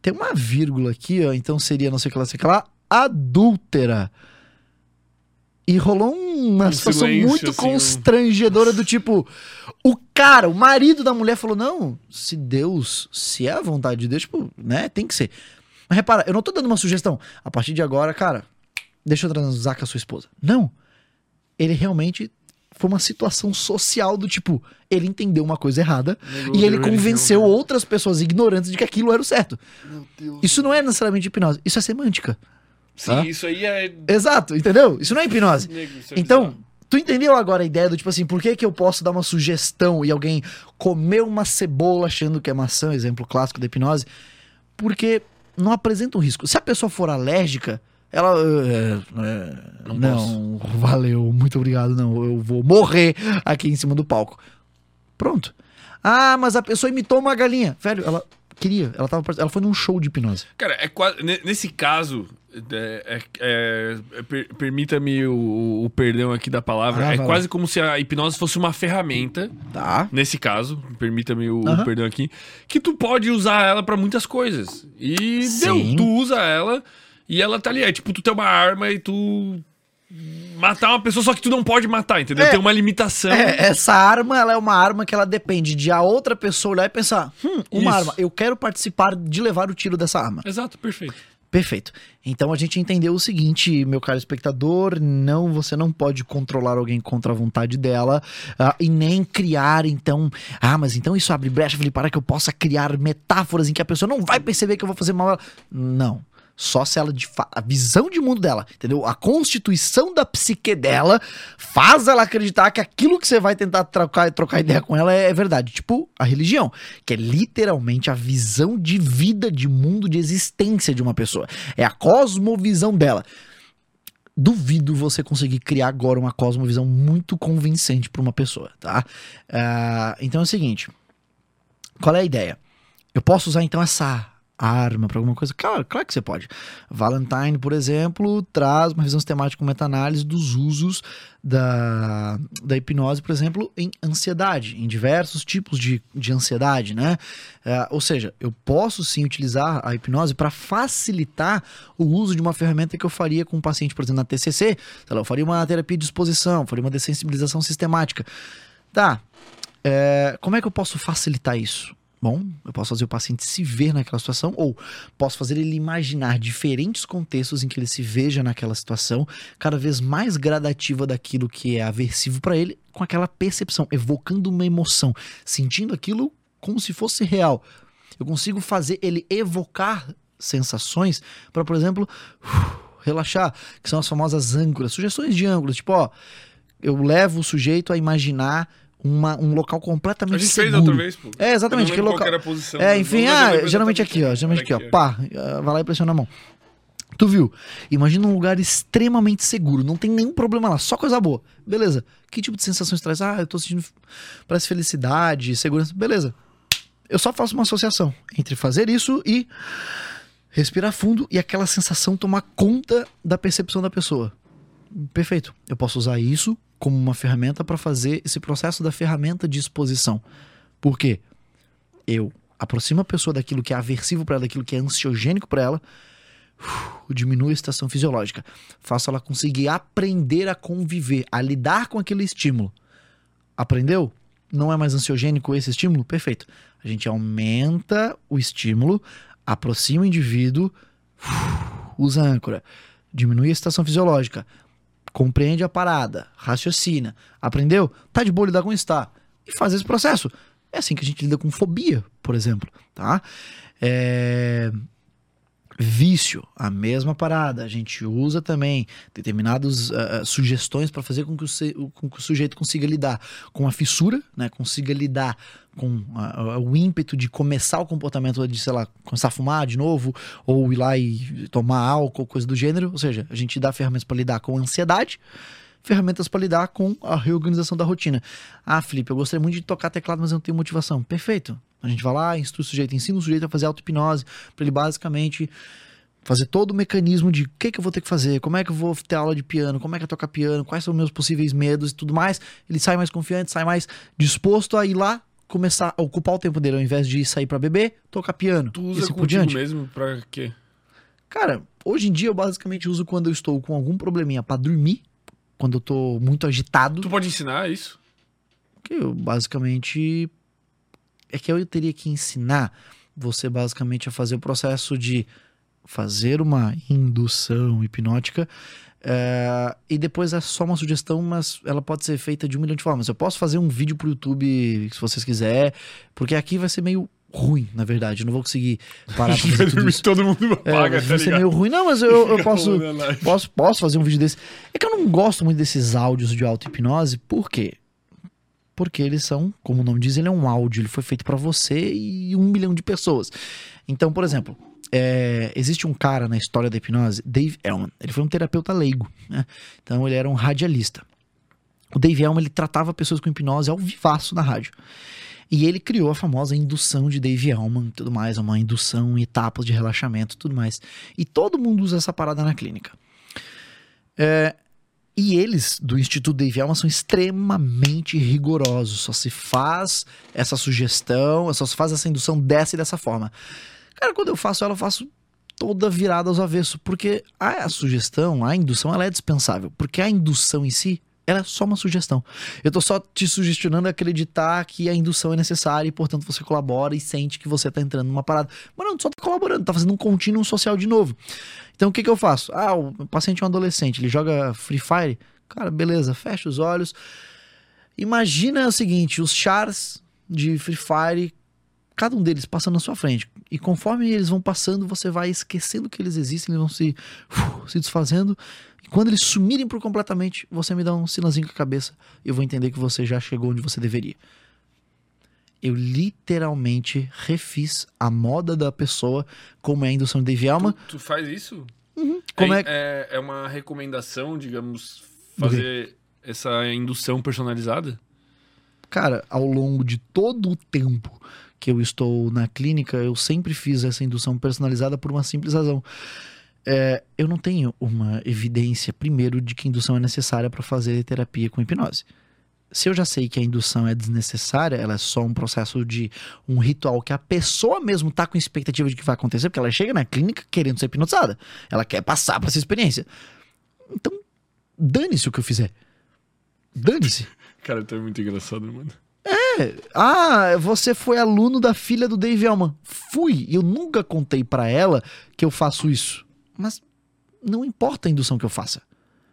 tem uma vírgula aqui, ó, então seria não sei o que lá, não sei o que lá, adúltera. E rolou uma Um situação silêncio, muito assim, constrangedora do tipo, o cara, o marido da mulher falou: "Não, se Deus, se é a vontade de Deus, tipo, né, tem que ser". Mas repara, eu não tô dando uma sugestão. A partir de agora, cara, deixa eu transar com a sua esposa. Não. Ele realmente foi uma situação social do tipo, ele entendeu uma coisa errada Negou e ele convenceu religião, outras pessoas ignorantes de que aquilo era o certo. Meu Deus. Isso não é necessariamente hipnose, isso é semântica. Sim, isso aí é. Exato, entendeu? Isso não é hipnose. Nego, isso é Então, bizarro. tu entendeu agora a ideia do tipo assim, por que, que eu posso dar uma sugestão e alguém comeu uma cebola achando que é maçã, exemplo clássico da hipnose? Porque não apresenta um risco. Se a pessoa for alérgica, ela. é, é, Não não, valeu, muito obrigado, não. Eu vou morrer aqui em cima do palco. Pronto. Ah, mas a pessoa imitou uma galinha. Velho, ela queria, ela, tava, ela foi num show de hipnose. Cara, é quase. ne- Nesse caso, é, é- é- per- permita-me o, o perdão aqui da palavra. Ah, é quase como se a hipnose fosse uma ferramenta. Tá. Nesse caso, permita-me o, o perdão aqui, que tu pode usar ela pra muitas coisas. E Sim. deu, tu usa ela e ela tá ali. É tipo, tu tem uma arma e tu matar uma pessoa, só que tu não pode matar, entendeu? É. Tem uma limitação. É, essa arma, ela é uma arma que ela depende de a outra pessoa olhar e pensar, hum, uma Isso. arma, eu quero participar de levar o tiro dessa arma. Exato, perfeito. Perfeito. Então a gente entendeu o seguinte, meu caro espectador, não, você não pode controlar alguém contra a vontade dela ah, e nem criar, então, ah, mas então isso abre brecha, para que eu possa criar metáforas em que a pessoa não vai perceber que eu vou fazer mal. Não. Só se ela, de a visão de mundo dela, entendeu? A constituição da psique dela faz ela acreditar que aquilo que você vai tentar trocar, trocar ideia com ela é, é verdade. Tipo, a religião, que é literalmente a visão de vida, de mundo, de existência de uma pessoa. É a cosmovisão dela. Duvido você conseguir criar agora uma cosmovisão muito convincente para uma pessoa, tá? Ah, então é o seguinte: qual é a ideia? Eu posso usar então essa arma para alguma coisa? Claro, claro que você pode. Valentine, por exemplo, traz uma visão sistemática com meta-análise dos usos da, da hipnose, por exemplo, em ansiedade, em diversos tipos de, de ansiedade, né? É, ou seja, eu posso sim utilizar a hipnose para facilitar o uso de uma ferramenta que eu faria com um paciente, por exemplo, na TCC, sei lá, eu faria uma terapia de exposição, faria uma dessensibilização sistemática. Tá, é, como é que eu posso facilitar isso? Bom, eu posso fazer o paciente se ver naquela situação, ou posso fazer ele imaginar diferentes contextos em que ele se veja naquela situação, cada vez mais gradativa daquilo que é aversivo para ele, com aquela percepção, evocando uma emoção, sentindo aquilo como se fosse real. Eu consigo fazer ele evocar sensações para, por exemplo, relaxar, que são as famosas âncoras, sugestões de ângulos, tipo, ó, eu levo o sujeito a imaginar uma, um local A completamente gente seguro. fez outra vez, pô. É, exatamente, que local. qual a posição, É, enfim, ah, geralmente aqui, ó. Geralmente aqui, ó. Pá, ah, vai lá e pressiona a mão. Tu viu? Imagina um lugar extremamente seguro, não tem nenhum problema lá, só coisa boa. Beleza. Que tipo de sensações traz? Ah, eu tô sentindo. Parece felicidade, segurança. Beleza. Eu só faço uma associação entre fazer isso e respirar fundo e aquela sensação tomar conta da percepção da pessoa. Perfeito. Eu posso usar isso como uma ferramenta para fazer esse processo da ferramenta de exposição. Por quê? Eu aproximo a pessoa daquilo que é aversivo para ela, daquilo que é ansiogênico para ela, uf, diminui a estação fisiológica, faço ela conseguir aprender a conviver, a lidar com aquele estímulo. Aprendeu? Não é mais ansiogênico esse estímulo? Perfeito. A gente aumenta o estímulo, aproxima o indivíduo, uf, usa âncora, diminui a estação fisiológica, compreende a parada, raciocina, aprendeu? Tá de boa lidar com isso, tá? E faz esse processo. É assim que a gente lida com fobia, por exemplo, tá? É... Vício, a mesma parada. A gente usa também determinadas ah, sugestões para fazer com que, o com que o sujeito consiga lidar com a fissura, né? Consiga lidar com ah, o ímpeto de começar o comportamento de, sei lá, começar a fumar de novo, ou ir lá e tomar álcool, coisa do gênero. Ou seja, a gente dá ferramentas para lidar com a ansiedade, ferramentas para lidar com a reorganização da rotina. Ah, Felipe, eu gostaria muito de tocar teclado, mas eu não tenho motivação. Perfeito. A gente vai lá, instrui o sujeito, ensina o sujeito a fazer auto-hipnose, para ele basicamente fazer todo o mecanismo de o que, que eu vou ter que fazer, como é que eu vou ter aula de piano, como é que é tocar piano, quais são os meus possíveis medos e tudo mais. Ele sai mais confiante, sai mais disposto a ir lá, começar a ocupar o tempo dele, ao invés de sair para beber, tocar piano. Tu usa assim por diante. mesmo pra quê? Cara, hoje em dia eu basicamente uso quando eu estou com algum probleminha para dormir, quando eu tô muito agitado. Tu pode ensinar isso? que eu basicamente é que eu teria que ensinar você basicamente a fazer o processo de fazer uma indução hipnótica é, e depois é só uma sugestão, mas ela pode ser feita de um milhão de formas. Eu posso fazer um vídeo pro YouTube se vocês quiserem, porque aqui vai ser meio ruim, na verdade. Eu não vou conseguir parar pra fazer tudo isso. Todo mundo É, paga, tá vai ser meio ruim. Não, mas eu, eu posso, posso, posso fazer um vídeo desse. É que eu não gosto muito desses áudios de auto-hipnose, por quê? Porque eles são, como o nome diz, ele é um áudio, ele foi feito pra você e um milhão de pessoas. Então, por exemplo, é, existe um cara na história da hipnose, Dave Elman. Ele foi um terapeuta leigo, né? Então ele era um radialista. O Dave Elman ele tratava pessoas com hipnose ao vivaço na rádio. E ele criou a famosa indução de Dave Elman e tudo mais, uma indução em etapas de relaxamento tudo mais. E todo mundo usa essa parada na clínica. É, e eles, do Instituto Dave Elman, são extremamente rigorosos. Só se faz essa sugestão, só se faz essa indução dessa e dessa forma. Cara, quando eu faço ela, eu faço toda virada aos avessos, porque a sugestão, a indução, ela é dispensável, porque a indução em si, ela é só uma sugestão. Eu tô só te sugestionando acreditar que a indução é necessária e, portanto, você colabora e sente que você tá entrando numa parada. Mas não, só tá colaborando, tá fazendo um contínuo social de novo. Então, o que que eu faço? Ah, o paciente é um adolescente, ele joga Free Fire. Cara, beleza, fecha os olhos. Imagina o seguinte, os chars de Free Fire cada um deles passando na sua frente. E conforme eles vão passando, você vai esquecendo que eles existem, eles vão se, uf, se desfazendo. E quando eles sumirem por completamente, você me dá um sinalzinho com a cabeça e eu vou entender que você já chegou onde você deveria. Eu literalmente refiz a moda da pessoa, como é a indução de Dave Elman. Tu, tu faz isso? Como é, é- é, é uma recomendação, digamos, fazer essa indução personalizada? Cara, ao longo de todo o tempo que eu estou na clínica, eu sempre fiz essa indução personalizada por uma simples razão. É, eu não tenho uma evidência, primeiro, de que indução é necessária para fazer terapia com hipnose. Se eu já sei que a indução é desnecessária, ela é só um processo de um ritual que a pessoa mesmo tá com expectativa de que vai acontecer, porque ela chega na clínica querendo ser hipnotizada. Ela quer passar por essa experiência. Então, dane-se o que eu fizer. Dane-se. Cara, tu é muito engraçado, mano. Ah, você foi aluno da filha do Dave Elman. Fui. Eu nunca contei pra ela que eu faço isso. Mas não importa a indução que eu faça.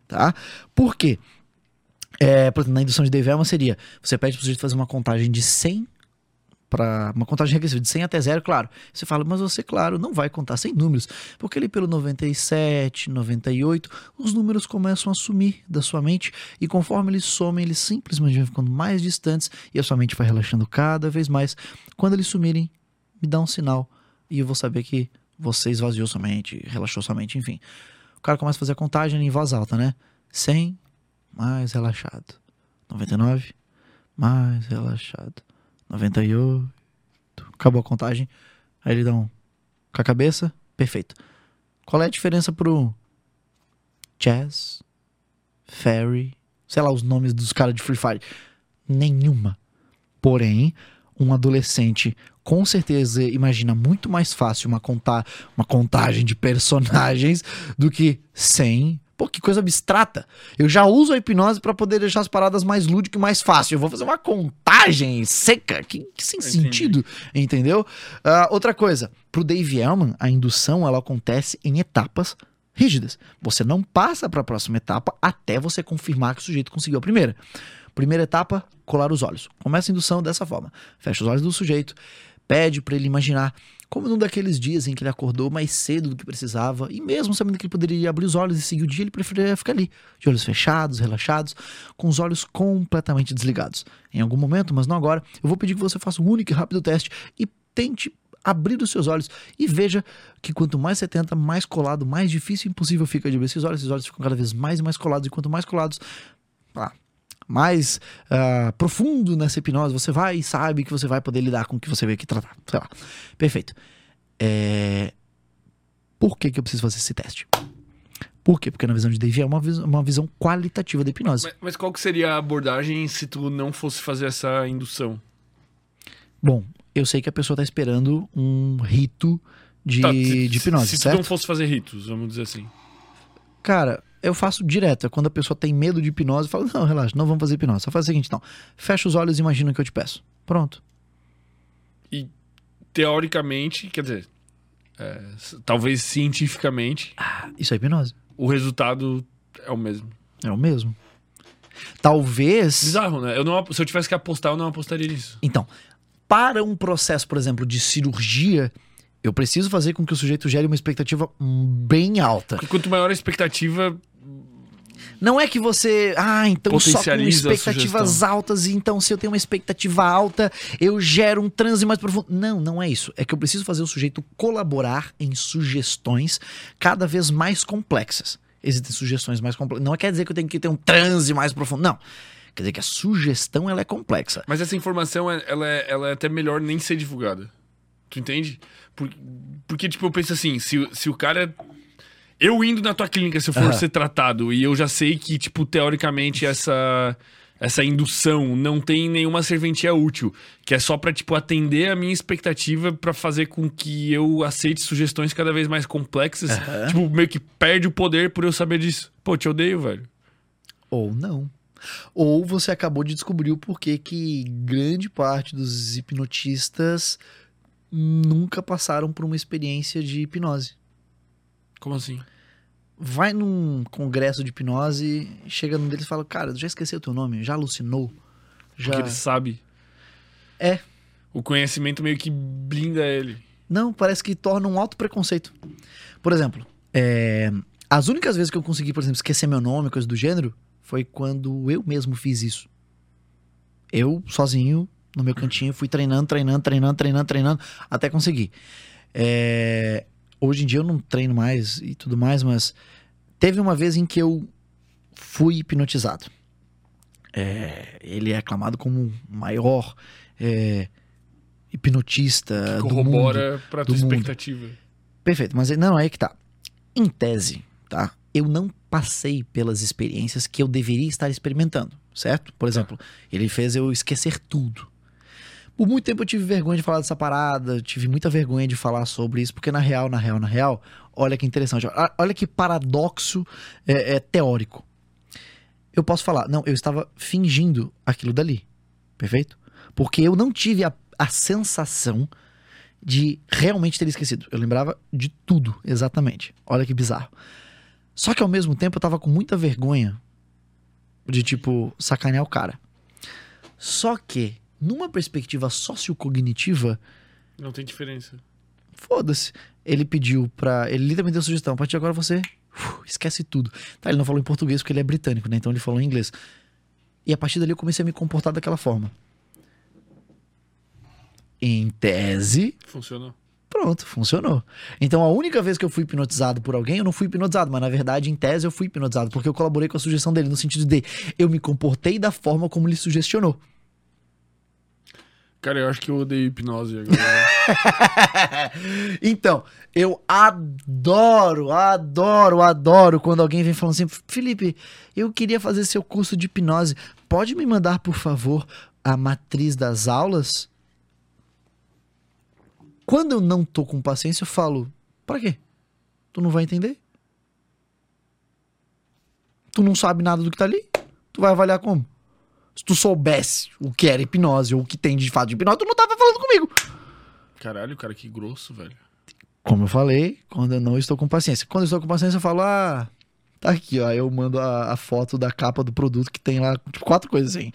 Tá? Por quê? É, na indução de Dave Elman seria: você pede pro sujeito fazer uma contagem de 100 para uma contagem regressiva de 100 até 0, claro. Você fala, mas você, claro, não vai contar 100 números, porque ali pelo 97, 98, os números começam a sumir da sua mente e conforme eles somem, eles simplesmente vão ficando mais distantes e a sua mente vai relaxando cada vez mais. Quando eles sumirem, me dá um sinal e eu vou saber que você esvaziou sua mente, relaxou sua mente, enfim. O cara começa a fazer a contagem em voz alta, né? 100 mais relaxado. 99 mais relaxado. 98. Acabou a contagem. Aí ele dá um com a cabeça. Perfeito. Qual é a diferença pro Jazz, Fairy, sei lá os nomes dos caras de Free Fire? Nenhuma. Porém, um adolescente com certeza imagina muito mais fácil uma, contar, uma contagem de personagens do que 100. Pô, que coisa abstrata. Eu já uso a hipnose para poder deixar as paradas mais lúdicas e mais fácil. Eu vou fazer uma contagem seca, que, que sem Entendi. sentido, entendeu? Ah, outra coisa, pro Dave Elman, a indução ela acontece em etapas rígidas. Você não passa para a próxima etapa até você confirmar que o sujeito conseguiu a primeira. Primeira etapa, colar os olhos. Começa a indução dessa forma. Fecha os olhos do sujeito, pede para ele imaginar como num daqueles dias em que ele acordou mais cedo do que precisava, e mesmo sabendo que ele poderia abrir os olhos e seguir o dia, ele preferia ficar ali, de olhos fechados, relaxados, com os olhos completamente desligados. Em algum momento, mas não agora, eu vou pedir que você faça um único e rápido teste e tente abrir os seus olhos e veja que quanto mais você tenta, mais colado, mais difícil e impossível fica de abrir esses olhos. Esses olhos ficam cada vez mais e mais colados, e quanto mais colados, ah, mais ah, profundo nessa hipnose você vai e sabe que você vai poder lidar com o que você veio aqui tratar. Sei lá. Perfeito. É... Por que, que eu preciso fazer esse teste? Por quê? Porque na visão de Dave é uma, vis- uma visão qualitativa da hipnose. Mas, mas qual que seria a abordagem se tu não fosse fazer essa indução? Bom, eu sei que a pessoa tá esperando um rito de, Tá, se, de hipnose, se tu certo? não fosse fazer ritos, vamos dizer assim. Cara, eu faço direto. É quando a pessoa tem medo de hipnose, eu falo, não, relaxa, não vamos fazer hipnose. Só faz o seguinte, então. Fecha os olhos e imagina o que eu te peço. Pronto. Teoricamente, quer dizer, é, talvez cientificamente, Isso é hipnose. o resultado é o mesmo. É o mesmo. Talvez. Bizarro, né? Eu não, se eu tivesse que apostar, eu não apostaria nisso. Então, para um processo, por exemplo, de cirurgia, eu preciso fazer com que o sujeito gere uma expectativa bem alta. Porque quanto maior a expectativa, Não é que você, ah, então só com expectativas altas, e então se eu tenho uma expectativa alta, eu gero um transe mais profundo. Não, não é isso. É que eu preciso fazer o sujeito colaborar em sugestões cada vez mais complexas. Existem sugestões mais complexas. Não quer dizer que eu tenho que ter um transe mais profundo. Não. Quer dizer que a sugestão ela é complexa. mas essa informação, é- ela é, ela é até melhor nem ser divulgada. Tu entende? Por- porque, tipo, eu penso assim, se, o- se o cara... Eu indo na tua clínica, se eu for Aham. ser tratado, e eu já sei que, tipo, teoricamente, essa... essa indução, não tem nenhuma serventia útil, que é só pra, tipo, atender a minha expectativa pra fazer com que eu aceite sugestões cada vez mais complexas. Aham. Tipo, meio que perde o poder por eu saber disso. Pô, te odeio, velho. Ou não. Ou você acabou de descobrir o porquê que grande parte dos hipnotistas nunca passaram por uma experiência de hipnose. Como assim? Vai num congresso de hipnose, chega num deles e fala: Cara, já esqueceu o teu nome? Já alucinou? Já. Porque ele sabe. É. O conhecimento meio que blinda ele. Não, parece que torna um alto preconceito. Por exemplo, é, as únicas vezes que eu consegui, por exemplo, esquecer meu nome, coisa do gênero, foi quando eu mesmo fiz isso. Eu, sozinho, no meu cantinho, fui treinando, treinando, treinando, treinando, treinando, até conseguir. É, hoje em dia eu não treino mais e tudo mais, mas teve uma vez em que eu fui hipnotizado. É, ele é aclamado como o maior é, hipnotista Que É, do mundo. corrobora pra tua do mundo. expectativa. Perfeito, mas não, aí que tá. Em tese, tá? Eu não passei pelas experiências que eu deveria estar experimentando, certo? Por exemplo, ele fez eu esquecer tudo. Por muito tempo eu tive vergonha de falar dessa parada, tive muita vergonha de falar sobre isso, porque na real, na real, na real, olha que interessante, olha que paradoxo é, é, teórico. Eu posso falar, não, eu estava fingindo aquilo dali, perfeito? Porque eu não tive a, a sensação de realmente ter esquecido. Eu lembrava de tudo, exatamente. Olha que bizarro. Só que ao mesmo tempo eu tava com muita vergonha de, tipo, sacanear o cara. Só que, numa perspectiva sociocognitiva, Não tem diferença. foda-se. Ele pediu pra. Ele literalmente deu sugestão. A partir de agora você uf, esquece tudo. Tá, ele não falou em português porque ele é britânico, né? Então ele falou em inglês. E a partir dali eu comecei a me comportar daquela forma. Em tese, Funcionou. Pronto, funcionou. Então a única vez que eu fui hipnotizado por alguém, eu não fui hipnotizado, mas na verdade, em tese, eu fui hipnotizado, porque eu colaborei com a sugestão dele, no sentido de eu me comportei da forma como ele sugestionou. Cara, eu acho que eu odeio hipnose agora. então, eu adoro, adoro, adoro quando alguém vem falando assim: Felipe, eu queria fazer seu curso de hipnose. Pode me mandar, por favor, a matriz das aulas? Quando eu não tô com paciência, eu falo: pra quê? Tu não vai entender? Tu não sabe nada do que tá ali? Tu vai avaliar como? Se tu soubesse o que era hipnose ou o que tem de fato de hipnose, tu não tava falando comigo. Caralho, cara, que grosso, velho. Como eu falei, quando eu não estou com paciência. Quando eu estou com paciência, eu falo, ah, tá aqui, ó. Eu mando a, a foto da capa do produto que tem lá, tipo, quatro coisas assim.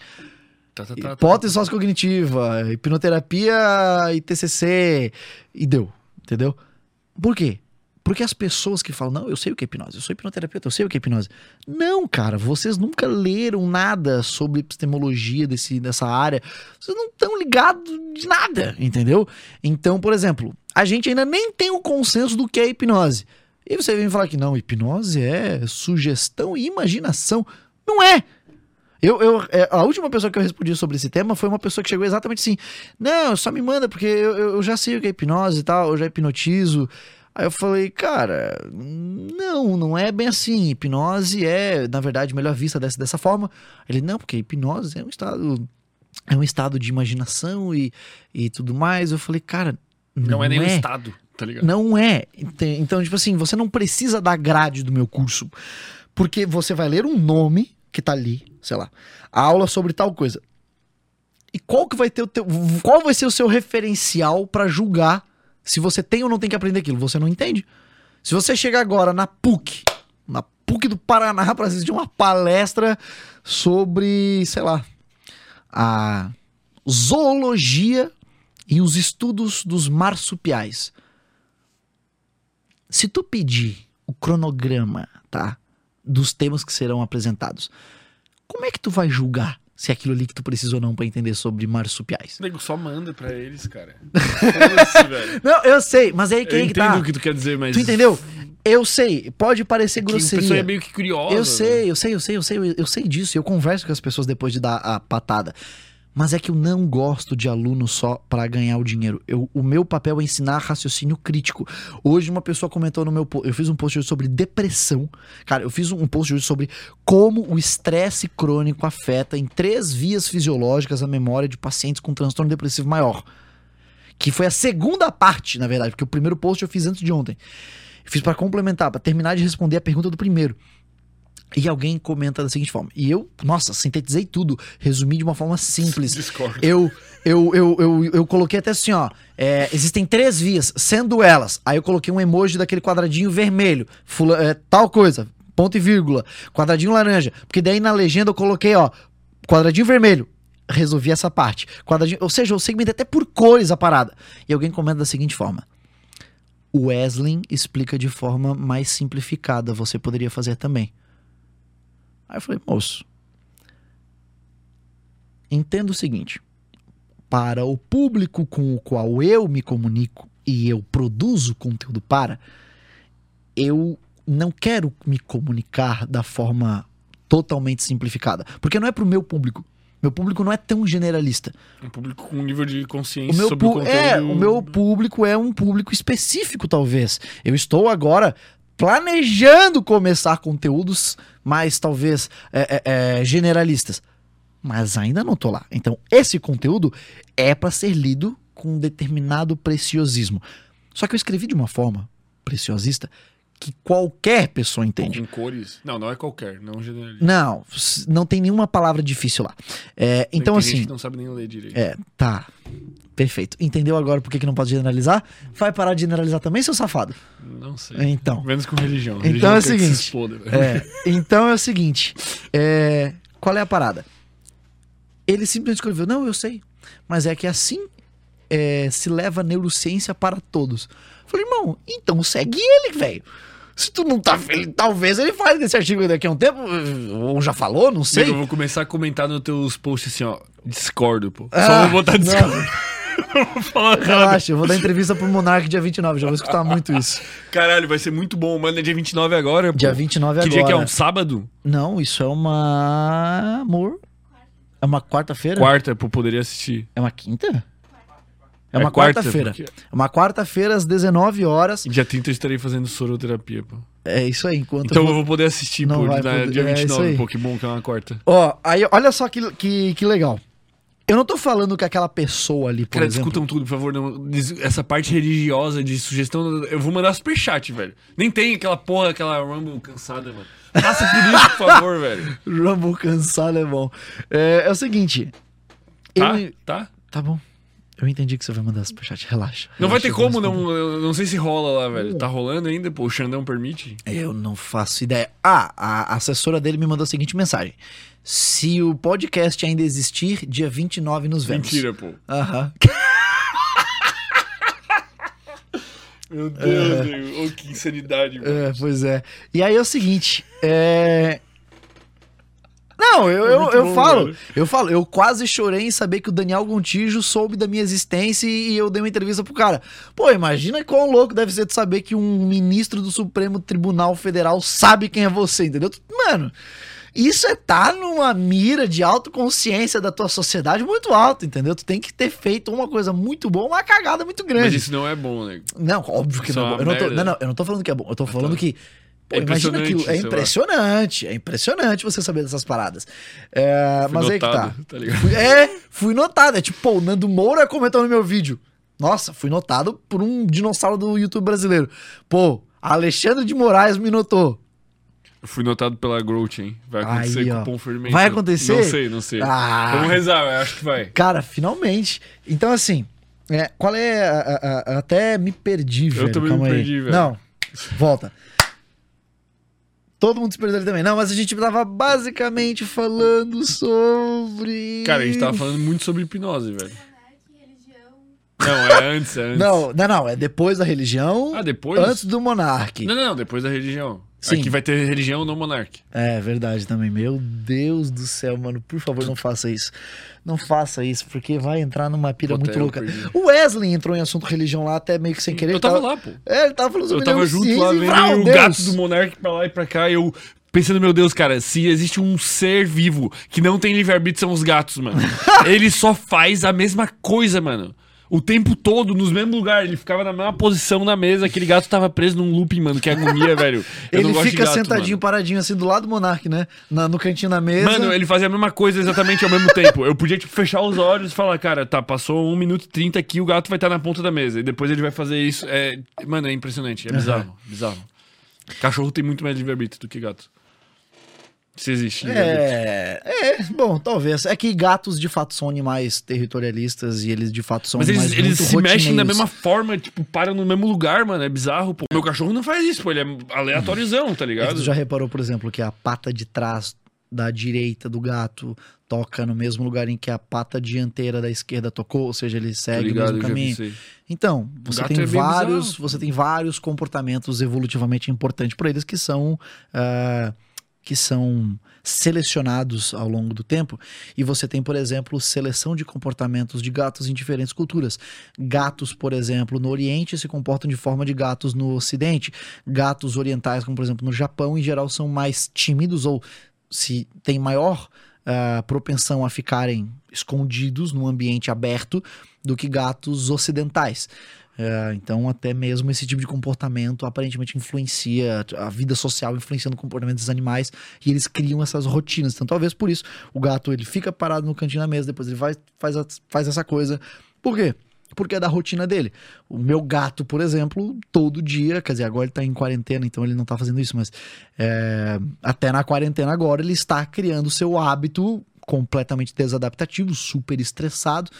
Tá, tá, tá, tá, Hipótese sociocognitiva, hipnoterapia e TCC. E deu, entendeu? Por quê? Porque as pessoas que falam, não, eu sei o que é hipnose, eu sou hipnoterapeuta, eu sei o que é hipnose. Não, cara, vocês nunca leram nada sobre epistemologia desse, dessa área. Vocês não estão ligados de nada, entendeu? Então, por exemplo, a gente ainda nem tem o consenso do que é hipnose. E você vem falar que não, hipnose é sugestão e imaginação. Não é! Eu, eu, é, a última pessoa que eu respondi sobre esse tema foi uma pessoa que chegou exatamente assim: Não, só me manda, porque eu, eu eu já sei o que é hipnose e tal, eu já hipnotizo. Aí eu falei, cara, não, não é bem assim. Hipnose é, na verdade, melhor vista dessa, dessa forma. Ele, não, porque hipnose é um estado. É um estado de imaginação e, e tudo mais. Eu falei, cara. Não, é nenhum estado, tá ligado? Não é. Então, tipo assim, você não precisa da grade do meu curso. Porque você vai ler um nome que tá ali, sei lá, a aula sobre tal coisa. E qual que vai ter o teu. Qual vai ser o seu referencial pra julgar se você tem ou não tem que aprender aquilo? Você não entende. Se você chegar agora na PUC, na PUC do Paraná, pra assistir uma palestra sobre, sei lá, a zoologia e os estudos dos marsupiais. Se tu pedir o cronograma, tá? Dos temas que serão apresentados, como é que tu vai julgar se é aquilo ali que tu precisa ou não pra entender sobre marsupiais? Nego, só manda pra eles, cara. Foda-se, velho. Não, eu sei, mas é aí que, Eu aí que entendo tá. o que tu quer dizer, mas. Tu entendeu? Eu sei, pode parecer Que a pessoa grosseria. é meio que curiosa. Eu né? sei, eu sei, eu sei, eu sei, eu sei disso. Eu converso com as pessoas depois de dar a patada. Mas é que eu não gosto de aluno só para ganhar o dinheiro. Eu, o meu papel é ensinar raciocínio crítico. Hoje uma pessoa comentou no meu eu fiz um post hoje sobre depressão. Cara, eu fiz um post hoje sobre como o estresse crônico afeta em três vias fisiológicas a memória de pacientes com transtorno depressivo maior. Que foi a segunda parte, na verdade, porque o primeiro post eu fiz antes de ontem. Eu fiz para complementar, para terminar de responder a pergunta do primeiro. E alguém comenta da seguinte forma. E eu, nossa, sintetizei tudo, resumi de uma forma simples. Discordo. Eu, eu, eu, eu, eu coloquei até assim, ó. é, existem três vias, sendo elas. Aí eu coloquei um emoji daquele quadradinho vermelho. fula- é, tal coisa, ponto e vírgula. Quadradinho laranja. Porque daí na legenda eu coloquei, ó, quadradinho vermelho. Resolvi essa parte. Quadradinho, ou seja, eu segmentei até por cores a parada. E alguém comenta da seguinte forma. O Wesley explica de forma mais simplificada. Você poderia fazer também. Aí eu falei, moço, entenda o seguinte: para o público com o qual eu me comunico e eu produzo conteúdo para, eu não quero me comunicar da forma totalmente simplificada, porque não é pro meu público. Meu público não é tão generalista. Um público com um nível de O consciência meu, sobre o conteúdo. é, o meu público é um público específico, talvez. Eu estou agora planejando começar conteúdos mais, talvez, é, é, é, generalistas. Mas ainda não tô lá. Então, esse conteúdo é para ser lido com um determinado preciosismo. Só que eu escrevi de uma forma preciosista que qualquer pessoa entende. Com cores. Não, não é qualquer, não generalista. Não, s- não tem nenhuma palavra difícil lá. É, então, Tem assim. gente que não sabe nem ler direito. É, tá. Perfeito. Entendeu agora por que, que não pode generalizar? Vai parar de generalizar também, seu safado? Não sei. Então. Menos com religião. Então Religião é o que se seguinte, exploda. É, então é o seguinte. é, qual é a parada? Ele simplesmente escreveu, não, eu sei. Mas é que assim é, se leva a neurociência para todos. Eu Falei, irmão, então segue ele, velho. Se tu não tá feliz, talvez ele fale desse artigo daqui a um tempo, ou já falou, não sei. Nego, eu vou começar a comentar nos teus posts assim, ó. Discordo, pô. Ah, Só vou botar discordo. Relaxa, eu vou dar entrevista pro Monark dia 29, já vou escutar muito isso. Caralho, vai ser muito bom. Mano, é dia 29 agora, pô. Dia 29 Que agora. dia que é? Um sábado? Não, isso é uma. Amor. É uma quarta-feira? Quarta, pô, poderia assistir. É uma quinta? É uma quarta, quarta-feira. porque- É uma quarta-feira às 19 horas. Dia 30 eu estarei fazendo soroterapia, pô. É isso aí, enquanto. Então eu eu vou- vou poder assistir, Não pô, vai na- poder- dia é isso 29, aí. pô, que bom que é uma quarta. Ó, aí olha só que, que, que legal. Eu não tô falando que aquela pessoa ali, por Cara, exemplo. discutam tudo, por favor. não- essa parte religiosa de sugestão, eu vou mandar superchat, velho. Nem tem aquela porra, aquela Rumble cansada, mano. Passa por isso, por favor, velho. Rumble cansado é bom. É, é o seguinte. Tá? Eu- Tá? Tá bom. Eu entendi que você vai mandar superchat. Relaxa. Não vai ter como, não, eu não sei se rola lá, velho. Tá rolando ainda, pô, o Xandão permite? Eu não faço ideia. Ah, a assessora dele me mandou a seguinte mensagem. Se o podcast ainda existir, dia 29 nos vemos. Mentira, pô. Aham. Meu Deus. Ô, que insanidade, mano. É, pois é. E aí é o seguinte, é... Não, eu, eu, eu bom, falo, eu falo, eu quase chorei em saber que o Daniel Gontijo soube da minha existência e eu dei uma entrevista pro cara. Pô, imagina quão louco deve ser de saber que um ministro do Supremo Tribunal Federal sabe quem é você, entendeu? Mano, isso é tá numa mira de autoconsciência da tua sociedade muito alta, entendeu? Tu tem que ter feito uma coisa muito boa, uma cagada muito grande. Mas isso não é bom, nego. Não, óbvio que não. é é bom. Eu não, tô, não, não, eu não tô falando que é bom. Eu tô falando tá. que. Pô, É imagina impressionante, aquilo. É sei lá. impressionante. É impressionante você saber dessas paradas. É, Fui mas aí que tá. notado, tá é, fui notado. É tipo, pô, o Nando Moura comentou no meu vídeo. Nossa, fui notado por um dinossauro do YouTube brasileiro. Pô, Alexandre de Moraes me notou. Eu fui notado pela Growth, hein? Vai acontecer Aí, ó. cupom fermento. Vai acontecer? Não sei, não sei. Ah. Vamos rezar, eu acho que vai. Cara, finalmente. Então, assim, é, qual é. a- a- a- até me perdi, velho. também Calma me aí. perdi, velho. Não, volta. Todo mundo se perdeu ali também. Não, mas a gente tava basicamente falando sobre. Cara, a gente tava falando muito sobre hipnose, velho. Não, é antes, é antes. Não, não, não. É depois da religião. Ah, depois? Antes do monarque. Não, não, não, depois da religião. Sim. Aqui vai ter religião no monarque. É verdade também. Meu Deus do céu, mano. Por favor, não faça isso. Não faça isso, porque vai entrar numa pira muito eu louca. perdi. O Wesley entrou em assunto religião lá, até meio que sem querer. Eu ele tava lá, pô. É, ele tava falando Eu sobre tava junto lá vendo o Deus. gato do monarque pra lá e pra cá. E eu Pensando, meu Deus, cara, se existe um ser vivo que não tem livre-arbítrio, são os gatos, mano. Ele só faz a mesma coisa, mano. O tempo todo, nos mesmos lugares. Ele ficava na mesma posição na mesa. Aquele gato tava preso num looping, mano. Que agonia, velho. Eu ele fica gato, sentadinho, mano. paradinho, assim, do lado do Monark, né? Na- no cantinho da mesa. Mano, ele fazia a mesma coisa exatamente ao mesmo tempo. Eu podia, tipo, fechar os olhos e falar, cara, tá, passou 1 minuto e 30 aqui, o gato vai estar na ponta da mesa. E depois ele vai fazer isso. É... Mano, é impressionante. É bizarro. Bizarro. Cachorro tem muito mais livre-arbítrio do que gato. Se existe. livre-arbítrio. É, é, bom, talvez. É que gatos de fato são animais territorialistas e eles de fato são Mas eles, eles se mexem da rotineiros. mesma forma, tipo, param no mesmo lugar, mano. É bizarro, pô. Meu cachorro não faz isso, pô. Ele é aleatóriozão, tá ligado? tu já reparou, por exemplo, que a pata de trás da direita do gato toca no mesmo lugar em que a pata dianteira da esquerda tocou, ou seja, ele segue ligado, o mesmo vi caminho. Então, você tem é vários, bizarro. você tem vários comportamentos evolutivamente importantes para eles que são ah, que são selecionados ao longo do tempo. E você tem, por exemplo, seleção de comportamentos de gatos em diferentes culturas. Gatos, por exemplo, no Oriente se comportam de forma de gatos no Ocidente. Gatos orientais, como por exemplo no Japão, em geral são mais tímidos ou se tem maior ah, propensão a ficarem escondidos num ambiente aberto do que gatos ocidentais. É, então, até mesmo esse tipo de comportamento aparentemente influencia a vida social, influenciando o comportamento dos animais, e eles criam essas rotinas. Então, talvez por isso o gato ele fica parado no cantinho da mesa, depois ele vai, faz, faz essa coisa. Por quê? Porque é da rotina dele. O meu gato, por exemplo, todo dia, quer dizer, agora ele tá em quarentena, então ele não tá fazendo isso, mas é, até na quarentena agora ele está criando o seu hábito completamente desadaptativo, super estressado.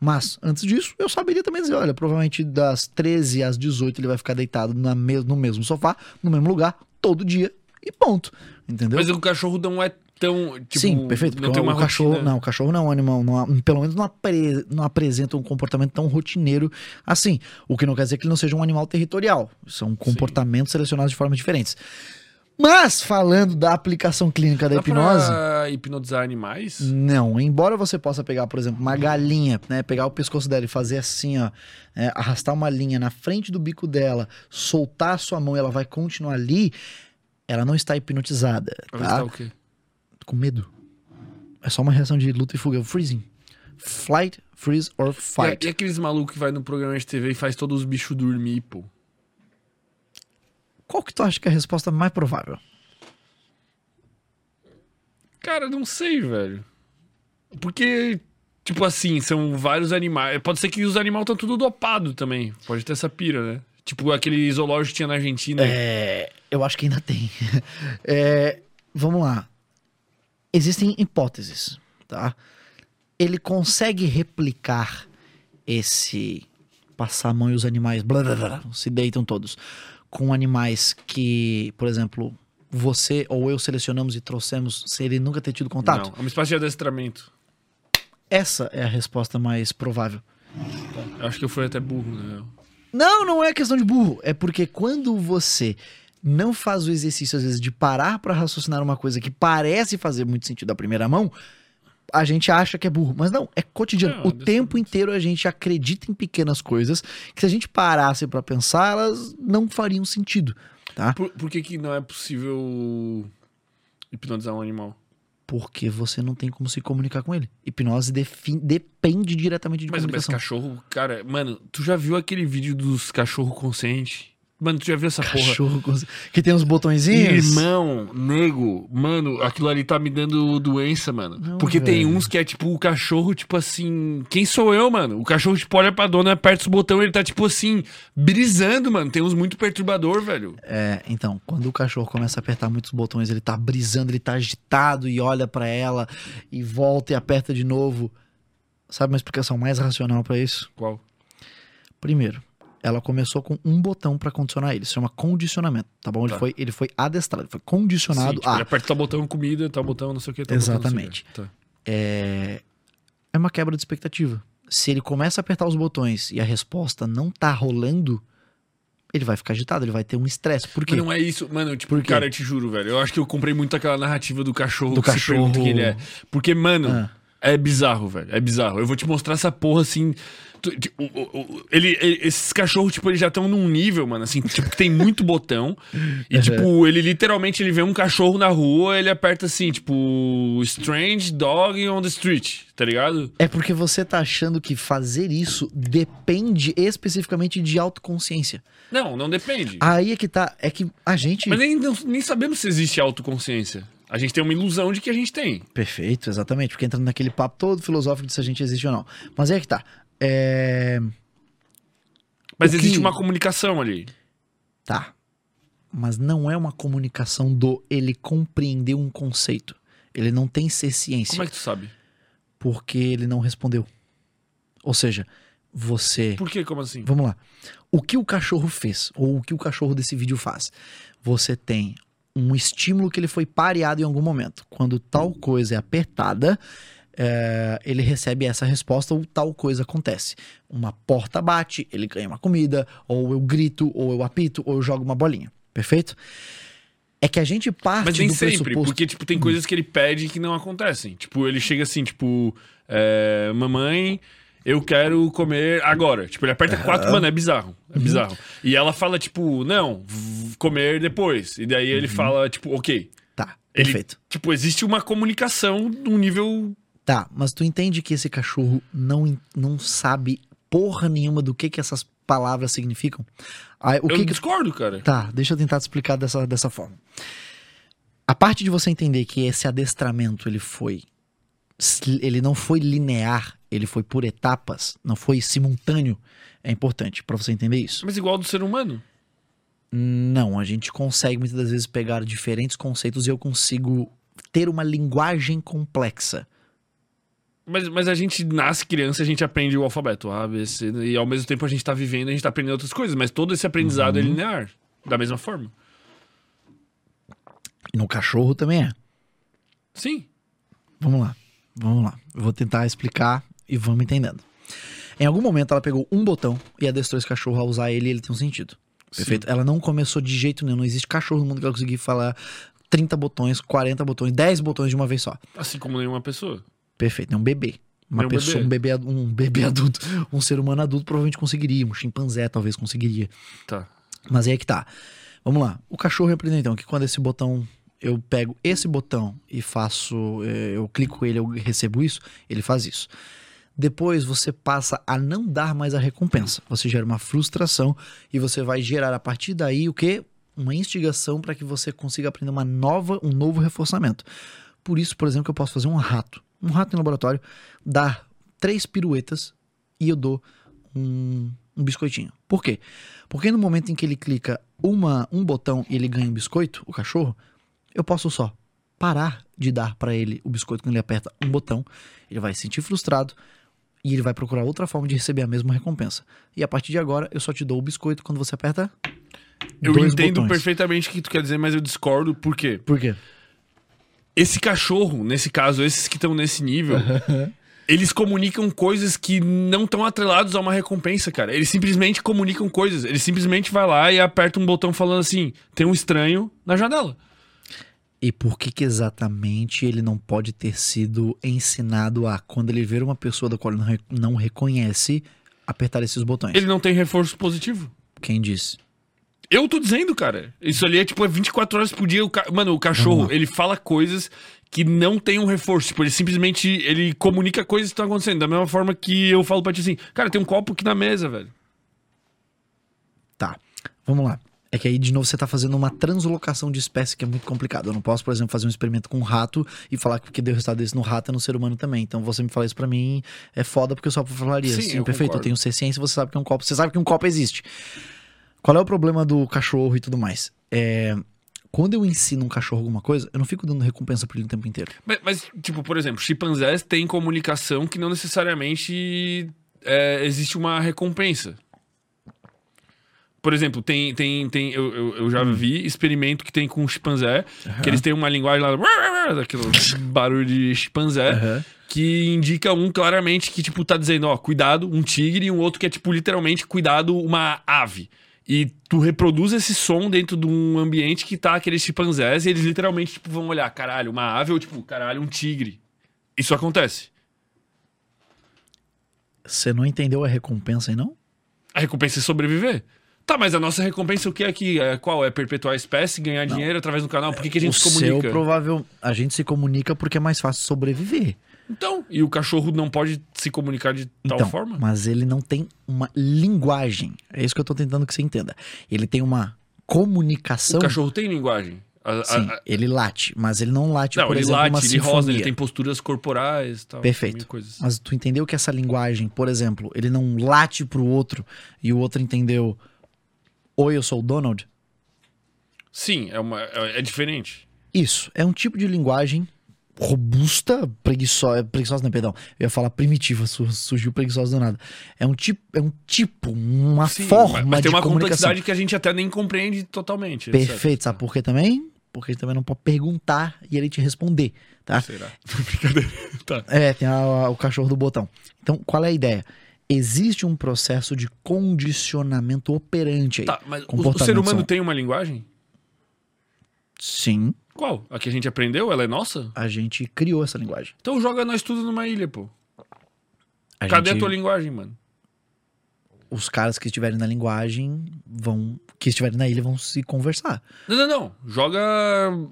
Mas antes disso, eu saberia também dizer: olha, provavelmente das 13 às 18 ele vai ficar deitado na mes- no mesmo sofá, no mesmo lugar, todo dia, e ponto. Entendeu? Mas o cachorro não é tão. Tipo, Sim, perfeito. Não Porque tem o, cachorro, rotina. não, o cachorro não é um animal, não pelo menos não, apre- não apresenta um comportamento tão rotineiro assim. O que não quer dizer que ele não seja um animal territorial. São comportamentos selecionados de formas diferentes. Mas, falando da aplicação clínica da Dá hipnose. pra hipnotizar animais? Não, embora você possa pegar, por exemplo, uma galinha, né, pegar o pescoço dela e fazer assim, ó, né, arrastar uma linha na frente do bico dela, soltar a sua mão e ela vai continuar ali, ela não está hipnotizada, ver tá? se tá o quê? Com medo. É só uma reação de luta e fuga, freezing. Flight, freeze or E, fight. e aqueles malucos que vai no programa de TV e faz todos os bichos dormir, pô? Qual que tu acha que é a resposta mais provável? Cara, não sei, velho. Porque, tipo assim, são vários animais. Pode ser que os animais estão tudo dopados também. Pode ter essa pira, né? Tipo aquele zoológico que tinha na Argentina. É, eu acho que ainda tem. É, vamos lá. Existem hipóteses, tá? Ele consegue replicar esse passar a mão e os animais blá, blá, blá, se deitam todos com animais que, por exemplo, você ou eu selecionamos e trouxemos sem ele nunca ter tido contato? Não, é uma espécie de adestramento. Essa é a resposta mais provável. Eu acho que eu fui até burro, né? Não, não é questão de burro. É porque quando você não faz o exercício, às vezes, de parar pra raciocinar uma coisa que parece fazer muito sentido à primeira mão, a gente acha que é burro. Mas não, é cotidiano. Não, o tempo inteiro a gente acredita em pequenas coisas que se a gente parasse pra pensar, elas não fariam sentido, tá? Por, por que, que não é possível hipnotizar um animal? Porque você não tem como se comunicar com ele. Hipnose depende diretamente de Mas, mas comunicação. cachorro, cara, mano, tu já viu aquele vídeo dos cachorro consciente? Mano, tu já viu essa porra? Cachorro com- que tem uns botõezinhos. Irmão, nego, mano, aquilo ali tá me dando doença, mano. Não, Porque tem velho. uns que é tipo o cachorro, tipo assim. Quem sou eu, mano? O cachorro, tipo, olha pra dona, aperta os botões, ele tá, tipo assim, brisando, mano. Tem uns muito perturbador, velho. É, então, quando o cachorro começa a apertar muitos botões, ele tá brisando, ele tá agitado e olha pra ela e volta e aperta de novo. Sabe uma explicação mais racional pra isso? Qual? Primeiro, ela começou com um botão pra condicionar ele, isso chama condicionamento, tá bom? Ele Tá. foi ele foi adestrado, ele foi condicionado Sim, tipo, a ele aperta tal botão comida, tal botão, não sei o que. O quê. Exatamente. Tá. é é uma quebra de expectativa. Se ele começa a apertar os botões e a resposta não tá rolando, ele vai ficar agitado, ele vai ter um estresse. Por quê? Mas não é isso, mano, tipo, cara, eu te juro, velho. Eu acho que eu comprei muito aquela narrativa do cachorro Do que cachorro. quem ele é. Porque, mano, Ah. É bizarro, velho. É bizarro. Eu vou te mostrar essa porra assim. Ele, ele- esses cachorros, tipo, eles já estão num nível, mano, assim, tipo, que tem muito botão. E, tipo, ele literalmente ele vê um cachorro na rua, ele aperta assim, tipo, Strange Dog on the Street, tá ligado? É porque você tá achando que fazer isso depende especificamente de autoconsciência. Não, não depende. Aí é que tá. É que a gente. Mas nem, nem sabemos se existe autoconsciência. A gente tem uma ilusão de que a gente tem. Perfeito, exatamente. Porque entra naquele papo todo filosófico de se a gente existe ou não. Mas é que tá. É. Mas O existe que- uma comunicação ali. Tá. Mas não é uma comunicação do ele compreender um conceito. Ele não tem ser ciência. Como é que tu sabe? Porque ele não respondeu. Ou seja, você. Por que? Como assim? Vamos lá. O que o cachorro fez, ou o que o cachorro desse vídeo faz? Você tem um estímulo que ele foi pareado em algum momento. Quando tal coisa é apertada, é, ele recebe essa resposta ou tal coisa acontece. Uma porta bate, ele ganha uma comida, ou eu grito, ou eu apito, ou eu jogo uma bolinha. Perfeito? É que a gente parte Mas nem do sempre, pressuposto... porque, tipo, tem coisas que ele pede que não acontecem. Tipo, ele chega assim, tipo, é, mamãe, eu quero comer agora. Tipo, ele aperta quatro, mano, é bizarro. Uhum. É bizarro. E ela fala, tipo, não, comer depois. E daí ele fala, tipo, ok. Tá, Ele- perfeito. Tipo, existe uma comunicação num nível. Tá, mas tu entende que esse cachorro não, não sabe porra nenhuma do que que essas palavras significam? Aí, o eu que que... discordo, cara. Tá, deixa eu tentar te explicar dessa, dessa forma. A parte de você entender que esse adestramento, ele foi... Ele não foi linear, ele foi por etapas, não foi simultâneo, é importante pra você entender isso. Mas igual do ser humano. Não, a gente consegue muitas das vezes pegar diferentes conceitos e eu consigo ter uma linguagem complexa. Mas, mas a gente nasce criança, a gente aprende o alfabeto A, B, C, e ao mesmo tempo a gente tá vivendo, a gente tá aprendendo outras coisas. Mas todo esse aprendizado é Uhum. linear. Da mesma forma. No cachorro também é. Sim. Vamos lá, vamos lá. Eu vou tentar explicar e vamos entendendo. Em algum momento ela pegou um botão e adestrou esse cachorro a usar ele e ele tem um sentido. Perfeito? Ela não começou de jeito nenhum. Não existe cachorro no mundo que ela conseguir falar 30 botões, 40 botões, 10 botões de uma vez só. Assim como nenhuma pessoa. Perfeito, é um bebê. Uma É um pessoa, bebê. um bebê, um bebê adulto, um ser humano adulto provavelmente conseguiria, um chimpanzé talvez conseguiria. Tá. Mas aí é que tá. Vamos lá. O cachorro aprendeu então que quando esse botão eu pego esse botão e faço, eh, eu clico ele, eu recebo isso, ele faz isso. Depois você passa a não dar mais a recompensa. Você gera uma frustração e você vai gerar a partir daí o que? Uma instigação para que você consiga aprender uma nova, um novo reforçamento. Por isso, por exemplo, que eu posso fazer um rato. Um rato em laboratório, dar três piruetas e eu dou um, um biscoitinho. Por quê? Porque no momento em que ele clica uma, um botão e ele ganha um biscoito, o cachorro, eu posso só parar de dar para ele o biscoito quando ele aperta um botão. Ele vai se sentir frustrado e ele vai procurar outra forma de receber a mesma recompensa. E a partir de agora, eu só te dou o biscoito quando você aperta. Eu entendo botões. perfeitamente o que tu quer dizer, mas eu discordo. Por quê? Por quê? Esse cachorro, nesse caso, esses que estão nesse nível, eles comunicam coisas que não estão atrelados a uma recompensa, cara. Eles simplesmente comunicam coisas. Ele simplesmente vai lá e aperta um botão falando assim: tem um estranho na janela. E por que que exatamente ele não pode ter sido ensinado a, quando ele ver uma pessoa da qual ele não, re- não reconhece, apertar esses botões? Ele não tem reforço positivo. Quem disse? Eu tô dizendo, cara. Isso ali é tipo é 24 horas por dia. O ca- Mano, o cachorro, ele fala coisas que não tem um reforço. Tipo, ele simplesmente ele comunica coisas que estão acontecendo. Da mesma forma que eu falo pra ti assim, cara, tem um copo aqui na mesa, velho. Tá, vamos lá. É que aí, de novo, você tá fazendo uma translocação de espécie que é muito complicado. Eu não posso, por exemplo, fazer um experimento com um rato e falar que porque deu resultado desse no rato é no ser humano também. Então, você me falar isso pra mim é foda porque eu só falaria. Sim, Sim, eu perfeito, concordo. eu tenho ser ciência, você sabe que é um copo. Você sabe que um copo existe. Qual é o problema do cachorro e tudo mais? É... Quando eu ensino um cachorro alguma coisa, eu não fico dando recompensa pra ele o tempo inteiro. Mas, mas, tipo, por exemplo, chimpanzés têm comunicação que não necessariamente é, existe uma recompensa. Por exemplo, tem. tem, tem eu, eu, eu já vi experimento que tem com chimpanzé, que eles têm uma linguagem lá, daquele barulho de chimpanzé, que indica um claramente que, tipo, tá dizendo, ó, cuidado, um tigre, e um outro que é, tipo, literalmente, cuidado, uma ave. E tu reproduz esse som dentro de um ambiente que tá aqueles chimpanzés e eles literalmente, tipo, vão olhar, caralho, uma ave ou, tipo, caralho, um tigre. Isso acontece. Você não entendeu a recompensa aí, não? A recompensa é sobreviver. Tá, mas a nossa recompensa o que é aqui? É qual? É perpetuar a espécie, ganhar dinheiro através do canal? Por que, que a gente o se seu comunica? provável. A gente se comunica porque é mais fácil sobreviver. Então, e o cachorro não pode se comunicar de tal então, forma? mas ele não tem uma linguagem. É isso que eu tô tentando que você entenda. Ele tem uma comunicação. O cachorro tem linguagem. A- a- Sim, a- ele late, mas ele não late, não, por ele exemplo, uma late, ele rosa, ele tem posturas corporais e tal. Perfeito. Coisas. Mas tu entendeu que essa linguagem, por exemplo, ele não late pro outro e o outro entendeu Oi, eu sou o Donald? Sim, é, uma, é, é diferente. Isso, é um tipo de linguagem robusta, preguiçosa, preguiçosa não, perdão, eu ia falar primitiva, su- surgiu preguiçosa do nada. É um tipo, é um tipo, uma Sim, forma mas, mas tem uma comunicação. complexidade que a gente até nem compreende totalmente. Perfeito, etc. sabe por quê também? Porque ele também não pode perguntar e ele te responder, tá? Será? Brincadeira. Tá. É, tem a- a- o cachorro do botão. Então, qual é a ideia? Existe um processo de condicionamento operante aí. Tá, mas o, ser humano são- tem uma linguagem? Sim, Qual? A que a gente aprendeu? Ela é nossa? a gente criou essa linguagem. Então joga nós tudo numa ilha, pô. A Cadê gente- a tua linguagem, mano? Os caras que estiverem na linguagem vão. Que estiverem na ilha vão se conversar. Não, não, não. Joga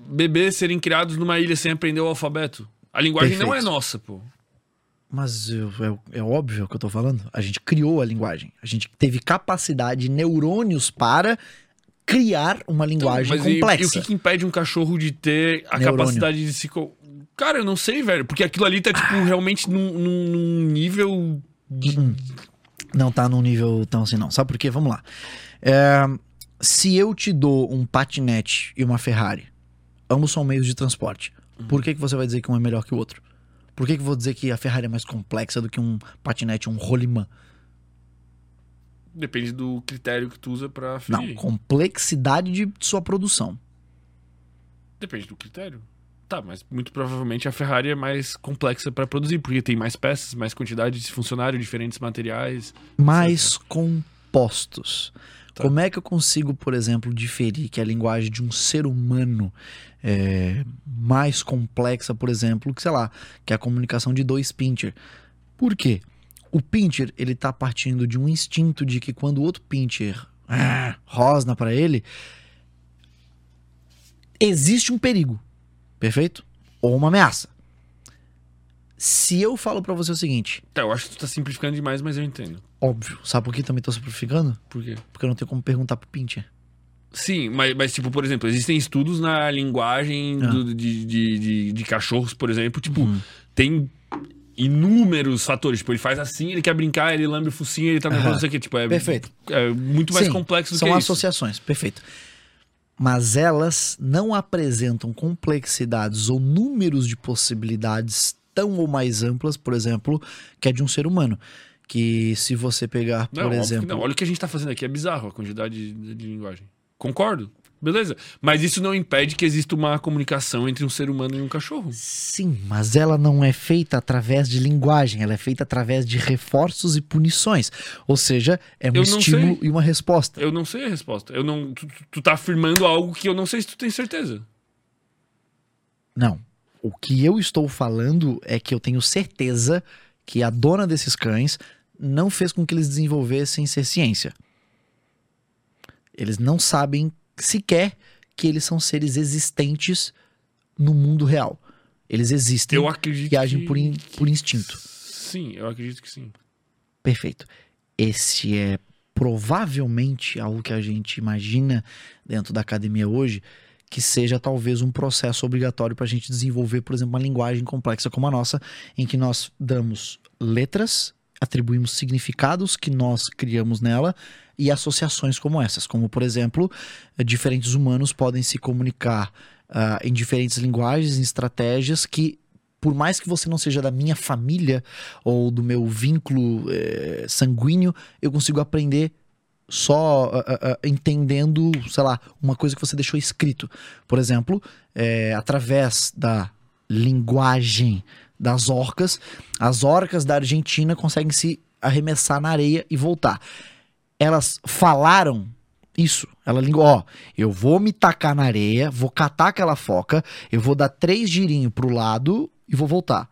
bebês serem criados numa ilha sem aprender o alfabeto. A linguagem não é Perfeito. nossa, pô. Mas eu- é, é óbvio o que eu tô falando. A gente criou a linguagem. A gente teve capacidade, neurônios para criar uma linguagem Então, Mas e- complexa. E, o que, que impede um cachorro de ter a Neurônio. capacidade de se. Cara, eu não sei, velho. Porque aquilo ali tá, tipo, Ah. realmente num, num- num nível. de- Hum. Não tá num nível tão assim, não. Sabe por quê? Vamos lá. É, se eu te dou um patinete e uma Ferrari, ambos são meios de transporte, Uhum. por que, que você vai dizer que um é melhor que o outro? Por que, que vou dizer que a Ferrari é mais complexa do que um patinete, um rolimã? Depende do critério que tu usa pra Não, complexidade de sua produção. Depende do critério. Tá, mas muito provavelmente a Ferrari é mais complexa pra produzir, porque tem mais peças, mais quantidade de funcionário, diferentes materiais. mais compostos. Tá. Como é que eu consigo, por exemplo, diferir que a linguagem de um ser humano é mais complexa, por exemplo, que sei lá, que a comunicação de dois pincher? Por quê? O pincher, ele tá partindo de um instinto de que quando o outro pincher ah, rosna para ele, existe um perigo, perfeito? Ou uma ameaça. Se eu falo para você o seguinte, Tá, eu acho que tu tá simplificando demais, mas eu entendo. Óbvio. Sabe por que também tô simplificando? Por quê? Porque eu não tenho como perguntar pro Pincher. Sim, mas, mas, tipo, por exemplo, existem estudos na linguagem Ah. do- de, de, de, de cachorros, por exemplo, tipo, Uhum. tem inúmeros fatores. Tipo, ele faz assim, ele quer brincar, ele lambe o focinho, ele tá nervoso, não sei o que. Tipo, é, Perfeito. é muito mais Sim, complexo do São que isso. associações, perfeito. Mas elas não apresentam complexidades ou números de possibilidades tão ou mais amplas, por exemplo, que é de um ser humano. Que se você pegar, Não, por exemplo. não. Olha o que a gente tá fazendo aqui, é bizarro a quantidade de, de linguagem. Concordo. Beleza. Mas isso não impede que exista uma comunicação entre um ser humano e um cachorro. Sim, mas ela não é feita através de linguagem, ela é feita através de reforços e punições. Ou seja, é um estímulo sei. e uma resposta. Eu não sei a resposta. Eu não, tu, tu- tu tá afirmando algo que eu não sei se tu tem certeza. Não. O que eu estou falando é que eu tenho certeza que a dona desses cães não fez com que eles desenvolvessem ser ciência. Eles não sabem sequer que eles são seres existentes no mundo real. Eles existem Eu acredito e agem que... por, in- por instinto. Sim, eu acredito que sim. Perfeito. Esse é provavelmente algo que a gente imagina dentro da academia hoje, que seja talvez um processo obrigatório para a gente desenvolver, por exemplo, uma linguagem complexa como a nossa, em que nós damos letras, atribuímos significados que nós criamos nela e associações como essas, como por exemplo, diferentes humanos podem se comunicar ah, em diferentes linguagens, em estratégias que por mais que você não seja da minha família ou do meu vínculo eh, sanguíneo, eu consigo aprender só ah, ah, entendendo, sei lá, uma coisa que você deixou escrito. Por exemplo, eh, através da linguagem das orcas, as orcas da Argentina conseguem se arremessar na areia e voltar. Elas falaram isso. Ela ligou, ó, eu vou me tacar na areia, vou catar aquela foca, eu vou dar três girinhos pro lado e vou voltar.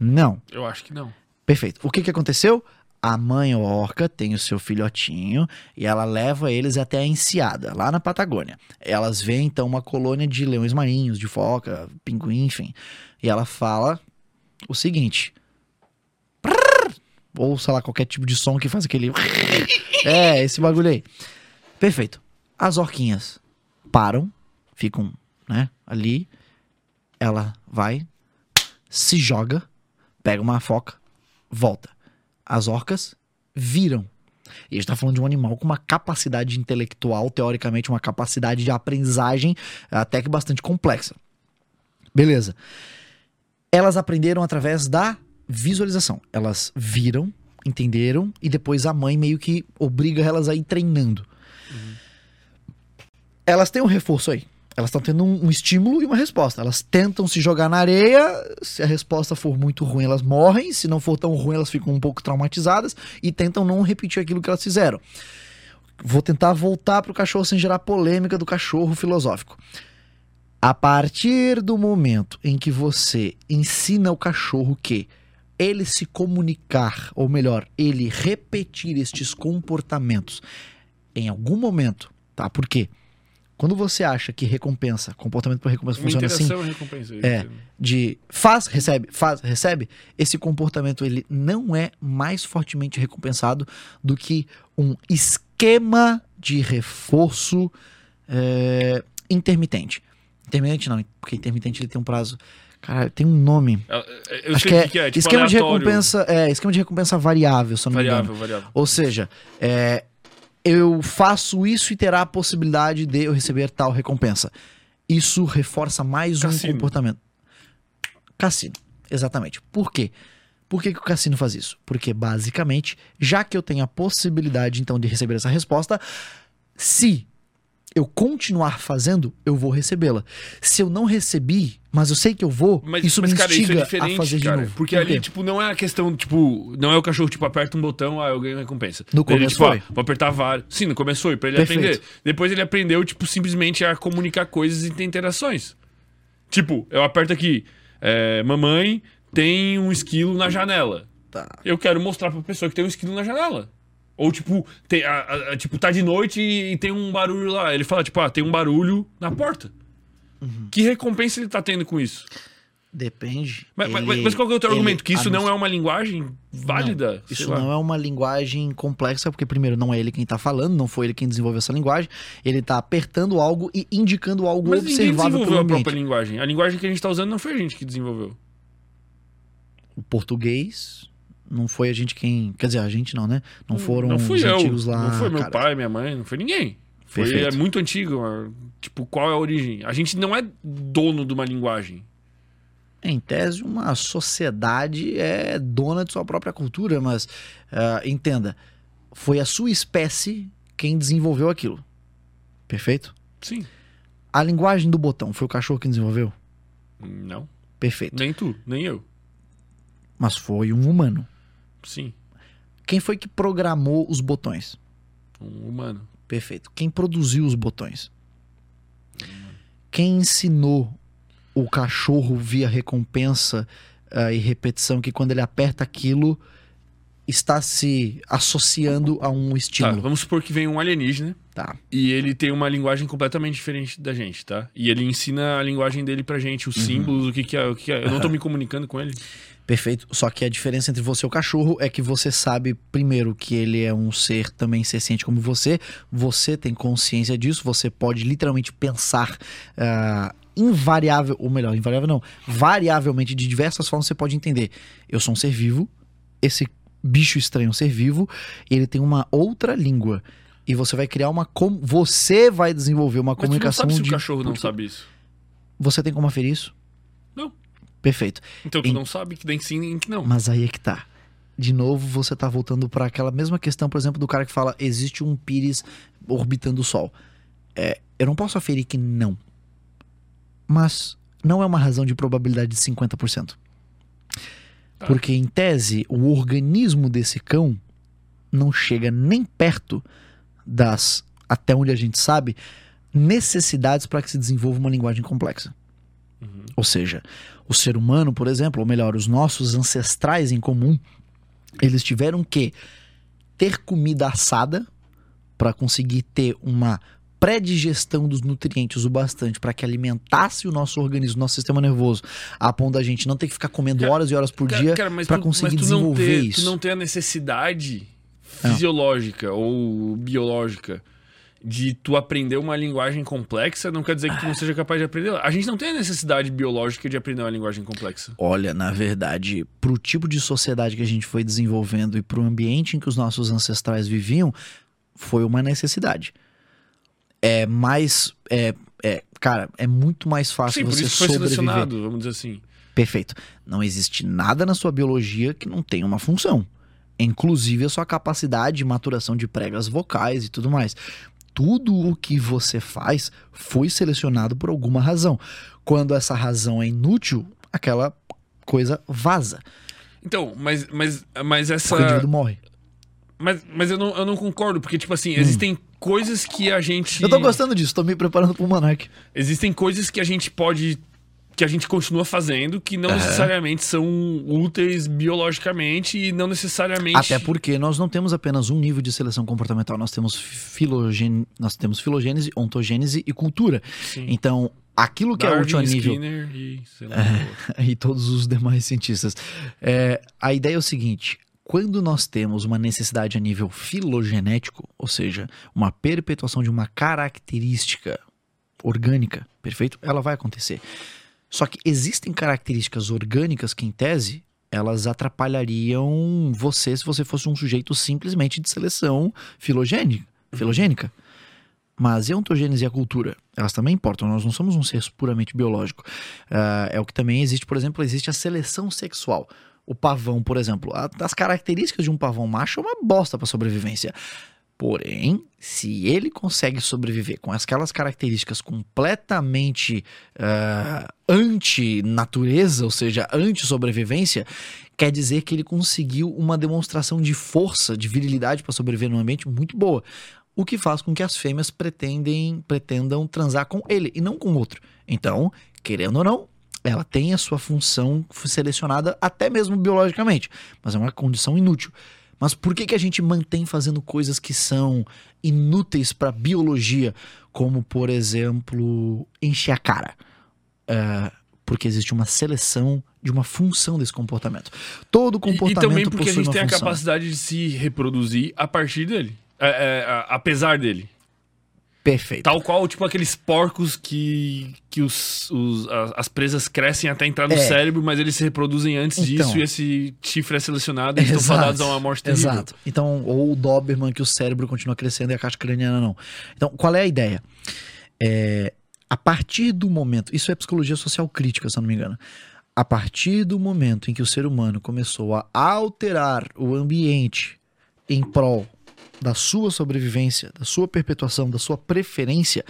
Não. Eu acho que não. Perfeito. O que, que aconteceu? A mãe orca tem o seu filhotinho e ela leva eles até a enseada, lá na Patagônia. Elas veem então uma colônia de leões marinhos, de foca, pinguim, enfim. E ela fala o seguinte: ou sei lá, qualquer tipo de som que faz aquele. É, esse bagulho aí. Perfeito. As orquinhas param, ficam, né, ali. Ela vai, se joga, pega uma foca, volta. As orcas viram. E a gente tá falando de um animal com uma capacidade intelectual, teoricamente, uma capacidade de aprendizagem até que bastante complexa. Beleza. Elas aprenderam através da visualização. Elas viram, entenderam, e depois a mãe meio que obriga elas a ir treinando. Elas têm um reforço aí. Elas estão tendo um, um estímulo e uma resposta. Elas tentam se jogar na areia. Se a resposta for muito ruim, elas morrem. Se não for tão ruim, elas ficam um pouco traumatizadas e tentam não repetir aquilo que elas fizeram. Vou tentar voltar pro cachorro sem gerar polêmica do cachorro filosófico. A partir do momento em que você ensina o cachorro que ele se comunicar, ou melhor, ele repetir estes comportamentos em algum momento, tá? Por quê? Quando você acha que recompensa, comportamento por recompensa Uma funciona assim, interação e recompensa. É. de faz, recebe, faz, recebe, esse comportamento ele não é mais fortemente recompensado do que um esquema de reforço é, intermitente. Intermitente não, porque intermitente ele tem um prazo. Cara, tem um nome. Eu, eu Acho que é, que, é. Tipo esquema de aleatório. recompensa, é, esquema de recompensa variável, se eu não me engano. Variável, variável. Ou seja, é, eu faço isso e terá a possibilidade de eu receber tal recompensa. Isso reforça mais Cassino. um comportamento. Cassino, exatamente. Por quê? Por que, que o cassino faz isso? Porque, basicamente, já que eu tenho a possibilidade, então, de receber essa resposta, se eu continuar fazendo, eu vou recebê-la. Se eu não recebi, mas eu sei que eu vou, Mas, isso mas me cara, isso é a fazer cara, de novo. Porque Por ali, tipo, não é a questão, tipo, não é o cachorro, tipo, aperta um botão, ah, eu ganho recompensa. No Daí ele, começo tipo, foi. ah, vou apertar vários. Sim, no começo foi, pra ele Perfeito. aprender. Depois ele aprendeu, tipo, simplesmente a comunicar coisas e ter interações. Tipo, eu aperto aqui, é, mamãe tem um esquilo na janela. Tá. Eu quero mostrar pra pessoa que tem um esquilo na janela. Ou, tipo, tem, a- a- tipo, tá de noite e, e tem um barulho lá. Ele fala, tipo, ah, tem um barulho na porta. Uhum. Que recompensa ele tá tendo com isso? Depende. Mas, mas- Ele- mas qual que é o teu ele argumento? Que isso não é uma linguagem válida? Isso não é uma linguagem complexa, porque primeiro não é ele quem tá falando, não foi ele quem desenvolveu essa linguagem. Ele tá apertando algo e indicando algo Mas ninguém observável desenvolveu pelo a própria linguagem. A linguagem que a gente tá usando não foi a gente que desenvolveu. O português não foi a gente quem, quer dizer, a gente não, né? Não foram não fui os eu, antigos lá. não foi meu cara. pai, minha mãe, não foi ninguém. Foi Perfeito. é muito antigo. é, Tipo, qual é a origem? A gente não é dono de uma linguagem. Em tese, uma sociedade é dona de sua própria cultura, mas ah, entenda, foi a sua espécie quem desenvolveu aquilo. Perfeito? Sim. A linguagem do botão foi o cachorro quem desenvolveu? Não. Perfeito. Nem tu, nem eu. Mas foi um humano. Sim. Quem foi que programou os botões? Um humano. Perfeito. Quem produziu os botões? Quem ensinou o cachorro via recompensa ah, e repetição que quando ele aperta aquilo está se associando a um Tá, estímulo? vamos supor que vem um alienígena Tá. e ele tem uma linguagem completamente diferente da gente, tá? E ele ensina a linguagem dele pra gente, Uhum. os símbolos, o que que é, o que que é. Eu não tô me comunicando com ele. Perfeito. Só que a diferença entre você e o cachorro é que você sabe, primeiro, que ele é um ser também senciente como você. Você tem consciência disso. Você pode literalmente pensar ah, invariável, ou melhor, invariável não, variavelmente, de diversas formas você pode entender. Eu sou um ser vivo, esse bicho estranho é um ser vivo, ele tem uma outra língua. E você vai criar uma. Com... Você vai desenvolver uma Mas tu não comunicação sabe se de. o cachorro não porque- sabe isso. Você tem como aferir isso? Perfeito. Então tu Em- não sabe que tem sim e que não. Mas aí é que tá. De novo, você tá voltando para aquela mesma questão, por exemplo, do cara que fala existe um pires orbitando o Sol. É, eu não posso aferir que não. Mas não é uma razão de probabilidade de 50%. Tá. Porque, em tese, o organismo desse cão não chega nem perto das, até onde a gente sabe, necessidades para que se desenvolva uma linguagem complexa. Uhum. Ou seja, o ser humano, por exemplo, ou melhor, os nossos ancestrais em comum, eles tiveram que ter comida assada para conseguir ter uma pré-digestão dos nutrientes o bastante para que alimentasse o nosso organismo, nosso sistema nervoso, a ponto da gente não ter que ficar comendo Cara, horas e horas por Cara, dia para conseguir mas tu não desenvolver ter- isso. Tu não tem a necessidade Ah. fisiológica ou biológica de tu aprender uma linguagem complexa, não quer dizer que tu não seja capaz de aprender. A gente não tem a necessidade biológica de aprender uma linguagem complexa. Olha, na verdade, pro tipo de sociedade que a gente foi desenvolvendo e pro ambiente em que os nossos ancestrais viviam, foi uma necessidade. É mais. É, é, cara, é muito mais fácil Sim, por você isso que foi sobreviver. selecionado, vamos dizer assim. Perfeito. Não existe nada na sua biologia que não tenha uma função. Inclusive a sua capacidade de maturação de pregas vocais e tudo mais. Tudo o que você faz foi selecionado por alguma razão. Quando essa razão é inútil, aquela coisa vaza. Então, mas, mas, mas essa. Porque o indivíduo morre. Mas, mas eu, não, eu não concordo, porque, tipo assim, existem coisas que a gente. Hum. Eu tô gostando disso, tô me preparando pro Monark. Existem coisas que a gente pode. Que a gente continua fazendo que não Aham. necessariamente são úteis biologicamente e não necessariamente. Até porque nós não temos apenas um nível de seleção comportamental, nós temos, filogen... nós temos filogênese, ontogênese e cultura. Sim. Então, aquilo que é Darwin, útil a nível. Skinner e lá. e todos os demais cientistas. É, a ideia é o seguinte: quando nós temos uma necessidade a nível filogenético, ou seja, uma perpetuação de uma característica orgânica, perfeito? Ela vai acontecer. Só que existem características orgânicas que, em tese, elas atrapalhariam você se você fosse um sujeito simplesmente de seleção filogênica. filogênica. Mas e a ontogênese e a cultura? Elas também importam. Nós não somos um ser puramente biológico. Ah, é o que também existe, por exemplo, existe a seleção sexual. O pavão, por exemplo, a- as características de um pavão macho é uma bosta para sobrevivência. Porém, se ele consegue sobreviver com aquelas características completamente ah, anti-natureza, ou seja, anti-sobrevivência, quer dizer que ele conseguiu uma demonstração de força, de virilidade para sobreviver num ambiente muito boa. O que faz com que as fêmeas pretendem, pretendam transar com ele e não com outro. Então, querendo ou não, ela tem a sua função selecionada até mesmo biologicamente, mas é uma condição inútil. Mas por que, que a gente mantém fazendo coisas que são inúteis para biologia, como por exemplo encher a cara? É, porque existe uma seleção de uma função desse comportamento. Todo E- e, comportamento também porque a gente tem a função. capacidade de se reproduzir a partir dele. É, é, a- apesar dele. Perfeito. Tal qual, tipo, aqueles porcos que, que os, os- as presas crescem até entrar no É. cérebro, mas eles se reproduzem antes Então. disso e esse chifre é selecionado e eles estão Exato, fadados a uma morte terrível. Exato. Então, ou o Doberman, que o cérebro continua crescendo e a caixa craniana não. Então, qual é a ideia? É, a partir do momento, isso é psicologia social crítica, se eu não me engano. A partir do momento em que o ser humano começou a alterar o ambiente em prol da sua sobrevivência, da sua perpetuação, da sua preferência,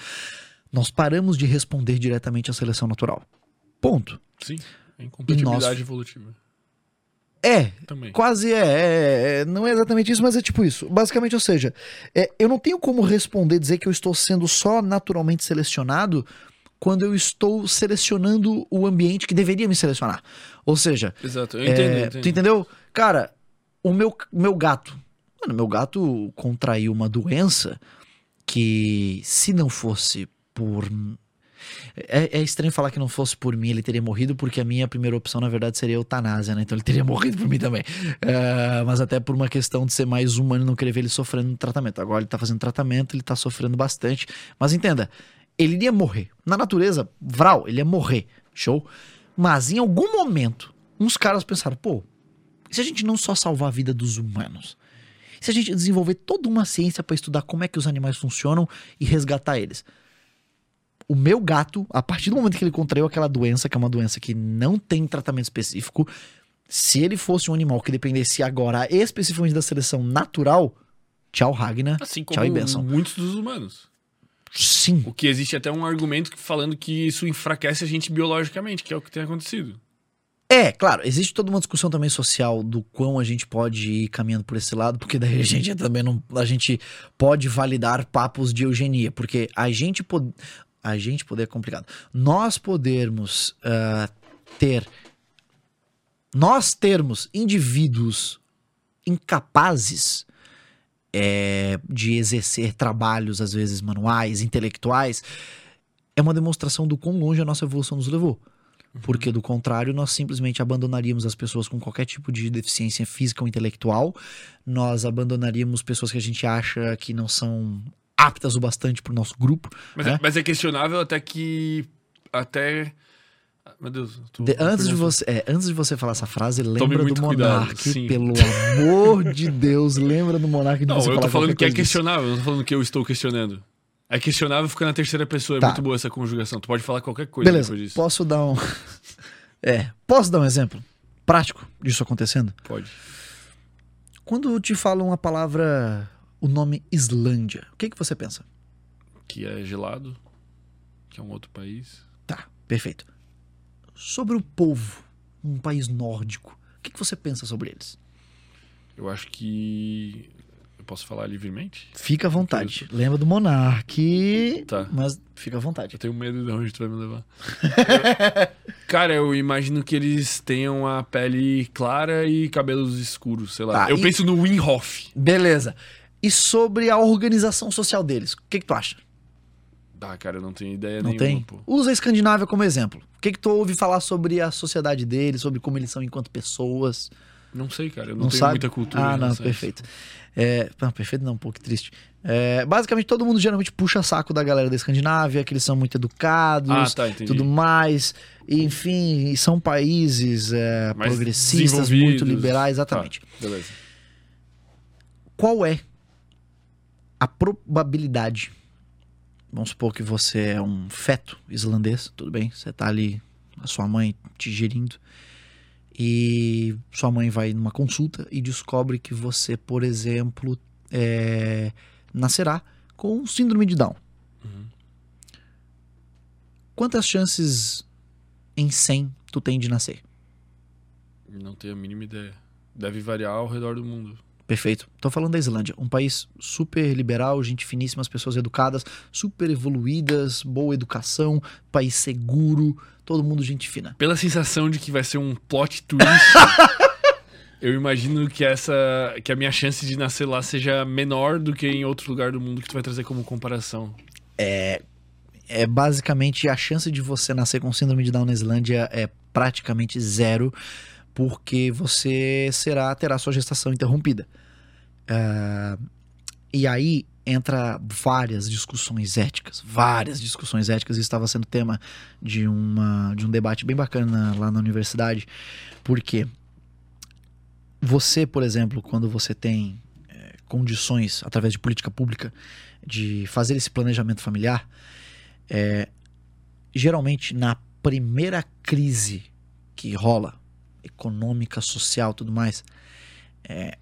nós paramos de responder diretamente à seleção natural. Ponto. Sim, é incompatibilidade nós- evolutiva É, também. Quase é, é, é, Não é exatamente isso, mas é tipo isso. Basicamente, ou seja, é, eu não tenho como responder, dizer que eu estou sendo só naturalmente selecionado quando eu estou selecionando o ambiente que deveria me selecionar. Ou seja, Exato, eu é, entendo, eu entendo. tu entendeu? Cara, o meu, meu gato. Mano, meu gato contraiu uma doença que, se não fosse por. É, é estranho falar que não fosse por mim, ele teria morrido, porque a minha primeira opção, na verdade, seria eutanásia, né? Então ele teria morrido por mim também. É, mas até por uma questão de ser mais humano e não querer ver ele sofrendo no tratamento. Agora ele tá fazendo tratamento, ele tá sofrendo bastante. Mas entenda, ele iria morrer. Na natureza, Vral, ele ia morrer. Show? Mas em algum momento, uns caras pensaram, pô, e se a gente não só salvar a vida dos humanos? Se a gente desenvolver toda uma ciência para estudar como é que os animais funcionam e resgatar eles? O meu gato, a partir do momento que ele contraiu aquela doença, que é uma doença que não tem tratamento específico, se ele fosse um animal que dependesse agora especificamente da seleção natural, tchau Ragnar, Assim tchau e benção. muitos dos humanos. Sim, O que existe até um argumento falando que isso enfraquece a gente biologicamente, que é o que tem acontecido. É, claro, existe toda uma discussão também social do quão a gente pode ir caminhando por esse lado, porque daí a gente também não. A gente pode validar papos de eugenia, porque a gente pode. A gente poder é complicado. Nós podermos ah, ter. Nós termos indivíduos incapazes é, de exercer trabalhos, às vezes manuais, intelectuais, é uma demonstração do quão longe a nossa evolução nos levou. Porque, do contrário, nós simplesmente abandonaríamos as pessoas com qualquer tipo de deficiência física ou intelectual, nós abandonaríamos pessoas que a gente acha que não são aptas o bastante para o nosso grupo. Mas, né? é, mas é questionável até que. Até. Meu Deus. eu tô- De- antes, de você, é, antes de você falar essa frase, lembra do Monark, sim. pelo amor de Deus, lembra do Monark de Não, você eu tô falando que é coisa disso. questionável, eu não tô falando que eu estou questionando. É questionável ficar na terceira pessoa, é Tá. muito boa essa conjugação. Tu pode falar qualquer coisa Beleza, depois disso. posso dar um. É, posso dar um exemplo prático disso acontecendo? Pode. Quando te falam a palavra, o nome Islândia, o que, que você pensa? Que é gelado, que é um outro país. Tá, perfeito. Sobre o povo, um país nórdico, o que, que você pensa sobre eles? Eu acho que. Posso falar livremente? Fica à vontade. Lembra do Monark, Tá. mas fica à vontade. Eu tenho medo de onde tu vai me levar. Cara, eu imagino que eles tenham a pele clara e cabelos escuros, sei lá. Tá, eu e- penso no Winhoff. Beleza. E sobre a organização social deles, o que, que tu acha? Ah, cara, eu não tenho ideia Não nenhuma, tem? pô. Usa a Escandinávia como exemplo. O que, que tu ouve falar sobre a sociedade deles, sobre como eles são enquanto pessoas? Não sei, cara. Eu não, Não, tenho sabe? muita cultura. Ah, não, perfeito. É, não, perfeito não, um pouco triste. É, basicamente, todo mundo geralmente puxa saco da galera da Escandinávia, que eles são muito educados, Ah, tá, tudo mais. E, enfim, são países é, progressistas, muito liberais, exatamente. Tá, beleza. Qual é a probabilidade? Vamos supor que você é um feto islandês, tudo bem? Você tá ali, a sua mãe te gerindo, e sua mãe vai numa consulta e descobre que você, por exemplo, é, nascerá com síndrome de Down. Uhum. Quantas chances em 100 tu tem de nascer? Não tenho a mínima ideia. Deve variar ao redor do mundo. Perfeito. Tô falando da Islândia, um país super liberal, gente finíssima, as pessoas educadas, super evoluídas, boa educação, país seguro, todo mundo gente fina. Pela sensação de que vai ser um plot twist, eu imagino que essa. que a minha chance de nascer lá seja menor do que em outro lugar do mundo que tu vai trazer como comparação. É basicamente a chance de você nascer com síndrome de Down na Islândia é praticamente zero, porque você será terá sua gestação interrompida. Ah, e aí entra várias discussões éticas, várias discussões éticas. Isso estava sendo tema de, uma, de um debate bem bacana lá na universidade, porque você, por exemplo, quando você tem eh, condições, através de política pública, de fazer esse planejamento familiar, é, geralmente na primeira crise que rola, econômica, social, tudo mais, é,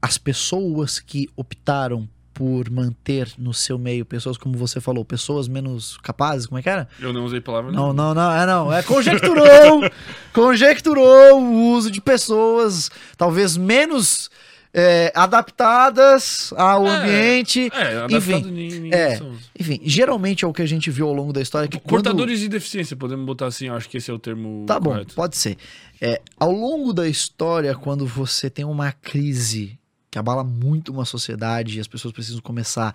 as pessoas que optaram por manter no seu meio pessoas como você falou, pessoas menos capazes, como é que era? Eu não usei palavra Não, nenhuma. não, não, é não, é conjecturou, conjecturou o uso de pessoas talvez menos é, adaptadas ao É, ambiente, É, Enfim, adaptado nem, nem é. enfim, geralmente é o que a gente viu ao longo da história que quando... Portadores de deficiência, podemos botar assim, acho que esse é o termo Tá bom, correto. pode ser. É, ao longo da história, quando você tem uma crise que abala muito uma sociedade e as pessoas precisam começar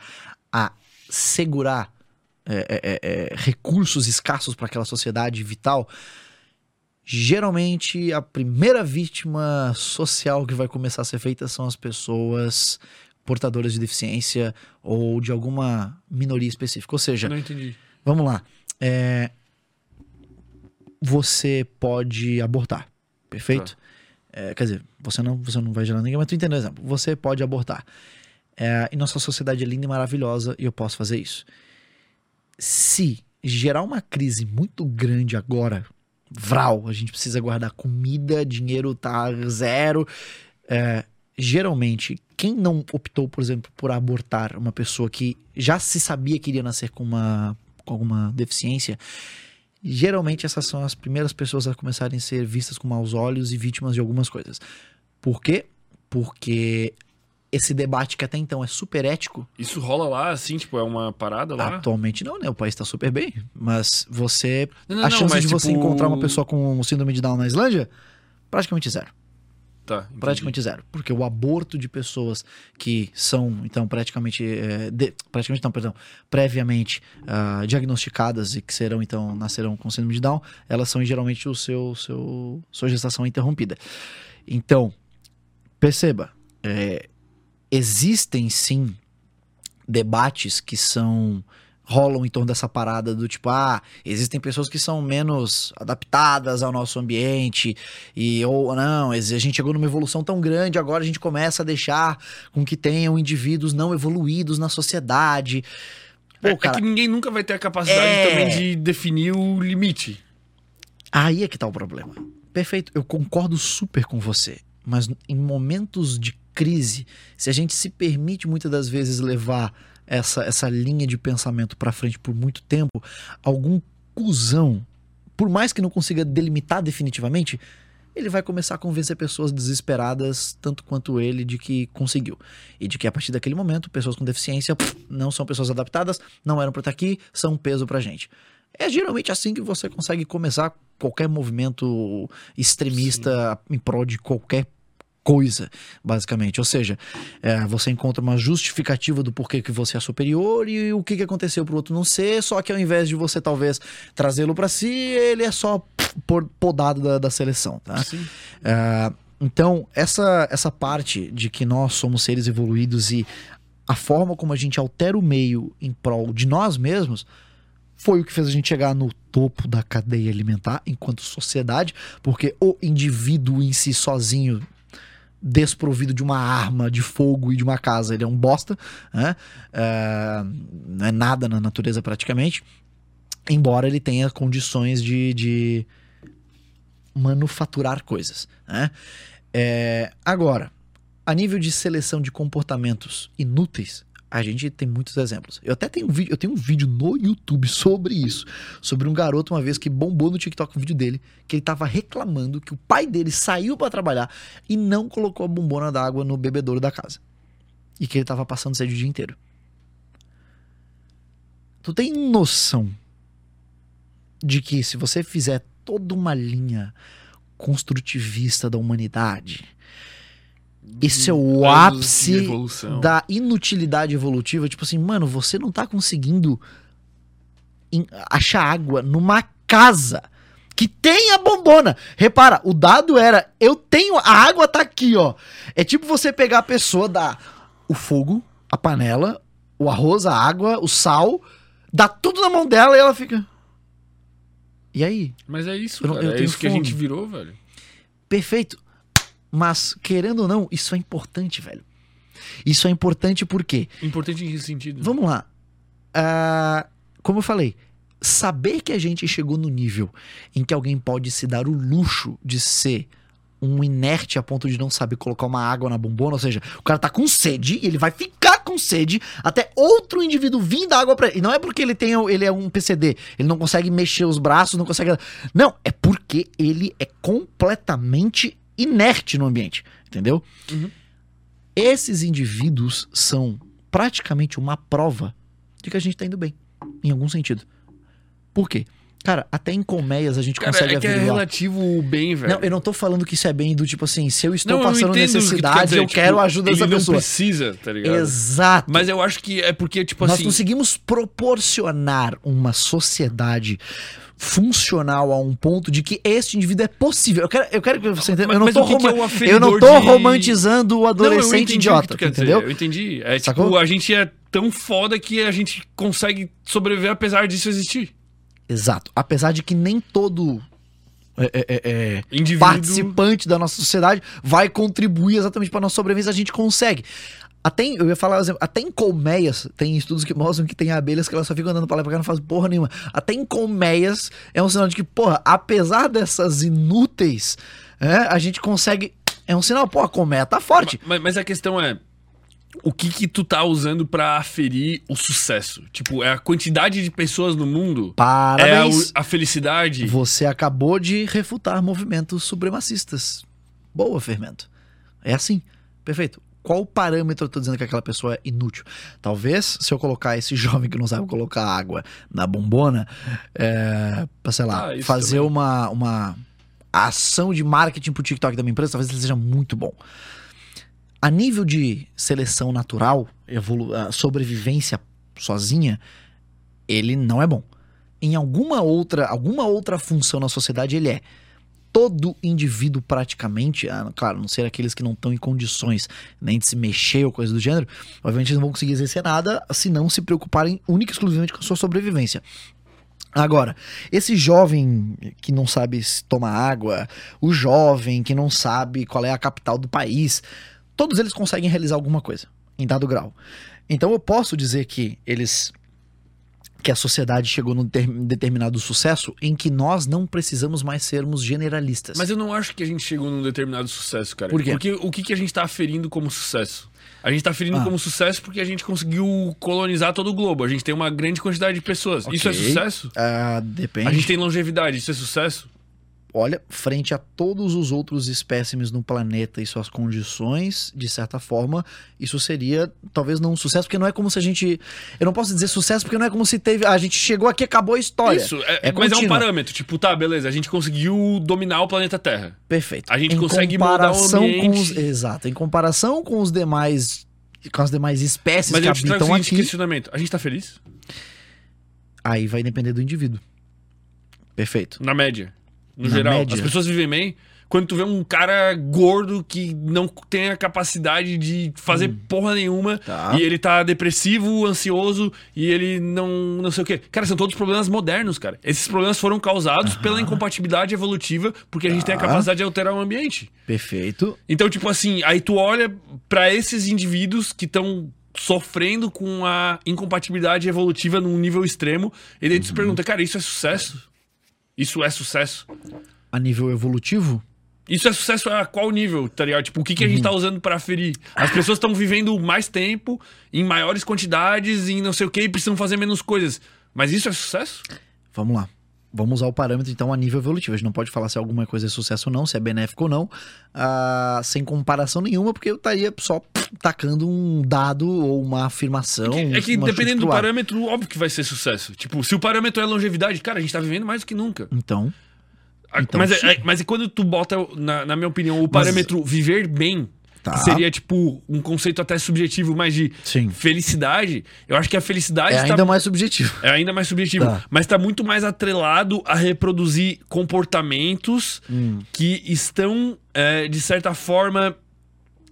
a segurar é, é, é, é, recursos escassos para aquela sociedade vital, geralmente a primeira vítima social que vai começar a ser feita são as pessoas portadoras de deficiência ou de alguma minoria específica. Ou seja, não entendi. Vamos lá. É, Você pode abortar, perfeito? É, quer dizer, você não, você não vai gerar ninguém, mas tu entendeu o exemplo. Você pode abortar. É, e nossa sociedade é linda e maravilhosa e eu posso fazer isso. Se gerar uma crise muito grande agora, vral, a gente precisa guardar comida, dinheiro tá zero. é, geralmente, quem não optou, por exemplo, por abortar uma pessoa que já se sabia que iria nascer com uma com alguma deficiência, geralmente essas são as primeiras pessoas a começarem a ser vistas com maus olhos e vítimas de algumas coisas. Por quê? Porque esse debate que até então é super ético, Isso rola lá, assim, tipo, é uma parada lá? atualmente não, né? O país tá super bem, mas você Não, não, a não, chance mas, de você tipo, encontrar uma pessoa com síndrome de Down na Islândia praticamente zero. Tá. Praticamente zero. Porque o aborto de pessoas que são, então, praticamente. é, de- praticamente não, perdão. Previamente ah, diagnosticadas e que serão, então, nascerão com síndrome de Down, elas são geralmente o seu, seu sua gestação interrompida. Então, perceba, é, existem sim debates que são rolam em torno dessa parada do tipo, ah, existem pessoas que são menos adaptadas ao nosso ambiente e ou não, a gente chegou numa evolução tão grande, agora a gente começa a deixar com que tenham indivíduos não evoluídos na sociedade. Pô, É, é cara, que ninguém nunca vai ter a capacidade É. também de definir o limite. Aí é que tá o problema. Perfeito, eu concordo super com você. Mas em momentos de crise, se a gente se permite muitas das vezes levar essa, essa linha de pensamento pra frente por muito tempo, algum cuzão, por mais que não consiga delimitar definitivamente, ele vai começar a convencer pessoas desesperadas, tanto quanto ele, de que conseguiu. E de que a partir daquele momento, pessoas com deficiência pff, não são pessoas adaptadas, não eram pra estar aqui, são um peso pra gente. É geralmente assim que você consegue começar qualquer movimento extremista em prol de qualquer coisa, basicamente. Ou seja, é, você encontra uma justificativa do porquê que você é superior e o que, que aconteceu pro outro não ser, só que ao invés de você talvez trazê-lo pra si, ele é só podado da, da seleção, tá? É, então, essa, essa parte de que nós somos seres evoluídos e a forma como a gente altera o meio em prol de nós mesmos foi o que fez a gente chegar no topo da cadeia alimentar enquanto sociedade, porque o indivíduo em si sozinho, desprovido de uma arma de fogo e de uma casa, ele é um bosta, né? É, não é nada na natureza praticamente, embora ele tenha condições de, de manufaturar coisas. Né? É, agora, a nível de seleção de comportamentos inúteis, a gente tem muitos exemplos. Eu até tenho um vídeo, eu tenho um vídeo no YouTube sobre isso, sobre um garoto uma vez que bombou no TikTok um vídeo dele, que ele tava reclamando que o pai dele saiu para trabalhar e não colocou a bombona d'água no bebedouro da casa. E que ele tava passando sede o dia inteiro. Tu tem noção de que se você fizer toda uma linha construtivista da humanidade, esse é o ápice da inutilidade evolutiva. Tipo assim, mano, você não tá conseguindo achar água numa casa que tem a bombona. Repara, o dado era, eu tenho, a água tá aqui, ó. É tipo você pegar a pessoa, dar o fogo, a panela, o arroz, a água, o sal, dá tudo na mão dela e ela fica... E aí? Mas é isso, Eu eu é isso que a fome. gente virou, velho. Perfeito. Mas, querendo ou não, isso é importante, velho. Isso é importante porque Importante em que sentido? Vamos lá. Ah, como eu falei, saber que a gente chegou no nível em que alguém pode se dar o luxo de ser um inerte a ponto de não saber colocar uma água na bombona, ou seja, o cara tá com sede e ele vai ficar com sede até outro indivíduo vir dar água pra ele. E não é porque ele tem ele é um PCD, ele não consegue mexer os braços, não consegue Não, é porque ele é completamente inerte no ambiente, entendeu? Uhum. Esses indivíduos são praticamente uma prova de que a gente tá indo bem, em algum sentido. Por quê? Cara, até em colmeias a gente Cara, consegue é que é relativo o bem, velho. Não, eu não tô falando que isso é bem do tipo assim, se eu estou Não, eu passando entendo o que necessidade, dizer, eu tipo, quero a ajuda dessa não pessoa. precisa, tá ligado? Exato. Mas eu acho que é porque, tipo Nós assim... conseguimos proporcionar uma sociedade funcional a um ponto de que este indivíduo é possível. Eu quero, eu quero que você entenda. Mas- Eu não o que que é o não tô de- romantizando o Não, adolescente entendi o idiota, que tu quer dizer, entendeu? Eu entendi. É tipo, a gente é tão foda que a gente consegue sobreviver apesar disso existir. Exato. Apesar de que nem todo é, é, é, é, Indivíduo... participante da nossa sociedade vai contribuir exatamente para nossa sobrevivência, a gente consegue. Até em, eu ia falar, exemplo, até em colmeias, tem estudos que mostram que tem abelhas que elas só ficam andando pra lá e pra cá e não fazem porra nenhuma. Até em colmeias é um sinal de que, porra, apesar dessas inúteis, é, a gente consegue. É um sinal, pô, a colmeia tá forte. Mas, mas a questão é... O que que tu tá usando pra aferir o sucesso? Tipo, é a quantidade de pessoas no mundo? É a, Parabéns. a felicidade? Você acabou de refutar movimentos supremacistas. Boa, Fermento. É assim. Perfeito. Qual parâmetro eu tô dizendo que aquela pessoa é inútil? Talvez, se eu colocar esse jovem que não sabe colocar água na bombona, é, pra, sei lá, Ah, fazer também. uma, uma ação de marketing pro TikTok da minha empresa, talvez ele seja muito bom. A nível de seleção natural, sobrevivência sozinha, ele não é bom. Em alguma outra, alguma outra função na sociedade, ele é. Todo indivíduo, praticamente, ah, claro, não ser aqueles que não estão em condições nem de se mexer ou coisa do gênero, obviamente eles não vão conseguir exercer nada se não se preocuparem única e exclusivamente com a sua sobrevivência. Agora, esse jovem que não sabe se tomar água, o jovem que não sabe qual é a capital do país, todos eles conseguem realizar alguma coisa, em dado grau. Então eu posso dizer que eles que a sociedade chegou num ter- determinado sucesso em que nós não precisamos mais sermos generalistas. Mas eu não acho que a gente chegou num determinado sucesso, cara. Por quê? Porque o que, que a gente tá aferindo como sucesso? A gente tá aferindo Ah. como sucesso porque a gente conseguiu colonizar todo o globo. A gente tem uma grande quantidade de pessoas. Isso é sucesso? Ah, depende. A gente tem longevidade. Isso é sucesso? Olha, frente a todos os outros espécimes no planeta e suas condições, de certa forma, isso seria talvez não um sucesso, porque não é como se a gente. Eu não posso dizer sucesso porque não é como se teve. A gente chegou aqui, acabou a história. Isso, é, É mas é um parâmetro. Tipo, tá, beleza, a gente conseguiu dominar o planeta Terra. Perfeito. A gente Em consegue mudar o comparação ambiente. Com os, exato. Em comparação com os demais. Com as demais espécies Mas que habitam aqui, questionamento. A gente tá feliz? aí vai depender do indivíduo. Perfeito. Na média. No Na geral. média. As pessoas vivem bem. Quando tu vê um cara gordo que não tem a capacidade de fazer porra nenhuma Tá. e ele tá depressivo, ansioso e ele não não sei o quê. Cara, são todos problemas modernos, cara. Esses problemas foram causados pela incompatibilidade evolutiva porque a gente tem a Tá. capacidade de alterar o ambiente. Perfeito. Então, tipo assim, aí tu olha pra esses indivíduos que estão sofrendo com a incompatibilidade evolutiva num nível extremo, e daí tu Uhum. se pergunta, cara, isso é sucesso? Isso é sucesso? A nível evolutivo, Isso é sucesso a qual nível, tá ligado? Tipo, o que, que a Uhum. gente tá usando pra aferir? As pessoas estão vivendo mais tempo, em maiores quantidades, em não sei o que, e precisam fazer menos coisas. Mas isso é sucesso? Vamos lá. Vamos usar o parâmetro, então, a nível evolutivo. A gente não pode falar se alguma coisa é sucesso ou não, se é benéfico ou não, ah, sem comparação nenhuma, porque eu estaria só pff, tacando um dado ou uma afirmação. É que uma chute dependendo do parâmetro, óbvio que vai ser sucesso. Tipo, se o parâmetro é longevidade, cara, a gente tá vivendo mais do que nunca. Então, A- Então, mas, é- é- mas e quando tu bota, na, na minha opinião, o parâmetro viver bem, Tá. que seria tipo um conceito até subjetivo, mais de sim. felicidade, eu acho que a felicidade É ainda mais subjetivo. É ainda mais subjetivo, Tá. mas tá muito mais atrelado a reproduzir comportamentos Hum. que estão, é, de certa forma,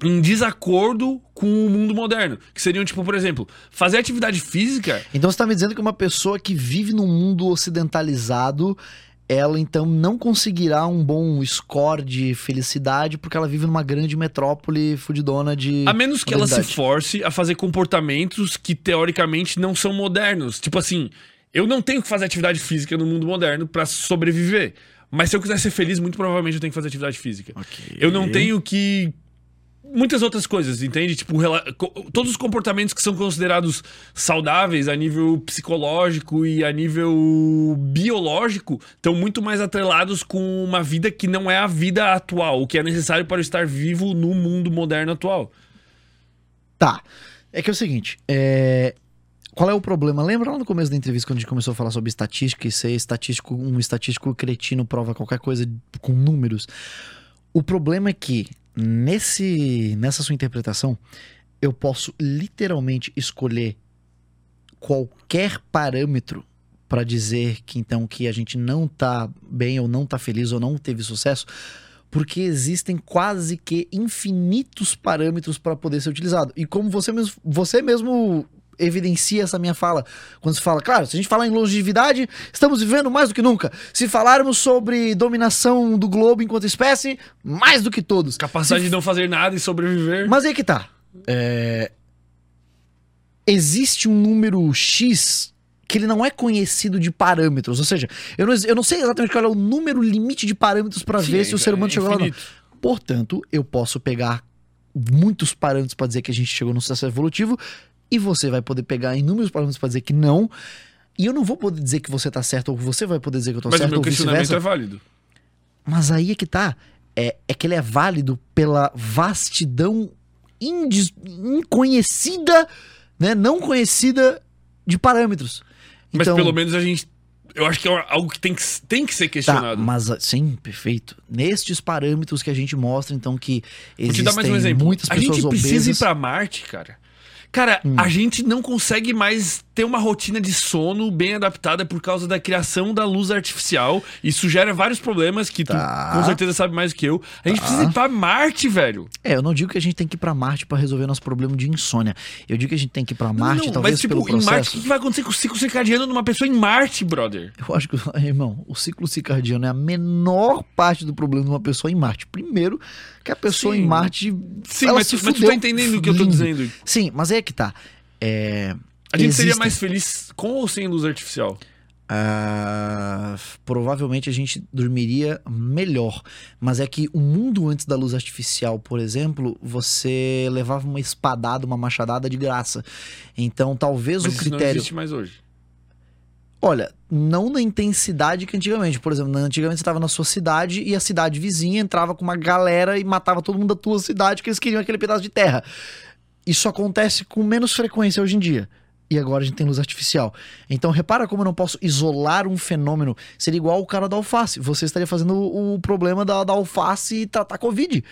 em desacordo com o mundo moderno. Que seriam, tipo, por exemplo, fazer atividade física. Então você tá me dizendo que uma pessoa que vive num mundo ocidentalizado, ela então não conseguirá um bom score de felicidade porque ela vive numa grande metrópole fudidona de. A menos que ela se force a fazer comportamentos que teoricamente não são modernos. Tipo assim, eu não tenho que fazer atividade física no mundo moderno pra sobreviver. Mas se eu quiser ser feliz, muito provavelmente eu tenho que fazer atividade física. Ok. Eu não tenho que. Muitas outras coisas, entende? Tipo, todos os comportamentos que são considerados saudáveis a nível psicológico e a nível biológico estão muito mais atrelados com uma vida que não é a vida atual, o que é necessário para estar vivo no mundo moderno atual. Tá. É que é o seguinte, é... qual é o problema? Lembra lá no começo da entrevista quando a gente começou a falar sobre estatística e ser estatístico, um estatístico cretino prova qualquer coisa com números? O problema é que nesse nessa sua interpretação eu posso literalmente escolher qualquer parâmetro para dizer que então que a gente não tá bem ou não tá feliz ou não teve sucesso, porque existem quase que infinitos parâmetros para poder ser utilizado. E como você mesmo, você mesmo evidencia essa minha fala, quando se fala, claro, se a gente falar em longevidade, estamos vivendo mais do que nunca. Se falarmos sobre dominação do globo enquanto espécie, mais do que todos. Capacidade Se de não fazer nada e sobreviver. mas aí que tá. É, Existe um número X que ele não é conhecido de parâmetros. Ou seja, eu não, eu não sei exatamente qual é o número limite de parâmetros para ver é- se o ser humano é chegou lá. não. Portanto, eu posso pegar muitos parâmetros para dizer que a gente chegou no sucesso evolutivo e você vai poder pegar inúmeros parâmetros para dizer que não. E eu não vou poder dizer que você tá certo ou que você vai poder dizer que eu tô Mas o certo meu ou questionamento vice-versa. é válido. Mas aí é que tá. É, é que ele é válido pela vastidão indis- inconhecida, né? Não conhecida de parâmetros. Mas Então, pelo menos a gente eu acho que é algo que tem que, tem que ser Tá, questionado. mas ah, sim, perfeito. Nestes parâmetros que a gente mostra, então, que Vou te existem dar mais um exemplo. muitas a pessoas gente precisa obesas. ir pra Marte, cara. Cara, Hum. a gente não consegue mais ter uma rotina de sono bem adaptada por causa da criação da luz artificial. Isso gera vários problemas que Tá. tu com certeza sabe mais do que eu. A gente precisa ir pra Marte, velho. É, eu não digo que a gente tem que ir pra Marte pra resolver nosso problema de insônia. Eu digo que a gente tem que ir pra Marte, não, talvez mas tipo, pelo em Marte, o processo. que vai acontecer com o ciclo circadiano de uma pessoa em Marte, brother? Eu acho que, irmão, o ciclo circadiano é a menor parte do problema de uma pessoa em Marte. Primeiro, que a pessoa Sim. em Marte. Sim, ela mas, se tu- mas tu tá entendendo o que eu tô dizendo. Sim, mas é que tá. É, A gente seria existem- mais feliz com ou sem luz artificial? Ah, provavelmente a gente dormiria melhor. Mas é que o mundo antes da luz artificial, por exemplo, você levava uma espadada, uma machadada de graça. Então talvez Mas o isso não critério. existe mais hoje. Olha, não na intensidade que antigamente. Por exemplo, antigamente você estava na sua cidade e a cidade vizinha entrava com uma galera e matava todo mundo da tua cidade que eles queriam aquele pedaço de terra. Isso acontece com menos frequência hoje em dia. E agora a gente tem luz artificial. Então, repara como eu não posso isolar um fenômeno. Seria igual o cara da alface. Você estaria fazendo o, o problema da, da alface e tratar Covid.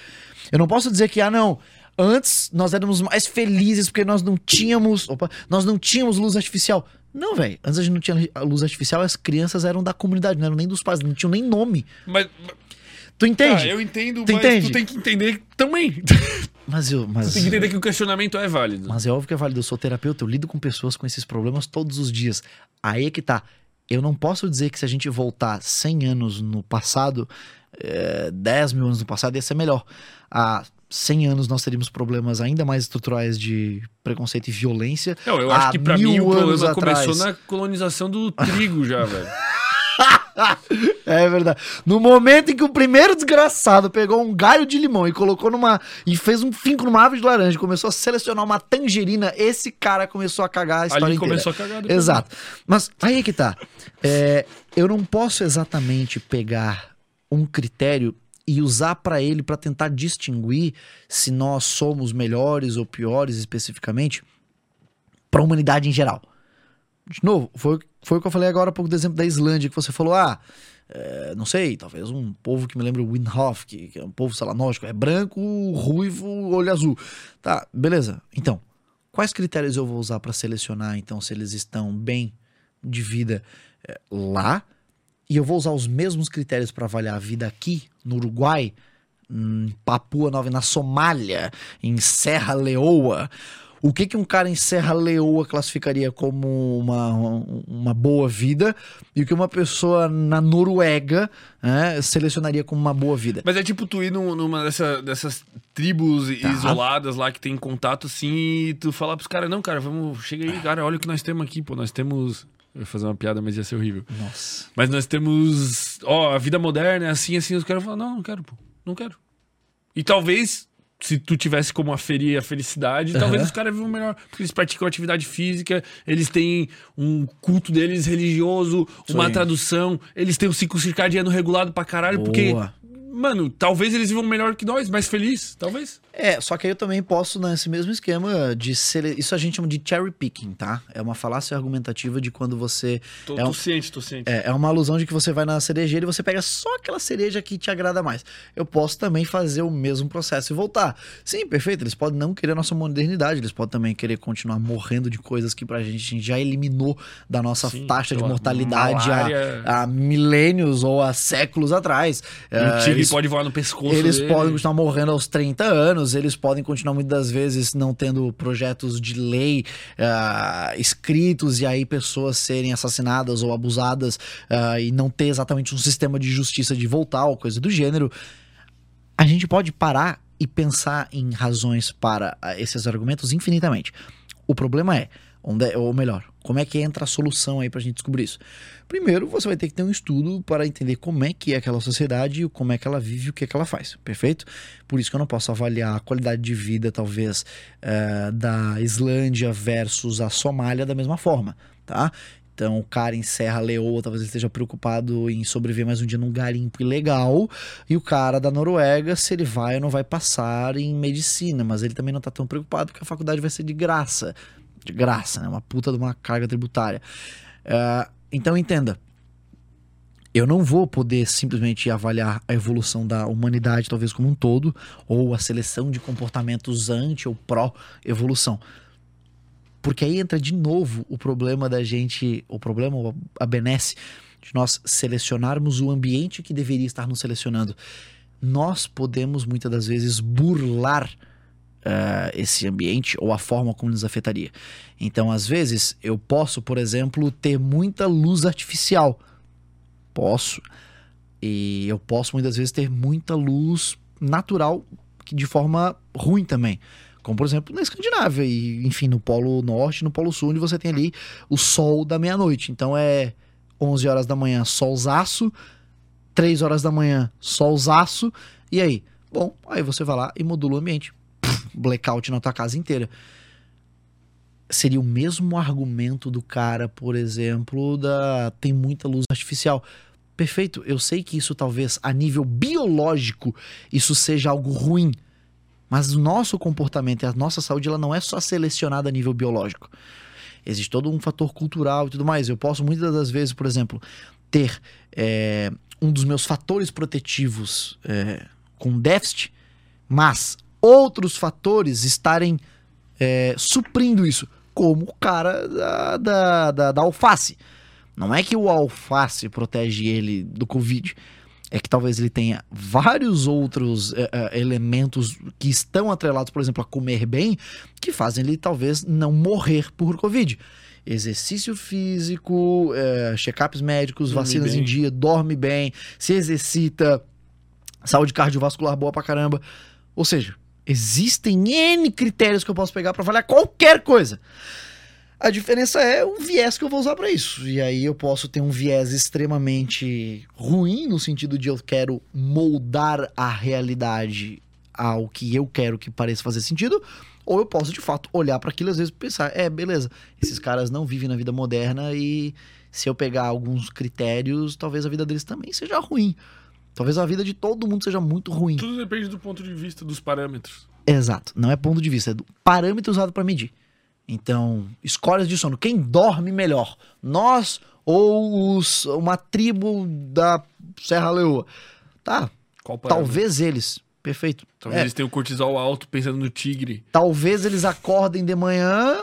Eu não posso dizer que, ah, não. Antes nós éramos mais felizes porque nós não tínhamos. Opa, nós não tínhamos luz artificial. Não, velho. Antes a gente não tinha luz artificial, as crianças eram da comunidade, não eram nem dos pais, não tinham nem nome. Mas, Tu entende? Ah, eu entendo, Tu mas entende? tu tem que entender também. Mas eu. Mas... Tu tem que entender que o questionamento é válido. Mas é óbvio que é válido. Eu sou terapeuta, eu lido com pessoas com esses problemas todos os dias. Aí é que tá. Eu não posso dizer que se a gente voltar 100 anos no passado, é, 10 mil anos no passado, ia ser melhor. Há 100 anos nós teríamos problemas ainda mais estruturais de preconceito e violência. Não, eu há acho que pra mil mim o anos problema começou atrás. na colonização do trigo já, velho. É verdade. No momento em que o primeiro desgraçado pegou um galho de limão e colocou numa. e fez um finco numa árvore de laranja, e começou a selecionar uma tangerina, esse cara começou a cagar a história Ali inteira. começou a cagar depois. Exato. Mas aí é que tá. É, eu não posso exatamente pegar um critério e usar pra ele pra tentar distinguir se nós somos melhores ou piores especificamente pra humanidade em geral. De novo, foi, foi o que eu falei agora há pouco do exemplo da Islândia, que você falou, ah, é, não sei, talvez um povo que me lembra o Windhof, que, que é um povo, sei lá, é branco, ruivo, olho azul. Tá, beleza. Então, quais critérios eu vou usar pra selecionar, então, se eles estão bem de vida é, lá? E eu vou usar os mesmos critérios pra avaliar a vida aqui, no Uruguai, em Papua Nova, na Somália, em Serra Leoa. O que, que um cara em Serra Leoa classificaria como uma, uma boa vida e o que uma pessoa na Noruega né, selecionaria como uma boa vida? Mas é tipo tu ir num- numa dessa- dessas tribos Tá. isoladas lá que tem contato assim e tu falar pros caras, não, cara, vamos, chega aí, cara, olha o que nós temos aqui, pô, nós temos. Eu ia fazer uma piada, mas ia ser horrível. Nossa. Mas nós temos. Ó, a vida moderna é assim, assim. Os caras falam, não, não quero, pô. Não quero. E talvez, se tu tivesse como aferir a felicidade, talvez os caras vivam melhor. Porque eles praticam atividade física, eles têm um culto deles religioso, uma Sim. tradução, eles têm um ciclo circadiano regulado pra caralho, porque. Boa. Mano, talvez eles vivam melhor que nós, mais felizes, talvez. É, só que aí eu também posso, nesse mesmo esquema de sele... Isso a gente chama de cherry picking, tá? É uma falácia argumentativa de quando você. Tô, É um- tô ciente, tô ciente. É, é uma alusão de que você vai na cerejeira e você pega só aquela cereja que te agrada mais. Eu posso também fazer o mesmo processo e voltar. Sim, perfeito. Eles podem não querer a nossa modernidade, eles podem também querer continuar morrendo de coisas que pra gente a gente já eliminou da nossa Sim, taxa de mortalidade malária. há, há milênios ou há séculos atrás. E o É, tigre eles pode voar no pescoço. eles dele. podem continuar morrendo aos 30 anos, eles podem continuar muitas das vezes não tendo projetos de lei ah, escritos e aí pessoas serem assassinadas ou abusadas ah, e não ter exatamente um sistema de justiça de voltar ou coisa do gênero. A gente pode parar e pensar em razões para ah, esses argumentos infinitamente. O problema é, onde é, ou melhor, como é que entra a solução aí pra gente descobrir isso? Primeiro, você vai ter que ter um estudo para entender como é que é aquela sociedade, como é que ela vive o que, é que ela faz, perfeito? Por isso que eu não posso avaliar a qualidade de vida, talvez, eh, da Islândia versus a Somália da mesma forma, tá? Então, o cara em Serra Leoa talvez ele esteja preocupado em sobreviver mais um dia num garimpo ilegal. E o cara da Noruega, se ele vai ou não vai passar em medicina. Mas ele também não tá tão preocupado porque a faculdade vai ser de graça. De graça, né? Uma puta de uma carga tributária. Ah, então, entenda. Eu não vou poder simplesmente avaliar a evolução da humanidade, talvez como um todo, ou a seleção de comportamentos anti ou pró-evolução. Porque aí entra de novo o problema da gente, o problema, a benesse, de nós selecionarmos o ambiente que deveria estar nos selecionando. Nós podemos muitas das vezes burlar uh, esse ambiente ou a forma como nos afetaria. Então, às vezes, eu posso, por exemplo, ter muita luz artificial. Posso. E eu posso muitas vezes ter muita luz natural de forma ruim também. Como, por exemplo, na Escandinávia e, enfim, no Polo Norte, no Polo Sul, onde você tem ali o sol da meia-noite. Então é 11 horas da manhã, solzaço, 3 horas da manhã, solzaço, e aí? Bom, aí você vai lá e modula o ambiente. Blackout na tua casa inteira. Seria o mesmo argumento do cara, por exemplo, da tem muita luz artificial. Perfeito, eu sei que isso talvez a nível biológico isso seja algo ruim, mas o nosso comportamento e a nossa saúde ela não é só selecionada a nível biológico. Existe todo um fator cultural e tudo mais. Eu posso muitas das vezes, por exemplo, ter é, um dos meus fatores protetivos é, com déficit, mas outros fatores estarem é, suprindo isso, como o cara da, da, da, da alface. Não é que o alface protege ele do Covid é que talvez ele tenha vários outros uh, elementos que estão atrelados, por exemplo, a comer bem, que fazem ele talvez não morrer por Covid. Exercício físico, uh, check-ups médicos, dorme vacinas bem. em dia, dorme bem, se exercita, saúde cardiovascular boa pra caramba. Ou seja, existem N critérios que eu posso pegar para avaliar qualquer coisa. A diferença é o viés que eu vou usar para isso. E aí eu posso ter um viés extremamente ruim, no sentido de eu quero moldar a realidade ao que eu quero que pareça fazer sentido, ou eu posso de fato olhar para aquilo às vezes pensar, é, beleza, esses caras não vivem na vida moderna e se eu pegar alguns critérios, talvez a vida deles também seja ruim. Talvez a vida de todo mundo seja muito ruim. Tudo depende do ponto de vista dos parâmetros. Exato, não é ponto de vista, é do parâmetro usado para medir. Então, escolhas de sono. Quem dorme melhor? Nós ou os, uma tribo da Serra Leoa? Tá. Talvez eles. Perfeito. Talvez é. eles tenham cortisol alto pensando no tigre. Talvez eles acordem de manhã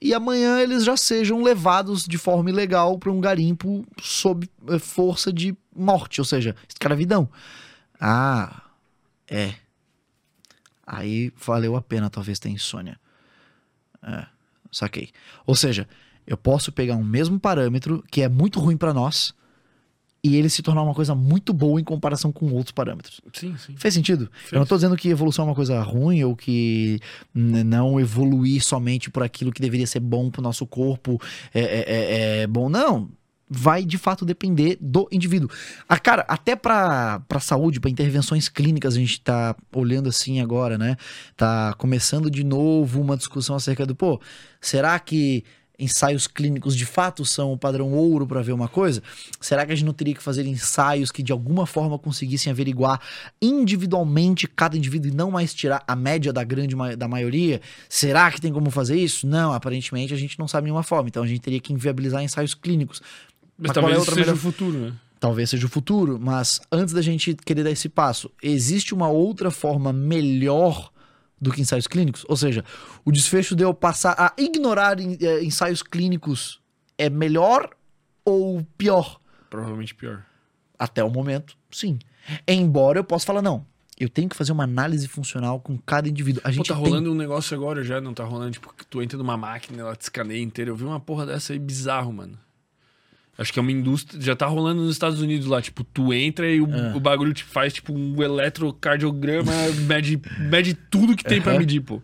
e amanhã eles já sejam levados de forma ilegal para um garimpo sob eh, força de morte, ou seja, escravidão. Ah, é. Aí valeu a pena talvez ter insônia. É. Saquei. Ou seja, eu posso pegar um mesmo parâmetro que é muito ruim para nós e ele se tornar uma coisa muito boa em comparação com outros parâmetros. Sim, sim. Fez sentido? Fez. Eu não tô dizendo que evolução é uma coisa ruim ou que não evoluir somente por aquilo que deveria ser bom pro nosso corpo é, é, é, é bom. Não vai de fato depender do indivíduo. A cara, até para saúde, para intervenções clínicas, a gente tá olhando assim agora, né? Tá começando de novo uma discussão acerca do, pô, será que ensaios clínicos de fato são o padrão ouro para ver uma coisa? Será que a gente não teria que fazer ensaios que de alguma forma conseguissem averiguar individualmente cada indivíduo e não mais tirar a média da grande da maioria? Será que tem como fazer isso? Não, aparentemente a gente não sabe nenhuma forma. Então a gente teria que inviabilizar ensaios clínicos. Mas, mas talvez é seja melhor... o futuro, né? Talvez seja o futuro, mas antes da gente querer dar esse passo, existe uma outra forma melhor do que ensaios clínicos? Ou seja, o desfecho de eu passar a ignorar é, ensaios clínicos é melhor ou pior? Provavelmente pior. Até o momento, sim. Embora eu possa falar, não, eu tenho que fazer uma análise funcional com cada indivíduo. A gente Pô, tá rolando tem... um negócio agora já, não tá rolando? Tipo, que tu entra numa máquina, ela te escaneia inteira. Eu vi uma porra dessa aí bizarro, mano. Acho que é uma indústria. Já tá rolando nos Estados Unidos lá. Tipo, tu entra e o, é. o bagulho te faz, tipo, um eletrocardiograma, mede, mede tudo que tem uhum. para medir, pô.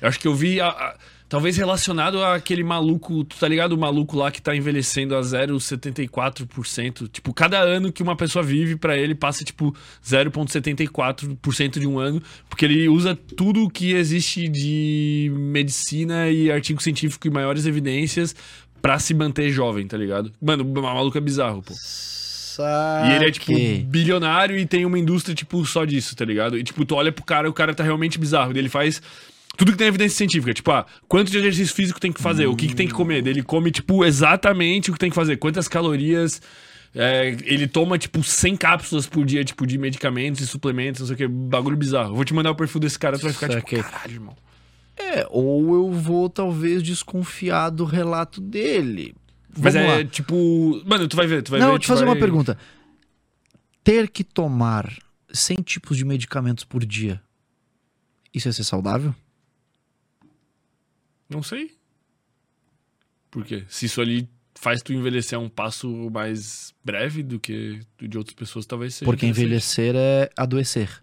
Eu acho que eu vi. A, a, talvez relacionado àquele maluco. Tu tá ligado? O maluco lá que tá envelhecendo a 0,74%. Tipo, cada ano que uma pessoa vive, para ele passa, tipo, 0,74% de um ano. Porque ele usa tudo que existe de medicina e artigo científico e maiores evidências pra se manter jovem, tá ligado? Mano, o maluco é bizarro, pô. Saque. E ele é, tipo, bilionário e tem uma indústria, tipo, só disso, tá ligado? E, tipo, tu olha pro cara, o cara tá realmente bizarro. Ele faz tudo que tem evidência científica. Tipo, ah, quanto de exercício físico tem que fazer? Hum. O que, que tem que comer? Ele come, tipo, exatamente o que tem que fazer. Quantas calorias é, ele toma, tipo, 100 cápsulas por dia, tipo, de medicamentos e suplementos, não sei o que, bagulho bizarro. Eu vou te mandar o perfil desse cara, tu vai ficar Saquei. tipo, caralho, irmão. É, ou eu vou talvez desconfiar do relato dele. Mas Vamos é, lá. tipo... Mano, tu vai ver, tu vai Não, ver. eu te fazer vai- uma pergunta. Ter que tomar 100 tipos de medicamentos por dia, isso é ser saudável? Não sei. Por quê? Se isso ali faz tu envelhecer a um passo mais breve do que de outras pessoas, talvez seja Porque envelhecer é adoecer.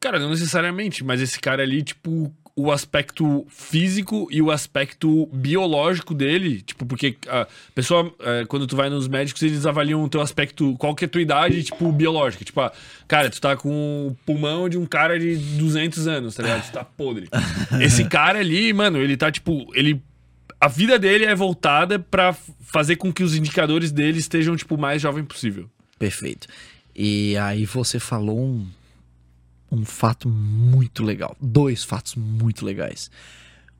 Cara, não necessariamente, mas esse cara ali, tipo, o aspecto físico e o aspecto biológico dele, tipo, porque a pessoa, é, quando tu vai nos médicos, eles avaliam o teu aspecto, qual que é a tua idade, tipo, biológica. Tipo, ah, cara, tu tá com o pulmão de um cara de 200 anos, tá ligado? Tu tá podre. Esse cara ali, mano, ele tá, tipo, ele... A vida dele é voltada pra fazer com que os indicadores dele estejam, tipo, o mais jovem possível. Perfeito. E aí você falou um, um fato muito legal. Dois fatos muito legais.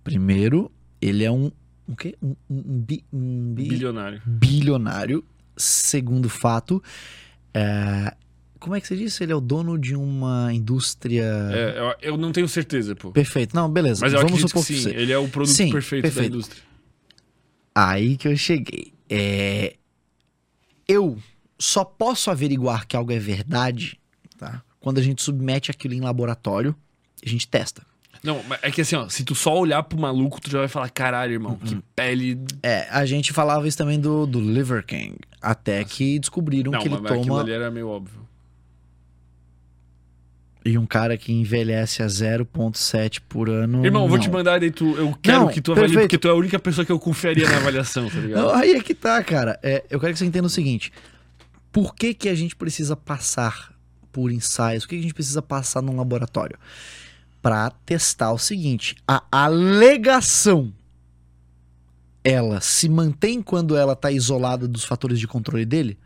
Primeiro, ele é um. O quê? Um, um, bi- um bi- Bilionário. bilionário. Segundo fato, é, como é que você disse? Ele é o dono de uma indústria. É, eu, eu não tenho certeza, pô. Perfeito. Não, beleza. Mas Vamos que supor que, sim, você- ele é o produto Sim, perfeito, perfeito. da indústria. Aí que eu cheguei. É, Eu só posso averiguar que algo é verdade, tá? Quando a gente submete aquilo em laboratório, a gente testa. Não, é que assim, ó, se tu só olhar pro maluco, tu já vai falar, caralho, irmão, que pele. É, a gente falava isso também do, do Liver King, até que descobriram Não, que ele mas aquilo toma ali era meio óbvio. e um cara que envelhece a 0.7 por ano. Irmão, eu vou não. te mandar daí tu. Eu quero Não, que tu avalie, perfeito. porque tu é a única pessoa que eu confiaria na avaliação, tá ligado? Não, aí é que tá, cara. É, eu quero que você entenda o seguinte: por que, que a gente precisa passar por ensaios? Por que, a gente precisa passar num laboratório? Pra testar o seguinte: a alegação ela se mantém quando ela tá isolada dos fatores de controle dele?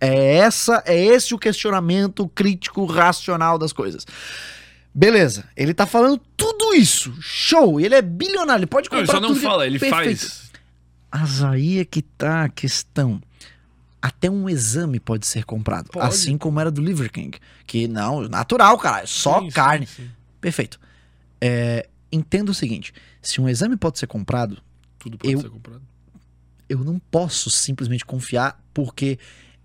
É essa, é esse o questionamento crítico racional das coisas. Beleza, ele tá falando tudo isso. Show, ele é bilionário, ele pode Não, comprar ele só não tudo que- fala, ele Perfeito. faz. Mas aí é que tá a questão. Até um exame pode ser comprado. Pode. Assim como era do Liver King. Que não, natural, cara. Só Sim, sim, carne. sim. Perfeito. É, entenda o seguinte: se um exame pode ser comprado, Tudo pode Eu- ser comprado. eu não posso simplesmente confiar porque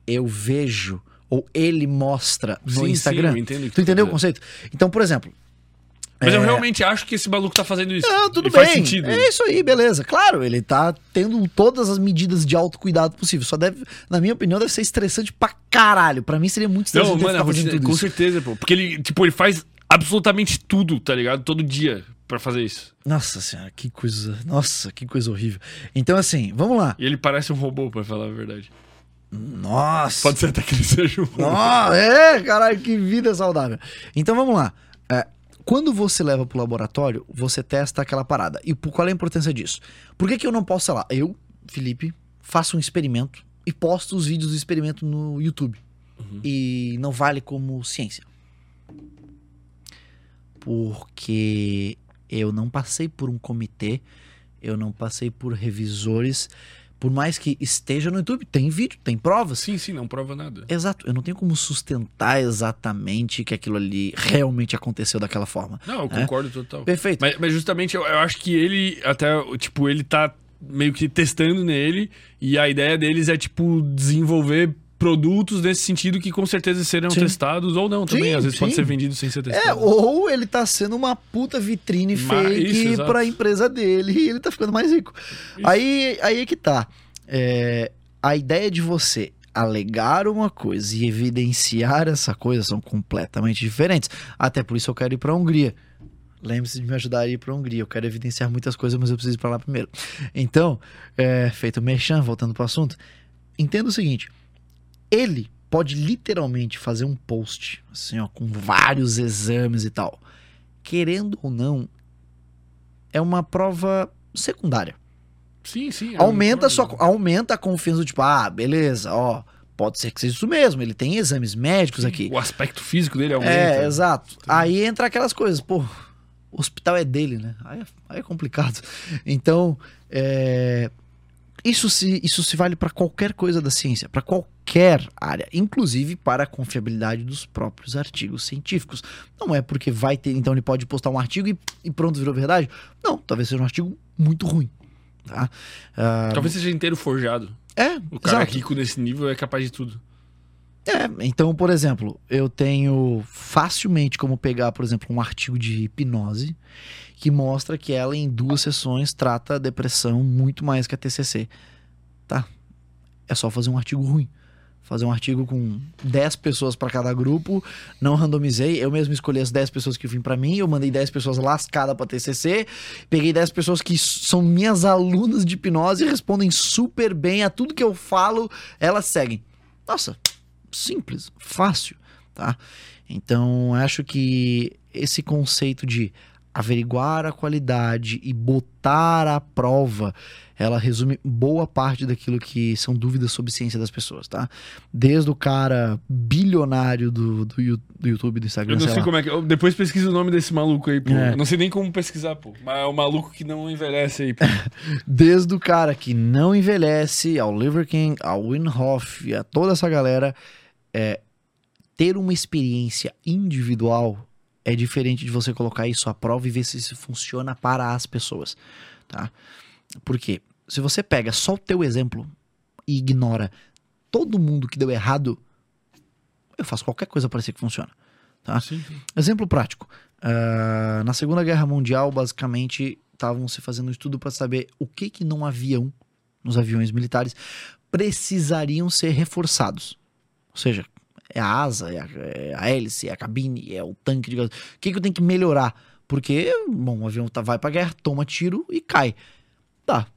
eu vejo ou ele mostra no Sim, sim, Instagram. eu entendo tu entendeu o conceito? Então, por exemplo. Mas eu é, realmente acho que esse maluco tá fazendo isso. Não, tudo E bem. Faz sentido. É isso aí, beleza. Claro, ele tá tendo todas as medidas de autocuidado possível. Só deve, na minha opinião, deve ser estressante pra caralho. Pra mim seria muito Não, estressante mano, ficar fazendo rotina, com isso. certeza, pô. Porque ele, tipo, ele faz absolutamente tudo, tá ligado? Todo dia pra fazer isso. Nossa senhora, que coisa. Nossa, que coisa horrível. Então, assim, vamos lá. E ele parece um robô, pra falar a verdade. Nossa. Pode ser até que ele seja um robô. Nossa, é, caralho, que vida saudável. Então vamos lá. É, quando você leva pro laboratório, você testa aquela parada. E por- qual é a importância disso? Por que, que eu não posso, sei lá, eu, Felipe, faço um experimento e posto os vídeos do experimento no YouTube? E não vale como ciência. Porque eu não passei por um comitê, eu não passei por revisores. Por mais que esteja no YouTube, tem vídeo, tem provas. Sim, sim, não prova nada. Exato, eu não tenho como sustentar exatamente que aquilo ali realmente aconteceu daquela forma. Não, eu concordo total. Perfeito. Mas, mas justamente eu, eu acho que ele, até, tipo, ele tá meio que testando nele e a ideia deles é, tipo, desenvolver produtos nesse sentido que com certeza serão Sim. testados ou não também. Sim, Às vezes pode sim. ser vendido sem ser É, testado. ou ele tá sendo uma puta vitrine Mas- fake isso, pra empresa dele e ele tá ficando mais rico. Isso. Aí, aí é que tá. É, a ideia de você alegar uma coisa e evidenciar essa coisa são completamente diferentes. Até por isso eu quero ir pra Hungria. Lembre-se de me ajudar a ir pra Hungria. Eu quero evidenciar muitas coisas, mas eu preciso ir pra lá primeiro. Então, é, feito o merchan, voltando pro assunto, entenda o seguinte. Ele pode literalmente fazer um post, assim, ó, com vários exames e tal. Querendo ou não, é uma prova secundária. Sim, sim. eu Aumenta, sua, aumenta a confiança do tipo, ah, beleza, ó, pode ser que seja isso mesmo. Ele tem exames médicos aqui. O aspecto físico dele aumenta. É, exato. Aí entra aquelas coisas, pô, o hospital é dele, né? Aí é, aí é complicado. Então, é, Isso se, isso se vale para qualquer coisa da ciência, para qualquer área, inclusive para a confiabilidade dos próprios artigos científicos. Não é porque vai ter, então ele pode postar um artigo e, e pronto, virou verdade. Não, talvez seja um artigo muito ruim. Tá? Ah, Talvez seja inteiro forjado. é, O cara exato. rico nesse nível é capaz de tudo. É, então, por exemplo, eu tenho facilmente como pegar, por exemplo, um artigo de hipnose que mostra que ela em duas sessões trata a depressão muito mais que a TCC, tá? É só fazer um artigo ruim. Fazer um artigo com 10 pessoas para cada grupo, não randomizei, eu mesmo escolhi as 10 pessoas que vim para mim, eu mandei 10 pessoas lascadas para TCC, peguei 10 pessoas que são minhas alunas de hipnose e respondem super bem a tudo que eu falo, elas seguem. Nossa, simples, fácil, tá? Então, acho que esse conceito de averiguar a qualidade e botar à prova, ela resume boa parte daquilo que são dúvidas sobre ciência das pessoas, tá? Desde o cara bilionário do, do, do YouTube, do Instagram, Eu não sei sei lá. como é que. eu- Depois pesquisa o nome desse maluco aí, pô. É. Eu não sei nem como pesquisar, pô. Mas é o maluco que não envelhece aí, pô. Desde o cara que não envelhece, ao Liver King, ao Winhoff, a toda essa galera, é, ter uma experiência individual é diferente de você colocar isso à prova e ver se isso funciona para as pessoas, tá? Porque se você pega só o teu exemplo e ignora todo mundo que deu errado, eu faço qualquer coisa parecer que funciona. Tá? Sim. Exemplo prático. Ah, na Segunda Guerra Mundial, basicamente, estavam se fazendo um estudo para saber o que que num avião, nos aviões militares, precisariam ser reforçados. Ou seja, é a asa, é a, é a hélice, é a cabine, é o tanque de gás. O que, que eu tenho que melhorar? Porque, bom, o avião tá, vai pra guerra, toma tiro e cai. Tá.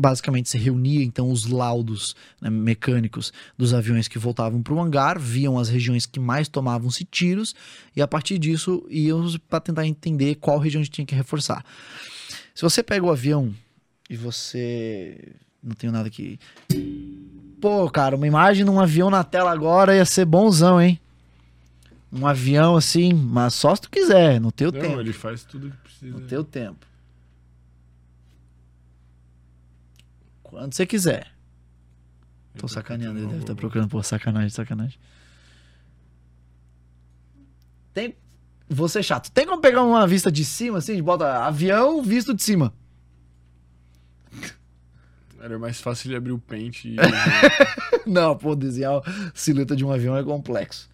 Basicamente, se reunia então os laudos né, mecânicos dos aviões que voltavam para o hangar, viam as regiões que mais tomavam-se tiros e a partir disso iam para tentar entender qual região a gente tinha que reforçar. Se você pega o avião e você. Não tenho nada aqui. Pô, cara, uma imagem de um avião na tela agora ia ser bonzão, hein? Um avião assim, mas só se tu quiser, no teu Não, tempo. ele faz tudo que precisa. No teu tempo. Quando você quiser. Tô sacaneando, ele deve estar procurando por sacanagem, sacanagem. Tem. Vou ser chato. Tem como pegar uma vista de cima, assim? Bota avião visto de cima. Era mais fácil ele abrir o pente e. Não, pô, desenhar a silhueta de um avião é complexo.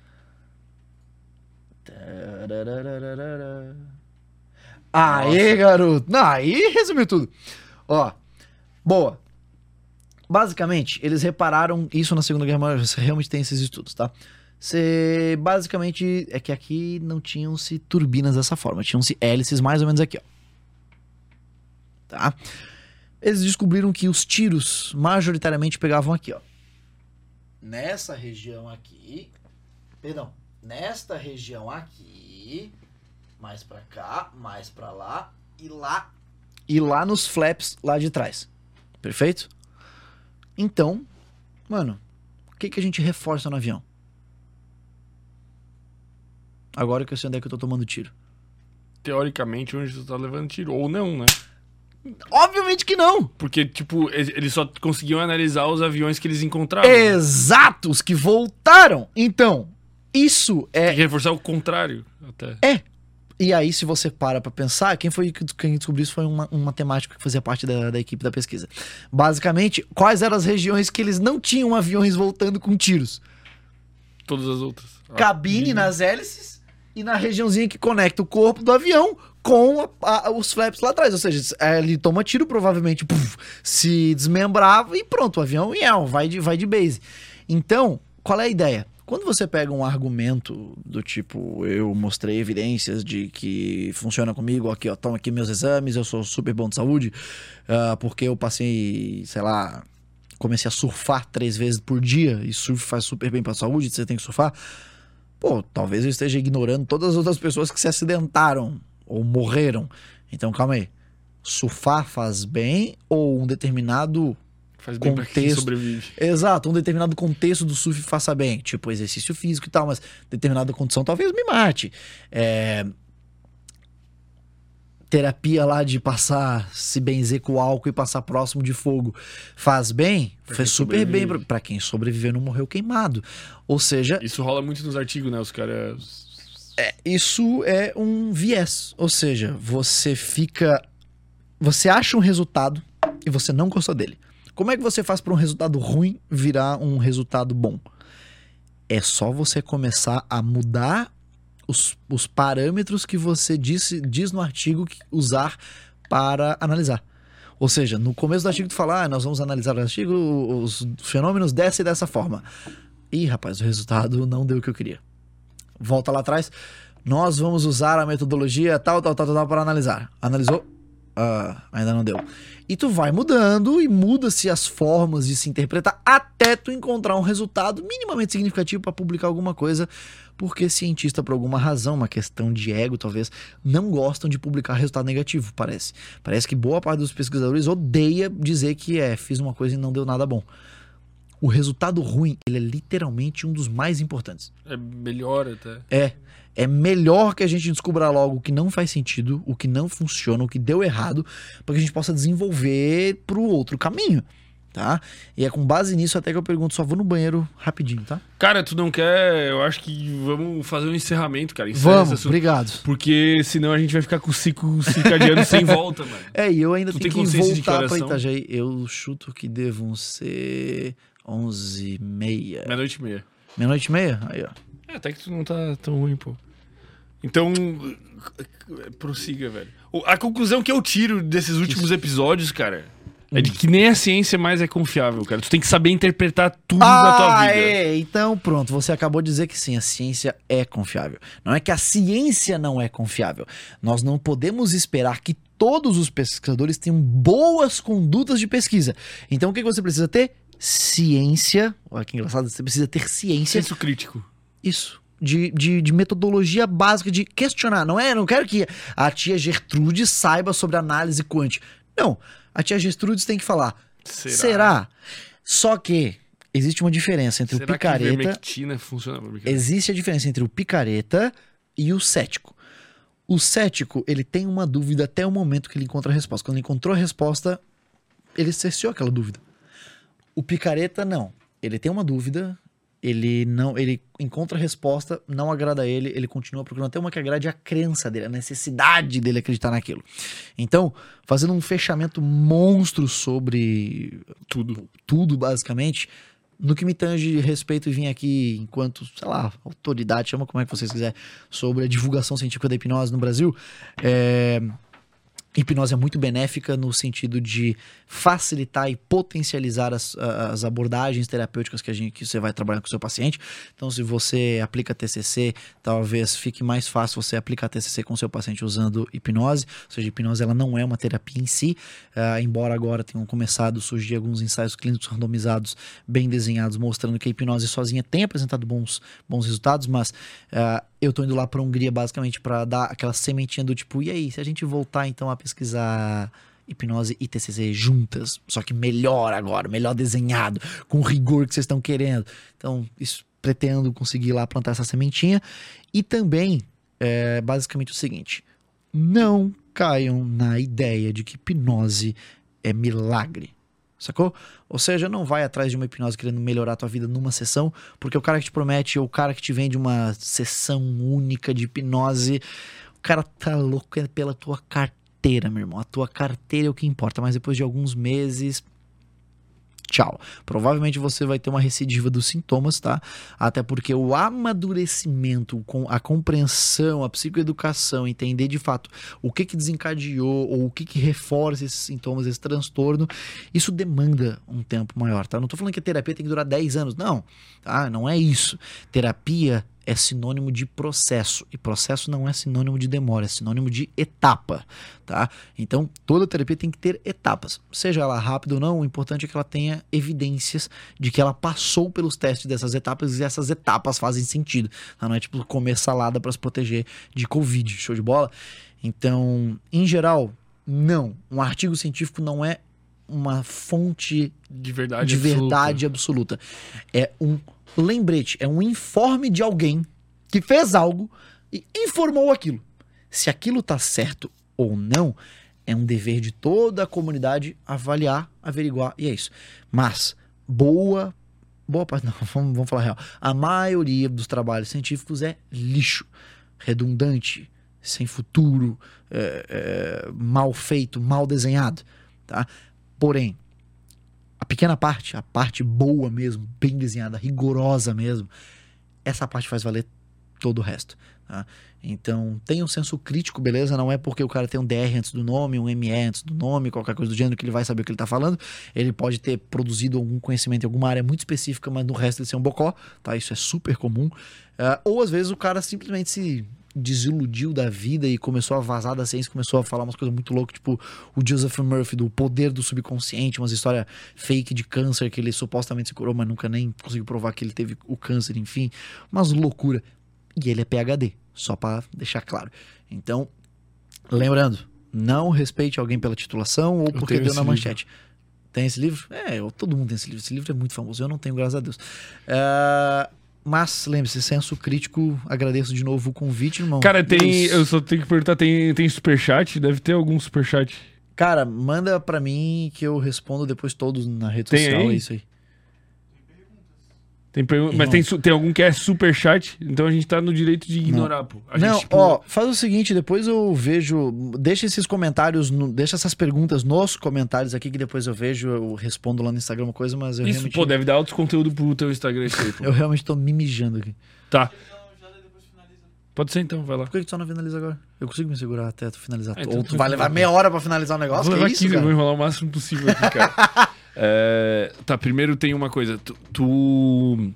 Aê, garoto! Não, aí resumiu tudo. Ó, boa. Basicamente, eles repararam isso na Segunda Guerra Mundial, você realmente tem esses estudos, tá? Você, basicamente, é que aqui não tinham-se turbinas dessa forma, tinham-se hélices mais ou menos aqui, ó. Tá? Eles descobriram que os tiros majoritariamente pegavam aqui, ó. Nessa região aqui, perdão, nesta região aqui, mais pra cá, mais pra lá e lá e lá nos flaps lá de trás. Perfeito? Então, mano, o que que a gente reforça no avião? Agora que eu sei onde é que eu tô tomando tiro. Teoricamente, onde tu tá levando tiro. Ou não, né? Obviamente que não. Porque, tipo, eles só conseguiam analisar os aviões que eles encontravam. Exato, os que voltaram. Então, isso é Tem que reforçar o contrário, até. E aí, se você para pra pensar, quem foi que quem descobriu isso foi uma- um matemático que fazia parte da, da equipe da pesquisa. Basicamente, quais eram as regiões que eles não tinham aviões voltando com tiros? Todas as outras. Cabine nas hélices e na regiãozinha que conecta o corpo do avião com a- a- os flaps lá atrás. Ou seja, é, ele toma tiro, provavelmente puf, se desmembrava e pronto, o avião ia, vai de, vai de base. Então, qual é a ideia? Quando você pega um argumento do tipo, eu mostrei evidências de que funciona comigo, aqui, ó, toma aqui meus exames, eu sou super bom de saúde, ah, porque eu passei, sei lá, comecei a surfar três vezes por dia e surf faz super bem pra saúde, você tem que surfar. Pô, talvez eu esteja ignorando todas as outras pessoas que se acidentaram ou morreram. Então, calma aí. Surfar faz bem ou um determinado Faz bem pra quem contexto. sobrevive. Exato, um determinado contexto do surf faça bem, tipo exercício físico e tal, mas determinada condição talvez me mate. É, terapia lá de passar, se benzer com álcool e passar próximo de fogo faz bem, Pra quem super bem sobrevive. pra, pra quem sobreviveu não morreu queimado. Ou seja, Isso rola muito nos artigos, né? Os caras. Isso é um viés. Ou seja, você fica. Você acha um resultado e você não gostou dele. Como é que você faz para um resultado ruim virar um resultado bom? É só você começar a mudar os, os parâmetros que você disse, diz no artigo que usar para analisar. Ou seja, no começo do artigo tu fala, ah, nós vamos analisar o artigo, os fenômenos dessa e dessa forma. Ih, rapaz, o resultado não deu o que eu queria. Volta lá atrás, nós vamos usar a metodologia tal, tal, tal, tal, para analisar. Analisou? Ah, ainda não deu. E tu vai mudando e muda-se as formas de se interpretar até tu encontrar um resultado minimamente significativo para publicar alguma coisa, porque cientista, por alguma razão, uma questão de ego talvez, não gostam de publicar resultado negativo, parece. Parece que boa parte dos pesquisadores odeia dizer que é, fiz uma coisa e não deu nada bom. O resultado ruim, ele é literalmente um dos mais importantes. É melhor até. É. É melhor que a gente descubra logo o que não faz sentido, o que não funciona, o que deu errado, para que a gente possa desenvolver pro outro caminho, tá? E é com base nisso até que eu pergunto, só vou no banheiro rapidinho, tá? Cara, tu não quer. Eu acho que vamos fazer um encerramento, cara. Encerra Vamos, obrigado. Porque senão a gente vai ficar com o ciclo circadiano sem volta, mano. É, e eu ainda Tu tenho que voltar são? Itajaí. Eu chuto que devam ser 11 e meia. Meia-noite e meia. Meia-noite e meia? Aí, ó. É, até que tu não tá tão ruim, pô. Então, prossiga, velho. A conclusão que eu tiro desses últimos episódios, cara, é de que nem a ciência mais é confiável, cara. Tu tem que saber interpretar tudo da tua Ah, vida. é. Então, pronto. Você acabou de dizer que sim, a ciência é confiável. Não é que a ciência não é confiável. Nós não podemos esperar que todos os pesquisadores tenham boas condutas de pesquisa. Então, o que que você precisa ter? Ciência. Olha que engraçado. Você precisa ter ciência. Senso crítico. Isso. De, de, de metodologia básica de questionar. Não é? Não quero que a tia Gertrude saiba sobre análise quântica. Não. A tia Gertrude tem que falar. Será? Será? Só que existe uma diferença entre Será o que picareta. ivermectina funciona? Existe a diferença entre o picareta e o cético. O cético, ele tem uma dúvida até o momento que ele encontra a resposta. Quando ele encontrou a resposta, ele cessou aquela dúvida. O picareta não. Ele tem uma dúvida, ele não, ele encontra a resposta, não agrada a ele, ele continua procurando até uma que agrade a crença dele, a necessidade dele acreditar naquilo. Então, fazendo um fechamento monstro sobre Tudo. tudo, basicamente. No que me tange respeito e vim aqui enquanto, sei lá, autoridade, chama como é que vocês quiserem, sobre a divulgação científica da hipnose no Brasil, é, hipnose é muito benéfica no sentido de facilitar e potencializar as, as abordagens terapêuticas que, a gente, que você vai trabalhar com o seu paciente. Então, se você aplica TCC, talvez fique mais fácil você aplicar TCC com o seu paciente usando hipnose. Ou seja, hipnose ela não é uma terapia em si, ah, embora agora tenham começado a surgir alguns ensaios clínicos randomizados bem desenhados, mostrando que a hipnose sozinha tem apresentado bons, bons resultados, mas ah, eu tô indo lá pra Hungria basicamente para dar aquela sementinha do tipo, e aí, se a gente voltar então a pesquisar hipnose e TCC juntas, só que melhor agora, melhor desenhado, com o rigor que vocês estão querendo. Então, isso pretendo conseguir lá plantar essa sementinha e também é basicamente o seguinte: não caiam na ideia de que hipnose é milagre. Sacou? Ou seja, não vai atrás de uma hipnose querendo melhorar a tua vida numa sessão, porque o cara que te promete, ou o cara que te vende uma sessão única de hipnose, o cara tá louco é pela tua carteira, meu irmão. A tua carteira é o que importa, mas depois de alguns meses, tchau. Provavelmente você vai ter uma recidiva dos sintomas, tá? Até porque o amadurecimento, com a compreensão, a psicoeducação, entender de fato o que que desencadeou ou o que que reforça esses sintomas, esse transtorno, isso demanda um tempo maior, tá? Não tô falando que a terapia tem que durar 10 anos, não, tá? Não é isso. Terapia é sinônimo de processo e processo não é sinônimo de demora, é sinônimo de etapa, tá? Então, toda terapia tem que ter etapas. Seja ela rápida ou não, o importante é que ela tenha evidências de que ela passou pelos testes dessas etapas e essas etapas fazem sentido. Tá? Não é tipo comer salada para se proteger de Covid, show de bola? Então, em geral, não. Um artigo científico não é uma fonte De verdade de absoluta. verdade absoluta. É um lembrete, é um informe de alguém que fez algo e informou aquilo. Se aquilo tá certo ou não, é um dever de toda a comunidade avaliar, averiguar, e é isso. Mas, boa. Boa parte, não, vamos, vamos falar real. A maioria dos trabalhos científicos é lixo, redundante, sem futuro, é, é, mal feito, mal desenhado, tá? Porém, a pequena parte, a parte boa mesmo, bem desenhada, rigorosa mesmo, essa parte faz valer todo o resto. Tá? Então, tem um senso crítico, beleza? Não é porque o cara tem um DR antes do nome, um ME antes do nome, qualquer coisa do gênero, que ele vai saber o que ele está falando. Ele pode ter produzido algum conhecimento em alguma área muito específica, mas no resto ele ser um bocó, tá? Isso é super comum. Uh, ou às vezes o cara simplesmente se desiludiu da vida e começou a vazar da ciência, começou a falar umas coisas muito loucas, tipo o Joseph Murphy, do poder do subconsciente, umas histórias fake de câncer que ele supostamente se curou, mas nunca nem conseguiu provar que ele teve o câncer, enfim, umas loucura. E ele é PhD, só para deixar claro. Então, lembrando, não respeite alguém pela titulação ou porque deu na manchete. Livro. Tem esse livro? É, todo mundo tem esse livro. Esse livro é muito famoso. Eu não tenho, graças a Deus. Uh, mas, lembre-se, senso crítico, agradeço de novo o convite, irmão. Cara, tem. Eu só tenho que perguntar: tem, tem superchat? Deve ter algum superchat. Cara, manda pra mim que eu respondo depois todos na rede tem social. Aí? É isso aí. Tem pergun- mas tem, tem algum que é super chat, então a gente tá no direito de ignorar, não. pô. A não, gente, tipo... ó, faz o seguinte, depois eu vejo. Deixa esses comentários, no, deixa essas perguntas nos comentários aqui, que depois eu vejo, eu respondo lá no Instagram uma coisa, mas eu isso, realmente. Pô, deve dar outro conteúdo pro teu Instagram isso aí, pô. eu realmente tô me mijando aqui. Tá. Pode ser então, vai lá. Por que, que tu só não finaliza agora? Eu consigo me segurar até tu finalizar. É, então Ou tu vai levar meia hora pra finalizar o negócio? Vou levar isso, 15, vou enrolar o máximo possível aqui, cara. é, tá, primeiro tem uma coisa. tu... tu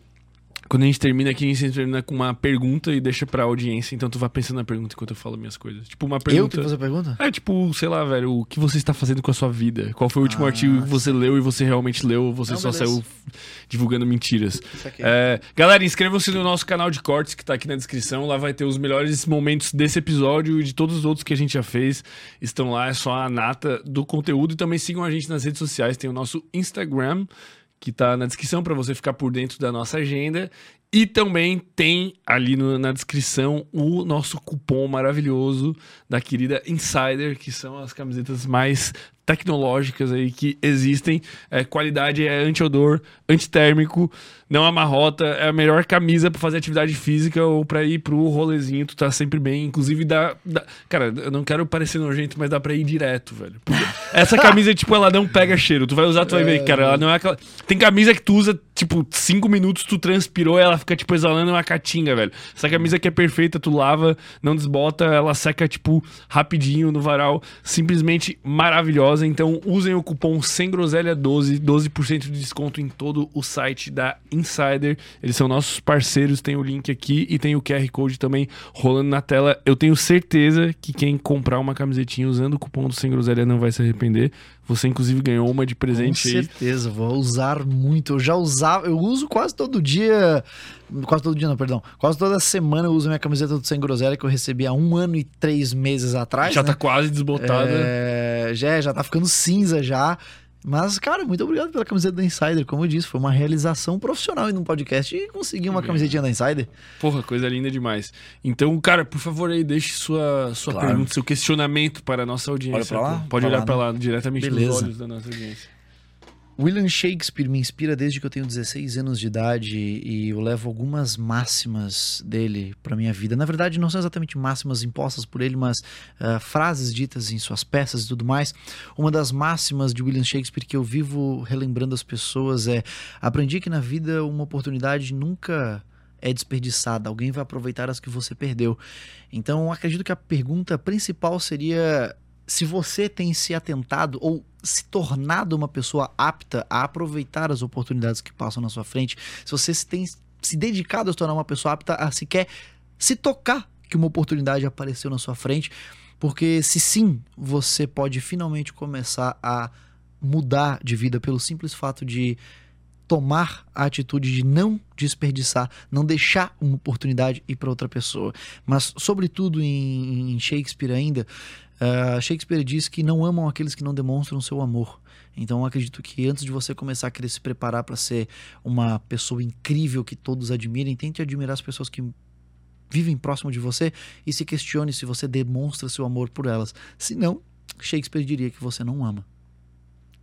quando a gente termina aqui, a gente termina com uma pergunta e deixa pra audiência. Então tu vai pensando na pergunta enquanto eu falo minhas coisas. Tipo, uma pergunta. Eu que fazer a pergunta? É, tipo, sei lá, velho, o que você está fazendo com a sua vida? Qual foi o último ah, artigo que você leu e você realmente leu ou você Não, só saiu divulgando mentiras? É, galera, inscrevam-se no nosso canal de cortes que tá aqui na descrição. Lá vai ter os melhores momentos desse episódio e de todos os outros que a gente já fez. Estão lá, é só a nata do conteúdo. E também sigam a gente nas redes sociais. Tem o nosso Instagram que está na descrição para você ficar por dentro da nossa agenda. E também tem ali no, na descrição o nosso cupom maravilhoso da querida Insider, que são as camisetas mais tecnológicas aí que existem. É, qualidade é anti-odor, antitérmico, não amarrota, é a melhor camisa para fazer atividade física ou para ir pro rolezinho, tu tá sempre bem. Inclusive dá, dá, Cara, eu não quero parecer nojento, mas dá pra ir direto, velho. essa camisa, tipo, ela não pega cheiro. Tu vai usar, tu vai ver, cara, ela não é aquela. Tem camisa que tu usa, tipo, cinco minutos, tu transpirou e ela fica, tipo, exalando uma catinga, velho. Essa camisa que é perfeita, tu lava, não desbota, ela seca, tipo, rapidinho no varal. Simplesmente maravilhosa. Então usem o cupom sem groselha 12, 12% de desconto em todo o site da Insider. Eles são nossos parceiros, tem o link aqui e tem o QR Code também rolando na tela. Eu tenho certeza que quem comprar uma camisetinha usando o cupom do Sem Groselha não vai se arrepender. Você, inclusive, ganhou uma de presente Com certeza, aí. vou usar muito. Eu já usava, eu uso quase todo dia. Quase todo dia, não, perdão. Quase toda semana eu uso minha camiseta do Sem Groselha que eu recebi há um ano e três meses atrás. Já né? tá quase desbotada. É, já, já tá ficando cinza já. Mas, cara, muito obrigado pela camiseta da Insider. Como eu disse, foi uma realização profissional em um podcast e conseguir uma camisetinha da Insider. Porra, coisa linda demais. Então, cara, por favor aí, deixe sua, sua claro. pergunta, seu questionamento para a nossa audiência. Olha pra lá, Pode pra olhar para lá, né? diretamente Beleza. nos olhos da nossa audiência. William Shakespeare me inspira desde que eu tenho 16 anos de idade e eu levo algumas máximas dele para minha vida. Na verdade, não são exatamente máximas impostas por ele, mas uh, frases ditas em suas peças e tudo mais. Uma das máximas de William Shakespeare que eu vivo relembrando as pessoas é: aprendi que na vida uma oportunidade nunca é desperdiçada, alguém vai aproveitar as que você perdeu. Então, acredito que a pergunta principal seria se você tem se atentado ou se tornado uma pessoa apta a aproveitar as oportunidades que passam na sua frente, se você tem se dedicado a se tornar uma pessoa apta a sequer se tocar que uma oportunidade apareceu na sua frente, porque se sim, você pode finalmente começar a mudar de vida pelo simples fato de tomar a atitude de não desperdiçar, não deixar uma oportunidade ir para outra pessoa. Mas, sobretudo em, Shakespeare ainda, Uh, Shakespeare diz que não amam aqueles que não demonstram seu amor. Então, acredito que antes de você começar a querer se preparar para ser uma pessoa incrível que todos admirem, tente admirar as pessoas que vivem próximo de você e se questione se você demonstra seu amor por elas. Se não, Shakespeare diria que você não ama.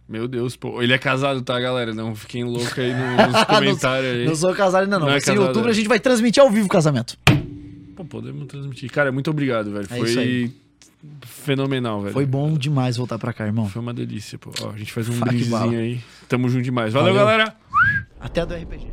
Meu Deus, pô. Ele é casado, tá, galera? Não fiquem loucos aí no- nos comentários aí. Não sou casado ainda não, Não é em outubro é. a gente vai transmitir ao vivo o casamento. Pô, podemos transmitir. Cara, muito obrigado, velho. É Foi. Fenomenal, velho. Foi bom demais voltar pra cá, irmão. Foi uma delícia, pô. Ó, a gente faz um Fá que bala. brindezinho aí. Tamo junto demais. Valeu, Valeu. galera! Até do RPG.